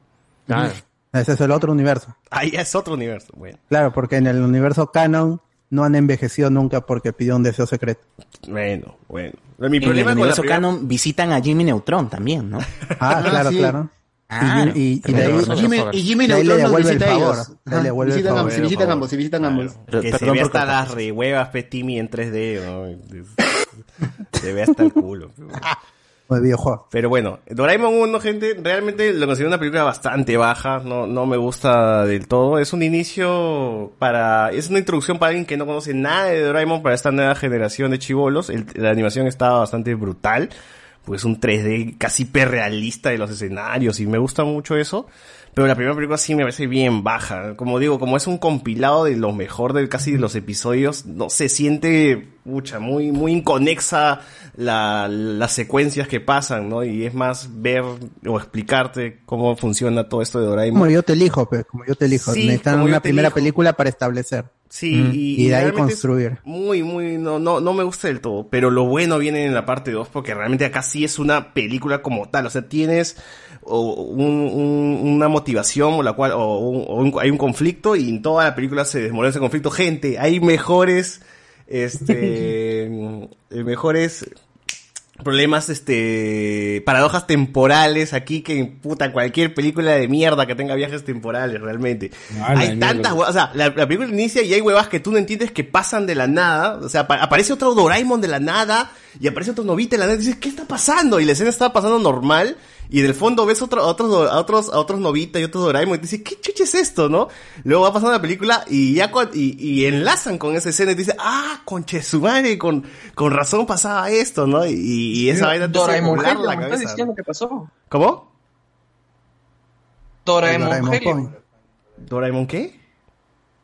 P: Claro.
D: Ese es el otro universo.
E: Ahí es otro universo, bueno.
D: Claro, porque en el universo canon no han envejecido nunca porque pidió un deseo secreto.
E: Bueno, bueno. Mi
I: en el
E: problema con la
I: universo
E: primera-
I: canon visitan a Jimmy Neutron también, ¿no?
D: Ah, <laughs> claro,
L: sí.
D: claro.
I: Ah,
D: y, y, y
I: pero
D: de ahí,
I: no
L: Jimmy, y Jimmy
D: de ahí le devuelve el
L: visita a
D: favor. ahí le devuelve el
L: visitan,
D: favor.
L: ambos, se visitan ambos, se visitan ambos.
I: Pero-
E: que se ve hasta las rehuevas, pe, Timmy en 3D, ¿no? <laughs> Se ve hasta el culo.
D: videojuego.
E: Pero bueno, Doraemon 1, gente, realmente lo considero una película bastante baja, no, no me gusta del todo. Es un inicio para, es una introducción para alguien que no conoce nada de Doraemon para esta nueva generación de chivolos. El- la animación está bastante brutal, pues es un 3D casi perrealista de los escenarios y me gusta mucho eso. Pero la primera película sí me parece bien baja. Como digo, como es un compilado de lo mejor de casi de los episodios, no se siente, mucha, muy, muy inconexa la, las secuencias que pasan, ¿no? Y es más ver o explicarte cómo funciona todo esto de Doraemon.
D: Como yo te elijo, pues, como yo te elijo.
E: Sí,
D: Necesitan una primera
E: elijo.
D: película para establecer.
E: Sí, y,
D: y de ahí construir.
E: Muy, muy, no, no, no me gusta del todo. Pero lo bueno viene en la parte 2 porque realmente acá sí es una película como tal. O sea, tienes o, un- un- una motivación o la cual, o, o un- hay un conflicto y en toda la película se desmorona ese conflicto. Gente, hay mejores, este, <laughs> eh, mejores problemas, este, paradojas temporales aquí que puta cualquier película de mierda que tenga viajes temporales, realmente. Hay tantas huevas, o sea, la, la película inicia y hay huevas que tú no entiendes que pasan de la nada, o sea, apa- aparece otro Doraemon de la nada y aparece otro Novita de la nada y dices, ¿qué está pasando? Y la escena está pasando normal y del fondo ves otro, a otros, a otros, a otros Novita y otros Doraemon y te dices, ¿qué chucha es esto, no? Luego va pasando la película y ya y, y enlazan con esa escena y te dices, ah, conche su madre, con, con razón pasaba esto, ¿no? Y, y esa vaina te hace volar la
R: me estás
E: cabeza.
R: diciendo qué pasó.
E: ¿Cómo?
R: Doraemon
D: Doraemon
R: Helio.
D: Point.
E: ¿Doraemon qué?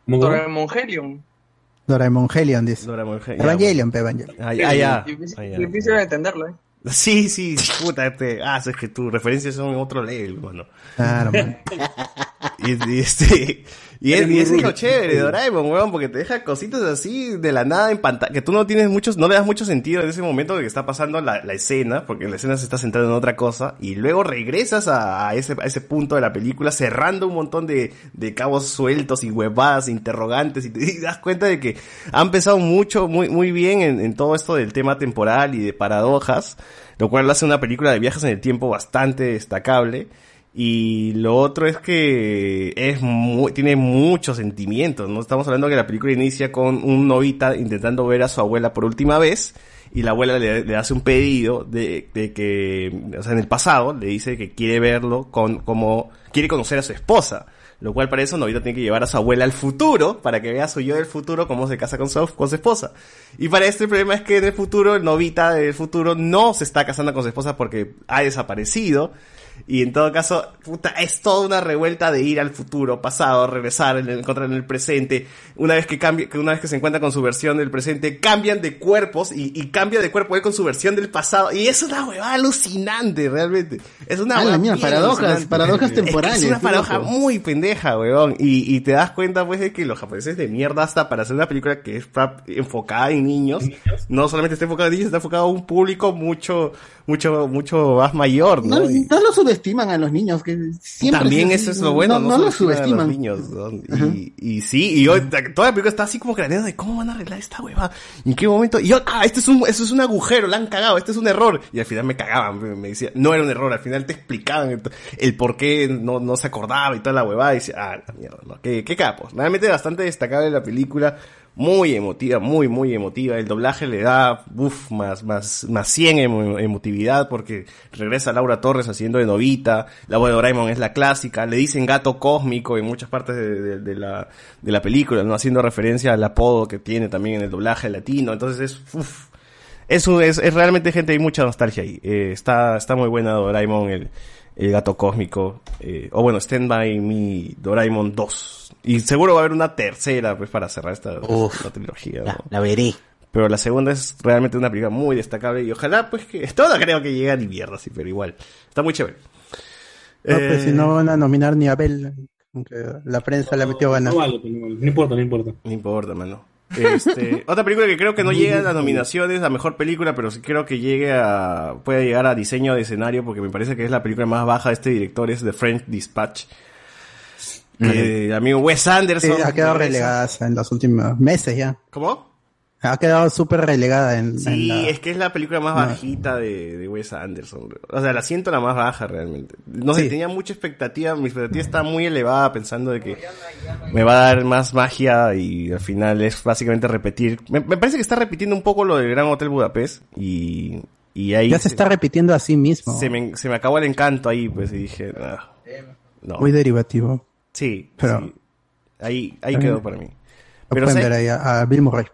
R: Doraemon Helium.
D: Doraemon Helion, dice.
E: Doraemon Helion.
D: Evangelion, pe, Evangelion.
E: Ah, Ah, ya.
R: difícil de entenderlo, ¿eh? <laughs>
E: Sí, sí, puta, este, ah, es que tus referencias son otro level, mano.
D: Claro, man. <laughs>
E: Y, y este, Y es, y es lo chévere de Doraemon, weón, porque te deja cositas así de la nada en pantalla, que tú no tienes muchos, no le das mucho sentido en ese momento de que está pasando la, la escena, porque la escena se está centrando en otra cosa, y luego regresas a, a ese, a ese punto de la película cerrando un montón de, de cabos sueltos y huevadas, interrogantes, y te <laughs> y das cuenta de que han pensado mucho, muy, muy bien en, en todo esto del tema temporal y de paradojas, lo cual hace una película de viajes en el tiempo bastante destacable. Y lo otro es que es mu- tiene muchos sentimientos, ¿no? Estamos hablando que la película inicia con un novita intentando ver a su abuela por última vez y la abuela le, hace un pedido de, de que, o sea, en el pasado le dice que quiere verlo con, como, quiere conocer a su esposa. Lo cual para eso Novita tiene que llevar a su abuela al futuro para que vea a su yo del futuro cómo se casa con su, con su esposa. Y para este el problema es que en el futuro, Novita del futuro no se está casando con su esposa porque ha desaparecido. Y en todo caso, puta, es toda una revuelta de ir al futuro, pasado, regresar, en el- encontrar en el presente. Una vez que cambia, que una vez que se encuentra con su versión del presente, cambian de cuerpos y, y cambia de cuerpo él con su versión del pasado. Y es una huevada alucinante, realmente. Es una
L: Ah,
E: huevada
L: mía, paradojas,
E: alucinante.
L: paradojas
E: Es que
L: temporales,
E: Es una paradoja
L: loco.
E: muy pendeja, weón. Y, y te das cuenta, pues, de que los japoneses de mierda hasta para hacer una película que es enfocada en niños, no solamente está enfocada en niños, está enfocada a un público mucho, mucho, mucho más mayor, ¿no?
L: No, no lo subestiman a los niños, que siempre
E: también
L: es
E: eso es lo bueno.
L: No, no lo
E: subestiman a los niños, ¿no? y, y sí, y yo, toda la película está así como craneando de cómo van a arreglar esta hueva. ¿En qué momento? Y yo, ah, este es un, eso es un agujero, la han cagado, este es un error. Y al final me cagaban, me, me decían, no era un error, al final te explicaban el, el por qué no, no se acordaba y toda la huevada. Y decía, ah, la mierda, no, qué, qué capos. Realmente bastante destacable la película. Muy emotiva, muy, muy emotiva. El doblaje le da, uff, más, más, más 100 emo- emotividad porque regresa Laura Torres haciendo de novita. La voz de Doraemon es la clásica. Le dicen gato cósmico en muchas partes de, la, de la película, ¿no? Haciendo referencia al apodo que tiene también en el doblaje latino. Entonces es, uff, eso es, es realmente gente, hay mucha nostalgia ahí. Eh, está, está muy buena Doraemon, el, el gato cósmico. Eh, o bueno, Stand By Me Doraemon 2. Y seguro va a haber una tercera, pues, para cerrar esta, esta trilogía. ¿no?
I: La veré.
E: Pero la segunda es realmente una película muy destacable y ojalá, pues, que... <laughs> Esto no creo que llegue a ni mierda, sí, pero igual. Está muy chévere.
D: No, pues,
E: Eh,
D: si no van a nominar ni a Abel, aunque la prensa le metió ganas.
S: No vale, pues, no, vale. no importa, no importa.
E: No importa, mano. Este, <laughs> otra película que creo que no llega a las nominaciones a mejor película, pero sí creo que llegue a puede llegar a diseño de escenario porque me parece que es la película más baja de este director es The French Dispatch. Que, amigo Wes
D: Sí,
E: Anderson
D: ha quedado relegada en los últimos meses ya.
E: ¿Cómo?
D: Ha quedado súper relegada en, en
E: Sí,
D: la-
E: es que es la película más
D: No.
E: bajita de, de Wes Anderson. O sea, la siento la más baja realmente. No sé, tenía mucha expectativa, mi expectativa está muy elevada pensando de que me va a dar más magia y al final es básicamente repetir. Me, me parece que está repitiendo un poco lo del Gran Hotel Budapest y, y ahí
D: Ya se está repitiendo a sí mismo.
E: se me, se me acabó el encanto ahí, pues, y dije, "Ah, no.
D: Muy derivativo.
E: Sí,
D: Pero-
E: sí. Ahí, ahí quedó para mí. Pero
D: pueden ver ahí a, a Bill Murray.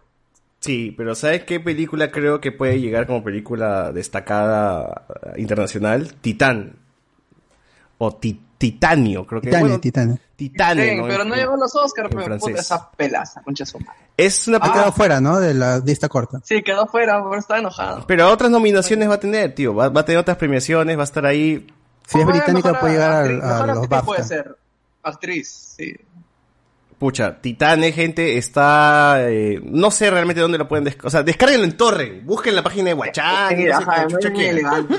E: Sí, pero ¿sabes qué película creo que puede llegar como película destacada eh, internacional? Titán. O Ti- Titanio, creo que
D: Titania,
E: bueno. Titanio,
R: Sí,
E: ¿no?
R: pero no llegó a los Oscars, pero puta, esa pelaza, concha su madre.
E: Es una
D: Ha
E: película,
D: quedado fuera, ¿no? De la lista corta.
R: Sí, quedó fuera, pero estaba enojado.
E: pero otras nominaciones va a tener, tío. Va, va a tener otras premiaciones, va a estar ahí.
D: Si es británica puede llegar
R: actriz,
D: a, a
R: mejor
D: los BAFTA.
R: puede ser. Actriz, sí.
E: Pucha, Titán, eh, gente, está... eh, no sé realmente dónde lo pueden descargar. O sea, descárguenlo en torre. Busquen la página de Guachán.
R: Sí,
E: no sé
R: ajá,
E: qué chucha
R: muy
E: quieran.
R: elegante.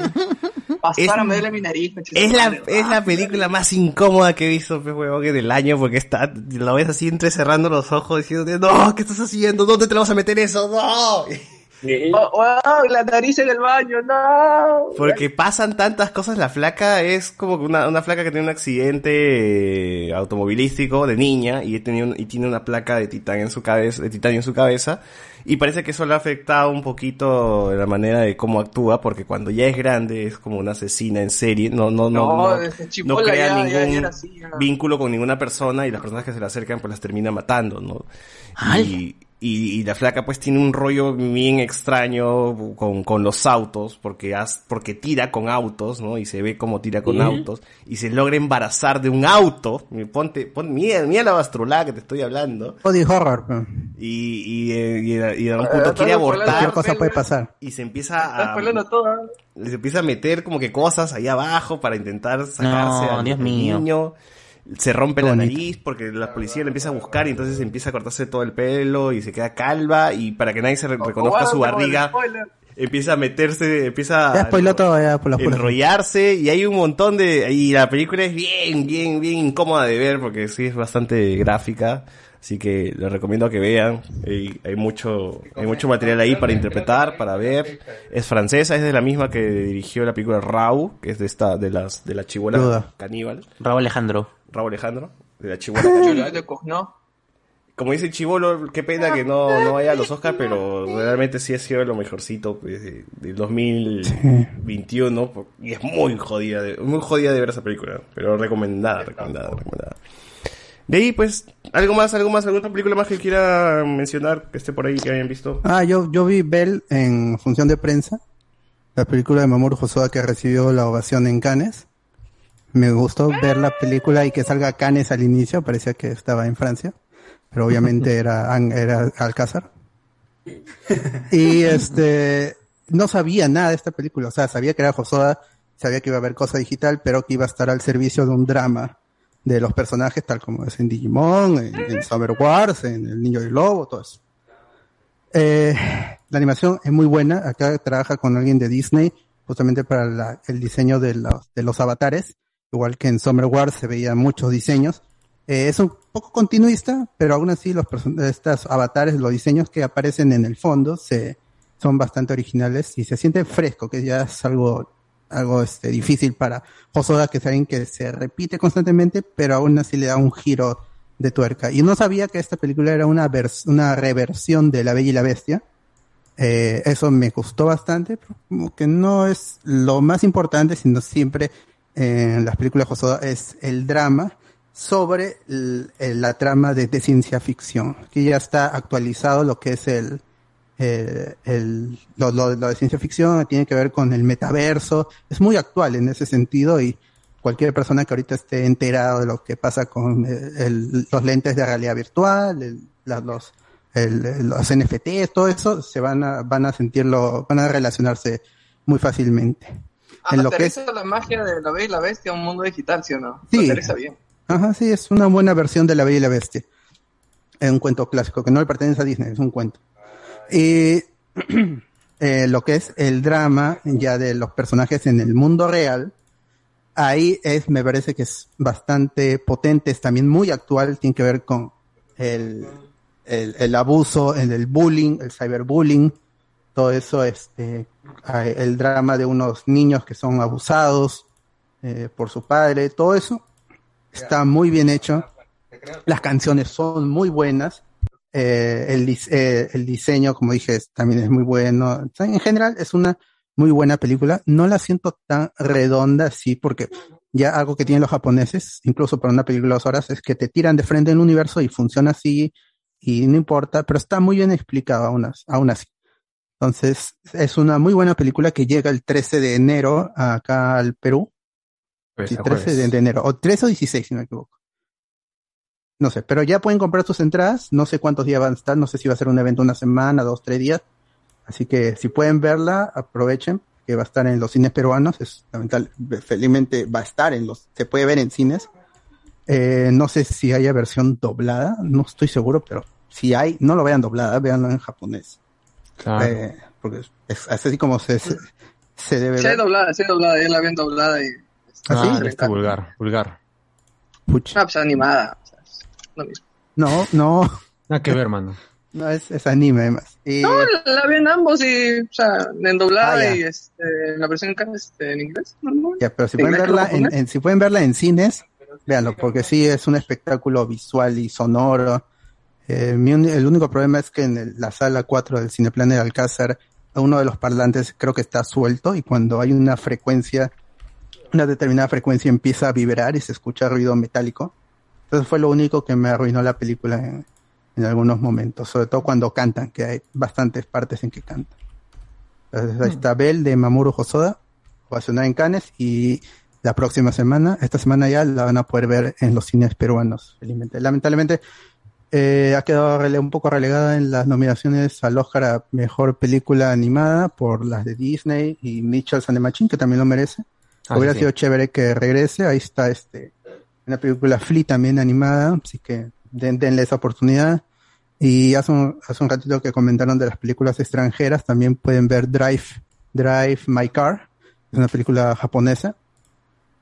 R: Pasar
E: Es-
R: mi nariz,
E: Es la,
R: madre.
E: es la película más incómoda que he visto, huevón, que del año, porque está, lo ves así entre cerrando los ojos diciendo, no, ¿qué estás haciendo? ¿Dónde te lo vas a meter eso? No.
R: Oh, wow, la nariz en el baño, no.
E: Porque pasan tantas cosas, la flaca es como que una, una flaca que tiene un accidente eh, automovilístico de niña y, tenía un- y tiene una placa de titán en su cabeza, de titanio en su cabeza, y parece que eso le ha afectado un poquito la manera de cómo actúa, porque cuando ya es grande es como una asesina en serie, no, no, no,
R: No,
E: no, crea
R: ya-
E: ningún
R: ya así,
E: vínculo con ninguna persona y las personas que se le acercan pues las termina matando, ¿no? Y, y, y la flaca pues tiene un rollo bien extraño con, con los autos, porque, has, porque tira con autos, ¿no? Y se ve como tira con
D: Sí.
E: autos, y se logra embarazar de un auto. Ponte, pon, mira, mira la bastrulada que te estoy hablando.
D: Body horror.
E: Y, y, eh, y, y a un
R: Eh,
E: punto quiere abortar.
D: Cualquier cosa puede pasar.
E: Y se empieza a.
R: ¿eh?
E: les empieza a meter como que cosas ahí abajo para intentar sacarse
I: No,
E: al
I: Dios mío.
E: Se rompe la nariz porque la policía le empieza a buscar y entonces empieza a cortarse todo el pelo y se queda calva y para que nadie se re- reconozca su barriga empieza a meterse, empieza a
D: spoiló todo, ya por las puras.
E: enrollarse y hay un montón de y la película es bien bien bien incómoda de ver porque sí es bastante gráfica así que les recomiendo que vean. Hay, hay mucho hay mucho material ahí para interpretar para ver. Es francesa es de la misma que dirigió la película Raúl que es de esta de las de la chivola
I: Duda.
E: caníbal.
I: Raúl Alejandro
E: Raúl Alejandro de la <laughs>
R: De Cogno.
E: como dice Chivolo, qué pena que no, no vaya a los Oscars, <laughs> pero realmente sí ha sido lo mejorcito pues, de- del 2021. po- Y es muy jodida, de, muy jodida de ver esa película. Pero recomendada, recomendada, recomendada. De ahí, pues, algo más, algo más, alguna película más que quiera mencionar que esté por ahí que hayan visto.
D: Ah, yo, yo vi Bell en función de prensa, la película de Mamoru Hosoda que recibió la ovación en Cannes. Me gustó ver la película y que salga Cannes al inicio, parecía que estaba en Francia, pero obviamente <laughs> era, era Alcázar. Y este, no sabía nada de esta película, o sea, sabía que era Hosoda, sabía que iba a haber cosa digital, pero que iba a estar al servicio de un drama de los personajes, tal como es en Digimon, en, en Summer Wars, en El Niño y Lobo, todo eso. Eh, la animación es muy buena. Acá trabaja con alguien de Disney, justamente para la- el diseño de los, de los avatares. Igual que en Summer Wars se veían muchos diseños. Eh, es un poco continuista, pero aún así los estos avatares, los diseños que aparecen en el fondo, se, son bastante originales y se siente fresco, que ya es algo, algo este, difícil para Hosoda, que alguien que se repite constantemente, pero aún así le da un giro de tuerca. Y no sabía que esta película era una, vers- una reversión de La Bella y la Bestia. Eh, eso me gustó bastante, como que no es lo más importante, sino siempre en las películas de es el drama sobre la trama de, ciencia ficción, que ya está actualizado lo que es el, lo, lo- lo de ciencia ficción, tiene que ver con el metaverso, es muy actual en ese sentido y cualquier persona que ahorita esté enterado de lo que pasa con eh, el- los lentes de realidad virtual, la- los, los NFTs, todo eso, se van a, van a sentirlo, van a relacionarse muy fácilmente. Lo que es,
R: Aterriza la magia de la Bella y la Bestia a un mundo digital, ¿sí o no?
D: Sí.
R: Aterriza bien.
D: ajá, sí, es una buena versión de La Bella y la Bestia. Es un cuento clásico que no le pertenece a Disney, es un cuento. Y <clears throat> eh, lo que es el drama ya de los personajes en el mundo real, ahí es, me parece que es bastante potente, es también muy actual, tiene que ver con el, el, el abuso, el, el bullying, el cyberbullying, todo eso, este, el drama de unos niños que son abusados eh, por su padre, todo eso está muy bien hecho. Las canciones son muy buenas. Eh, el, eh, el diseño, como dije, también es muy bueno. En general, es una muy buena película. No la siento tan redonda, sí, porque ya algo que tienen los japoneses, incluso para una película de dos horas, es que te tiran de frente en el universo y funciona así y no importa, pero está muy bien explicado aún así. Entonces, es una muy buena película que llega el 13 de enero acá al Perú.
P: Pues,
D: Sí,
P: el
D: 13 de, de enero, o 13 o 16, si no me equivoco. No sé, pero ya pueden comprar sus entradas, no sé cuántos días van a estar, no sé si va a ser un evento una semana, dos, tres días. Así que si pueden verla, aprovechen, que va a estar en los cines peruanos, es lamentable, felizmente va a estar en los, se puede ver en cines. Eh, no sé si haya versión doblada, no estoy seguro, pero si hay, no lo vean doblada, véanlo en japonés.
P: Claro.
D: Eh, porque es, es así como se, se, se debe ver.
R: doblada, sí, hay doblada, ya la ven doblada y.
D: ¿Ah, sí?
P: Ah, este vulgar, vulgar.
R: Ah, pues animada. o sea, es lo mismo.
D: No, no.
P: Nada que ver, mano. <laughs>
D: No, es, es anime además. Y-
R: No, la, ven ambos y, o sea, en doblada
D: Ah,
R: y este, en la versión este, en inglés, normal.
D: Ya, pero si
R: ¿En
D: pueden verla en, en- si pueden verla en cines, véanlo, porque sí es un espectáculo visual y sonoro. Eh, mi el único problema es que en el- la sala 4 del Cineplan de Alcázar, uno de los parlantes creo que está suelto y cuando hay una frecuencia, una determinada frecuencia empieza a vibrar y se escucha ruido metálico. Entonces fue lo único que me arruinó la película en, en algunos momentos, sobre todo cuando cantan, que hay bastantes partes en que cantan. Entonces ahí está Bell de Mamoru Hosoda, ovacionada en Cannes y la próxima semana, esta semana ya la van a poder ver en los cines peruanos, felizmente. Lamentablemente eh, ha quedado rele- un poco relegada en las nominaciones al Oscar a Mejor Película Animada por las de Disney y Mitchell and the Machine, que también lo merece.
P: Ah,
D: Hubiera
P: sí,
D: sido chévere que regrese, ahí está este Una película Flea también animada, así que den- denle esa oportunidad. Y hace un, hace un ratito que comentaron de las películas extranjeras, también pueden ver Drive, Drive My Car, es una película japonesa.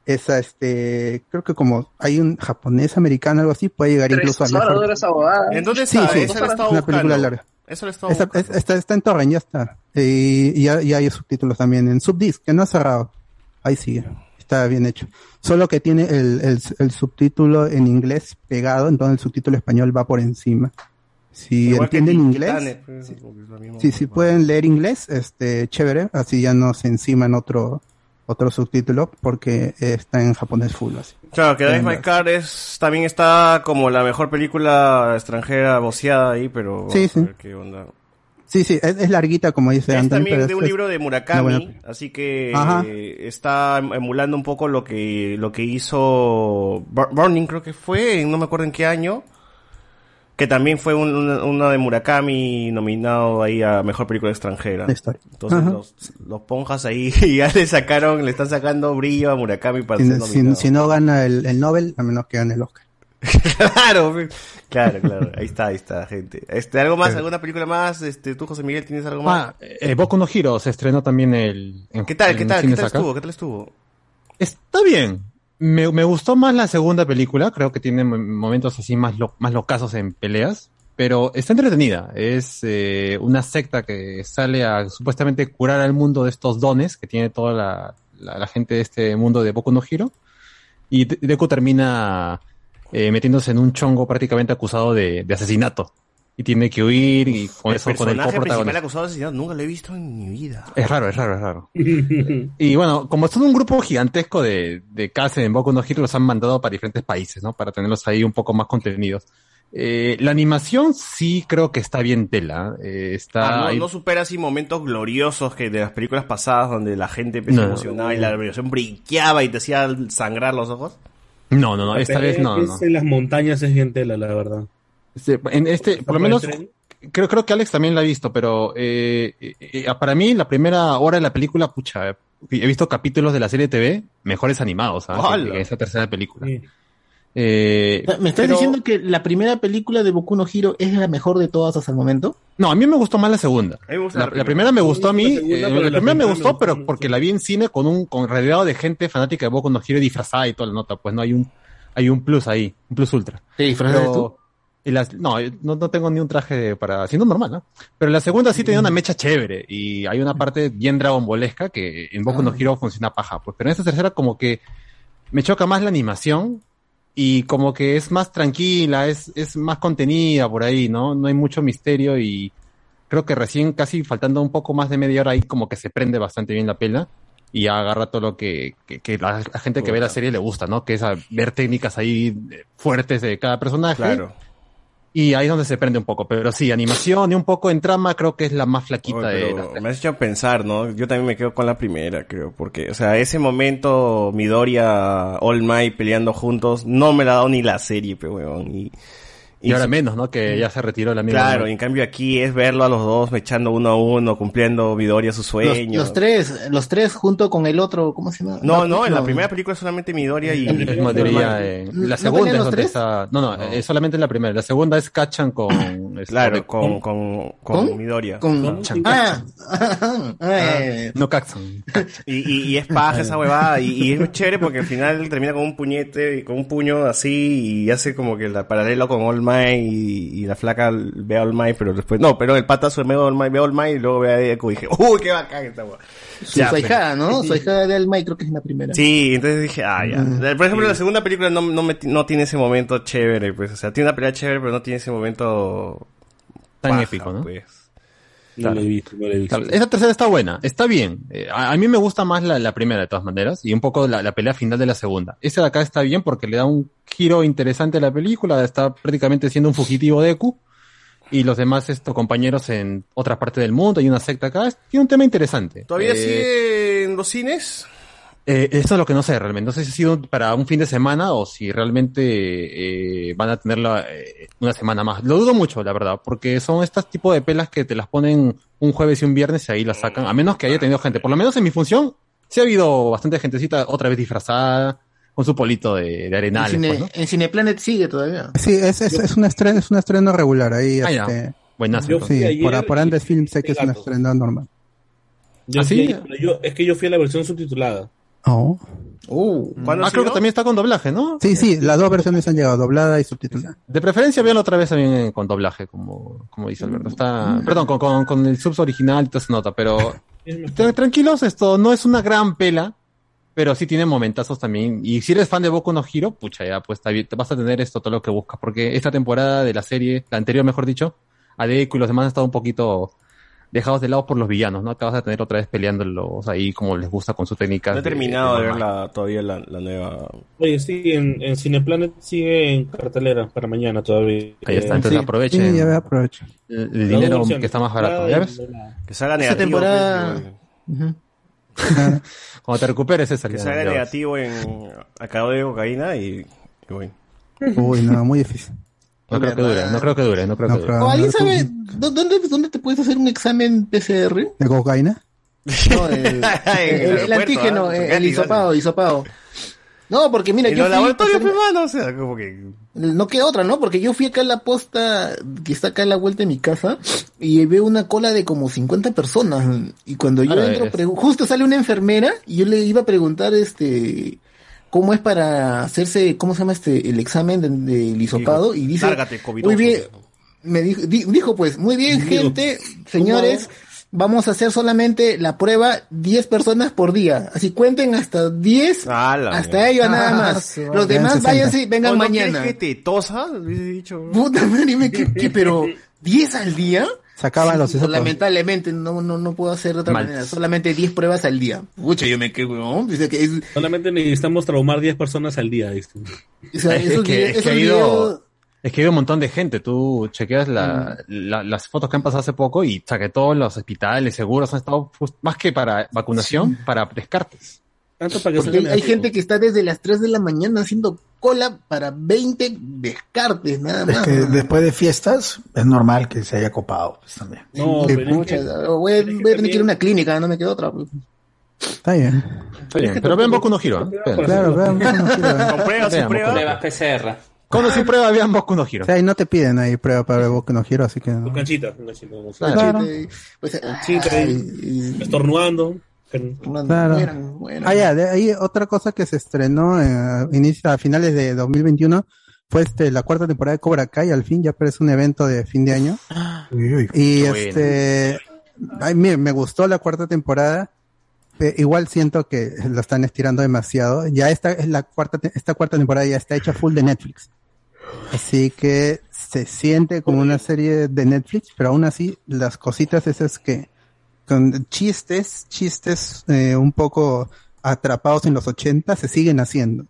D: Esa, este, creo que como hay un japonés americano, algo así, puede llegar incluso a mejor.
R: esa.
E: ¿En dónde
D: Sí,
E: está?
D: sí,
E: Esa estado
D: una película larga.
E: Eso
D: es- está, está en Torrent, ya está. Y, y ya, y hay subtítulos también en Subdisc, que no ha cerrado. Ahí sigue. Está bien hecho. Solo que tiene el, el, el subtítulo en inglés pegado, entonces el subtítulo español va por encima. Si
E: Igual
D: entienden inglés,
E: pues, es lo
D: si, si pueden leer inglés, este, chévere, así ya no se enciman otro, otro subtítulo, porque está en japonés full, así.
E: Claro, que Drive My. Car es, también está como la mejor película extranjera voceada ahí, pero
D: Sí, sí.
E: qué onda.
D: Sí, sí, es, es larguita, como dice
E: Es
D: Anthony,
E: también
D: pero
E: de
D: es-
E: un
D: es
E: libro de Murakami, así que eh, está emulando un poco lo que lo que hizo Bur- Burning, creo que fue, no me acuerdo en qué año, que también fue un- una, una de Murakami nominado ahí a mejor película extranjera.
D: La historia.
E: Entonces los, los ponjas ahí <laughs> ya le sacaron, le están sacando brillo a Murakami para
D: Si,
E: ser
D: si-
E: nominado.
D: si no gana el, el Nobel, a menos que gane el Oscar. <laughs>
E: Claro, claro, claro. Ahí está, ahí está, gente. Este, ¿algo más? ¿Alguna película más? Este, tú, José Miguel, ¿tienes algo más?
P: Ah, eh, Boku no Hero se estrenó también el. en-
E: ¿Qué tal?
P: en
E: ¿Qué tal? ¿Qué tal
P: acá.
E: estuvo? ¿Qué tal estuvo?
P: Está bien. Me, gustó más la segunda película, creo que tiene mo- momentos así más, lo- más locazos en peleas, pero está entretenida. Es eh, una secta que sale a supuestamente curar al mundo de estos dones que tiene toda la, la- gente de este mundo de Boku no Hero. Y De- Deku termina eh, metiéndose en un chongo prácticamente acusado de, de asesinato. Y tiene que huir y con
E: el
P: eso con el
E: personaje principal
P: coprotagonista.
E: acusado de asesinato nunca lo he visto en mi vida.
P: Es raro, es raro, es raro. <laughs> Y bueno, como son un grupo gigantesco de, de cast en Boku no Hero, los han mandado para diferentes países, ¿no? Para tenerlos ahí un poco más contenidos. Eh, la animación sí creo que está bien tela. eh, está
E: Ah, no,
P: ahí-
E: no supera así momentos gloriosos que de las películas pasadas donde la gente empezó
P: No.
E: emocionada y la animación brinqueaba y te hacía sangrar los ojos.
P: no, no, no, esta vez no,
S: Es
P: no.
S: en las montañas es bien tela, la verdad.
P: Este, en este, por lo menos, creo, creo que Alex también la ha visto, pero eh, eh, eh, para mí la primera hora de la película, pucha, eh, he visto capítulos de la serie TV mejores animados, ¿sabes? Que-
L: ¡Hala!
P: que esa tercera película. Eh,
L: ¿Me estás
P: pero-
L: diciendo que la primera película de Boku no Hero es la mejor de todas hasta el momento?
P: No, a mí me gustó más la segunda. La,
E: primera.
P: me gustó a mí,
L: La segunda,
P: eh, la primera me gustó,
L: me
P: pero porque la vi en cine con un con rodeado de gente fanática de Boku no Hero disfrazada y toda la nota, pues no hay un hay un plus ahí, un plus ultra.
L: ¿Te disfrazaste
P: Pero-
L: tú?
P: Y las- no, no, no tengo ni un traje para, siendo normal, ¿no? Pero la segunda sí tenía una mecha chévere y hay una parte bien Dragon Ballesca que en Boku no Hero funciona paja, pues, pero en esta tercera como que me choca más la animación y como que es más tranquila, es, es más contenida por ahí, ¿no? No hay mucho misterio y creo que recién casi faltando un poco más de media hora ahí como que se prende bastante bien la pela y agarra todo lo que, que, que la, la gente que ve la serie le gusta, ¿no? Que es ver técnicas ahí eh, fuertes de cada personaje.
E: Claro.
P: Y ahí es donde se prende un poco. Pero sí, animación y un poco en trama creo que es la más flaquita
E: Oye,
P: de las
E: me has hecho pensar, ¿no? Yo también me quedo con la primera, creo, porque, o sea, ese momento Midoriya, All Might peleando juntos, no me la ha dado ni la serie, pero weón. Y,
P: Y ahora menos, ¿no? Que ya se retiró el amigo.
E: Claro,
P: ¿no?
E: y en cambio aquí es verlo a los dos echando uno a uno, cumpliendo Midoriya su
L: Los,
E: sueño.
L: los tres, los tres junto con el otro, ¿cómo se llama?
E: No, no, en la primera película es solamente Midoriya y...
P: Es Midoriya, eh,
L: ¿No
P: la
L: pelean
P: segunda es
L: los
P: donde
L: tres?
P: está. No, no, es solamente en la primera. La segunda es Kachan con. <coughs> este,
E: Claro,
P: con,
E: con, con, con Midoriya.
L: Con-
P: Chan- <laughs>
L: Ah, eh,
P: No Kachan. <laughs>
E: Y, y, y es paja esa huevada, y, y es muy chévere porque al final termina con un puñete, y con un puño así, y hace como que la paralelo con All Might, y, y la flaca ve a All Might, pero después, no, pero el patazo ve a All Might, ve a All Might, y luego ve a Deku, y dije, <laughs> uy, qué bacán esta huevada.
L: su
E: Ya,
L: su
E: pero-
L: ahijada, ¿no? Su ahijada del Mike creo que es la primera.
E: Sí, entonces dije, ah, ya. Por ejemplo, la segunda película no, no, me- no tiene ese momento chévere, pues, o sea, tiene una pelea chévere, pero no tiene ese momento
P: Tan épico, ¿no?
E: Pues.
S: No lo he visto, no lo he visto.
P: Claro, esa tercera está buena, está bien. Eh, a, a mí me gusta más la, la primera de todas maneras y un poco la, la pelea final de la segunda. Esa de acá está bien porque le da un giro interesante a la película, está prácticamente siendo un fugitivo de Deku y los demás estos compañeros en otra parte del mundo, hay una secta acá, tiene un tema interesante.
E: ¿Todavía
P: Eh,
E: sigue en los cines?
P: Eh, eso es lo que no sé realmente. No sé si ha sido para un fin de semana o si realmente eh, van a tenerla eh, una semana más. Lo dudo mucho, la verdad, porque son estos tipos de pelas que te las ponen un jueves y un viernes y ahí las sacan, a menos que haya tenido gente. Por lo menos en mi función, sí ha habido bastante gentecita otra vez disfrazada, con su polito de, de
L: En,
P: arenales.
L: Cine-
P: pues, ¿no?
L: en Cineplanet sigue todavía.
D: Sí, es, es, es un estreno, es un estreno regular ahí.
P: Ah,
D: este,
P: Buenazo,
D: Sí, por, por Andes Film sé que es un estreno normal.
S: Yo
P: ¿Ah, sí?
S: yo- es que yo fui a la versión subtitulada.
D: Oh.
P: Ah, creo que también está con doblaje, ¿no?
D: Sí, sí, las dos versiones han llegado, doblada y subtitulada.
P: De preferencia, veanlo otra vez también eh, con doblaje, como, como dice Alberto. Está, perdón, con, con, con el subs original y toda esa nota, pero <laughs> tra- tranquilos, esto no es una gran pela, pero sí tiene momentazos también. Y si eres fan de Boku no Hero, pucha, ya, pues está bien, te vas a tener esto todo lo que buscas, porque esta temporada de la serie, la anterior mejor dicho, a y los demás han estado un poquito dejados de lado por los villanos, ¿no? Te vas a tener otra vez peleándolos ahí como les gusta con su técnica.
E: No he terminado de ver la, todavía la, la nueva.
S: Oye, sí, en, en Cineplanet sigue en cartelera para mañana todavía.
P: Ahí está, entonces
S: sí.
P: aprovechen.
D: Sí, ya.
P: El, el dinero que está más barato, ¿ya ves?
E: Que salga
L: Esa
E: negativo.
L: temporada.
E: pues. <laughs>
P: Cuando te recuperes esa
E: que salga negativo en acabado de cocaína y, y bueno.
D: Uy, no, muy difícil.
P: No creo que dure, no creo que dure, no creo
D: No
P: que dure.
D: creo.
L: ¿O alguien sabe dó- dónde, dónde te puedes hacer un examen PCR?
D: ¿De cocaína?
L: No, el, <laughs> el- antígeno,
E: ¿ah?
L: el, hisopado, hisopado. No, porque mira, yo
E: los
L: fui-
E: laboratorios peruanos, o sea, como que.
L: No queda otra, ¿no? Porque yo fui acá a la posta que está acá a la vuelta de mi casa y veo una cola de como 50 personas. Y cuando yo entro, justo sale una enfermera y yo le iba a preguntar, este, cómo es para hacerse, ¿cómo se llama este, el examen de- del hisopado? Y dice,
E: Lárgate,
L: muy bien, me dijo, di- dijo pues, muy bien,
S: Digo,
L: gente, señores, vamos a hacer solamente la prueba 10 personas por día. Así cuenten hasta 10,
E: Ala,
L: hasta ellos nada
D: Ah,
L: más.
D: su-
L: Los demás
D: 60.
L: váyanse y vengan
E: ¿O no
L: mañana.
E: que te tosa? Dicho.
L: Puta madre, ¿qué, qué, pero <laughs> 10 al día.
D: Sacaban los.
L: Lamentablemente no, no, no puedo hacer de otra
P: Mal.
L: manera. Solamente 10 pruebas al día. Pucha, yo me quedo, que es,
S: Solamente necesitamos traumar 10 personas al día. ¿viste?
L: o sea, <laughs>
P: Es
L: esos
P: que- es ha ido- Es que un montón de gente. Tú chequeas la, la- las fotos que han pasado hace poco y o sea, que todos los hospitales seguros han estado pues, más que para vacunación, para descartes.
S: Tanto para que
L: porque hay, gente que está desde las 3 de la mañana haciendo cola para 20 descartes, nada
J: Es
L: más.
J: que después de fiestas es normal que se haya copado pues, también.
S: No, pero es
L: pucha,
S: que-
L: voy, a- voy a tener que ir a una clínica, no me queda otra. pues.
D: Está bien.
P: Está bien, pero ven Boku no Hero. ¿eh? Vean.
D: Claro, vean, vean,
E: Con pruebas, sin
P: Veamos,
E: pruebas.
G: Pruebas PCR.
P: Con o sin prueba, vean Boku no Hero.
D: O sea, y no te piden ahí prueba para Boku no Hero, así que no.
S: Con canchita. con
P: Claro.
D: Claro.
L: Chiste, pues,
S: Estornudando.
D: Claro.
L: mueran, mueran.
D: Ah, ya, de ahí otra cosa que se estrenó eh, inicia a finales de 2021 fue este la cuarta temporada de Cobra Kai, al fin ya parece un evento de fin de año. <gasps>
J: Uy, uy.
D: Y este, ay, mire, me gustó la cuarta temporada. eh, igual siento que lo están estirando demasiado. Ya esta es la cuarta, esta cuarta temporada ya está hecha full de Netflix. Así que se siente como una serie de Netflix, pero aún así las cositas esas que con chistes, chistes eh, un poco atrapados en los 80 se siguen haciendo.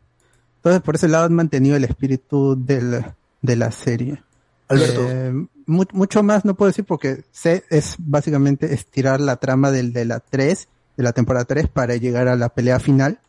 D: Entonces por ese lado han mantenido el espíritu del, de la serie.
J: Alberto.
D: Eh, mu- mucho más no puedo decir porque sé, es básicamente estirar la trama del de la 3, de la temporada 3 para llegar a la pelea final.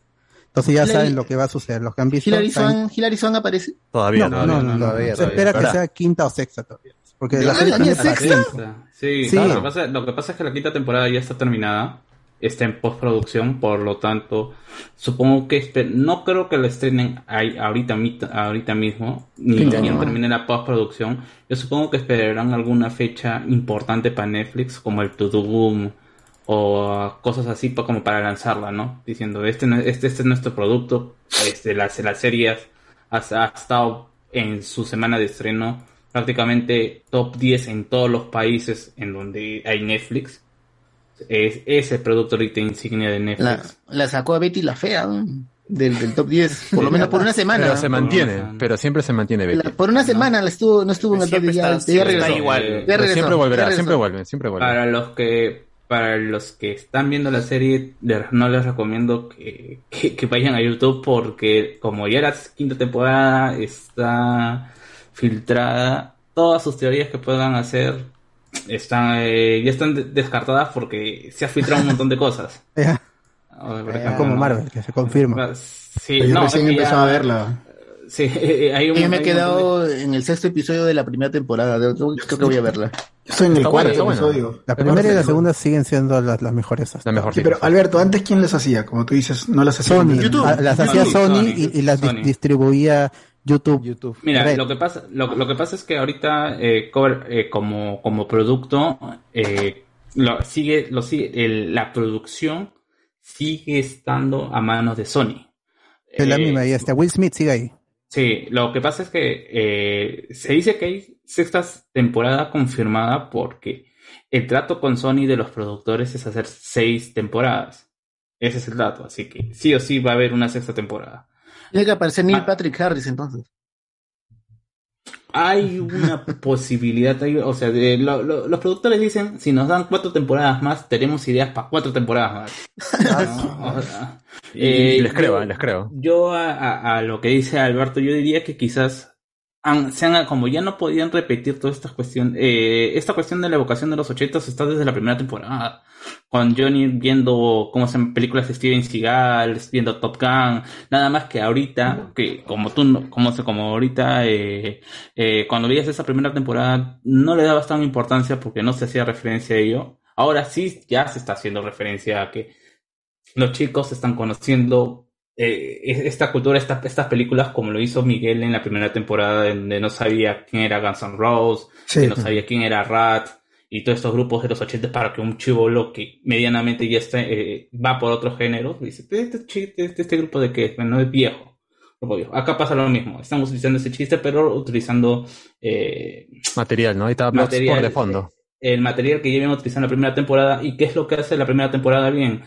D: Entonces ya
L: Hilary-
D: saben lo que va a suceder. Los que han visto
L: Hilary
D: saben-
L: Swan, Hilary Swan aparece.
P: Todavía,
D: no,
P: todavía.
D: no, no, no.
T: todavía,
D: Se espera que
P: todavía.
D: sea quinta o sexta todavía. Porque
L: ¿De
D: la serie
L: ¿La
D: también
L: mía
D: está
L: sexta?
G: Sí,
D: Sí.
G: Lo, que pasa, lo que pasa es que la quinta temporada ya está terminada, está en postproducción, por lo tanto, supongo que no creo que la estrenen ahí, ahorita, mi- ahorita mismo, ni
L: año.
G: termine la postproducción. Yo supongo que esperarán alguna fecha importante para Netflix, como el To Doom o cosas así pa- como para lanzarla, ¿no? Diciendo, este, no- este, este es nuestro producto, este, la, la serie ha, ha estado en su semana de estreno prácticamente top 10 en todos los países en donde hay Netflix. Es ese producto ahorita insignia de Netflix.
L: la sacó a Betty la fea ¿no? del, del top 10, por lo menos por una semana.
P: Pero se mantiene, pero siempre se mantiene Betty.
L: La- por una semana la estuvo, no estuvo en el top
E: Siempre
L: 10, ya,
E: está-
L: ya
E: siempre
L: regresó.
E: está igual.
L: Ya
P: Pero
L: regresó,
P: siempre volverá, siempre vuelve, siempre vuelve.
G: Para los que para los que están viendo la serie, no les recomiendo que, que- que vayan a YouTube porque como ya la quinta temporada está filtrada, todas sus teorías que puedan hacer están eh, ya están de- descartadas porque se ha filtrado un montón de cosas. Ah, por ejemplo,
D: como
G: ¿no?
D: Marvel, que se confirma.
G: Sí,
J: Yo
G: no,
J: recién
G: ya-
J: a verla.
G: Sí, hay un
L: Yo me he
G: de-
L: quedado en el sexto episodio de la primera temporada. de- Creo que voy a verla.
J: Estoy en el
D: Está
J: cuarto
D: bueno, está bueno.
J: episodio.
D: La primera y la segunda siguen siendo las, las mejores. hasta
J: Sí, pero Alberto, antes quién las hacía? Como tú dices, no las hacía
D: Sony.
J: YouTube.
D: Ah, Las hacía Sony, y, y las di- distribuía YouTube.
G: Mira,
D: Red.
G: lo que pasa, lo, lo que pasa es que ahorita eh, Cover, eh, como, como producto eh, lo, sigue, lo sigue, el- la producción sigue estando a manos de Sony.
D: Es la
G: Eh,
D: misma, y hasta Will Smith sigue ahí.
G: Sí, lo que pasa es que eh, se dice que hay sexta temporada confirmada porque el trato con Sony de los productores es hacer seis temporadas. Ese es el dato, así que sí o sí va a haber una sexta temporada.
L: Tiene que aparecer Neil Patrick Harris entonces.
G: Hay una posibilidad, hay- o sea, de- lo- lo- los productores dicen, si nos dan cuatro temporadas más, tenemos ideas para cuatro temporadas más. ¿no? O sea,
P: Y-
G: eh,
P: les creo,
G: yo-
P: eh, les creo.
G: Yo a, a- a lo que dice Alberto, yo diría que quizás han- sean, como ya no podían repetir toda esta cuestión, eh, esta cuestión de la evocación de los ochentas está desde la primera temporada. Con Johnny viendo cómo se películas de Steven Seagal, viendo Top Gun, nada más que ahorita, que como tú, como, se- como ahorita, eh, eh, cuando veías esa primera temporada, no le dabas tan importancia porque no se hacía referencia a ello. Ahora sí, ya se está haciendo referencia a que los chicos están conociendo eh, esta cultura, esta- estas películas, como lo hizo Miguel en la primera temporada, donde no sabía quién era Guns N' Roses,
J: Sí.
G: que no sabía quién era Rat, y todos estos grupos de los 80 para que un chivolo que medianamente ya está, eh, va por otros géneros, dice, este, chi- este, este grupo de qué es, bueno, es viejo. Acá pasa lo mismo, estamos utilizando ese chiste, pero utilizando eh,
P: Material, ¿no? Ahí está
G: material,
P: de fondo.
G: el material que ya habíamos utilizado en la primera temporada. ¿Y qué es lo que hace la primera temporada bien?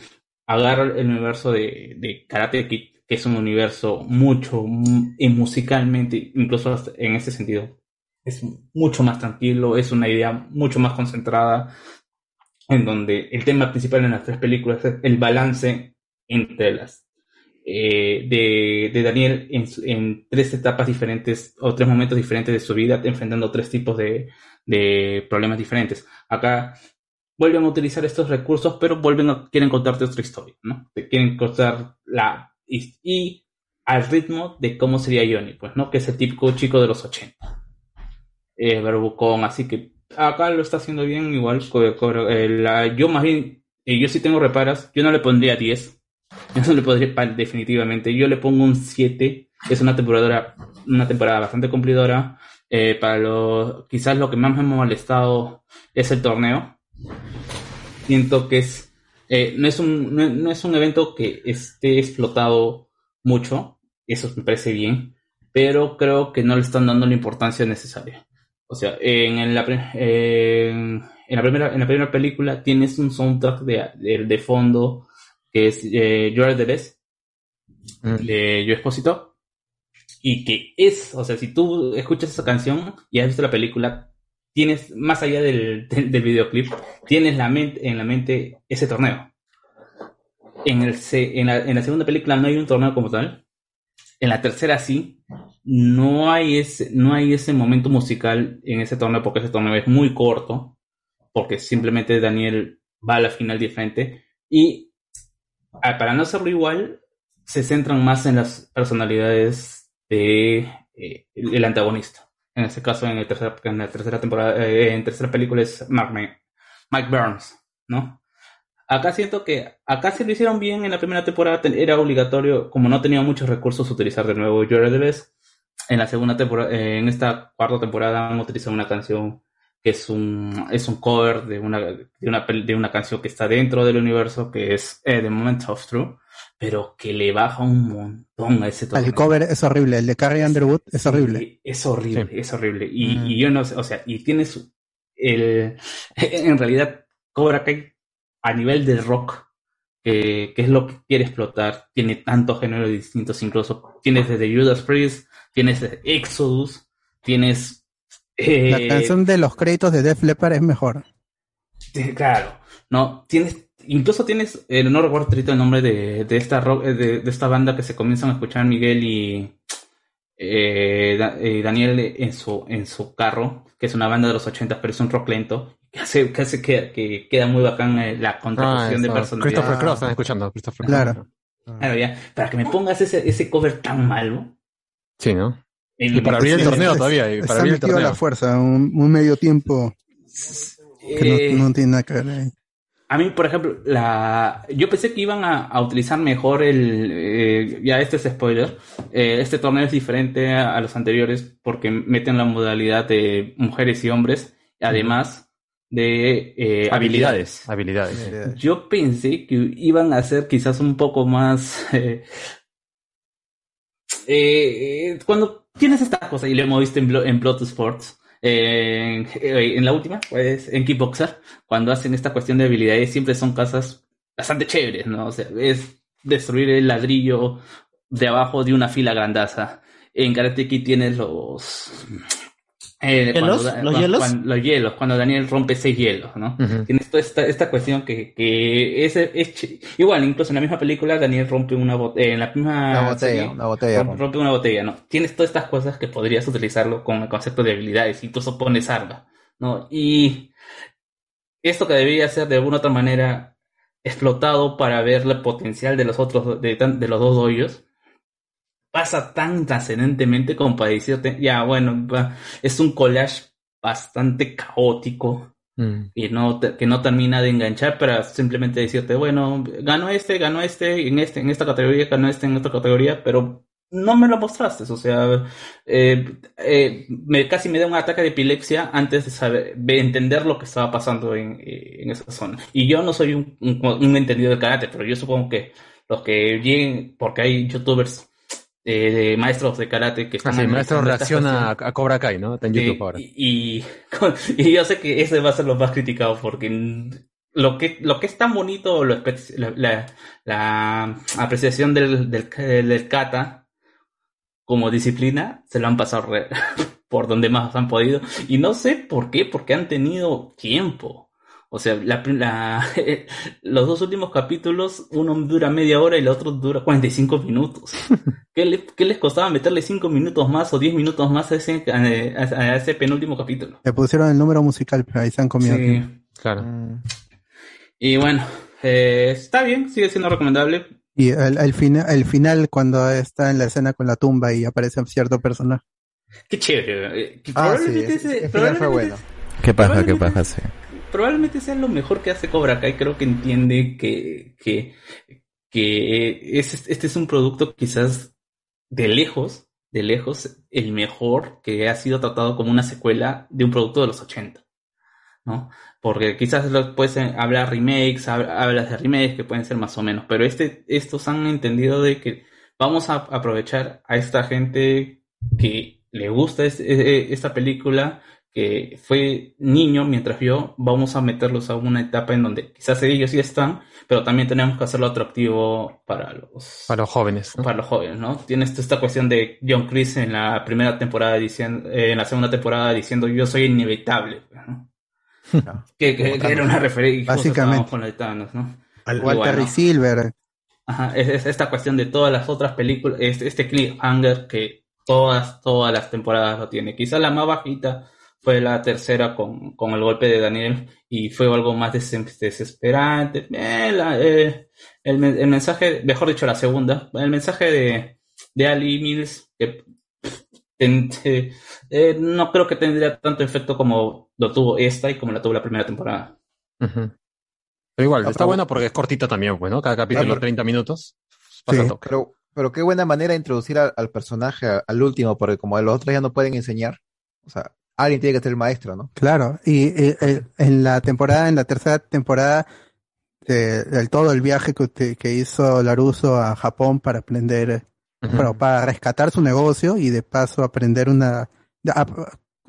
G: Agarra el universo de, de Karate Kid, que es un universo mucho, mu- y musicalmente, incluso en ese sentido, es mucho más tranquilo, es una idea mucho más concentrada, en donde el tema principal en las tres películas es el balance entre las eh, de, de Daniel en, en tres etapas diferentes o tres momentos diferentes de su vida, enfrentando tres tipos de, de problemas diferentes. Acá vuelven a utilizar estos recursos, pero vuelven quieren contarte otra historia, ¿no? Te quieren contar la y, al ritmo de cómo sería Johnny, pues, ¿no? Que es el típico chico de los 80. Eh, verbucón, así que acá lo está haciendo bien, igual. eh, yo más bien, eh, yo sí tengo reparas, yo no le pondría 10. Yo no le pondría pa- definitivamente. Yo le pongo un 7. Es una temporada, una temporada bastante cumplidora. Eh, para lo, quizás lo que más me ha molestado es el torneo. Siento que es, eh, no es un, no, no es un evento que esté explotado mucho. Eso me parece bien. Pero creo que no le están dando la importancia necesaria. O sea, en la, en, la primera, en la primera película tienes un soundtrack de, de, de fondo que es eh, You Are the Best de Yo Esposito y que es, o sea, si tú escuchas esa canción y has visto la película, tienes, más allá del, <laughs> videoclip, tienes en la mente ese torneo. En, la, segunda película no hay un torneo como tal. En la tercera sí. No hay ese, momento musical en ese torneo porque ese torneo es muy corto. Porque simplemente Daniel va a la final diferente. Y ah, para no hacerlo igual, se centran más en las personalidades de eh, antagonista. En este caso, en, el tercer- en la tercera temporada, eh, en tercera película es Ma- Mike Burns, ¿no? Acá siento que acá sí lo hicieron bien en la primera temporada, era obligatorio, como no tenía muchos recursos, utilizar de nuevo the Best. En la segunda temporada, eh, en esta cuarta temporada han utilizado una canción que es un es un cover de una de una de una canción que está dentro del universo que es eh, The Moment of Truth, pero que le baja un montón a ese
D: El cover es horrible, el de Carrie Underwood es horrible.
G: es horrible, es horrible. Y,
D: Mm.
G: y yo no sé, o sea, y tienes el. <laughs> En realidad, Cobra Kai a nivel de rock, que, que es lo que quiere explotar, tiene tantos géneros distintos, incluso tienes desde Judas Priest, tienes Exodus, tienes. eh,
D: La canción de los créditos de Def Leppard es mejor.
G: Claro, no, tienes, incluso tienes, eh, no recuerdo ahorita el nombre de, de esta rock, eh, de, de esta banda que se comienzan a escuchar Miguel y eh, Da- eh, Daniel en su, en su carro, que es una banda de los 80, pero es un rock lento, que hace, que hace que, que queda muy bacán eh, la
P: Ah,
G: contraposición de
P: eso.
G: personalidad.
P: Christopher Cross, están escuchando. Christopher.
D: Claro.
G: Claro, ya, para que me pongas ese, ese cover tan malo.
P: Sí, ¿no?
G: En-
P: Y para abrir el <laughs> torneo
G: es-
P: todavía. Y para abrir el torneo.
D: la fuerza, un, un medio tiempo. Que
G: Eh,
D: no, no tiene nada que ver ahí.
G: A mí, por ejemplo, la yo pensé que iban a, a utilizar mejor el... eh, ya este es spoiler. eh, este torneo es diferente a, a los anteriores porque meten la modalidad de mujeres y hombres, además de eh, habilidades.
P: Habilidades.
G: Yo pensé que iban a ser quizás un poco más... <laughs> eh, eh, cuando tienes estas cosas, y lo hemos visto en, Blo- en Blood Sports, eh, en, la última, pues en Kickboxer, cuando hacen esta cuestión de habilidades, siempre son cosas bastante chéveres, ¿no? O sea, es destruir el ladrillo de abajo de una fila grandaza. En Karate Kid tienes los... eh,
L: ¿Hielos?
G: cuando-
L: ¿Los
G: cuando-
L: hielos?
G: cuando- los hielos, cuando Daniel rompe seis hielos, ¿no? Tienes toda esta, esta cuestión que, que es, es igual, incluso en la misma película Daniel rompe una botella, en la misma
T: Una botella,
G: serie,
T: una botella
G: rompe, una botella, ¿no? Tienes todas estas cosas que podrías utilizarlo con el concepto de habilidades, incluso pones arma, ¿no? Y esto que debería ser de alguna otra manera explotado para ver el potencial de los otros, de, de los dos hoyos, pasa tan trascendentemente como para decirte, ya, bueno, es un collage bastante caótico
P: Mm.
G: y no te- que no termina de enganchar para simplemente decirte, bueno, ganó este, ganó este, en este, en esta categoría, ganó este en esta categoría, pero no me lo mostraste, o sea, eh, eh, me, casi me da un ataque de epilepsia antes de saber, de entender lo que estaba pasando en, eh, en esa zona. Y yo no soy un, un, un entendido del karate, pero yo supongo que los que lleguen, porque hay youtubers eh, de maestros de karate que
P: Ah,
G: están
P: sí, el maestro reacciona a, Cobra Kai, ¿no? Está en
G: Sí,
P: YouTube ahora.
G: Y, y, <laughs> y yo sé que ese va a ser lo más criticado porque lo que, lo que es tan bonito, lo la, la- la apreciación del, del, del kata como disciplina, se lo han pasado re- <laughs> por donde más han podido. Y no sé por qué, porque han tenido tiempo. O sea, la, la- <laughs> los dos últimos capítulos, uno dura media hora y el otro dura 45 minutos. <laughs> ¿Qué, le- qué les costaba meterle 5 minutos más o 10 minutos más a ese, a, a ese penúltimo capítulo?
D: Le pusieron el número musical, pero ahí se han comido.
G: Sí.
D: tiempo.
P: Claro.
G: Y bueno, eh, está bien, sigue siendo recomendable.
D: Y el, el, fina- el final, cuando está en la escena con la tumba y aparece un cierto personaje.
G: Qué chévere. eh, que
T: Ah, sí,
G: probablemente
T: ese-
G: ese-
T: el final fue bueno.
Q: Qué paja, qué paja, sí.
G: Probablemente sea lo mejor que hace Cobra Kai. Creo que entiende que, que, que es- este es un producto quizás de lejos, de lejos, el mejor que ha sido tratado como una secuela de un producto de los 80. ¿no? Porque quizás lo- puedes eh, hablar remakes, hab- hablas de remakes que pueden ser más o menos, pero este, estos han entendido de que vamos a aprovechar a esta gente que le gusta es- eh, esta película, que fue niño mientras vio, vamos a meterlos a una etapa en donde quizás ellos sí están, pero también tenemos que hacerlo atractivo para los
P: Para los jóvenes. ¿no?
G: para los jóvenes, ¿no? Tienes esta cuestión de John Chris en la primera temporada diciendo, eh, en la segunda temporada diciendo yo soy inevitable, ¿no? <laughs> que, que- que era una referencia
D: Básicamente.
G: con de Thanos, ¿no?
D: Al Walter
G: bueno,
D: y Silver.
G: Ajá, es, es esta cuestión de todas las otras películas, este, este cliffhanger que todas, todas las temporadas lo tiene. Quizá la más bajita fue la tercera con, con el golpe de Daniel y fue algo más des- desesperante. Eh, la- eh, el, el mensaje, mejor dicho, la segunda, el mensaje de, de Ali Mills, que eh, <laughs> eh, no creo que tendría tanto efecto como lo tuvo esta y como la tuvo la primera temporada.
P: Pero igual,
T: Ah,
P: está
T: pero-
P: buena porque es cortita también, pues, ¿no? Cada capítulo
T: Claro.
P: 30 minutos. Pasa
T: Sí,
P: toque.
T: pero, pero qué buena manera de introducir al, al personaje, al último, porque como los otros ya no pueden enseñar, o sea, alguien tiene que ser el maestro, ¿no?
D: Claro, y eh, en la temporada, en la tercera temporada, eh, el todo el viaje que, ut- que hizo Laruso a Japón para aprender, bueno, para rescatar su negocio y de paso aprender una, a-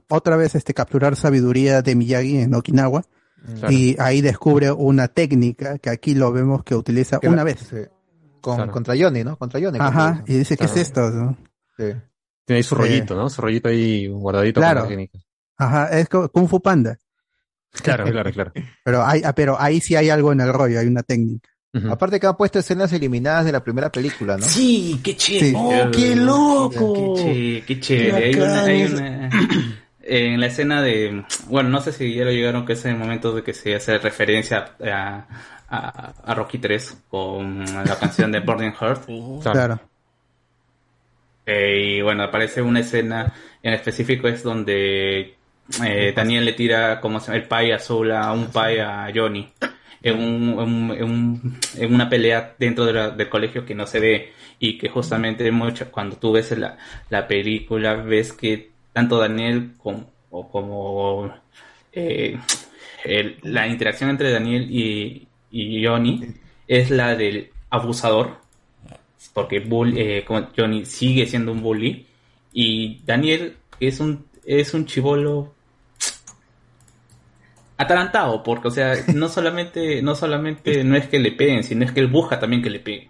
D: otra vez este capturar sabiduría de Miyagi en Okinawa.
T: Claro.
D: Y ahí descubre una técnica que aquí lo vemos que utiliza
T: Que
D: una
T: la-
D: vez.
T: sí. Con,
P: Claro.
T: Contra Johnny, ¿no? Contra Johnny.
D: Ajá, y dice, ¿qué es esto? no?
T: Sí.
P: Tiene ahí su
D: Eh,
P: rollito, ¿no? Su rollito ahí guardadito.
D: Claro.
P: con la técnica.
D: Ajá, es Kung Fu Panda.
P: Claro, <laughs> claro, claro.
D: Pero, hay, ah, pero ahí sí hay algo en el rollo, hay una técnica.
T: Aparte que han puesto escenas eliminadas de la primera película, ¿no?
G: Sí, qué chévere.
D: Sí.
L: ¡Oh, qué loco!
G: Qué chévere, qué chévere. Hay una, hay una- en la escena de, bueno, no sé si ya lo llegaron, que es el momento de que se hace referencia a, a, a Rocky 3 con la canción de Burning Heart.
D: Claro.
G: Eh, y bueno, aparece una escena en específico es donde eh, Daniel le tira como el pie a un pie a Johnny en, un- en un- en un- en una pelea dentro de la- del colegio que no se ve y que justamente mucho, cuando tú ves la, la película ves que tanto Daniel como, o como eh, el- la interacción entre Daniel y, y Johnny es la del abusador porque bull- eh, Johnny sigue siendo un bully y Daniel es un es un chivolo atarantado porque o sea no solamente no solamente no es que le peguen sino es que él busca también que le peguen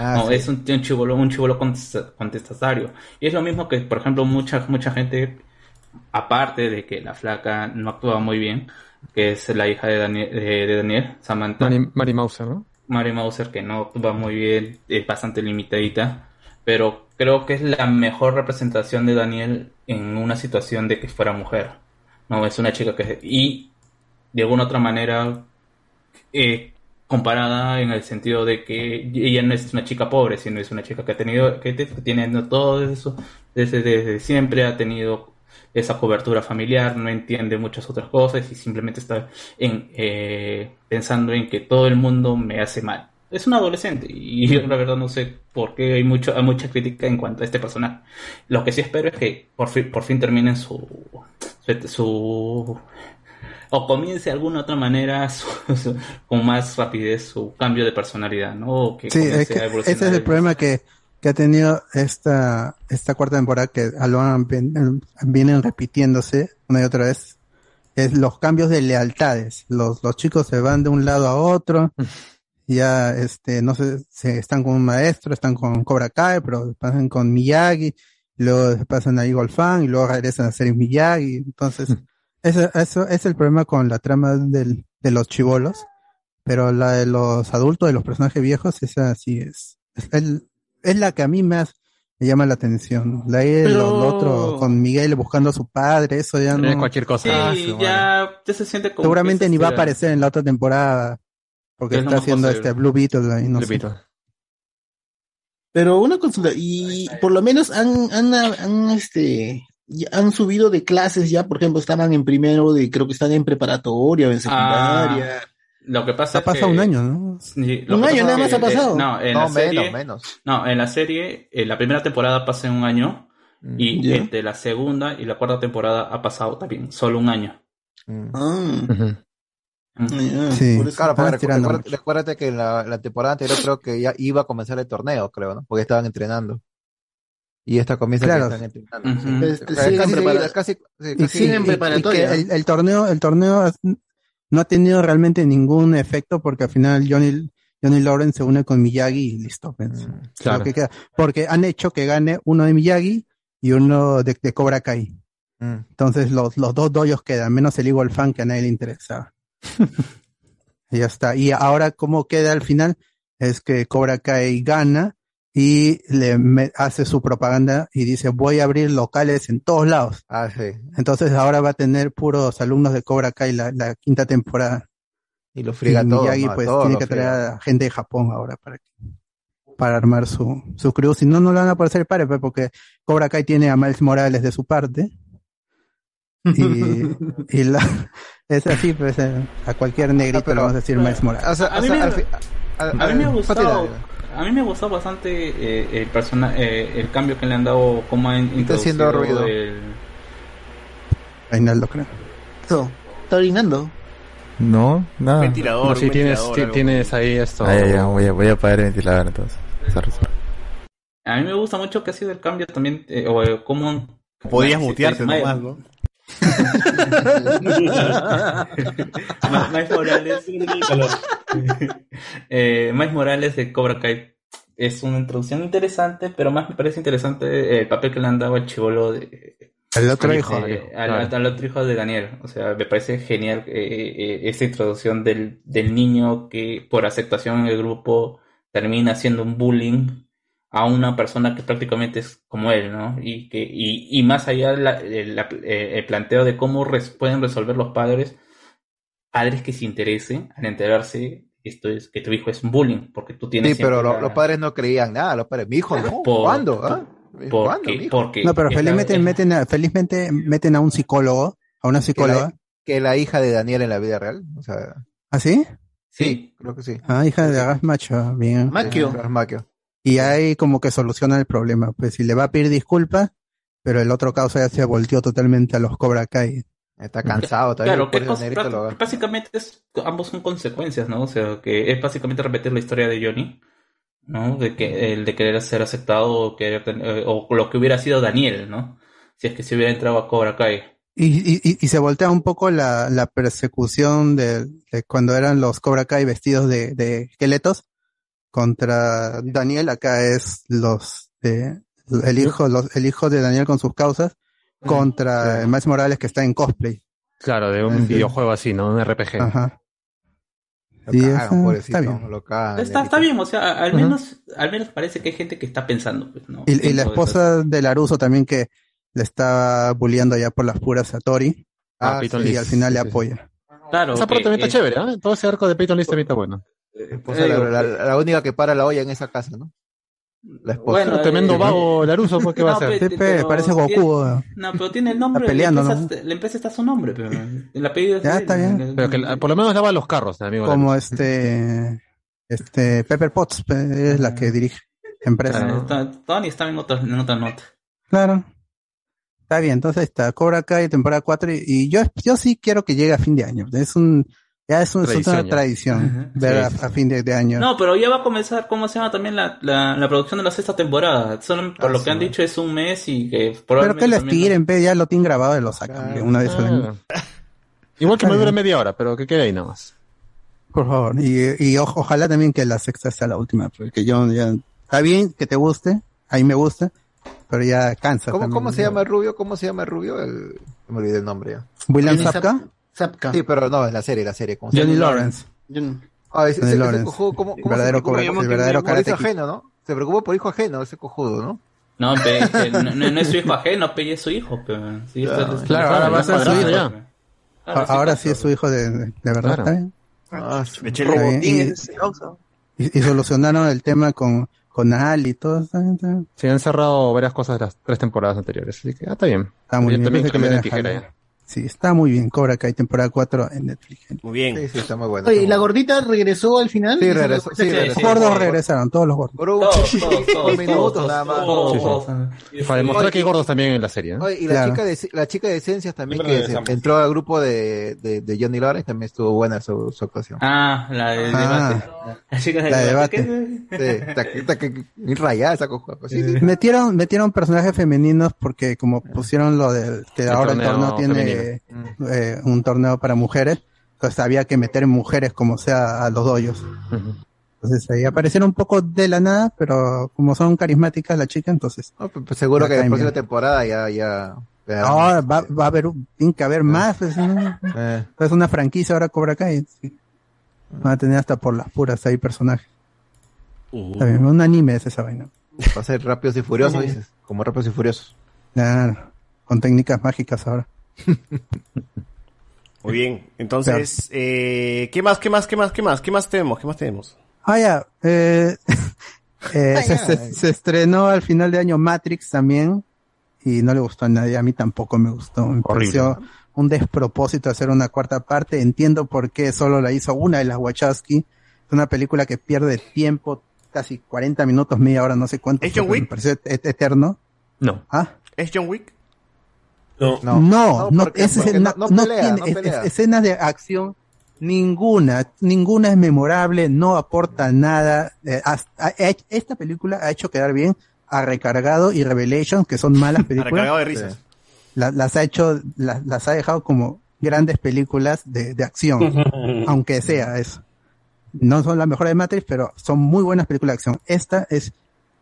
T: Ah,
G: no,
T: sí.
G: es un, un chivolo, un chivolo contesta- contestatario. Y es lo mismo que, por ejemplo, mucha, mucha gente, aparte de que la flaca no actúa muy bien, que es la hija de Daniel, de, de Daniel Samantha.
P: Mari, Mari Mauser, ¿no?
G: Mary Mauser, que no actúa muy bien, es bastante limitadita, pero creo que es la mejor representación de Daniel en una situación de que fuera mujer. No, es una chica que... Y de alguna otra manera, eh, comparada en el sentido de que ella no es una chica pobre, sino es una chica que ha tenido, que, te- que tiene todo eso desde, desde siempre, ha tenido esa cobertura familiar, no entiende muchas otras cosas y simplemente está en, eh, pensando en que todo el mundo me hace mal. Es un adolescente y yo la verdad no sé por qué hay mucho hay mucha crítica en cuanto a este personaje. Lo que sí espero es que por fin, por fin terminen su, su, su- o comience de alguna otra manera su- su- con más rapidez su cambio de personalidad, ¿no? O que
D: Sí, es que ese es el problema que, que ha tenido esta, esta cuarta temporada que a lo han- ven- vienen repitiéndose una y otra vez. Es los cambios de lealtades. Los, los chicos se van de un lado a otro. Ya, este, no sé, se están con un maestro, están con Cobra Kai, pero pasan con Miyagi, luego pasan a Eagle Fan y luego regresan a ser Miyagi. Entonces, <laughs> eso, eso es el problema con la trama del, de los chivolos. Pero la de los adultos, de los personajes viejos, esa sí es. Es, el- es la que a mí más me llama la atención. La de
G: Pero-
D: lo, otro con Miguel buscando a su padre, eso ya no.
P: cualquier cosa.
G: Sí,
P: Ah,
G: ya, ya se siente como
D: Seguramente ni va a aparecer en la otra temporada. Porque
G: Es
D: está haciendo
G: posible.
D: este Blue Beetle ahí, no
P: Blue
D: sé.
P: Beetle.
L: Pero una consulta, y por lo menos han, han, han, este, han subido de clases ya, por ejemplo, estaban en primero de, creo que están en preparatoria o en secundaria.
G: Ah, lo que pasa
D: Ha
G: es
D: pasado
G: que-
D: un año, ¿no?
G: Sí,
L: Un año nada
G: es
L: más
G: que,
L: ha pasado.
G: eh, no, en
T: No,
G: la serie,
T: menos, menos.
G: No, en la serie, eh, la primera temporada pasa en un año y
L: Ya.
G: entre la segunda y la cuarta temporada ha pasado también solo un año.
L: Ah, ya,
D: Sí.
L: por eso-
T: Claro, porque recuérdate, recuérdate que en la, la temporada anterior creo que ya iba a comenzar el torneo, creo, ¿no? Porque estaban entrenando. Y esta comienza
D: Claro.
T: que están entrenando. Sí.
L: Este,
T: Casi- casi- casi-
D: Y,
L: siguen
D: y
L: preparatoria.
D: que el, el torneo, el torneo no ha tenido realmente ningún efecto porque al final Johnny, Johnny Lawrence se une con Miyagi y listo. pues. Es
P: claro.
D: que queda. Porque han hecho que gane uno de Miyagi y uno de, de Cobra Kai.
T: Mm.
D: Entonces los, los dos doyos quedan, menos el Eagle Fan que a nadie le interesaba. y <laughs> ya está. Y ahora, ¿cómo queda al final? Es que Cobra Kai gana y le me- hace su propaganda y dice, voy a abrir locales en todos lados.
T: Ah, sí.
D: Entonces ahora va a tener puros alumnos de Cobra Kai la, la quinta temporada.
T: Y lo friega todo.
D: Miyagi pues
T: Todo
D: tiene
T: lo
D: que traer a gente de Japón ahora para que- para armar su, su crew. Si no, no le van a poder hacer pares, pues, porque Cobra Kai tiene a Miles Morales de su parte. Y, <laughs> y la, es así, pues, eh, a cualquier negrito
T: Ah, pero-
D: le vamos a decir Miles Morales.
T: O sea,
G: A
T: o
G: mí me-
T: al fi- al-
G: A mí
T: al-
G: me ha gustado, a mí me gustado bastante eh, el persona, eh, el cambio que le han dado, cómo han
T: Está haciendo ruido.
G: el,
D: Reinaldo, creo.
L: Eso, está orinando.
Q: No, nada.
E: Ventilador,
P: No, sí,
E: un
P: tienes,
E: algo.
P: tienes ahí esto.
Q: Ah, ya, ya, voy a, voy a apagar el ventilador entonces. Sorry, sorry.
G: A mí me gusta mucho que ha sido el cambio también, eh, o eh, cómo... han-
E: Podías mutearte nomás, ¿no?
G: Miles Morales... eh, Miles Morales de Cobra Kai es una introducción interesante, pero más me parece interesante el papel que le han dado al chivolo de,
D: otro
G: eh, al,
P: claro.
G: al otro hijo de Daniel. O sea, me parece genial eh, eh, esta introducción del, del niño que por aceptación en el grupo termina haciendo un bullying a una persona que prácticamente es como él, ¿no? Y que y, y más allá la- el, la- eh, el planteo de cómo res- pueden resolver los padres, padres que se interesen al enterarse esto es que tu hijo es un bullying porque tú tienes
T: Sí, pero
G: siempre
T: lo-
G: la-
T: los padres no creían nada. Los padres, mi hijo, no. <laughs>
G: Por-
T: ¿Cuándo? ah?
G: porque,
T: ¿Cuándo, mijo?
G: porque
D: No, pero felizmente meten a, felizmente meten a un psicólogo a una
T: Que
D: psicóloga.
T: la, que la hija de Daniel en la vida real. O sea,
D: ¿Ah, sí?
T: sí, creo que sí.
D: Ah, hija de Agas Macho, bien.
T: Maquio. Maquio.
D: Y ahí como que soluciona el problema. Pues si le va a pedir disculpas, pero el otro causa ya se volteó totalmente a los Cobra Kai.
T: Está cansado también.
G: Claro, que básicamente es, ambos son consecuencias, ¿no? O sea, que es básicamente repetir la historia de Johnny, ¿no? De que el de querer ser aceptado o, querer eh, o lo que hubiera sido Daniel, ¿no? Si es que se hubiera entrado a Cobra Kai.
D: Y, y, y- y se voltea un poco la, la persecución de, de cuando eran los Cobra Kai vestidos de, de esqueletos contra Daniel. Acá es los de, el hijo, los, el hijo de Daniel con sus causas contra Miles Morales que está en cosplay.
P: Claro, de un
D: Sí.
P: videojuego así, ¿no? Un RPG.
D: Ajá.
T: Lo
D: Sí,
T: cagan,
D: eso
T: pobrecito,
D: está bien.
T: lo
G: Está, está bien, o sea, al menos, al menos parece que hay gente que está pensando, pues, ¿no?
D: Y, y la esposa de Laruso también que le está bulleando ya por las puras a Tori.
P: Ah,
D: y al final le apoya.
G: Claro,
P: Esa parte también está
G: eh,
P: chévere, ¿no? Todo ese arco de Peyton List también está bueno.
T: Esposa, la, la- la única que para la olla en esa casa, ¿no? La esposa.
G: Bueno,
P: tremendo
G: eh,
P: vago Laruso, pues, ¿qué va a
G: No,
P: hacer?
G: pe-
D: Sí, pe,
G: pero
D: parece Goku.
G: tiene-. No, pero tiene el nombre.
D: Está peleando,
G: la,
D: ¿no?
G: empresa, la empresa está a su nombre, pero el apellido es
D: Ya, está bien.
P: Pero que la- por lo menos lava los carros, amigo.
D: Como
P: Laruso.
D: este, este Pepper Potts es la que dirige la empresa.
G: Claro, está- Tony está en otra, en otra nota.
D: Claro. Está bien, entonces está Cobra Kai temporada 4 y, y yo, yo sí quiero que llegue a fin de año. Es un, ya es, un- es una
P: ya.
D: tradición ver
P: Sí,
D: a, a fin de, de año.
G: No, pero ya va a comenzar, ¿cómo se llama también la, la, la producción de la sexta temporada? Solo por
T: Ah,
G: lo que han dicho es un mes y que
D: Pero
G: probablemente
D: que les tiren, pe, ya lo tienen grabado y lo sacan de una vez al año.
P: Ah. Igual que me dure media hora, pero que quede ahí nada más.
D: Por favor. Y, y o- ojalá también que la sexta sea la última, porque yo ya, está bien que te guste, ahí me gusta, pero ya cansa.
T: ¿Cómo,
D: también.
T: ¿Cómo se llama rubio? ¿Cómo se llama rubio? El... Me olvidé el nombre ya.
D: William Zapka,
L: Zapka.
T: Sí, pero no, en la serie, la serie. ¿cómo se
D: Johnny? Lawrence.
L: John-
T: Ah, ese, cojudo, ¿cómo,
D: El
T: cómo se
D: verdadero
T: preocupa?
D: El verdadero
T: por hijo ajeno, ¿no? Se preocupa por hijo ajeno, ese cojudo, ¿no?
G: No, pe, no, es su hijo <laughs> ajeno, pe, es su hijo. pe. Sí,
T: Claro.
G: está-
D: Claro, ahora va a ser su hijo.
G: claro,
D: A-
G: sí,
D: Ahora
G: claro.
D: sí es su hijo de, de, verdad,
P: Claro.
T: Ah.
D: Y, solucionaron el tema con, con Al y todo.
P: Se han cerrado varias cosas de las tres temporadas anteriores, así que ah, está bien.
D: Está muy
P: Yo
D: bien.
P: también
D: dejaron.
P: tijera ya.
D: Sí, está muy bien. Cobra Kai temporada 4 en Netflix.
E: Muy bien.
T: Sí, sí, está muy bueno.
L: Oye, ¿y la gordita regresó al final?
T: Sí, regresó, sí, regresó.
D: Los gordos regresaron, todos los gordos.
G: Todos, todos, <laughs> todos,
T: minutos
G: todos,
T: nada más.
G: todos,
P: Sí, sí.
G: todos.
P: Para demostrar
T: Oye,
P: que hay gordos también en la serie, ¿no?
T: Oye, y la
D: Claro.
T: chica de la chica de esencias también que se- entró al grupo de, de, de Johnny Lawrence también estuvo buena su, su actuación.
G: Ah, la del
D: Ah.
G: debate. La chica del
D: La de
G: debate.
D: debate.
T: Sí, rayada esa cojuda. Pues, sí, sí.
D: Metieron, metieron personajes femeninos porque como pusieron lo del que
P: El
D: ahora el
P: torneo
D: torneo tiene eh, un torneo para mujeres, entonces había que meter mujeres como sea a los doyos. Entonces ahí aparecieron un poco de la nada, pero como son carismáticas las chicas, entonces
T: No, pues, pues, seguro
D: La
T: que la
D: caen
T: próxima
D: bien.
T: temporada ya, ya.
D: va, va a haber, un- tiene que haber más, pues, ¿no?
T: eh,
D: es una franquicia ahora Cobra Kai. sí. Van a tener hasta por las puras ahí personajes. Está bien, un anime es esa vaina.
T: va a ser rápidos y furiosos, dices. Como rápidos y furiosos.
D: Claro, con técnicas mágicas ahora.
E: Muy bien. Entonces, eh, ¿qué más, qué más, qué más, qué más? ¿Qué más tenemos? ¿Qué más tenemos?
D: Ah, ya. Eh, <laughs> eh,
T: Ah,
D: se,
T: ya.
D: se- se estrenó al final de año Matrix también y no le gustó a nadie. A mí tampoco me gustó. Me pareció un despropósito hacer una cuarta parte. Entiendo por qué solo la hizo una de las Wachowski. Es una película que pierde tiempo, casi 40 minutos, media hora, no sé cuánto.
E: ¿Es John Wick?
D: Me pareció et- eterno.
P: No.
D: ¿Ah?
E: ¿Es John Wick?
S: No.
T: No,
D: No, tiene escenas de acción ninguna, ninguna es memorable, no aporta nada. Eh, esta película ha hecho quedar bien a Recargado y Revelation, que son malas <laughs> películas.
E: Recargado de risas.
D: La- las ha hecho, la- las ha dejado como grandes películas de, de acción, <laughs> aunque sea eso. No son las mejores de Matrix, pero son muy buenas películas de acción. Esta es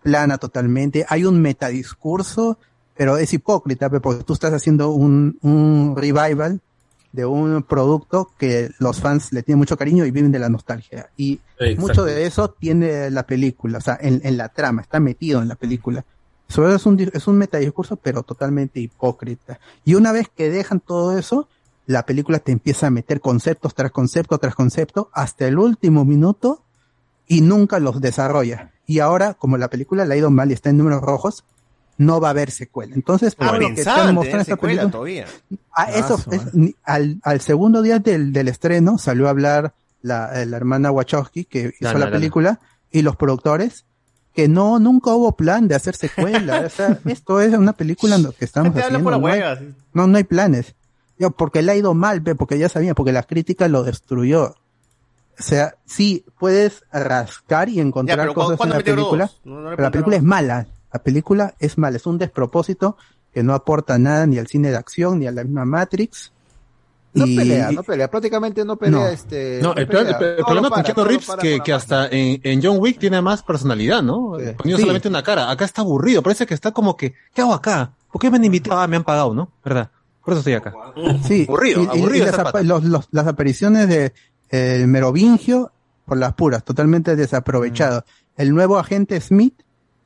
D: plana totalmente. Hay un metadiscurso, pero es hipócrita, porque tú estás haciendo un, un revival de un producto que los fans le tienen mucho cariño y viven de la nostalgia. Y
S: Exacto.
D: mucho de eso tiene la película, o sea, en, en la trama, está metido en la película. Sobre es un, es un metadiscurso, pero totalmente hipócrita. Y una vez que dejan todo eso, la película te empieza a meter conceptos tras concepto tras concepto hasta el último minuto y nunca los desarrolla. Y ahora, como la película le ha ido mal y está en números rojos, no va a haber secuela. Entonces,
E: Ah,
D: por lo que están mostrando esta
E: secuela
D: película,
E: todavía.
D: a eso,
E: Ah,
D: es- al, al segundo día del, del estreno salió a hablar la, la hermana Wachowski que hizo la película y los productores que no, nunca hubo plan de hacer secuela. o sea, <laughs> esto es una película que estamos
E: habla
D: haciendo.
E: pura
D: no, hay, no, no hay planes. Yo, porque le ha ido mal, ve, porque ya sabía, porque la crítica lo destruyó. O sea, sí, puedes rascar y encontrar
E: Ya,
D: cosas en
E: ¿cuándo
D: la película, pero la película es mala. La película es mala, es un despropósito que no aporta nada ni al cine de acción ni a la misma Matrix.
T: No
D: Y-
T: pelea, no pelea, prácticamente no pelea
D: No.
T: este.
P: No, el, peor- el-
T: pelea.
P: el
T: Todo
P: problema
T: lo
P: con
T: para,
P: Keanu Reeves
T: para
P: que, hasta en, en John Wick tiene más personalidad, ¿no? Poniendo
D: Sí.
P: solamente una cara. Acá está aburrido, parece que está como que, ¿qué hago acá? ¿Por qué me han invitado? Ah, me han pagado, ¿no? ¿Verdad? Por eso estoy acá.
D: Sí,
P: Aburrido,
D: y-
P: aburrido
D: y las, los- los- las apariciones de el Merovingio por las puras, totalmente desaprovechado. El nuevo agente Smith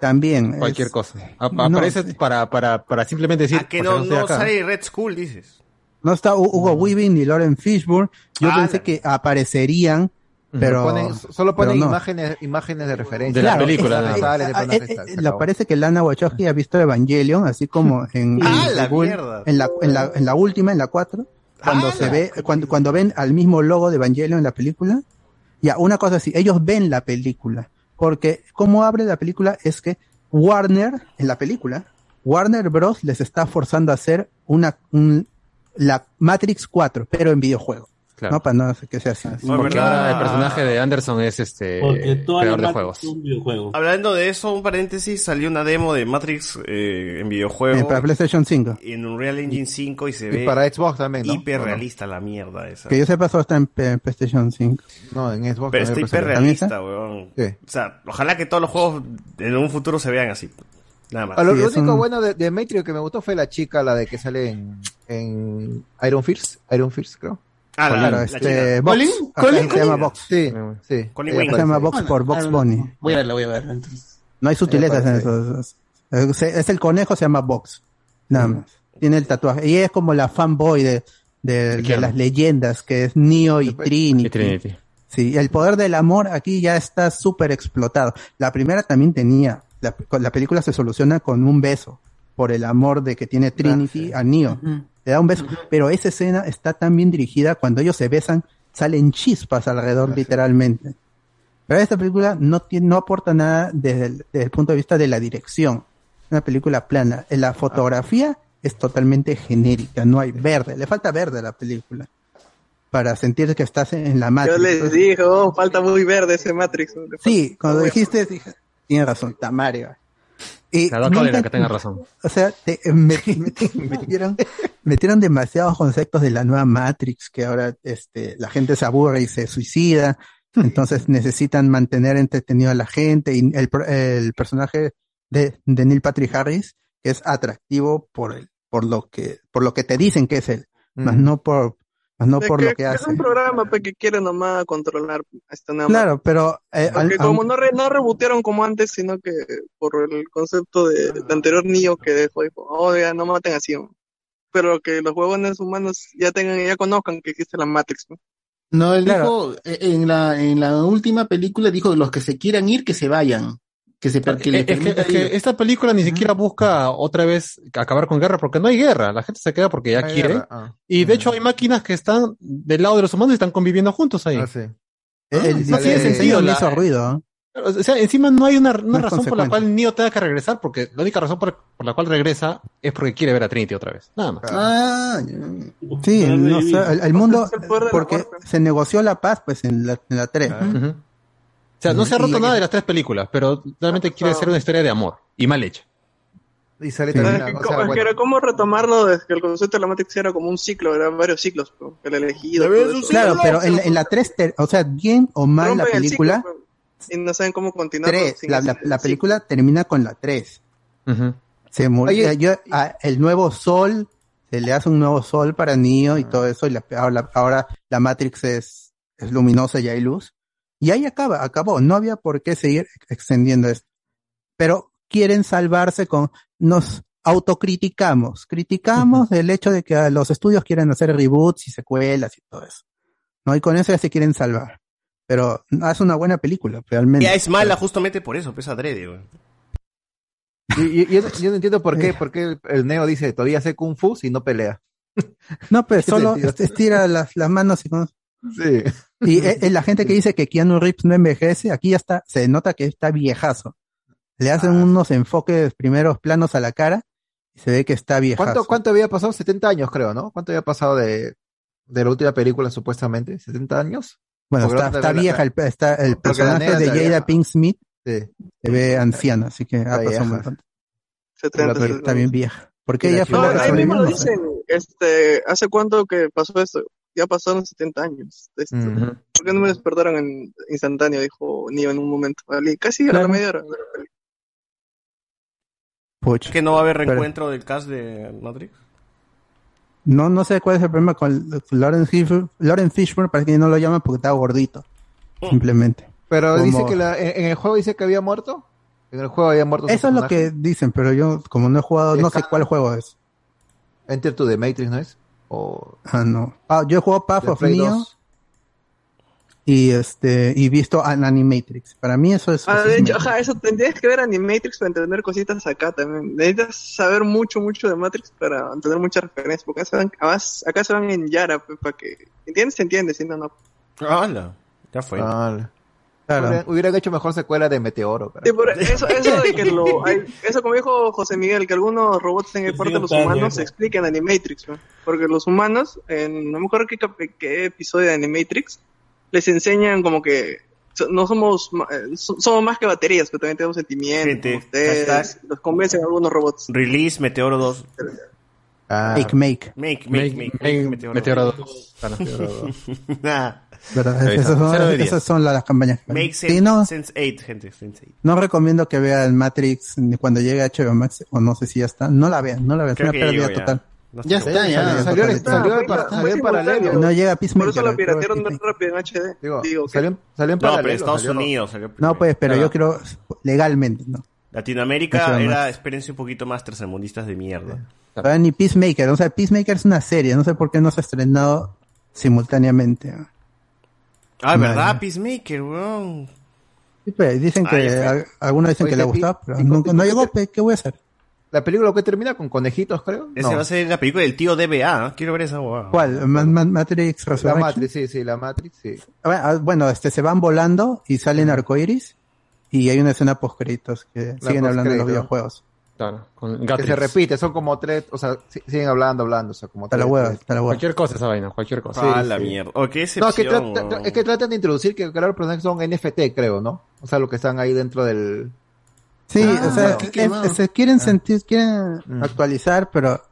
D: también.
P: Cualquier
D: es-
P: cosa. A-
D: no,
P: aparece para, para, para simplemente decir,
E: Ah, que
P: "Por
E: no, no
P: acá".
E: sale Red School, dices.
D: No está Hu- Hugo Weaving ni Lauren Fishburne. Yo
E: Ah,
D: pensé que aparecerían, pero
T: Ponen- solo ponen
D: pero no.
T: imágenes, imágenes de referencia.
P: De la
D: Claro,
P: película,
D: es-
P: más.
T: Sale de
D: eh, parece que Lana Wachowski ha visto Evangelion, así como <laughs> en,
E: ¡Ah,
D: en
E: la mierda!
D: en la, en la, en la última, en la 4, cuando
E: ¡Ah,
D: se ve, cuando, cuando ven al mismo logo de Evangelion en la película, ya, una cosa así, ellos ven la película, porque como abre la película es que Warner, en la película, Warner Bros. les está forzando a hacer una, un- la Matrix 4, pero en videojuego.
P: Claro.
D: ¿no? Para no que sea así.
P: Porque ahora el personaje de Anderson es este creador de juegos.
S: es un videojuego.
E: Hablando de eso, un paréntesis, salió una demo de Matrix eh, en videojuego.
D: Eh, para PlayStation 5.
E: en Unreal Engine 5 y se
T: Y
E: ve
T: para Xbox también, ¿no?
E: hiper
T: ¿O no?
E: realista la mierda esa.
D: Que yo sepa, solo está en PlayStation 5.
T: No, en Xbox.
E: Pero está
T: también
E: hiper
T: parece.
E: realista, weón.
T: Sí.
E: O sea, ojalá que todos los juegos en un futuro se vean así. Nada más.
T: Ah, lo
D: Sí,
T: lo
D: es
T: único
D: un-
T: bueno de, de Matrix que me gustó fue la chica, la de que sale en, en Iron Fist, Iron Fist, creo.
E: Ah, la,
D: Claro,
E: la
D: este,
E: chica.
D: Box.
L: ¿Colin?
D: Acá
L: ¿Colin?
D: se llama Box.
T: Sí, sí.
E: Colin Wing.
D: Se llama. Box por Box
L: Ah,
D: Bunny.
L: Voy a verla, voy a ver. Entonces.
D: No hay sutilezas en
T: parece.
D: eso. Es, el conejo, se llama Box. Nada más. Tiene el tatuaje. Y es como la fanboy de, de, las leyendas, que es Neo y Trinity.
P: Y Trinity.
D: Sí, el poder del amor aquí ya está súper explotado. La primera también tenía. La, la película se soluciona con un beso. Por el amor de que tiene Trinity a Neo. Le da un beso. Pero esa escena está tan bien dirigida. Cuando ellos se besan, salen chispas alrededor, literalmente. Pero esta película no tiene, no aporta nada desde el, desde el punto de vista de la dirección. Una película plana. La fotografía es totalmente genérica. No hay verde. Le falta verde a la película. Para sentir que estás en la
R: Yo
D: Matrix.
R: les
D: Entonces,
R: dije, oh, falta muy verde ese Matrix.
D: Sí, cuando dijiste, dije, tiene razón, Tamario. No
P: cólera
D: intent-
P: que tenga razón. <laughs>
D: O sea, te- meti- metieron, metieron demasiados conceptos de la nueva Matrix, que ahora este, la gente se aburre y se suicida, entonces necesitan mantener entretenido a la gente, y el, el personaje de, de Neil Patrick Harris es atractivo por el, por lo que, por lo que te dicen que es él, más no por, no
R: Es
D: por
R: que-
D: lo que
R: Es
D: hace.
R: un programa pe, que quiere nomás controlar a esta nueva
D: Claro, pero eh,
R: Porque
D: al-
R: como
D: al-
R: no, re, no rebotearon como antes, sino que por el concepto de, del anterior Neo que dejó, dijo, oh, ya no maten así. ¿no? Pero que los huevones humanos ya tengan, ya conozcan que existe la Matrix. ¿no?
L: No, él
R: Claro.
L: dijo, eh, en la, en la última película dijo, los que se quieran ir, que se vayan. Que se que le
P: Es que, es esta película ni siquiera busca otra vez acabar con guerra, porque no hay guerra. La gente se queda porque ya
T: Hay
P: quiere.
T: ah.
P: Y de hecho hay máquinas que están del lado de los humanos y están conviviendo juntos ahí.
T: Ah, sí.
D: el
P: no tiene sentido.
D: hizo ruido. ¿eh?
P: O sea, encima no hay una, una
D: No es
P: razón por la cual Neo tenga que regresar, porque la única razón por, por la cual regresa es porque quiere ver a Trinity otra vez. Nada más.
L: Ah,
D: Sí, no, o sea, el, el mundo, porque se negoció la paz, pues en la, en la 3.
P: Ujú. O sea, no se ha roto nada de las tres películas, pero realmente quiere hacer una historia de amor y mal hecha.
T: Y sale
D: Sí.
R: Es
T: también,
R: que,
T: o
R: como-
T: sea,
R: es que
T: bueno,
R: era como retomarlo desde que el concepto de la Matrix era como un ciclo, eran varios ciclos, el elegido. todo eso.
D: Claro, pero en, la- en la 3, te- o sea, bien o mal la película,
R: ciclo, y no saben cómo continuar.
D: 3,
R: sin
D: la, película termina con la 3.
P: Ujú.
D: Se murió,
T: Oye,
D: yo- a- el nuevo sol, se le hace un nuevo sol para Neo y todo eso, y la- ahora, ahora la Matrix es, es luminosa y hay luz. Y ahí acaba, acabó. No había por qué seguir extendiendo esto. Pero quieren salvarse con, nos autocriticamos, criticamos el hecho de que los estudios quieren hacer reboots y secuelas y todo eso. ¿No? Y con eso ya se quieren salvar. Pero no, es una buena película, realmente.
E: Ya es mala justamente por eso, pues adrede, güey.
T: Y, y- yo, <laughs> yo no entiendo por qué, por qué el, el Neo dice todavía sé Kung Fu si no pelea.
D: No, pues <laughs>
T: ¿Qué
D: solo estira las, las manos y no-
T: Sí.
D: Y eh, eh, la gente que dice que Keanu Reeves no envejece, aquí ya está, se nota que está viejazo. Le hacen
T: Ah.
D: unos enfoques, primeros planos a la cara, y se ve que está viejazo.
T: ¿Cuánto, ¿Cuánto había pasado? 70 años, creo, ¿no? ¿Cuánto había pasado de, de la última película, supuestamente? ¿70 años?
D: Bueno, está, vieja, el, está el personaje de Jada. Pink Smith
T: Sí.
D: se ve anciana, así que ha pasado.
R: 70,
D: Está- bien vieja. Porque ella fue
R: No,
D: la que
R: ahí mismo dicen, este, ¿hace cuánto que pasó esto? Ya pasaron 70 años.
T: Mm.
R: ¿Por qué no me despertaron en instantáneo? Dijo Neo en un momento. Casi a la media hora. de.
D: Puch.
E: que no va a haber
D: Pero-
E: reencuentro del cast de Matrix.
D: No, no sé cuál es el problema con Lawrence Fishburne. Parece que no lo llaman porque estaba gordito. Simplemente.
T: Pero
D: Como-
T: dice que la- en, en el juego dice que había muerto. En el juego había muerto.
D: Eso es lo que dicen, pero yo, como no he jugado, no sé cuál juego es.
T: Enter to the Matrix, ¿no es? O
D: Ah, no. Ah, yo he jugado Path of Neo
T: 2.
D: y este y visto an Animatrix. Para mí eso es.
R: Ah,
D: eso
R: de
D: es
R: hecho,
D: Matrix.
R: ajá, eso tendrías que ver Animatrix para entender cositas acá también. Necesitas saber mucho, mucho de Matrix para entender muchas referencias, porque acá se van, además, acá se van en Yara, pues, para que... ¿Entiendes? Se entiende, si no, no.
E: ¡Hala! Ya fue.
T: Ah,
D: Claro.
T: hubieran, hubieran hecho mejor secuela de Meteoro.
R: Sí, eso, eso de que lo, <laughs> hay, eso como dijo José Miguel, que algunos robots en el parte de los humanos se explican en Animatrix, ¿no? porque los humanos, en, no me acuerdo qué, episodio de Animatrix, les enseñan como que no somos, ma- eh, so- somos más que baterías, pero también tenemos sentimientos,
E: Gente,
R: ustedes, los convencen algunos robots.
E: Release Meteoro 2.
T: Ah,
D: Make, make.
E: Make, make,
P: Make-
E: make,
P: make
E: Meteoro,
P: Meteoro
E: 2.
P: 2. Claro.
E: Nah.
D: ¿Verdad? Esas son, esas son las, las campañas.
E: Make
D: Sí,
E: sense,
D: no,
E: sense 8, gente. Sense 8.
D: no recomiendo que vean Matrix ni cuando llegue a HBO Max, o no sé si ya está. No la vean, no la vean. Es una pérdida
E: ya.
D: total.
E: No
L: Ya
E: sé.
L: está, ya.
T: Salió,
D: Salió
T: salió, salió para- en paralelo.
D: No llega
R: Por eso
D: que
R: piratearon
D: Peacemaker.
R: rápido en HD.
T: Digo,
R: Digo, que-
T: salió, en- en
E: No,
T: paralelo.
E: pero Estados
T: salió-
E: Unidos. salió
D: No, pues, pero
E: Claro.
D: yo creo legalmente, ¿no?
E: Latinoamérica
D: HBO
E: era experiencia un poquito más tercermundistas de mierda.
D: Todavía ni Peacemaker, o sea, Peacemaker es una serie, no sé por qué no se ha estrenado simultáneamente.
E: Ah,
D: Madre.
E: ¿verdad? Peacemaker, weón.
D: Sí, pues, dicen que,
E: Ay,
D: algunos dicen
T: Oye,
D: que le gustaba, pero nunca, no llegó, pues, ¿qué voy a hacer?
T: La película que termina con conejitos, creo.
E: Esa
T: No.
E: va a ser la película del tío DBA. ¿eh? Quiero ver esa huevada.
D: ¿Cuál? Ma- Ma- Matrix
T: La
D: Resurrection.
T: Matrix, sí, sí, la Matrix, sí.
D: Ah, ah, Bueno, este, se van volando y salen arcoiris y hay una escena post créditos que siguen hablando de los videojuegos.
P: Claro, con
T: Que
P: Gatrix.
T: se repite, son como tres, o sea, si- siguen hablando, hablando, o sea, como
D: la
T: tres-
D: hueva,
T: tres.
D: está la hueva.
P: Cualquier cosa esa vaina, cualquier cosa.
E: ah,
T: sí,
E: la
T: sí.
E: mierda. Qué
T: No, es que, trata- es que tratan de introducir que, claro, los personajes son NFT, creo, ¿no? O sea, los que están ahí dentro del...
D: Sí,
L: Ah,
D: o sea,
L: qué
D: es-
L: quemado.
D: se quieren sentir, quieren
T: Mm.
D: actualizar, pero,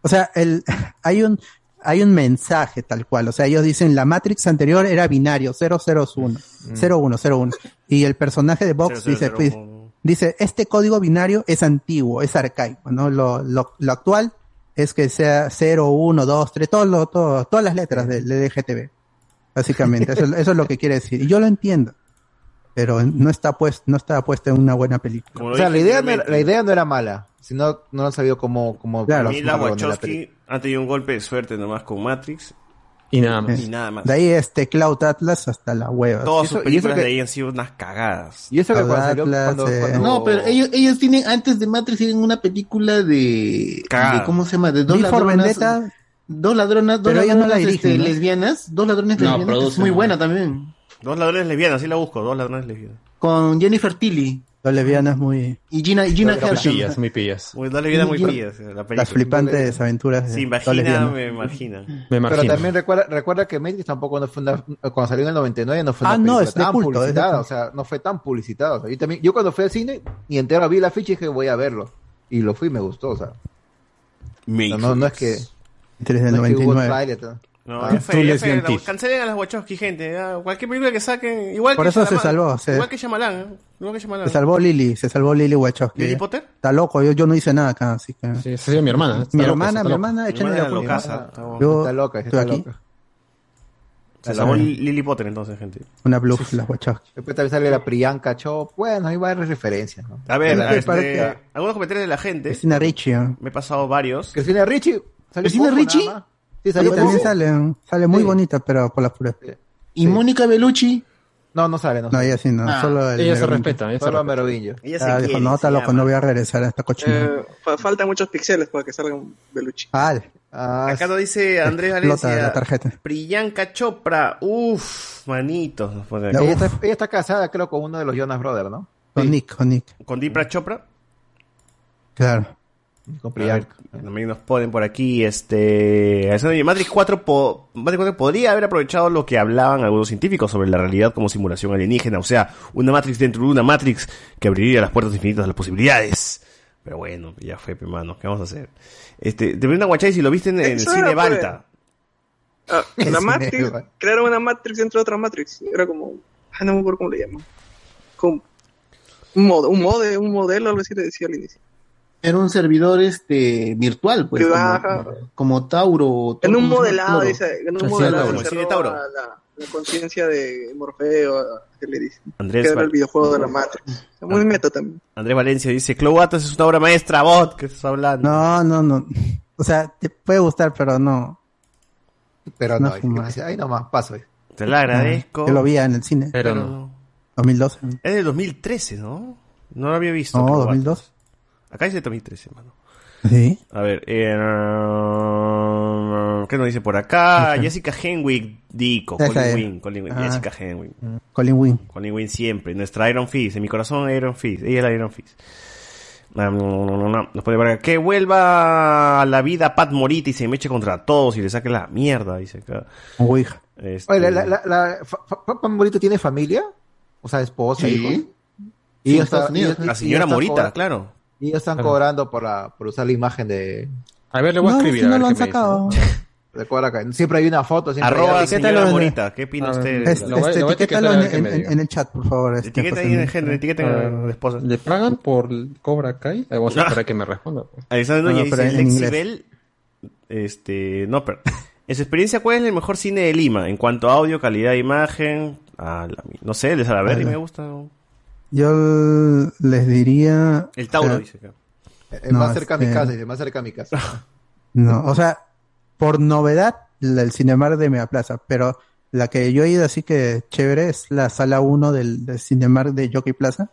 D: o sea, el, <laughs> hay un, hay un mensaje tal cual, o sea, ellos dicen la Matrix anterior era binario, 001,
T: Mm.
D: 01, 01, y el personaje de Vox dice,
E: 0001.
D: pues, dice, este código binario es antiguo, es arcaico, ¿no? Lo, lo, lo actual es que sea 0, 1, 2, 3, todo lo, todo, todas las letras del LGTB, básicamente, eso, eso es lo que quiere decir, y yo lo entiendo, pero no está pues, no está puesta en una buena película.
T: O sea, la idea, no era,
E: anteriormente,
T: la idea no era mala, sino no han sabido cómo... cómo
D: Claro.
E: Mila Wachowski ha tenido un golpe de suerte nomás con Matrix
P: Y nada más.
E: y nada más.
D: De ahí este Cloud Atlas hasta la hueva.
E: Todas sus películas
T: que-
E: de ahí han sido unas cagadas.
T: Y eso que cuando salió...
D: Atlas,
T: Cuando,
D: eh,
T: cuando-
L: No, pero ellos, ellos tienen, antes de Matrix, tienen una película de,
E: Cagada.
L: de ¿cómo se llama? De dos ladronas.
D: Vendetta,
L: Dos ladronas, dos
D: no la
L: ladronas
D: dirigen,
L: este,
D: ¿no?
L: lesbianas, dos ladrones
G: No,
L: lesbianas, es muy buena también.
E: Dos ladrones lesbianas, así la busco, dos ladrones lesbianas.
L: Con Jennifer Tilly
D: Los lesbianas muy.
L: y Gina, y Gina
P: Muy pillas, muy pillas.
E: Muy, dos lesbianas muy pillas, la película.
D: Las flipantes aventuras
E: vagina,
D: lesbianas.
E: me imagino.
P: Me
T: Pero
P: imagino.
T: también recuerda, recuerda que Matrix tampoco no fue una, cuando salió en el 99 no fue una
D: Ah, no,
T: película
D: es de
T: tan
D: culto, es de
T: publicitada, o sea, no fue tan publicitada. o sea, yo también, yo cuando fui al cine y entero vi la ficha y dije voy a verlo. Y lo fui y me gustó, o sea. No, no, no es que,
D: Tres del
T: no es que hubo
D: 99.
T: ¿No?
E: No,
T: Ah,
P: thief.
E: Cancelen a las Wachowski, gente. cualquier película que saquen, igual
D: Por
E: que
D: eso se salvó, se-
E: Igual que Shyamalan, ¿eh? igual que Shyamalan.
D: Se salvó Lily, se salvó Lily Wachowski.
E: ¿Lily Potter?
D: Está loco, yo, yo no hice nada acá, así que.
P: Sí, esa sería mi hermana. está
D: mi hermana, mi hermana,
E: hermana
D: la culpa.
E: está
T: loca,
D: estoy
T: está
D: aquí.
T: loca.
E: Se salvó Lily Potter entonces, gente.
D: Una bluff, las Wachowski.
T: Después también sale la Priyanka Chop. Bueno, hay varias referencias, ¿no?
E: A ver,
T: La-
E: este, algunos comentarios de la gente.
D: Cristina Ricci. ¿eh?
E: Me he pasado varios.
T: Cristina Ricci. ¿Salió
L: ¿Cristina Ricci?
T: Sí,
D: Sí,
T: salió
D: también
T: poco.
D: sale, sale muy
T: Sí.
D: bonita, pero por las puras.
L: Y Mónica Bellucci.
T: No, no sale, no
D: No, ella sí no,
T: Ah,
D: solo el
T: ella se respeta, ella Solo respeta. Merovingio. Ella se
D: Ah, dijo,
T: quiere,
D: no,
T: se
D: loco,
T: ama.
D: no voy a regresar a esta cochina.
R: Eh, fa- faltan muchos píxeles para que salga un Beluchi.
E: Acá nos dice Andrés Valencia.
D: la tarjeta.
E: Priyanka Chopra. Uf, manitos. nos pone
T: Ella está, ella está casada, creo, con uno de los Jonas Brothers, ¿no?
D: Con Nick, con Nick.
E: Con Dipra Chopra.
D: Claro.
E: También nos ponen por aquí, este... eso de Matrix 4, po- Matrix 4 podría haber aprovechado lo que hablaban algunos científicos sobre la realidad como simulación alienígena, o sea, una Matrix dentro de una Matrix que abriría las puertas infinitas de las posibilidades. Pero bueno, ya fue, pe, mano, ¿qué vamos a hacer? Este, te una guachai si lo viste en, en el cine. Balta.
R: Ah, <laughs> la Matrix, crearon una Matrix dentro de otra Matrix. Era como, ah, no me acuerdo cómo le llaman. Como un modo, un mode, un modelo, algo así le decía al inicio.
L: Era un servidor este virtual, pues.
R: Que
L: Como,
R: baja.
L: como Tauro.
R: En un modelado, dice, en un
L: Así
R: modelado se
L: Tauro.
E: Sí, de
R: encerraba
E: Tauro.
R: la, la conciencia de Morfeo, que le dice.
E: Andrés
R: que era el videojuego de la Matrix. Muy meta también.
E: Andrés Valencia dice, Clow Atlas es una obra maestra, bot, que estás hablando?
D: No, no, no. O sea, te puede gustar, pero no.
T: Pero no,
D: No
T: ahí, nomás, paso. ahí.
E: Te la agradezco.
D: Yo lo vi en el cine.
E: Pero no.
D: 2012.
E: Es del 2013, ¿no? No lo había visto.
D: No,
E: Clow
D: 2002.
E: Atlas. Acá dice 2013, mano.
D: Sí.
E: A ver, eh, ¿qué nos dice por acá?
D: Ajá.
E: Jessica Henwick, Dico,
D: Esa
E: Colin. Wing, Colin Wing,
D: Ah.
E: Jessica Henwick.
D: Colin Wing.
E: Colin Wing siempre, nuestra Iron Fist, en mi corazón Iron Fist, ella es la Iron Fist. Ah, no, no, no, no, nos pone por acá, que vuelva a la vida Pat Morita y se me eche contra todos y le saque la mierda, dice acá.
D: Ouija.
E: Este,
T: Oye, la, la, la, fa- fa- Pan Morita tiene familia? O sea, esposa,
L: Sí.
T: hijos.
L: Sí,
T: están-
L: Unidos.
T: ellos-
E: La señora Morita, claro.
T: Y ellos están
P: Claro.
T: cobrando por, la, por usar la imagen de,
P: A ver, le voy a
D: No,
P: escribir.
D: si
P: a
D: no
P: ver
D: lo
P: qué
D: han sacado.
T: de Cobra Kai. Siempre hay una foto. Siempre
E: Arroba
T: hay
D: etiqueta
E: señora
D: los-
E: Morita, ¿qué opina
P: Ah,
E: usted?
D: Es-
P: Lo
D: este,
P: lo voy a
D: etiquétalo en, en- en el chat, por favor. este,
E: Etiqueta
D: José
E: ahí en el género, etiqueta a
P: Ah,
E: la esposa.
P: ¿Le pagan por Cobra Kai? Eh, Vamos a esperar a que me responda. pues.
E: Alexander
D: No,
E: Núñez dice,
D: en
E: Lexi
D: inglés.
E: Bell, este, no, pero, <laughs> en su experiencia, ¿cuál es el mejor cine de Lima? En cuanto a audio, calidad de imagen, a la no sé, el de Salaberry
D: Ah,
E: me gusta.
D: Yo les diría.
E: El Tauro,
D: eh,
E: dice acá.
T: El
D: No,
T: más cerca a mi
D: este-
T: casa, dice, más cerca a mi casa. <laughs>
D: No, o sea, por novedad, la- el Cinemar de Mega Plaza, pero la que yo he ido así que chévere es la sala 1 del, del Cinemar de Jockey Plaza.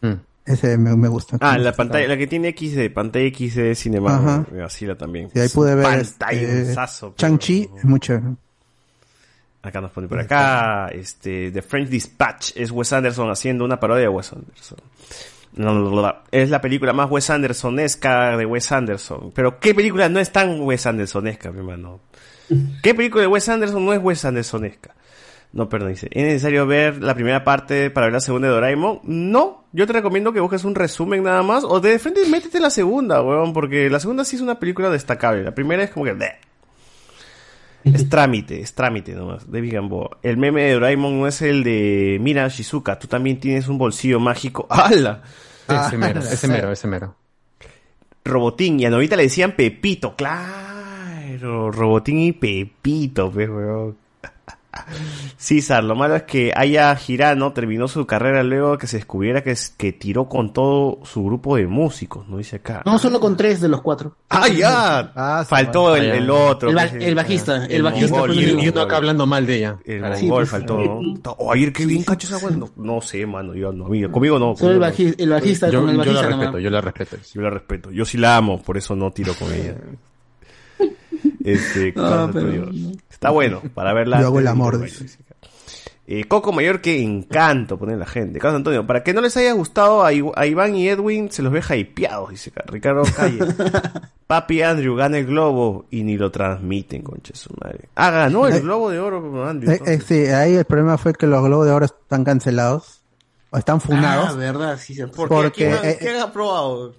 P: Mm.
D: Ese me, me gusta.
E: Ah, la pantalla, la que tiene X de pantalla X de cinema,
D: Ajá.
E: así la también.
D: Sí, ahí pude ver
E: Pantalla,
D: este,
E: un sazo, pero-
D: Chang-Chi, es muy chévere.
E: Acá nos pone por acá, este, The French Dispatch es Wes Anderson haciendo una parodia de Wes Anderson. No, no, no. Es la película más Wes Andersonesca de Wes Anderson. Pero ¿qué película no es tan Wes Andersonesca, mi hermano? <laughs> ¿Qué película de Wes Anderson no es Wes Andersonesca? No, perdón, dice. ¿Es necesario ver la primera parte para ver la segunda de Doraemon? No. Yo te recomiendo que busques un resumen nada más. O de frente métete la segunda, weón. Porque la segunda sí es una película destacable. La primera es como que... bleh. Es trámite, es trámite nomás. David Gamboa. El meme de Doraemon no es el de Mira Shizuka, tú también tienes un bolsillo mágico. <laughs> ¡Hala!
P: Ese mero, ese mero, ese mero.
E: Robotín, y a Novita le decían Pepito, claro. Robotín y Pepito, pues, weón. César, lo malo es que Aya Girano terminó su carrera luego que se descubriera que, es- que tiró con todo su grupo de músicos, ¿no? Dice acá.
L: No, solo con tres de los cuatro.
E: ¡Ah, ya! faltó el, el otro.
L: El, ba- el bajista, el bajista.
E: mongol, y- uno
P: acá hablando mal de ella.
E: El
L: Sí,
E: mongol
L: pues,
E: faltó. Oh, ayer qué bien cacho esa. No, no sé, mano. Yo no, amigo. Conmigo no.
L: Solo el,
E: conmigo no.
L: baji- el bajista
P: Yo,
L: con el
P: yo
L: bajista
P: la
L: nomás.
P: respeto, yo la respeto.
E: Yo la respeto. Yo sí la amo, por eso no tiro con ella. Este,
L: No, pero.
E: Está bueno para verla.
D: Yo hago el
E: de
D: amor,
E: vaya. Eh, Coco Mayor que encanto pone la gente. Carlos Antonio, para que no les haya gustado a, I- a Iván y Edwin, se los ve hypeados, dice. Ricardo Calle. <laughs> Papi Andrew gana el globo y ni lo transmiten, conche su madre. Ah, ganó el
D: Eh,
E: globo de oro, Andrew.
D: Eh, eh, sí, ahí el problema fue que los globos de oro están cancelados. O están funados.
L: Ah, verdad, sí se
E: ¿Por qué?
D: porque,
E: ¿Quién, ha-
D: eh,
E: quién ha aprobado?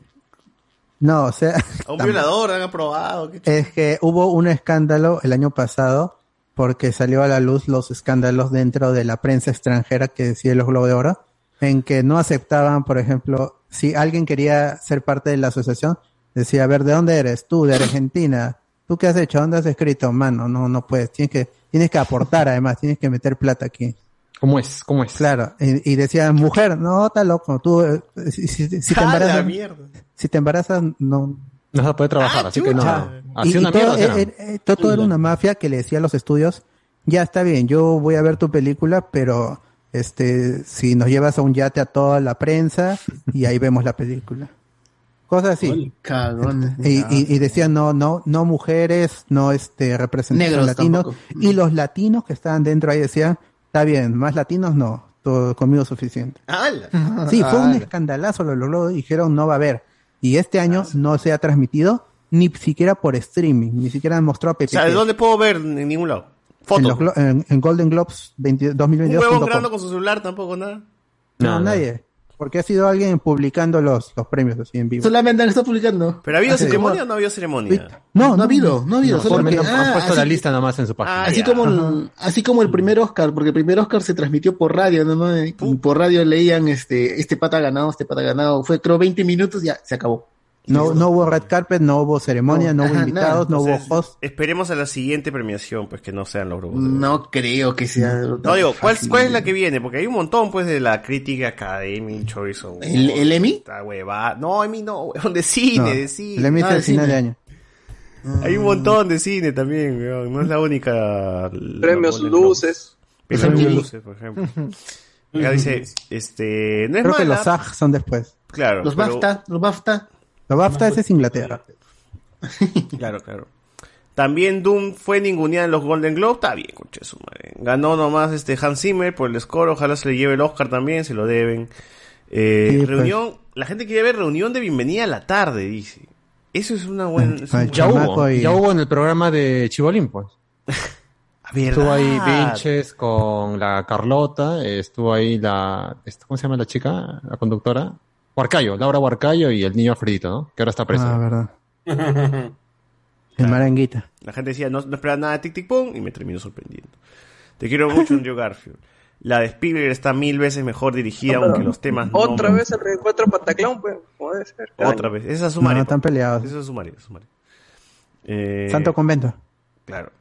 D: No, o sea,
E: A <laughs> un violador han aprobado. ¿Qué ch-
D: es que hubo un escándalo el año pasado porque salió a la luz los escándalos dentro de la prensa extranjera que decía los Globos de Oro, en que no aceptaban, por ejemplo, si alguien quería ser parte de la asociación, decía, a ver, ¿de dónde eres? Tú, de Argentina. ¿Tú qué has hecho? ¿Dónde has escrito? Mano, no, no puedes. Tienes que, tienes que aportar además, tienes que meter plata aquí.
P: ¿Cómo es? ¿Cómo es?
D: Claro, y, y decía, mujer, no, está loco, tú, eh, si, si- si te
E: ¡Ah,
D: embarazas, si te embarazas, no,
P: No se puede trabajar,
E: Ah,
P: así que no. Así
D: y,
P: una
D: todo,
P: mierda. sea.
D: eh, eh, todo- todo era una mafia que le decía a los estudios, ya está bien, yo voy a ver tu película, pero este, si nos llevas a un yate a toda la prensa y ahí vemos la película. Cosas así.
L: Cagones.
D: Y, y, y decían no, no, no mujeres, no este representación
L: Negros
D: latinos.
L: tampoco.
D: Y los latinos que estaban dentro ahí decían, está bien, más latinos no, todo conmigo suficiente. Sí, fue un escandalazo lo logró, dijeron no va a haber. Y este año no se ha transmitido ni siquiera por streaming, ni siquiera han mostrado
E: O sea, ¿de dónde puedo ver? En ningún lado.
D: en,
E: Foto.
D: glo- en- en Golden Globes 20
E: Un
D: 2022.
E: huevón grabando con su celular tampoco, nada.
D: No, nadie. Porque ha sido alguien publicando los, los premios así en vivo.
L: Solamente han estado publicando.
E: ¿Pero ha habido
D: Ah,
E: ceremonia o no ha habido ceremonia?
L: No, no ha habido, no ha habido.
P: No,
L: solamente-
P: han- han
L: ah,
P: puesto la
L: así-
P: lista nomás en su página.
L: así como el, así como el primer Oscar, porque el primer Oscar se transmitió por radio, ¿no? ¿no? Y por radio leían este, este pata ha ganado, este pata ha ganado. Fue creo 20 minutos, ya se acabó.
D: No, no hubo red carpet, no hubo ceremonia, no,
L: No,
D: hubo
L: ajá,
D: invitados, no
E: Entonces,
D: hubo host.
E: Esperemos a la siguiente premiación, pues que no sean los grupos.
L: No creo que sea.
E: No digo, ¿cuál, ¿cuál es la que viene? Porque hay un montón, pues, de la crítica Academy, Choice.
L: ¿El- el Emmy?
E: Esta huevada. No, Emmy no, de cine,
D: No,
E: de cine.
D: el Emmy es
E: Ah,
D: el
E: de
D: final
E: cine.
D: de año.
E: Hay un montón de cine también, weón. No es la única.
R: Premios Luces.
E: Premios Luces, por ejemplo. Acá dice, este, no es
D: Creo que los SAG son después.
E: Claro.
L: Los
E: pero-
L: BAFTA, los BAFTA.
D: Los BAFTA ese es Inglaterra. <laughs>
E: Claro, claro. También Doom fue ninguneada en los Golden Globe. Está bien, conche su madre. Ganó nomás este Hans Zimmer por el score. Ojalá se le lleve el Oscar también, se lo deben. Eh,
D: Sí, pues.
E: reunión, la gente quiere ver reunión de bienvenida a la tarde, dice. Eso es una buena. es un
P: Ya
E: buen-
P: hubo, ya hubo en el programa de Chibolín, pues. <laughs> Estuvo ahí. Vinches con la Carlota, estuvo ahí la, este, ¿cómo se llama la chica? La conductora. Huarcayo, Laura Huarcayo y el niño Alfredito, ¿no? Que ahora está preso.
D: Ah, verdad. <laughs> El maranguita.
E: La gente decía, no, no esperaba nada de Tic Tic Boom y me terminó sorprendiendo. Te quiero mucho, Andrew Garfield. La de Spielberg está mil veces mejor dirigida, aunque los temas no.
R: Otra vez el reencuentro Pataclown, pues, puede ser.
E: Otra vez. Esa es sumario.
D: No, están peleados.
E: Eso es sumario. sumario. Eh,
D: Santo convento.
E: Claro.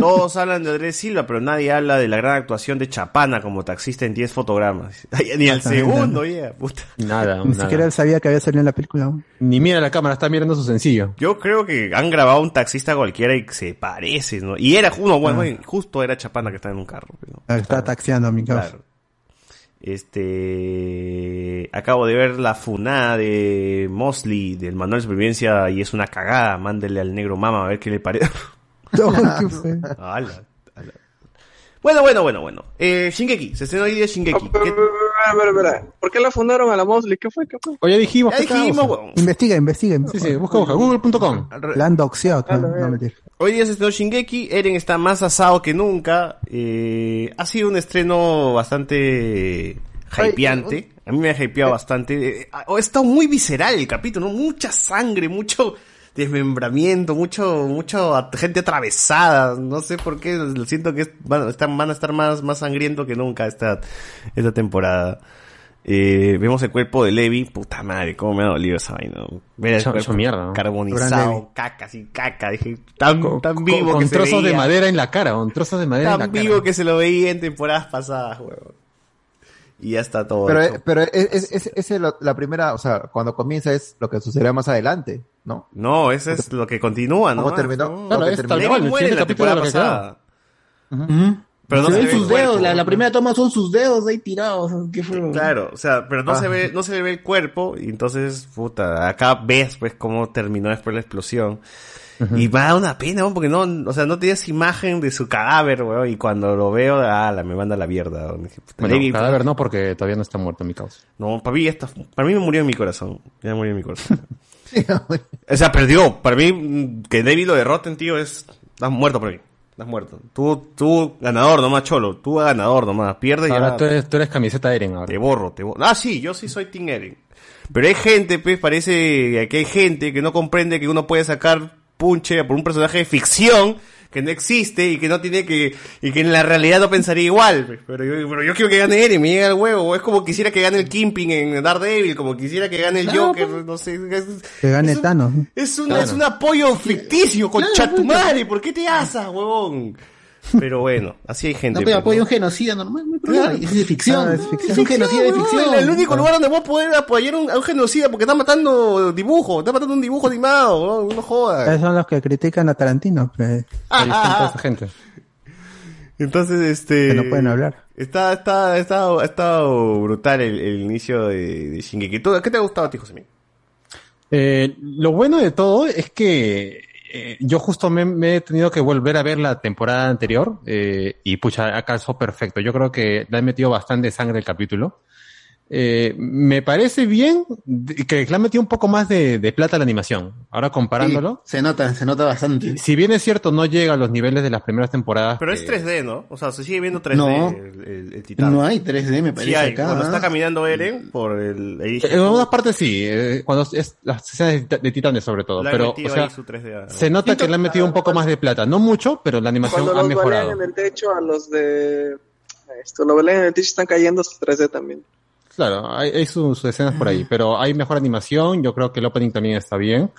E: Todos hablan de Andrés Silva, pero nadie habla de la gran actuación de Chapana como taxista en 10 fotogramas. <laughs> Ni al segundo, ya, puta.
P: Nada,
D: Ni
P: nada.
D: siquiera él sabía que había salido en la película. aún.
P: Ni mira la cámara, está mirando su sencillo.
E: Yo creo que han grabado un taxista cualquiera y se parece, ¿no? Y era uno, bueno,
D: Ah.
E: justo era Chapana que estaba en un carro. pero-
D: Ah, Estaba taxiando a mi causa.
E: Claro. Este. Acabo de ver la funada de Mosley del manual de supervivencia y es una cagada. Mándele al negro mama a ver qué le parece. <laughs> Ala, ala. Bueno, bueno, bueno, bueno. Eh, Shingeki, se estrenó hoy día Shingeki. ¿Qué-
R: Espera, espera, espera. ¿Por qué la fundaron a la Mosley? ¿Qué fue? ¿Qué fue?
P: Oye, dijimos,
E: Ya
P: ¿qué
E: dijimos, weón.
D: Investiga, investiga.
P: Sí, sí, busca, busca, google.com.
D: La han doxeado. No.
E: Hoy día se estrenó Shingeki, Eren está más asado que nunca. Eh, ha sido un estreno bastante hypeante. A mí me ha hypeado bastante. Eh, ha ha estado muy visceral el capítulo, ¿no? Mucha sangre, mucho desmembramiento, mucho, mucho gente atravesada. No sé por qué, siento que es- van, a estar- van a estar más, más sangriento que nunca esta, esta temporada. Eh, vemos el cuerpo de Levi, puta madre, cómo me ha dolido esa vaina. Ver el
P: Hecho-
E: cuerpo
P: mierda,
E: carbonizado, caca, así, caca, dije, tan, tan vivo
P: con,
E: que
P: con
E: se
P: trozos de
E: veía.
P: madera en la cara, con trozos de madera en la
E: Tan
P: cara.
E: vivo que se lo veía en temporadas pasadas, huevón. Y ya está todo.
T: Pero,
E: hecho.
T: pero es, es, es- lo- la primera, o sea, cuando comienza es lo que sucederá más adelante, ¿no?
E: No, eso es lo que continúa, ¿no?
T: ¿Cómo terminó?
E: No.
T: Claro, es tal cual, el
E: muere en la
T: capítulo
E: temporada
T: de lo que
E: pasada. Pero no
L: se
E: se
L: ven
E: ve
L: sus dedos, la, la primera toma son sus dedos ahí tirados. ¿Qué fue?
E: Claro, o sea, pero no
L: Ah.
E: se ve, no se ve el cuerpo, y entonces, puta, acá ves pues cómo terminó después la explosión. Y me da una pena, porque no, o sea, no tenías imagen de su cadáver, weón, y cuando lo veo, ah, la me manda a la mierda,
P: Bueno,
E: Levi-
P: cadáver no, porque todavía no está muerto mi causa.
E: No, para mí ya está, para mí me murió en mi corazón. Ya murió en mi corazón. <laughs> <laughs> o sea, perdió. Para mí, que David lo derroten, tío, es, estás muerto para mí. Estás muerto. Tú, tú, ganador nomás, cholo. Tú ganador nomás. Pierdes
P: Ahora
E: ya.
P: tú eres, tú eres camiseta Eren ahora.
E: Te borro, te borro. Ah, sí, yo sí soy Team Eren. Pero hay gente, pues, parece que hay gente que no comprende que uno puede sacar punche por un personaje de ficción que no existe y que no tiene que, y que en la realidad no pensaría igual. pues. Pero yo, pero yo quiero que gane Eren, me llega el huevo. Es como quisiera que gane el Kimping en Daredevil, como quisiera que gane el
D: Claro,
E: Joker, no sé. Es,
D: Que gane Thanos. ¿no?
E: es, un,
D: Claro.
E: es un apoyo ficticio, concha tu madre. ¿Por qué te asas, huevón? Pero bueno, así hay gente.
L: No, pero
E: pues,
L: apoya un genocida normal, no hay problema. Es de ficción.
E: Ah,
L: es,
E: es ficción.
L: un genocida de ficción.
E: El único lugar donde vos podés apoyar un- a un genocida porque está matando dibujo, está matando un dibujo animado, weón, no jodas.
D: Esos son los que critican a Tarantino. pues.
E: Ah, ah, ah.
D: esa gente.
E: Entonces, este.
D: Que no pueden hablar.
E: Está, está, está, ha estado brutal el, el inicio de, de Shingeki. ¿Tú- ¿Qué te ha gustado a ti, José?
P: Eh, lo bueno de todo es que eh, yo justo me, he tenido que volver a ver la temporada anterior eh, y pucha, ha perfecto. Yo creo que le han metido bastante sangre el capítulo. Eh, me parece bien que le han metido un poco más de, de plata a la animación. Ahora comparándolo.
L: se nota, se nota bastante.
P: Si bien es cierto, no llega a los niveles de las primeras temporadas.
E: Pero es
P: que-
E: 3D, ¿no? O sea, se sigue viendo 3D
L: No.
E: el, el- el titán.
L: No hay 3D, me parece
E: Sí hay.
L: acá.
E: Cuando
L: ¿ah?
E: está caminando Eren por el...
P: En algunas partes sí, eh, cuando es las escenas de, tita- de titanes sobre todo,
E: han
P: pero o sea,
E: ahí su 3D a-
P: se nota que le han metido un poco más de plata, no mucho, pero la animación
R: Cuando
P: ha
R: los
P: mejorado.
R: balean en el techo, a los de... Esto, los balean en el techo están cayendo sus 3D también.
P: Claro, hay, hay sus, sus escenas por ahí, pero hay mejor animación, yo creo que el opening también está bien.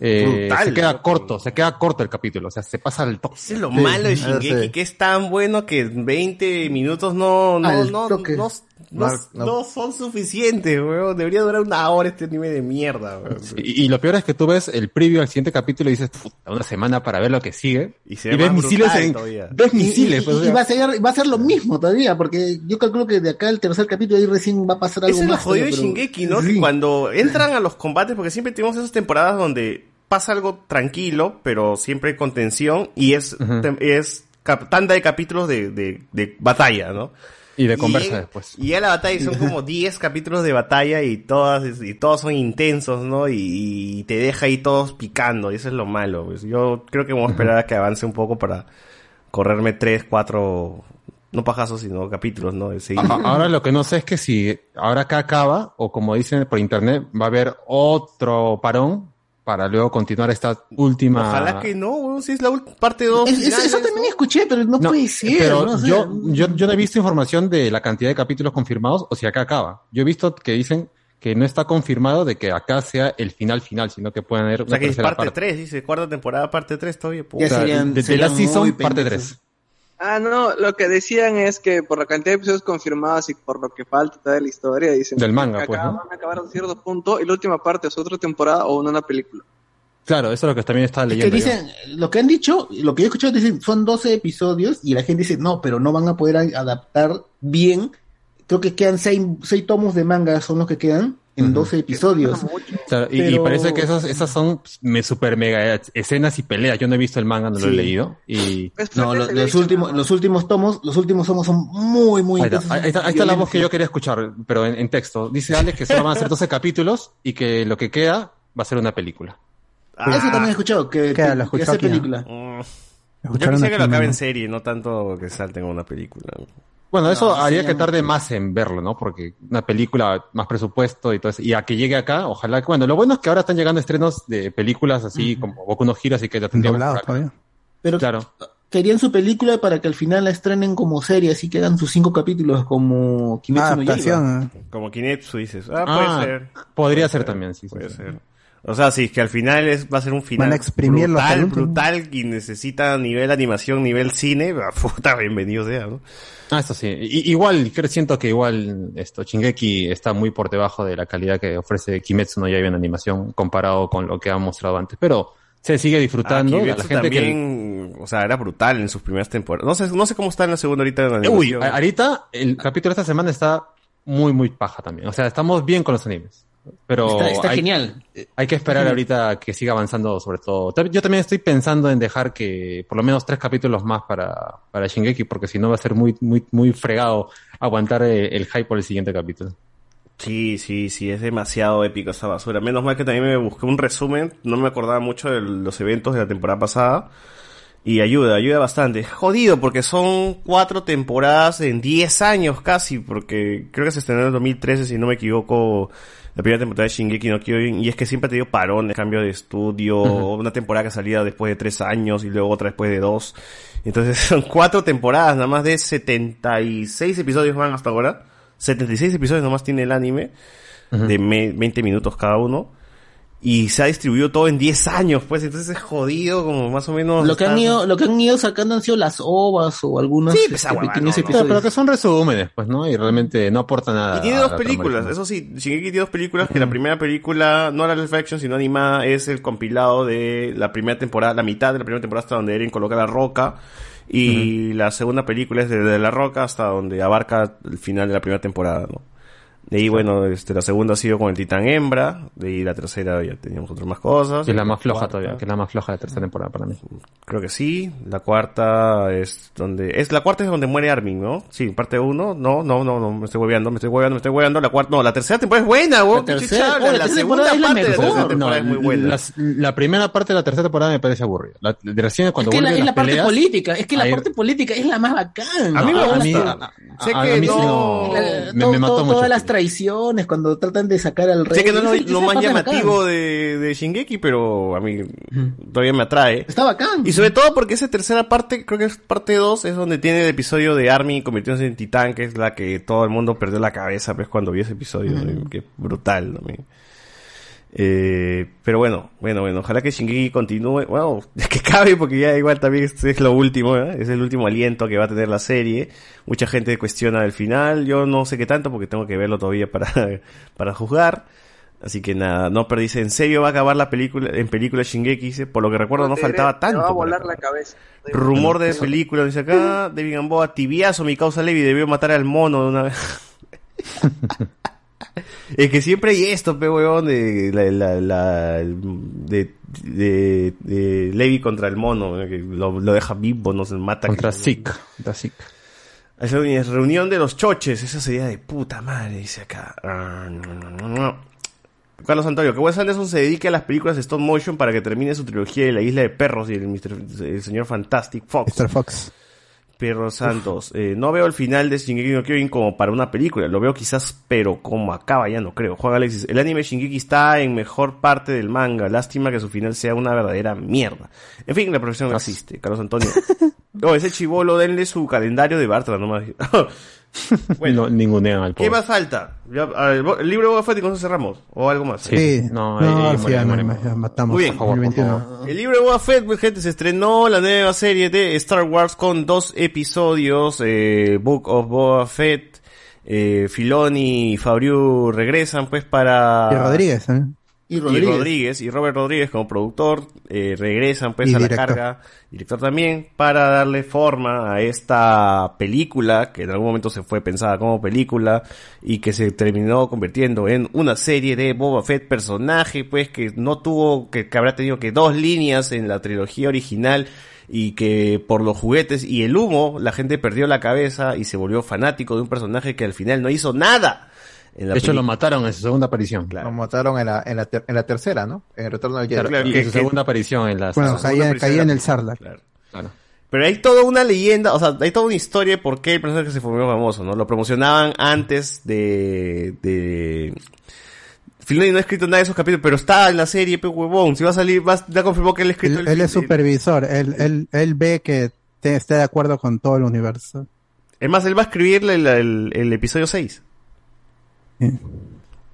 P: Eh,
E: Brutal,
P: se queda corto, se queda corto el capítulo, o sea, se pasa al toque.
E: Ese es lo malo de Shingeki, que es tan bueno que 20 minutos no, no, no, no, no,
P: No, no.
E: no son suficientes, weón. Debería durar una hora este anime de mierda, weón.
P: Y, y lo peor es que tú ves el preview al siguiente capítulo y dices, puta, una semana para ver lo que sigue.
E: Y se ve
P: ves misiles en,
E: todavía.
P: ves
L: Y-
P: misiles,
L: y,
P: pues,
L: y va a ser va a ser lo mismo todavía porque yo calculo que de acá al tercer capítulo ahí recién va a pasar algo
E: Ese es lo jodido de Shingeki, ¿no? Que cuando entran a los combates, porque siempre tenemos esas temporadas donde pasa algo tranquilo, pero siempre con tensión, y es, tem- es tanda de capítulos de, de, de batalla, ¿no?
P: Y de conversa
E: llega-
P: después.
E: Y ya la batalla y son como <laughs> 10 capítulos de batalla y todas, y todos son intensos, ¿no? Y, y te deja ahí todos picando, y eso es lo malo. pues. Yo creo que vamos a esperar a que avance un poco para correrme 3, 4, no pajazos, sino capítulos, ¿no? De
P: Ahora lo que no sé es que si ahora acá acaba, o como dicen por internet, va a haber otro parón para luego continuar esta última.
E: Ojalá que no, si es la parte 2.
L: Es- es- eso también escuché, pero no, puede ser.
P: Pero
L: ¿no? O sea,
P: yo, yo, yo no he visto información de la cantidad de capítulos confirmados o si acá acaba. Yo he visto que dicen que no está confirmado de que acá sea el final final, sino que pueden haber
E: O
P: una
E: sea que es parte
P: parte.
E: 3, dice, cuarta temporada, parte 3 todavía. puta.
P: O sea, de, de la season, parte 3.
R: Ah, no, lo que decían es que por la cantidad de episodios confirmados y por lo que falta toda la historia, dicen
P: Del
R: que
P: manga,
R: acá
P: pues, ¿no?
R: van a acabar a cierto punto y la última parte es otra temporada o una película.
P: Claro, eso es lo que también estaba
L: que
P: leyendo. yo.
L: dicen, lo que han dicho, lo que yo he escuchado, dicen, son 12 episodios y la gente dice, no, pero no van a poder adaptar bien. Creo que quedan 6, seis tomos de manga, son los que quedan en 12 episodios.
P: Claro, y, parece que esas, esas son me super mega escenas y peleas. Yo no he visto el manga, no lo he leído. Y
L: No, lo- los, últimos, los últimos tomos, los últimos tomos son muy, muy
P: Ahí está, ahí está- ahí está la voz que yo quería escuchar, pero en, en texto. Dice Alex que solo van a ser 12 capítulos y que lo que queda va a ser una película.
L: Eso también he escuchado, que,
P: Queda,
L: que-
P: lo
L: que
P: escuchó
L: hace
P: aquí, ¿no?
L: película.
E: Yo quisiera que lo acabe en serie, no tanto que salten a una película.
P: Bueno, eso
E: No,
P: haría
E: sí,
P: que tarde más en verlo, ¿no? Porque una película, más presupuesto y todo eso. Y a que llegue acá, ojalá que... Bueno, lo bueno es que ahora están llegando estrenos de películas así como Boku no Hero, así que ya tendríamos
D: Doblados
P: por acá.
D: todavía.
L: Pero
P: Claro.
L: querían su película para que al final la estrenen como serie, así quedan sus cinco capítulos como Kimetsu no Yaiba.
E: Como Kinetsu dices. Ah,
P: Ah,
E: puede ser.
P: podría ser también, sí.
E: Puede ser. O sea, sí, que al final es, va a ser un final
D: Van a
E: brutal, brutal y necesita nivel animación, nivel cine, <laughs> puta, bienvenido sea, ¿no?
P: Ah, eso sí. I- igual, creo, siento que igual esto, Shingeki está muy por debajo de la calidad que ofrece Kimetsu no Yaiba en animación comparado con lo que ha mostrado antes. Pero se sigue disfrutando.
E: Ah,
P: la gente que...
E: también, o sea, era brutal en sus primeras temporadas. No sé, no sé cómo está en la segunda ahorita en la
P: Uy, ahorita el capítulo de esta semana está muy, muy paja también. O sea, estamos bien con los animes. Pero
L: Está- está
P: hay,
L: genial.
P: Hay que esperar ahorita que siga avanzando sobre todo. Yo también estoy pensando en dejar que por lo menos tres capítulos más para, para Shingeki, porque si no va a ser muy, muy, muy fregado aguantar eh, el hype por el siguiente capítulo.
E: Sí, sí, sí, es demasiado épico esa basura. Menos mal que también me busqué un resumen, no me acordaba mucho de los eventos de la temporada pasada. Y ayuda, ayuda bastante. Jodido porque son cuatro temporadas en 10 años casi, porque creo que se estrenó en el 2013, si no me equivoco, la primera temporada de Shingeki no Kyojin, y es que siempre ha tenido parones, cambio de estudio, una temporada que salía después de tres años y luego otra después de dos. Entonces <laughs> son cuatro temporadas, nada más de 76 episodios van hasta ahora. 76 episodios nomás tiene el anime, de me- 20 minutos cada uno. Y se ha distribuido todo en 10 años, pues entonces es jodido, como más o menos.
L: Lo que, han ido, lo que han ido sacando han sido las ovas o algunos
E: Sí,
L: este,
E: pues,
L: pequeños
E: no, no.
P: Pero,
L: episodios.
P: pero que son resúmenes, pues, ¿no? Y realmente no aporta nada.
E: Y tiene dos películas, eso sí, Shingeki tiene dos películas, que la primera película, no la live action, sino animada, es el compilado de la primera temporada, la mitad de la primera temporada hasta donde Eren coloca la roca, Y la segunda película es desde La Roca hasta donde abarca el final de la primera temporada, ¿no? De ahí, bueno, este, la segunda ha sido con el Titán Hembra, de ahí la tercera ya teníamos otras más cosas.
P: Que es la más floja
E: Cuarta-
P: todavía, que es la más floja de la tercera temporada para mí.
E: Creo que sí. La cuarta es donde... Es la cuarta es donde muere Armin, ¿no? Sí, parte uno. No, no, no, no. Me estoy hueveando, me estoy hueveando, me estoy hueveando. La cuarta... No, la tercera temporada es buena, weón. ¿Qué
P: tercera- oh, la
E: la
P: tercera
E: segunda
P: temporada es la
E: parte de la tercera temporada
P: No,
E: es muy buena.
P: las- la primera parte de la tercera temporada me parece aburrida. La, de recién cuando
L: Es que la,
P: vuelven
L: es la
P: las
L: parte
P: peleas,
L: política, es que la
P: ahí-
L: parte política es la más bacán.
P: A mí me gusta.
L: A-
P: Sé a- que no-
L: La-
P: me-
L: todo-
P: me mató
L: todo-
P: mucho.
L: Todas las traiciones cuando tratan de sacar al rey.
E: Sé que no es lo, más llamativo de, de Shingeki, pero a mí todavía me atrae.
L: Está bacán.
E: Y sobre todo porque esa tercera parte, creo que es parte 2, es donde tiene el episodio de Armin convirtiéndose en titán, que es la que todo el mundo perdió la cabeza pues cuando vio ese episodio. ¿no? Que brutal también. Eh, pero bueno, bueno, bueno, ojalá que Shingeki continúe, bueno, <laughs> que cabe porque ya igual también es, es lo último, ¿eh? es el último aliento que va a tener la serie. Mucha gente cuestiona el final, yo no sé qué tanto porque tengo que verlo todavía para, <laughs> para juzgar. Así que nada, no perdice, en serio va a acabar la película, en película Shingeki, dice, por lo que recuerdo no faltaba
R: te va a
E: tanto.
R: volar la cabeza.
E: Rumor de película, dice acá, David Gamboa, tibiazo, mi causa Levi debió matar al mono de una vez. <laughs> <laughs> es que siempre hay esto, pe de, la, la, la- de, de, de Levi contra el mono, ¿no? que lo, lo deja vivo, no se mata.
P: Contra Zeke. Contra Zeke.
E: Reunión de los choches, esa sería de puta madre, dice acá. Ah, no, no, no, no. Carlos Antonio, que Wes Anderson se dedique a las películas de stop motion para que termine su trilogía de la isla de perros y el, Mr. el señor Fantastic Fox.
D: Mr. Fox.
E: Perros Santos. Eh, no veo el final de Shingeki no Kyojin como para una película. Lo veo quizás, pero como acaba ya no creo. Juan Alexis, el anime Shingeki está en mejor parte del manga. Lástima que su final sea una verdadera mierda. En fin, la profesión no existe. Carlos Antonio. <laughs> Oh, ese chivolo, denle su calendario de Bartra nomás. <laughs>
P: Bueno, ningunean al
E: ¿Qué
P: pobre.
E: más falta? Ya, a ver, el libro de Boba Fett y con eso cerramos. ¿O algo más?
D: Sí,
P: no,
D: no,
P: ahí
D: sí,
P: muere,
D: ya, no, matamos.
E: Muy bien.
D: Por favor, por 21.
E: El libro de Boba Fett, pues, gente, se estrenó la nueva serie de Star Wars con dos episodios, eh, Book of Boba Fett, eh, Filoni y Fabriu regresan pues para...
D: Y Rodríguez, ¿eh?
L: Y
E: Y Rodríguez. y Robert Rodríguez como productor eh, regresan pues
D: Y
E: a la
D: director.
E: carga, director también, para darle forma a esta película que en algún momento se fue pensada como película y que se terminó convirtiendo en una serie de Boba Fett, personaje pues que no tuvo, que, que habrá tenido que dos líneas en la trilogía original y que por los juguetes y el humo la gente perdió la cabeza y se volvió fanático de un personaje que al final no hizo nada. En la
P: De hecho, lo mataron en su segunda aparición.
T: Lo mataron en la, en la, ter- en la tercera, ¿no? En el retorno del Jedi.
P: Claro, y en su segunda aparición en la
D: Bueno, caía, caía en el. Sarlacc.
E: Claro. Pero hay toda una leyenda, o sea, hay toda una historia de por qué el personaje se volvió famoso, ¿no? Lo promocionaban antes de... de... Filoni no ha escrito nada de esos capítulos, pero está en la serie, pe huevón. Si va a salir, va, ya confirmó que él ha escrito
D: Él,
E: el
D: él es supervisor, él, él, él ve que te- esté de acuerdo con todo el universo.
E: Es más, él va a escribirle el, el- el episodio 6.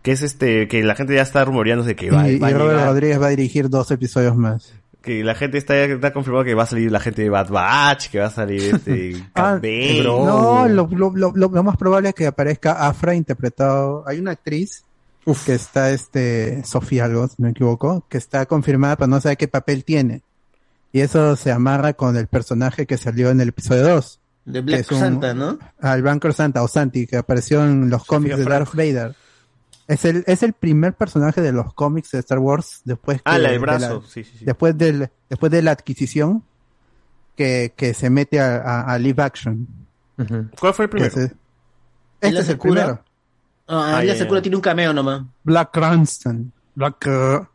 E: Que es este, que la gente ya está rumoreándose que va,
D: y y
E: va a
D: Robert
E: llegar.
D: Rodríguez va a dirigir dos episodios más.
E: Que la gente está, está confirmado que va a salir la gente de Bad Batch, que va a salir este... <laughs>
D: Ah,
E: Bane.
D: no, lo, lo, lo, lo- más probable es que aparezca Afra interpretado. Hay una actriz que está, este, Sofía algo, si no me equivoco, que está confirmada, pero no sabe qué papel tiene. Y eso se amarra con el personaje que salió en el episodio 2.
L: De Black
D: que es un-
L: Santa, ¿no?
D: Al Banker Santa o Santi, que apareció en los cómics de Darth Vader. Es el, es el primer personaje de los cómics de Star Wars después
E: Ah, la del
D: de
E: brazo, sí, sí, sí.
D: después del después de la adquisición que, que se mete a, a- a live action.
E: ¿Cuál fue el primero?
D: Ese-
L: ¿Él
D: este es el
L: cura?
D: primero.
L: Ah,
D: Ah,
L: Ella
D: ya,
L: se
D: ya.
L: cura tiene un cameo nomás.
D: Black Cranston. Black uh,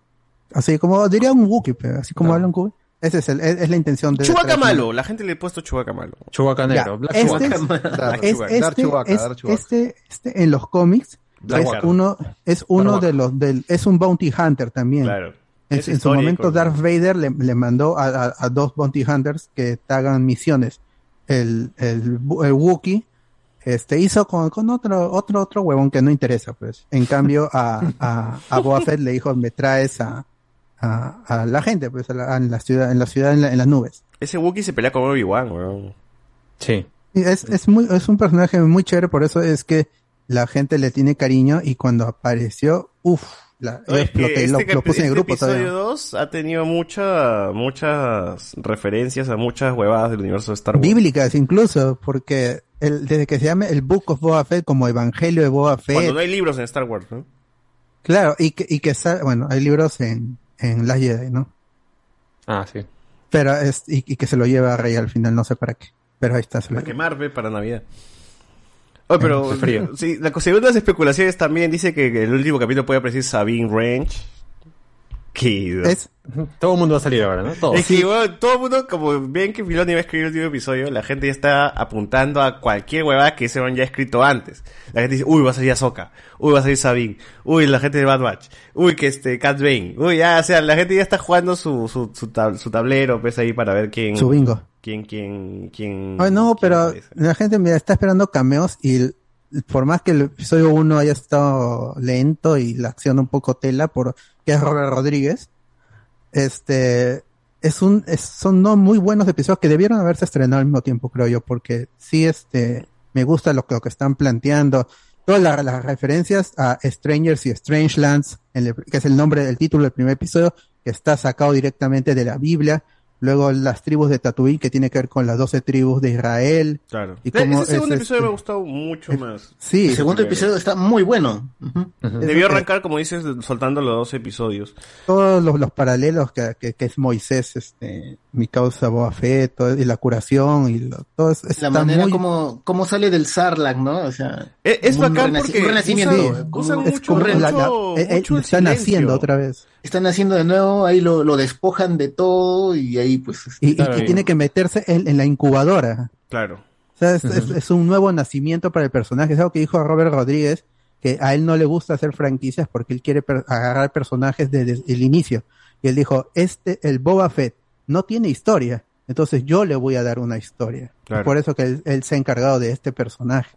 D: así como diría un Wookiee, así como habla un Wookiee. Esa es, el- es, es la intención de
E: Chubaca malo, la gente le ha puesto Chubaca malo.
P: Chubaca negro. Black
D: este,
P: Chewbacca.
D: es-
E: Black
D: es- este,
E: Chewbacca,
D: es- este, este en los cómics
E: Black
D: es uno, es uno de los del, es un bounty hunter también.
E: Claro.
D: En,
E: Es
D: en su momento. Darth Vader le, le mandó a, a- a dos bounty hunters que hagan misiones. El, el, el Wookiee este hizo con, con otro, otro, otro huevón que no interesa, pues. En cambio, a, a, a Boba Fett le dijo, me traes a, a, a la gente, pues, a la, a la ciudad, en la ciudad, en, la- en las nubes.
E: Ese Wookiee se pelea con Obi-Wan, weón.
P: Sí.
D: Y es, es muy, es un personaje muy chévere, por eso es que la gente le tiene cariño y cuando apareció, uff,
E: es que
D: lo-
E: este,
D: lo puse en el
E: este
D: grupo
E: episodio
D: todavía.
E: 2 ha tenido mucha, muchas referencias a muchas huevadas del universo de Star Wars.
D: Bíblicas incluso, porque el, desde que se llame el Book of Boba Fett como Evangelio de Boba Fett,
E: Cuando no hay libros en Star Wars, ¿no?
D: claro, y que, y que bueno, hay libros en, en Last Jedi, ¿no?
P: Ah, sí.
D: Pero es, y, y que se lo lleva a Rey al final, no sé para qué. Pero ahí está, se lo
E: Para quemar, ve, para Navidad. Oh, pero sí, la, según las especulaciones también dice que el último capítulo puede aparecer Sabine Range.
D: Es-
P: Todo el mundo va a salir ahora, ¿no? Todo.
E: Es que bueno, todo el mundo, como ven que Filoni iba a escribir el último episodio, la gente ya está apuntando a cualquier huevada que ese man ya ha escrito antes. La gente dice, uy, va a salir Ahsoka, uy, va a salir Sabine, uy, la gente de Bad Batch, uy, que este, Cat Bane, uy, ya, o sea, la gente ya está jugando su, su, su, tab- su tablero, pues ahí para ver quién...
D: Su bingo.
E: Quién, quién, quién...
D: Ay, no, pero la gente mira, está esperando cameos y por más que el episodio 1 haya estado lento y la acción un poco tela, por que es Robert Rodríguez, este es un es- son no muy buenos episodios que debieron haberse estrenado al mismo tiempo, creo yo, porque sí este me gusta lo que, están planteando. Todas la- las referencias a Strangers y Strangelands, el- que es el nombre del título del primer episodio, que está sacado directamente de la Biblia. Luego las tribus de Tatooine, que tiene que ver con las 12 tribus de Israel.
E: Claro.
D: Y cómo
E: Ese segundo
D: es,
E: episodio me ha gustado mucho más.
D: Sí.
L: El segundo episodio está muy bueno.
E: Debió arrancar, como dices, soltando los dos episodios.
D: todos los, los paralelos que, que, que es Moisés, este, mi causa Boba Fett, todo- y la curación y lo- todo es,
L: La manera
D: muy
L: como, como sale del Sarlacc, ¿no? O sea,
E: Es, es
L: un
E: bacán porque
L: un renacimiento. como-
E: usan
D: es
E: mucho,
D: como la- la-
E: mucho-
D: eh, eh,
E: mucho el
D: están haciendo otra vez.
L: Están haciendo de nuevo, ahí lo, lo despojan de todo y ahí pues...
D: Y, y-
L: Claro,
D: y tiene que meterse en, en la incubadora.
E: Claro.
D: O sea, es, es- es un nuevo nacimiento para el personaje. Es algo que dijo Robert Rodríguez, que a él no le gusta hacer franquicias porque él quiere per- agarrar personajes desde el inicio. Y él dijo, este, el Boba Fett, no tiene historia. Entonces yo le voy a dar una historia.
E: Claro.
D: Por eso que él, él se ha encargado de este personaje.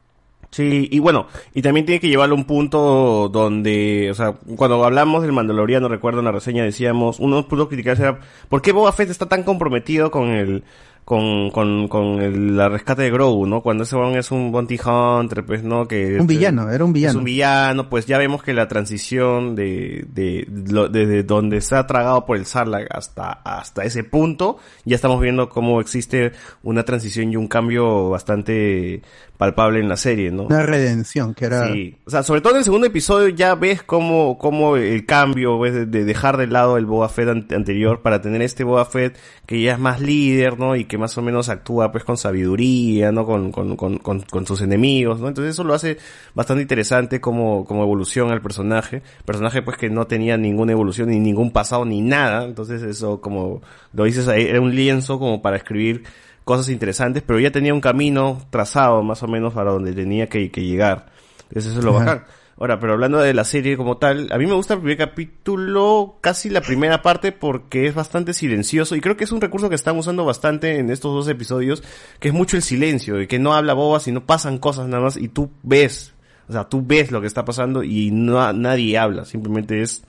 E: Sí, y bueno, y también tiene que llevarlo a un punto donde, o sea, cuando hablamos del Mandaloriano, recuerdo en la reseña decíamos, uno de los puntos criticados era, ¿por qué Boba Fett está tan comprometido con el, con, con, con el, la rescate de Grogu, ¿no? Cuando ese es un bounty hunter, pues, ¿no? Que,
D: Un villano, era un
E: Es
D: villano.
E: un villano, pues ya vemos que la transición de, de, desde donde se ha tragado por el Sarlacc hasta, hasta ese punto, ya estamos viendo cómo existe una transición y un cambio bastante palpable en la serie, ¿no?
D: Una redención, que era...
E: Sí, o sea, sobre todo en el segundo episodio ya ves cómo, cómo el cambio, ves, de, de dejar de lado el Boba Fett ante- anterior para tener este Boba Fett que ya es más líder, ¿no? Y que más o menos actúa pues con sabiduría, ¿no? Con, con, con, con, con sus enemigos, ¿no? Entonces eso lo hace bastante interesante como, como evolución al personaje. Personaje pues que no tenía ninguna evolución, ni ningún pasado, ni nada. Entonces eso, como lo dices ahí, era un lienzo como para escribir cosas interesantes, pero ya tenía un camino trazado más o menos para donde tenía que, que llegar. Entonces eso es lo
D: Ajá.
E: bacán. Ahora, pero hablando de la serie como tal, a mí me gusta el primer capítulo, casi la primera parte, porque es bastante silencioso y creo que es un recurso que están usando bastante en estos dos episodios, que es mucho el silencio, y que no habla boba, sino pasan cosas nada más y tú ves, o sea, tú ves lo que está pasando y no nadie habla, simplemente es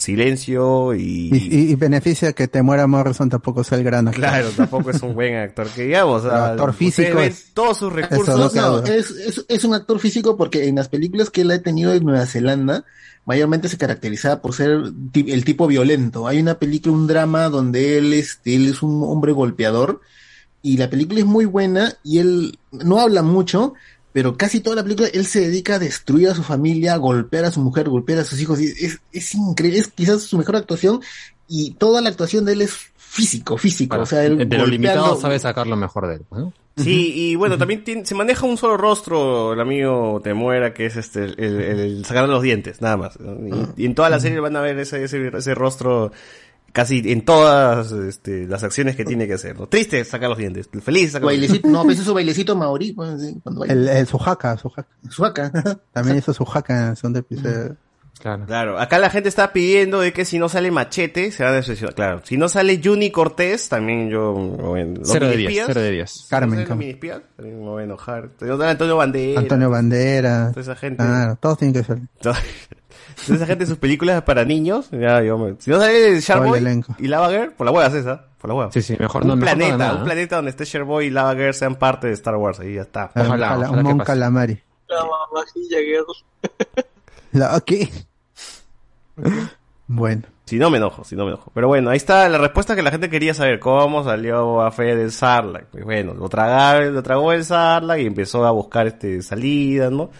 E: silencio y...
D: Y, y- y beneficia que te muera Morrison tampoco sea el gran actor.
E: Claro, tampoco es un buen actor que digamos. o sea,
D: El actor
E: ustedes
D: físico es-
E: todos sus recursos.
D: no
L: No, es, es, es un actor físico porque en las películas que él ha tenido en Nueva Zelanda, mayormente se caracterizaba por ser el tipo violento. Hay una película, un drama donde él, este, él es un hombre golpeador y la película es muy buena y él no habla mucho, pero casi toda la película él se dedica a destruir a su familia, a golpear a su mujer, golpear a sus hijos. y es, es increíble, es quizás su mejor actuación y toda la actuación de él es físico, físico. o sea, él
P: de lo limitado
L: golpeando-
P: sabe sacar lo mejor de él. ¿no?
E: Sí, y bueno, también tiene- se maneja un solo rostro, el amigo Temuera, que es este, el, el, el sacar los dientes, nada más. Y, y en toda la serie van a ver ese, ese, ese rostro casi en todas este, las acciones que tiene que hacer. ¿no? Triste sacar los dientes, feliz sacar los
L: Bailecito,
E: dientes.
L: no, pues es su bailecito maorí, pues, sí, cuando baila.
D: El, el Sujaka. Sujaka. <laughs> También hizo Sujaka en el segundo episodio.
P: Claro.
E: Claro, acá la gente está pidiendo de que si no sale Machete, se va a decepcionar. Claro, si no sale Juni Cortés, también yo... bueno, los
P: Cero de diez, cero de diez.
E: si no
D: Carmen,
E: sale los
D: Carmen.
E: miniespías, también me voy a enojar. Antonio Bandera.
D: Antonio Bandera.
E: Toda esa gente.
D: Claro, todos tienen que salir.
E: Esa gente sus películas para niños, ya, yo me- si no sale Sharkboy y Lava Girl, por la hueá es esa, por la hueá.
P: Sí, sí, mejor
E: un
P: no- mejor no
E: planeta,
P: nada,
E: un
P: ¿eh?
E: planeta donde esté Sharkboy y Lava Girl sean parte de Star Wars, ahí ya está.
P: Ojalá,
D: un
P: ojalá que
D: Mon. Calamari.
R: La mamajilla, <laughs> Girl.
D: La, ¿qué? Bueno.
E: Si no me enojo, si no me enojo. Pero bueno, ahí está la respuesta que la gente quería saber. ¿Cómo salió Boba Fett del Sarlacc? Pues bueno, lo, traga- lo tragó el Sarlacc y empezó a buscar este salida, ¿no?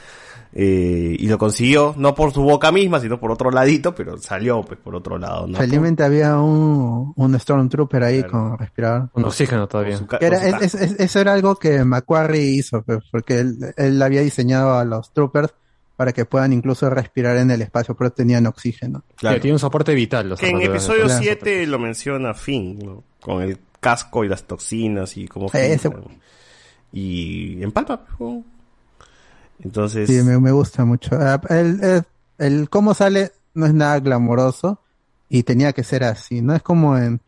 E: Eh, y lo consiguió, no por su boca misma, sino por otro ladito, pero salió pues por otro lado, ¿no?
D: Felizmente había un, un Stormtrooper ahí con respirador.
P: Con oxígeno todavía.
E: Su
D: era- es- es- eso era algo que Macquarie hizo, pues, porque él, él había diseñado a los troopers para que puedan incluso respirar en el espacio, pero tenían oxígeno.
P: Claro. tiene un soporte vital. Los
E: Que en episodio
P: Claro.
E: 7 lo menciona Finn, ¿no? Con el casco y las toxinas y como Finn,
D: Ese-
E: ¿no? Y en palpa. ¿no? Entonces,
D: Sí, me, me gusta mucho. Ah, El, el, el cómo sale no es nada glamoroso y tenía que ser así. No es como en...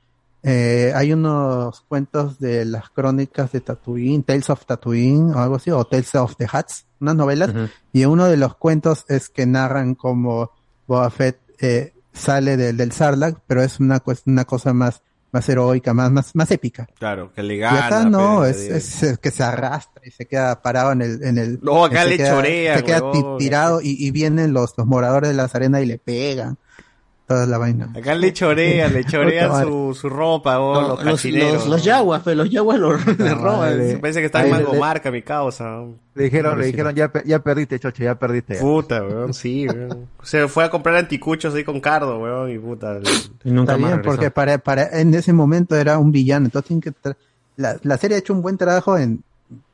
D: eh, hay unos cuentos de las crónicas de Tatooine, Tales of Tatooine o algo así, o Tales of the Huts, unas novelas, y uno de los cuentos es que narran como Boba Fett eh, sale del del Sarlacc, pero es una, una cosa más, más heroica, más, más, más épica.
E: claro, que le
D: Y
E: gana.
D: acá no,
E: pero-
D: es, es, es que se arrastra y se queda parado en el, en el.
E: No, acá le
D: queda-
E: chorean,
D: Se queda tirado y, y vienen los, los moradores de las arenas y le pegan. Toda la vaina.
E: Acá le chorean, le chorean su, su ropa, oh,
L: No,
E: los
L: los, los, los yaguas, pero los yaguas los, <laughs> les roban.
E: Se Parece que está en mango
T: le-
E: marca mi causa.
T: Le dijeron, le dijeron, ya, ya perdiste, chocho, ya perdiste.
E: Puta, weón, sí, weón. Se fue a comprar anticuchos ahí con Cardo, weón, y puta.
D: Está bien, porque para, para, en ese momento era un villano. Entonces tienen que la, la serie ha hecho un buen trabajo en,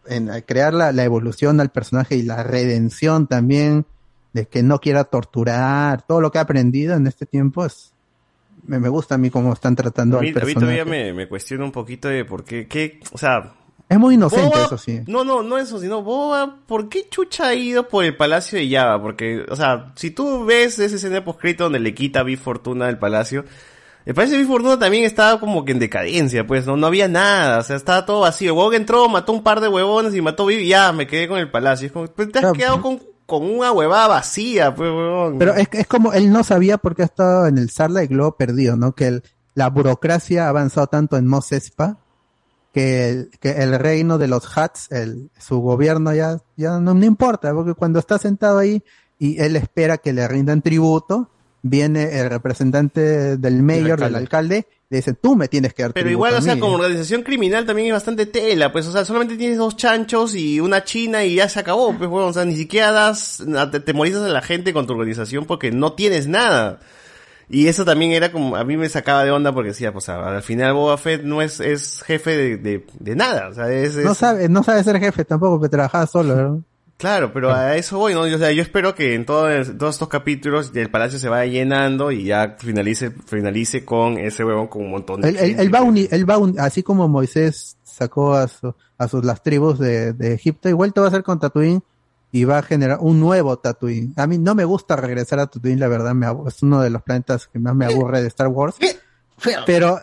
D: en crear la, la evolución al personaje y la redención también de que no quiera torturar. Todo lo que ha aprendido en este tiempo es, me, me gusta a mí cómo están tratando
E: A mí,
D: al
E: a mí todavía me, me cuestiono un poquito de por qué, qué, o sea...
D: Es muy inocente,
E: Boba-
D: eso sí.
E: No, no, no eso, sino Boba, ¿por qué Chucha ha ido por el Palacio de Java? Porque, o sea, si tú ves esa escena poscrito donde le quita a Big Fortuna del palacio, el Palacio de Big Fortuna también estaba como que en decadencia, pues, no, no había nada, o sea, estaba todo vacío. El huevón entró, mató un par de huevones y mató Viv y ya, me quedé con el palacio. Es como, pues, te has quedado con, con una huevada vacía, pues, huevón.
D: Pero es, es como él no sabía por qué ha estado en el Sarlacc y luego perdido, ¿no? Que el- la burocracia ha avanzado tanto en Mos Espa que el, que el reino de los Hats, el, su gobierno ya, ya no, no importa, porque cuando está sentado ahí y él espera que le rindan tributo, viene el representante del mayor, del alcalde, le dice, tú me tienes que dar
E: Pero igual, o sea,
D: mí".
E: como organización criminal también es bastante tela, pues, o sea, solamente tienes dos chanchos y una china y ya se acabó, pues, bueno, o sea, ni siquiera das, te temorizas a la gente con tu organización porque no tienes nada. Y eso también era como, a mí me sacaba de onda porque decía, pues, al final Boba Fett no es, es jefe de, de, de nada, o sea, es,
D: No sabe, no sabe ser jefe tampoco, porque trabajaba solo, ¿no?
E: Claro, pero a eso voy, ¿no? O sea, yo espero que en todo- en todos estos capítulos el palacio se vaya llenando y ya finalice, finalice con ese huevón con un montón de
D: él-
E: gente.
D: él va uni- él va un- así como Moisés sacó a, su- a sus las tribus de, de Egipto, igual te va a hacer con Tatooine y va a generar un nuevo Tatooine. A mí no me gusta regresar a Tatooine, la verdad, me es uno de los planetas que más me aburre de Star Wars. Pero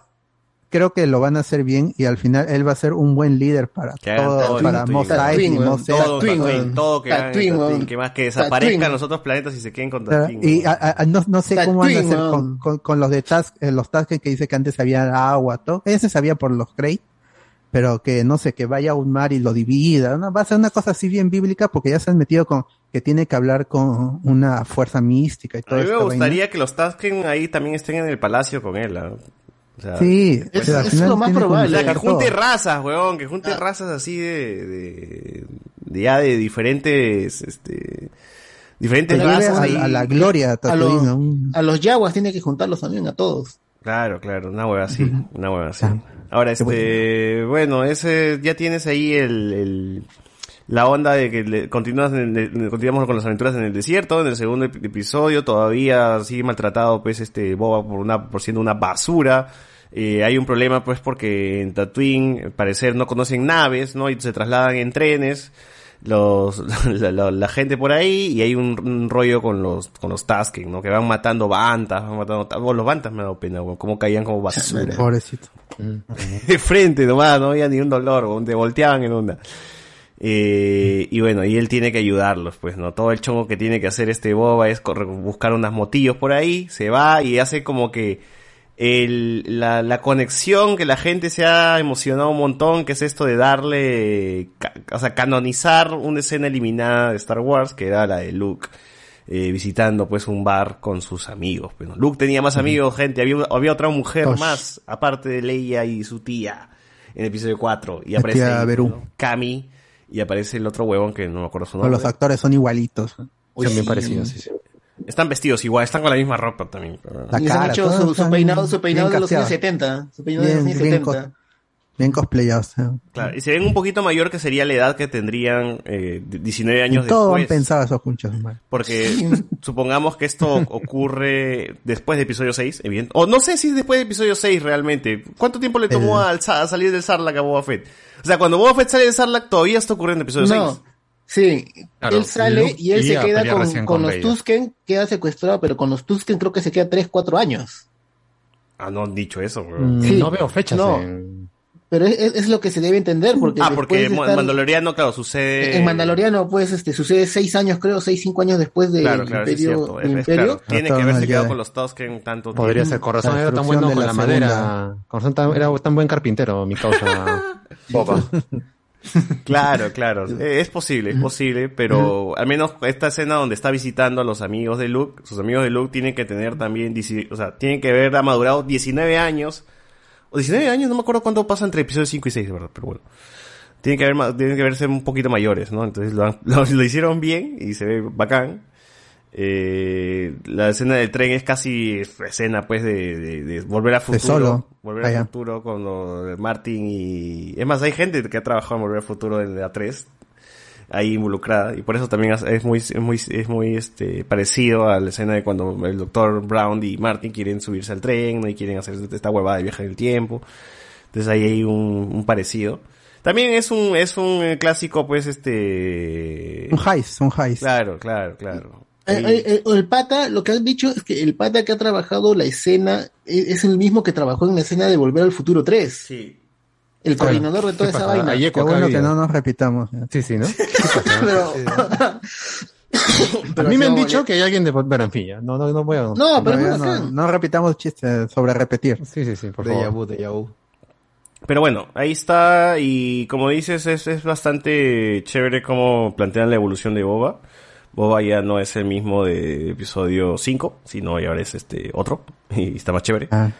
D: creo que lo van a hacer bien y al final él va a ser un buen líder para todo, para. Mos Eisley, Mos.
E: Todo que más que desaparezcan los otros planetas y se queden con
D: Claro,
E: Tatooine.
D: Y a- a- a- no, no sé cómo van a hacer con, con, con los de Task, eh, los Tasks que dice que antes había agua, todo. Ese sabía por los Grey, pero que no sé, que vaya a un mar y lo divida, ¿no? Va a ser una cosa así bien bíblica porque ya se han metido con que tiene que hablar con una fuerza mística y
E: A
D: todo
E: mí me gustaría
D: vaina.
E: que los Tasken ahí también estén en el palacio con él. ¿ah? O sea,
D: Sí,
L: Es- es lo más probable.
E: O sea, que junte
D: todo.
E: razas, weón, que junte razas así de, de, de ya de diferentes, este, diferentes razas.
D: a, la gloria
L: A, los- a los yaguas tiene que juntarlos también, a todos.
E: Claro, claro, una hueva así, una hueva así. Ahora, este, bueno, ese, ya tienes ahí el, el- la onda de que le- en el- continuamos con las aventuras en el desierto, en el segundo ep- episodio, todavía sigue maltratado, pues, este, Boba por una, por siendo una basura. Eh, hay un problema, pues, porque en Tatooine, al parecer, no conocen naves, ¿no? Y se trasladan en trenes los <laughs> la, la- la gente por ahí y hay un, un rollo con los con los Tusken, ¿no? Que van matando bantas, van matando oh, los bantas me ha dado pena, weón, cómo caían como basura.
D: Pobrecito. <laughs>
E: de frente nomás, no había ni un dolor, te volteaban en onda. Eh, y bueno, y él tiene que ayudarlos, pues, ¿no? Todo el chongo que tiene que hacer este boba es buscar unas motillos por ahí, se va y hace como que el, la, la conexión que la gente se ha emocionado un montón, que es esto de darle, o sea, canonizar una escena eliminada de Star Wars, que era la de Luke eh, visitando pues un bar con sus amigos. Pero Luke tenía más amigos, gente, había, había otra mujer
D: Osh.
E: más, aparte de Leia y su tía, en el episodio 4. Y
D: La
E: aparece ahí. Cami, y aparece el otro huevón que no me acuerdo su nombre.
D: los actores son igualitos.
E: Son bien parecidos, sí, sí. Están vestidos igual, están con la misma ropa también. pero-
D: La
L: han
D: cara,
L: hecho su, su
D: están
L: peinado, su peinado
D: bien
L: de los años
D: casteados.
L: 70. Su peinado de los
D: Bien,
L: años
D: bien
L: 70.
D: cos- bien cosplayados. eh.
E: Claro, y se ven un poquito mayor que sería la edad que tendrían eh, 19 años
D: Todo han
E: después.
D: pensado esos cunchos. man.
E: Porque supongamos que esto <laughs> ocurre después de episodio 6, evidente. O no sé si es después de episodio 6 realmente. ¿Cuánto tiempo le tomó
L: El-
E: sa- a salir del Sarlacc a Boba Fett? O sea, cuando Boba Fett sale del Sarlacc todavía está ocurriendo en episodio
L: No.
E: 6.
L: Sí,
E: Claro,
L: él sale
E: Luke
L: y él se queda con,
E: recién
L: con
E: con
L: los. Tusken, queda secuestrado, pero con los Tusken creo que se queda 3, 4 años.
E: Ah, no han dicho eso, bro.
P: Mm,
L: Sí,
P: no veo fechas
L: no.
P: en-
L: Pero es, es- es lo que se debe entender, porque
E: Ah, porque
L: de estar-
E: Mandaloriano, claro, sucede...
L: en Mandaloriano, pues, este, sucede 6 años, creo, 6, 5 años después del
E: Claro, claro,
L: Imperio.
E: Es- claro. Tiene que haberse quedado con los Tusken tanto
P: Podría
E: tiempo.
P: ser, con razón era tan bueno con la madera. Con razón tan- era tan buen carpintero, mi causa. <laughs> Boba.
E: Claro, claro. <laughs> Es posible, es posible, pero al menos esta escena donde está visitando a los amigos de Luke, sus amigos de Luke tienen que tener también, o sea, tienen que haber madurado 19 años, o 19 años, no me acuerdo cuánto pasa entre episodios 5 y 6, de verdad, pero bueno. Tienen que, haber, tienen que verse un poquito mayores, ¿no? Entonces lo, han- <laughs> lo, lo hicieron bien y se ve bacán. Eh, la escena del tren es casi escena pues de, de- de volver a futuro.
D: Solo.
E: Volver
D: Ah,
E: al
D: ya.
E: futuro con de Martin y... Es más, hay gente que ha trabajado en Volver al Futuro en la 3 ahí involucrada y por eso también es- muy es muy es muy este parecido a la escena de cuando el doctor Brown y Martin quieren subirse al tren ¿no? y quieren hacer esta huevada de viaje en el tiempo entonces ahí hay un, un parecido también es un es un eh, clásico pues este
D: Un heist, un heist.
E: claro claro claro
L: Eh, eh, eh, el pata, lo que han dicho es que el pata que ha trabajado la escena es el mismo que trabajó en la escena de Volver al Futuro 3.
E: Sí.
L: El coordinador de toda esa vaina.
D: Qué bueno que no nos repitamos.
P: Sí, sí, ¿no? <laughs> <laughs> <laughs>
L: Pero-
P: a mí me han dicho que hay alguien de... Bueno, en fin, ya. No, no, no voy a...
L: No, pero
D: no, repitamos chistes sobre repetir.
P: Sí, sí, sí, por
T: Déjà
P: favor.
T: déjà vu.
E: Pero bueno, ahí está y como dices es, es bastante chévere cómo plantean la evolución de Boba. Boba ya no es el mismo de episodio 5, sino ya ahora es este otro y está más chévere.
D: Ah.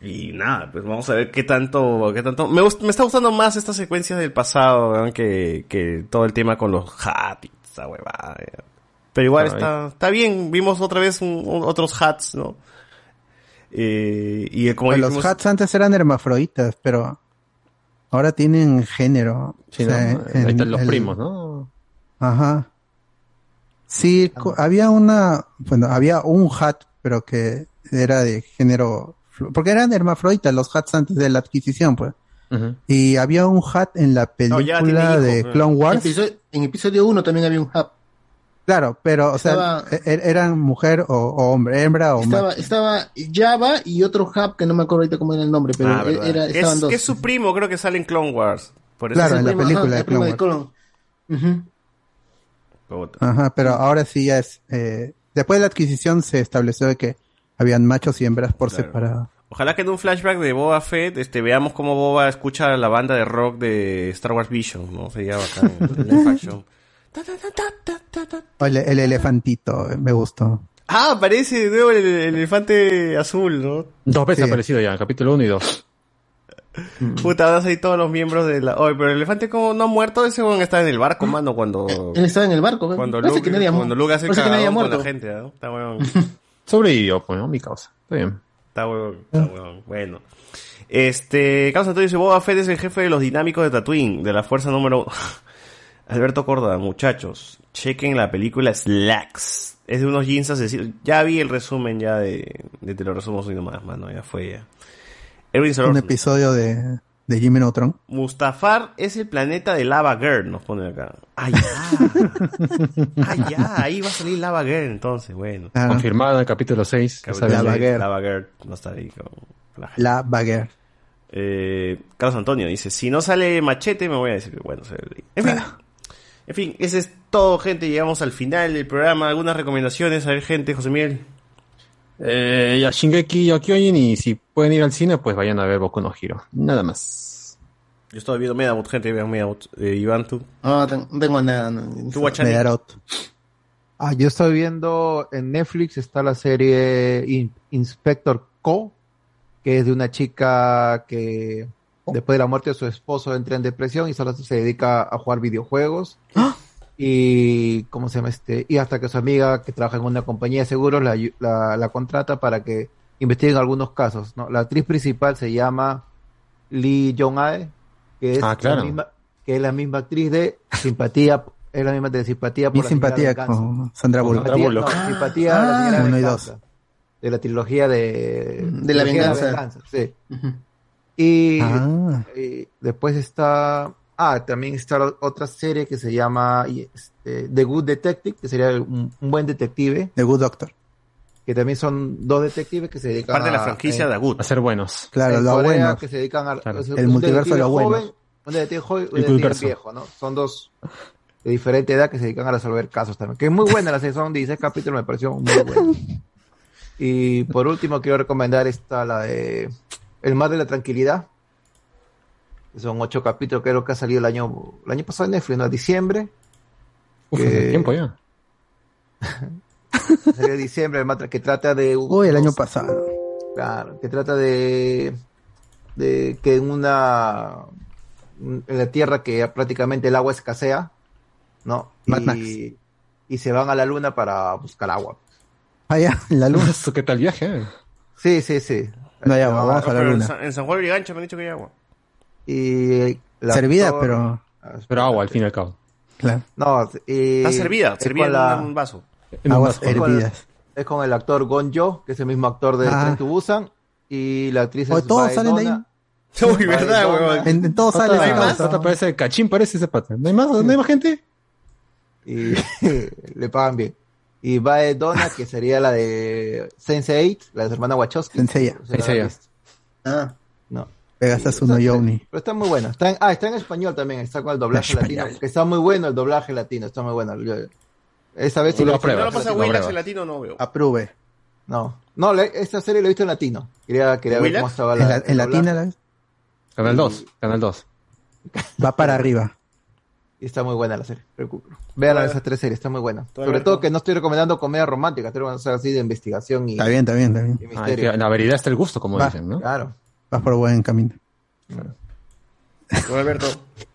E: Y nada, pues vamos a ver qué tanto, qué tanto. Me, me está gustando más estas secuencias del pasado que, que todo el tema con los hats y esa huevada. Pero igual está, está bien. Vimos otra vez un- un- otros hats, ¿no? Eh, y como
D: Pues los
E: dijimos-
D: hats antes eran hermafroditas, pero ahora tienen género.
P: Sí,
D: O sea,
P: ¿no?
D: en
P: Ahí están los
D: el-
P: primos, ¿no?
D: Ajá. Sí, había una, bueno, había un hat, pero que era de género, porque eran hermafroditas los hats antes de la adquisición, pues. Y había un hat en la película de
L: ¿no?
D: Clone Wars.
L: Episodio- en episodio 1 también había un hub.
D: Claro, pero, o
L: Estaba-
D: sea, e- eran mujer o, o hombre, hembra o
L: Estaba,
D: macho.
L: estaba Java y otro hub que no me acuerdo ahorita cómo era el nombre, pero
E: Ah, verdad.
L: era, estaban
E: es,
L: dos.
E: que es su primo, creo que sale en Clone Wars. Por eso
D: Claro,
E: es
D: en la película
L: Ajá,
D: de Clone
L: de Clone. Ujú.
E: Puta.
D: Ajá, pero ahora sí ya es, eh, después de la adquisición se estableció de que habían machos y hembras por
E: Claro.
D: separado.
E: Ojalá que en un flashback de Boba Fett este, veamos cómo Boba escucha la banda de rock de Star Wars Vision, ¿no? Sería bacán. <laughs>
D: El, el elefantito, me gustó.
E: Ah, aparece de nuevo el, el elefante azul, ¿no?
P: Dos veces
D: Sí.
P: ha aparecido ya, en capítulo 1 y 2.
E: Puta, van a salir todos los miembros de la... Oye, pero el elefante como no ha muerto, ese weón está en el barco, mano, cuando...
L: Él estaba en el barco.
E: Cuando Luke,
L: que nadie
E: cuando Luke hace
L: que nadie ha
E: con la gente, ¿no? Está weón. <laughs>
P: Sobrevivió, pues, ¿no? Mi causa. Está bien.
E: Está weón, está weón. Bueno. Este, Carlos Antonio dice, Boba Fett es el jefe de los dinámicos de Tatooine, de la fuerza número... <laughs> Alberto Córdoba, muchachos, chequen la película Slacks. Es de unos jeans asesinos. Ya vi el resumen ya de, de te lo resumo nomás, mano, ya fue ya. Erwin
D: Un episodio de, de Jimmy Neutron.
E: Mustafar es el planeta de Lava Girl, nos pone acá. Ah, ya. <laughs> ah, ya. Ahí va a salir Lava Girl entonces, bueno.
D: Ah,
P: Confirmado en el capítulo 6.
E: Capítulo
D: Lava Girl.
E: Lava Girl no está ahí con la gente.
D: la Bagger.
E: Eh, Carlos Antonio dice, si no sale machete me voy a decir, bueno, se ve. En fin, en fin, ese es todo, gente. Llegamos al final del programa. Algunas recomendaciones, a ver, gente, José Miguel.
P: Eh, ya Shingeki yo Kyojin y si pueden ir al cine, pues vayan a ver Boku no Hero. Nada más.
E: Yo estoy viendo Medabot, gente, vean Medabot. Eh, Iván, tú.
L: No, ten- no tengo nada. no.
E: Tú.
D: Medarot.
T: Ah, yo estoy viendo en Netflix está la serie In- Inspector Co, que es de una chica que después de la muerte de su esposo entra en depresión y solo se dedica a jugar videojuegos. Y cómo se llama este y hasta que su amiga que trabaja en una compañía de seguros la, la, la contrata para que investiguen algunos casos. ¿no? La actriz principal se llama Lee Jong Ae, que es
P: Ah, claro.
T: la misma, que es la misma actriz de simpatía, es la misma de simpatía por
D: Mi
T: la
D: simpatía
T: venganza.
D: con Sandra Bullock.
T: Simpatía, no, simpatía la
D: Ah.
T: señora
D: Uno y
T: venganza. De la trilogía de,
L: De la
T: trilogía
L: venganza.
T: sí. Y,
D: Ah.
T: y después está, ah, también está otra serie que se llama este, The Good Detective, que sería un, un buen detective,
D: The Good Doctor.
T: que también son dos detectives que se dedican
E: Parte de la
T: a-
E: franquicia
T: en-
E: de Agut.
P: A ser buenos.
D: Claro,
T: en
D: lo
T: Corea
D: bueno.
T: que se dedican a
P: Claro.
D: El
T: un
D: multiverso de
T: detective
D: lo bueno.
T: joven, un detective joven y un
P: El
T: detective
P: multiverso.
T: viejo, ¿no? Son dos de diferente edad que se dedican a resolver casos también. Que es muy buena la serie, son 16 capítulos, me pareció muy buena. <laughs> Y por último quiero recomendar esta, la de El Mar de la Tranquilidad. Son ocho capítulos, creo que ha salido el año, el año pasado en Netflix, ¿no? Diciembre.
P: Uf,
T: Que-
P: hace tiempo ya. <laughs>
T: Salió en diciembre, que trata de...
D: Uy, el año pasado.
T: Claro, que trata de, de que en una en la tierra que prácticamente el agua escasea, ¿no?
D: Mad Max.
T: Y, y se van a la luna para buscar agua.
D: Allá, en la luna. <laughs>
P: ¿Qué tal viaje?
T: Sí, sí, sí.
D: No hay agua, vamos a la
E: en,
D: luna.
E: San, en San Juan de Brigancho me han dicho que hay agua.
T: Y el
D: Servida,
T: actor-
D: pero.
P: Pero agua, al fin y al cabo.
D: Claro.
T: No, y
E: Está servida,
T: es
E: servida en
T: la-
E: un vaso.
P: En un
D: Aguas
P: vaso.
T: es con-
D: hervidas.
T: Es con el actor Gon Jo, que es el mismo actor de
D: Ah.
T: Tren to Busan, y la actriz es
D: todos salen de ahí. <laughs>
E: Uy, verdad, huevón.
D: En, en todos
P: Pata-
D: sale ese
P: pata
D: pata.
P: parece cachín, parece ese pata. ¿No hay más? ¿No hay más gente?
T: y <laughs> le pagan bien. Y Bae Donna, que sería la de Sense8, la de su hermana Wachowski.
D: Senseiya.
T: No la
P: Senseiya.
L: Ah,
T: Sí,
D: uno
T: está-
D: Yoni.
T: Pero está muy buena. Está en, ah, está en español también. Está con el doblaje
D: Español.
T: latino. Que está muy bueno el doblaje latino. Está muy bueno. Yo- esa vez sí
P: Tú lo
T: lo
E: Si no lo pasa
T: latino.
E: Willax
P: prueba.
E: en latino, no veo.
D: Apruebe.
T: No. No, le- esta serie lo he visto en latino. Quería, quería ver cómo estaba
D: En,
T: la.
D: la, en latina
T: doblaje.
D: la-
P: Canal 2. Canal 2.
D: va para arriba.
T: Y está muy buena la serie. Vean esas tres series. Está muy buena. Sobre todo que no estoy recomendando comedia romántica. Estoy recomendando así de investigación y,
D: Está bien, está bien, está bien.
P: Ah, la veridad está el gusto, como
D: Va.
P: dicen, ¿no?
T: Claro.
D: Vas por buen camino.
E: Alberto.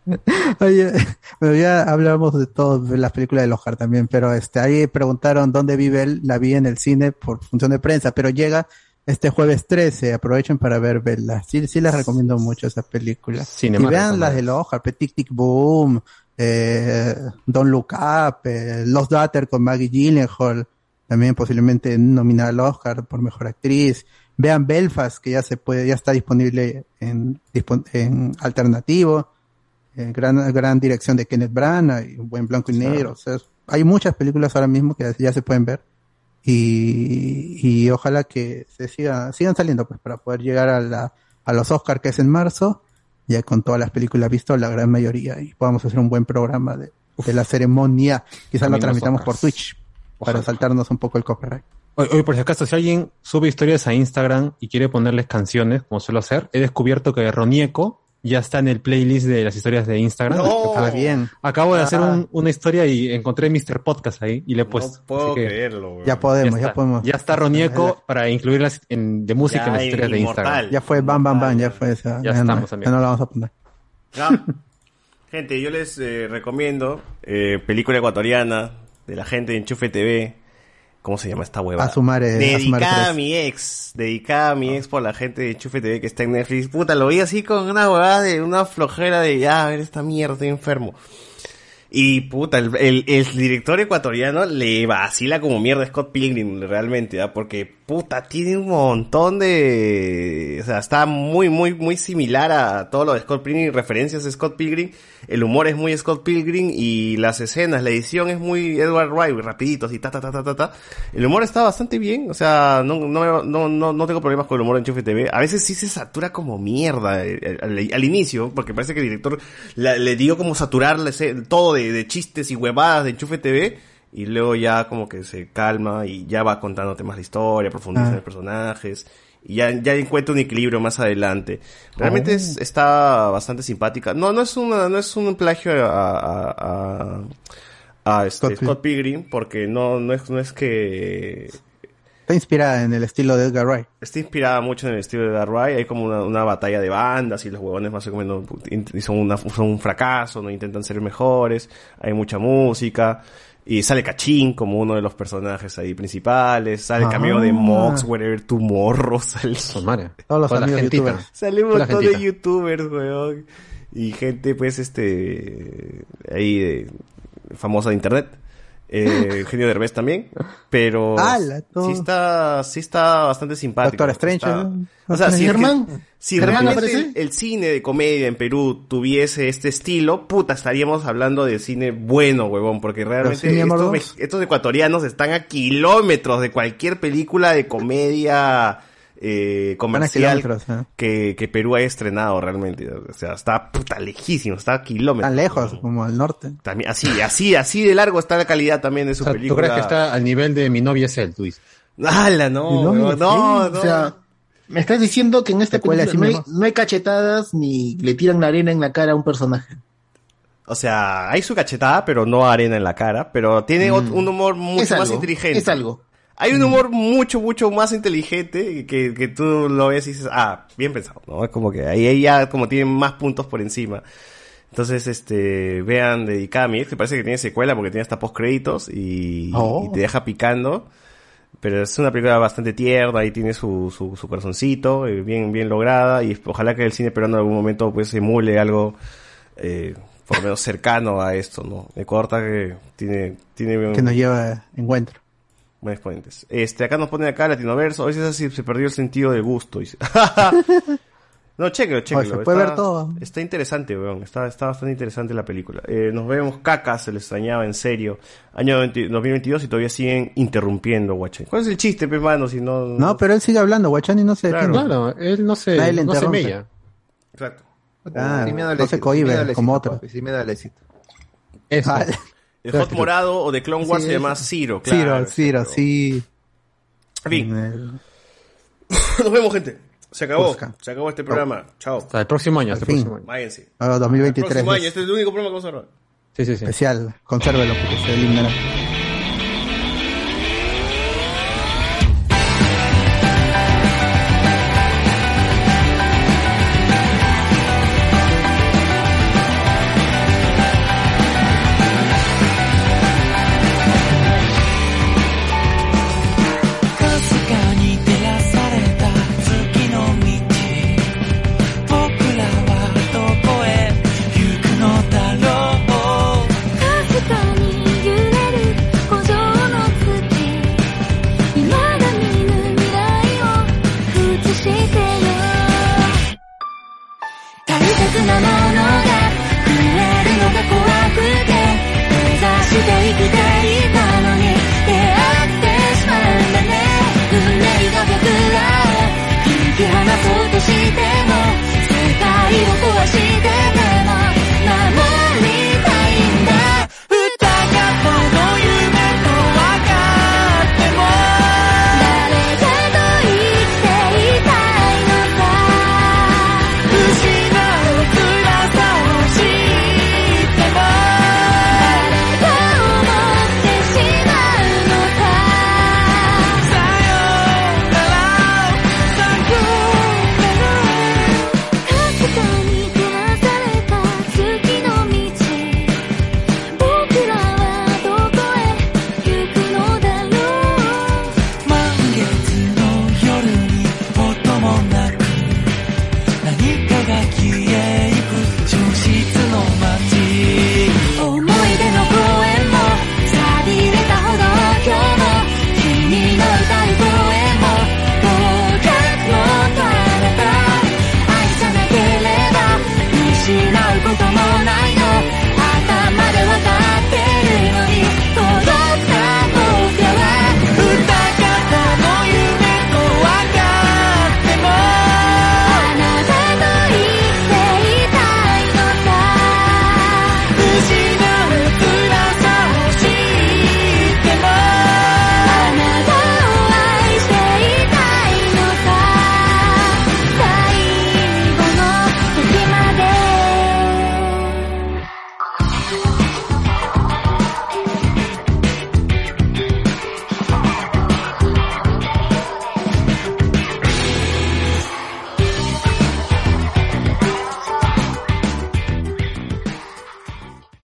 E: <laughs>
D: Oye, bueno, ya hablamos de todo, de las películas de Oscar también, pero este, ahí preguntaron dónde vive él, la vi en el cine por función de prensa, pero llega este jueves 13, aprovechen para ver verla. Sí, sí les recomiendo mucho esa película.
P: Cine
D: y vean las de Oscar, Tic Tic Boom, eh, Don't Look Up, eh, Lost Daughter con Maggie Gyllenhaal, también posiblemente nominada al Oscar por Mejor Actriz. Vean Belfast, que ya se puede, ya está disponible en, en alternativo. Eh, gran, gran dirección de Kenneth Branagh, y un buen blanco y negro. O sea, hay muchas películas ahora mismo que ya se pueden ver. Y, y ojalá que se siga, sigan saliendo pues para poder llegar a, la, a los Oscars que es en marzo, ya con todas las películas vistas, la gran mayoría, y podamos hacer un buen programa de, de la ceremonia. Quizás lo transmitamos por. Twitch para
P: Ojalá.
D: saltarnos un poco el copyright.
P: Oye, oye, por si acaso, si alguien sube historias a Instagram y quiere ponerles canciones, como suelo hacer, he descubierto que Ronieco ya está en el playlist de las historias de Instagram.
E: No.
D: Ah, bien.
P: Acabo de hacer
T: Ah.
P: un- una historia y encontré Mr. Podcast ahí y le he puesto.
E: no puedo creerlo, weón.
D: Ya podemos, ya, podemos.
P: Ya está Ronieco para incluirlas en, de música en las
E: Ya,
P: historias de. Instagram.
D: Ya fue bam bam bam, ya fue esa.
P: Ya
D: no,
P: estamos,
D: ya
P: amigos.
D: no la vamos a poner.
E: Gente, yo les eh, recomiendo eh, película ecuatoriana de la gente de Enchufe TV. ¿Cómo se llama esta hueva?
D: A sumar, a sumar
E: Dedicada a mi ex. Dedicada a mi ex por la gente de Enchufe TV que está en Netflix. Puta, lo vi así con una huevada de una flojera de ya, a ver esta mierda, estoy enfermo. Y puta, el, el, el director ecuatoriano le vacila como mierda a Scott Pilgrim, realmente, ¿ah? porque puta, tiene un montón de... O sea, está muy, muy, muy similar a todo lo de Scott Pilgrim, referencias de Scott Pilgrim, el humor es muy Scott Pilgrim y las escenas, la edición es muy Edward Wright, rapidito, así, ta, ta, ta, ta, ta, ta. El humor está bastante bien, o sea, no, no, no, no, no tengo problemas con el humor en Enchufe TV. A veces sí se satura como mierda eh, al, al inicio, porque parece que el director la- le dio como saturarle ese- todo de chistes y huevadas de Enchufe TV, y luego ya como que se calma y ya va contándote más la historia, profundiza
D: Ah.
E: en los personajes, y ya, ya encuentra un equilibrio más adelante. Realmente
D: Oh.
E: es- está bastante simpática. No, no es una, no es un plagio a, a, a- a este, Scott, Pilgrim porque no, no, es, no es que
D: Está inspirada en el estilo de Edgar Wright.
E: está inspirada mucho en el estilo de Edgar Wright. Hay como una, una batalla de bandas y los huevones más o menos son, una- son un fracaso, no intentan ser mejores. Hay mucha música. Y sale Cachín como uno de los personajes ahí principales. Sale el cameo de
D: Ah.
E: Mox, Wherever Tomorrow. Sale,
D: Todos los amigos youtubers.
E: Sale un montón de youtubers, weón. Y gente, pues, este. Ahí, de, famosa de internet. Eh, Eugenio Derbez también. Pero. Sí está, sí está bastante simpático.
D: Doctor Strange,
E: Está-
D: ¿no?
E: O sea, si, es que-
L: Germán,
E: si
L: ¿Germán
E: realmente el, el cine de comedia en Perú tuviese este estilo, puta, estaríamos hablando de cine bueno, huevón, porque realmente estos ecuatorianos están a kilómetros de cualquier película de comedia eh, comercial
D: ¿eh?
E: que, que Perú ha estrenado realmente. O sea, está puta lejísimo, está a kilómetros.
D: Tan lejos, como al norte.
E: También, así, así, así de largo está la calidad también de su
P: O sea, ¿Tú
E: película.
P: crees que está al nivel de mi novia es él, tú dices?
E: ¡Hala, no!
L: No,
E: no, no,
L: O sea, me estás diciendo que en esta película no hay, no hay cachetadas ni le tiran la arena en la cara a un personaje.
E: O sea, hay su cachetada, pero no arena en la cara. Pero tiene ot- un humor mucho
L: Es
E: más inteligente.
L: es algo.
E: Hay un humor mucho, mucho más inteligente que, que tú lo ves y dices, ah, bien pensado, ¿no? Es como que ahí ya como tienen más puntos por encima. Entonces, este, vean dedicada a mi ex, que parece que tiene secuela porque tiene hasta post créditos y,
D: Oh.
E: y te deja picando. Pero es una película bastante tierna y tiene su, su, su corazoncito, eh, bien, bien lograda y ojalá que el cine peruano en algún momento pues emule algo, eh, por lo menos cercano a esto, ¿no? Me corta que tiene, tiene
D: Que nos lleva encuentro.
E: Buenos exponentes. Este, acá nos ponen acá Latinoverso. A veces así se perdió el sentido del gusto. dice. <laughs> no, chéquelo, chéquelo.
D: se puede
E: está,
D: ver todo.
E: Está interesante, weón. Está, está bastante interesante la película. Eh, nos vemos caca, se les extrañaba en serio. Año 20 2022 y todavía siguen interrumpiendo, guachán. ¿Cuál es el chiste, pe, mano? Si no...
D: No, pero él sigue hablando, Guachani no se
E: Claro.
D: detiene.
P: Claro, él no se,
D: Nadie
P: no se mella.
E: Exacto.
D: Ah,
T: Sí me da el
D: no se
T: éxito, sí me da
D: cohibe como otro.
T: Sí me da el éxito.
P: Eso.
E: El Hot Morado o de Clone Wars
D: Sí,
E: se llama Zero, claro.
D: Ciro, Ciro, sí.
E: En fin.
D: El- <laughs>
E: Nos vemos, gente. Se acabó.
D: Busca.
E: Se acabó este programa. Chao.
P: Hasta el próximo año, hasta el próximo año.
E: Váyanse.
D: Ahora
E: El
D: 2023.
E: próximo año.
D: es
E: Este es el único programa que vamos a grabar.
P: Sí, sí, sí.
D: Especial. Consérvelo porque se eliminará.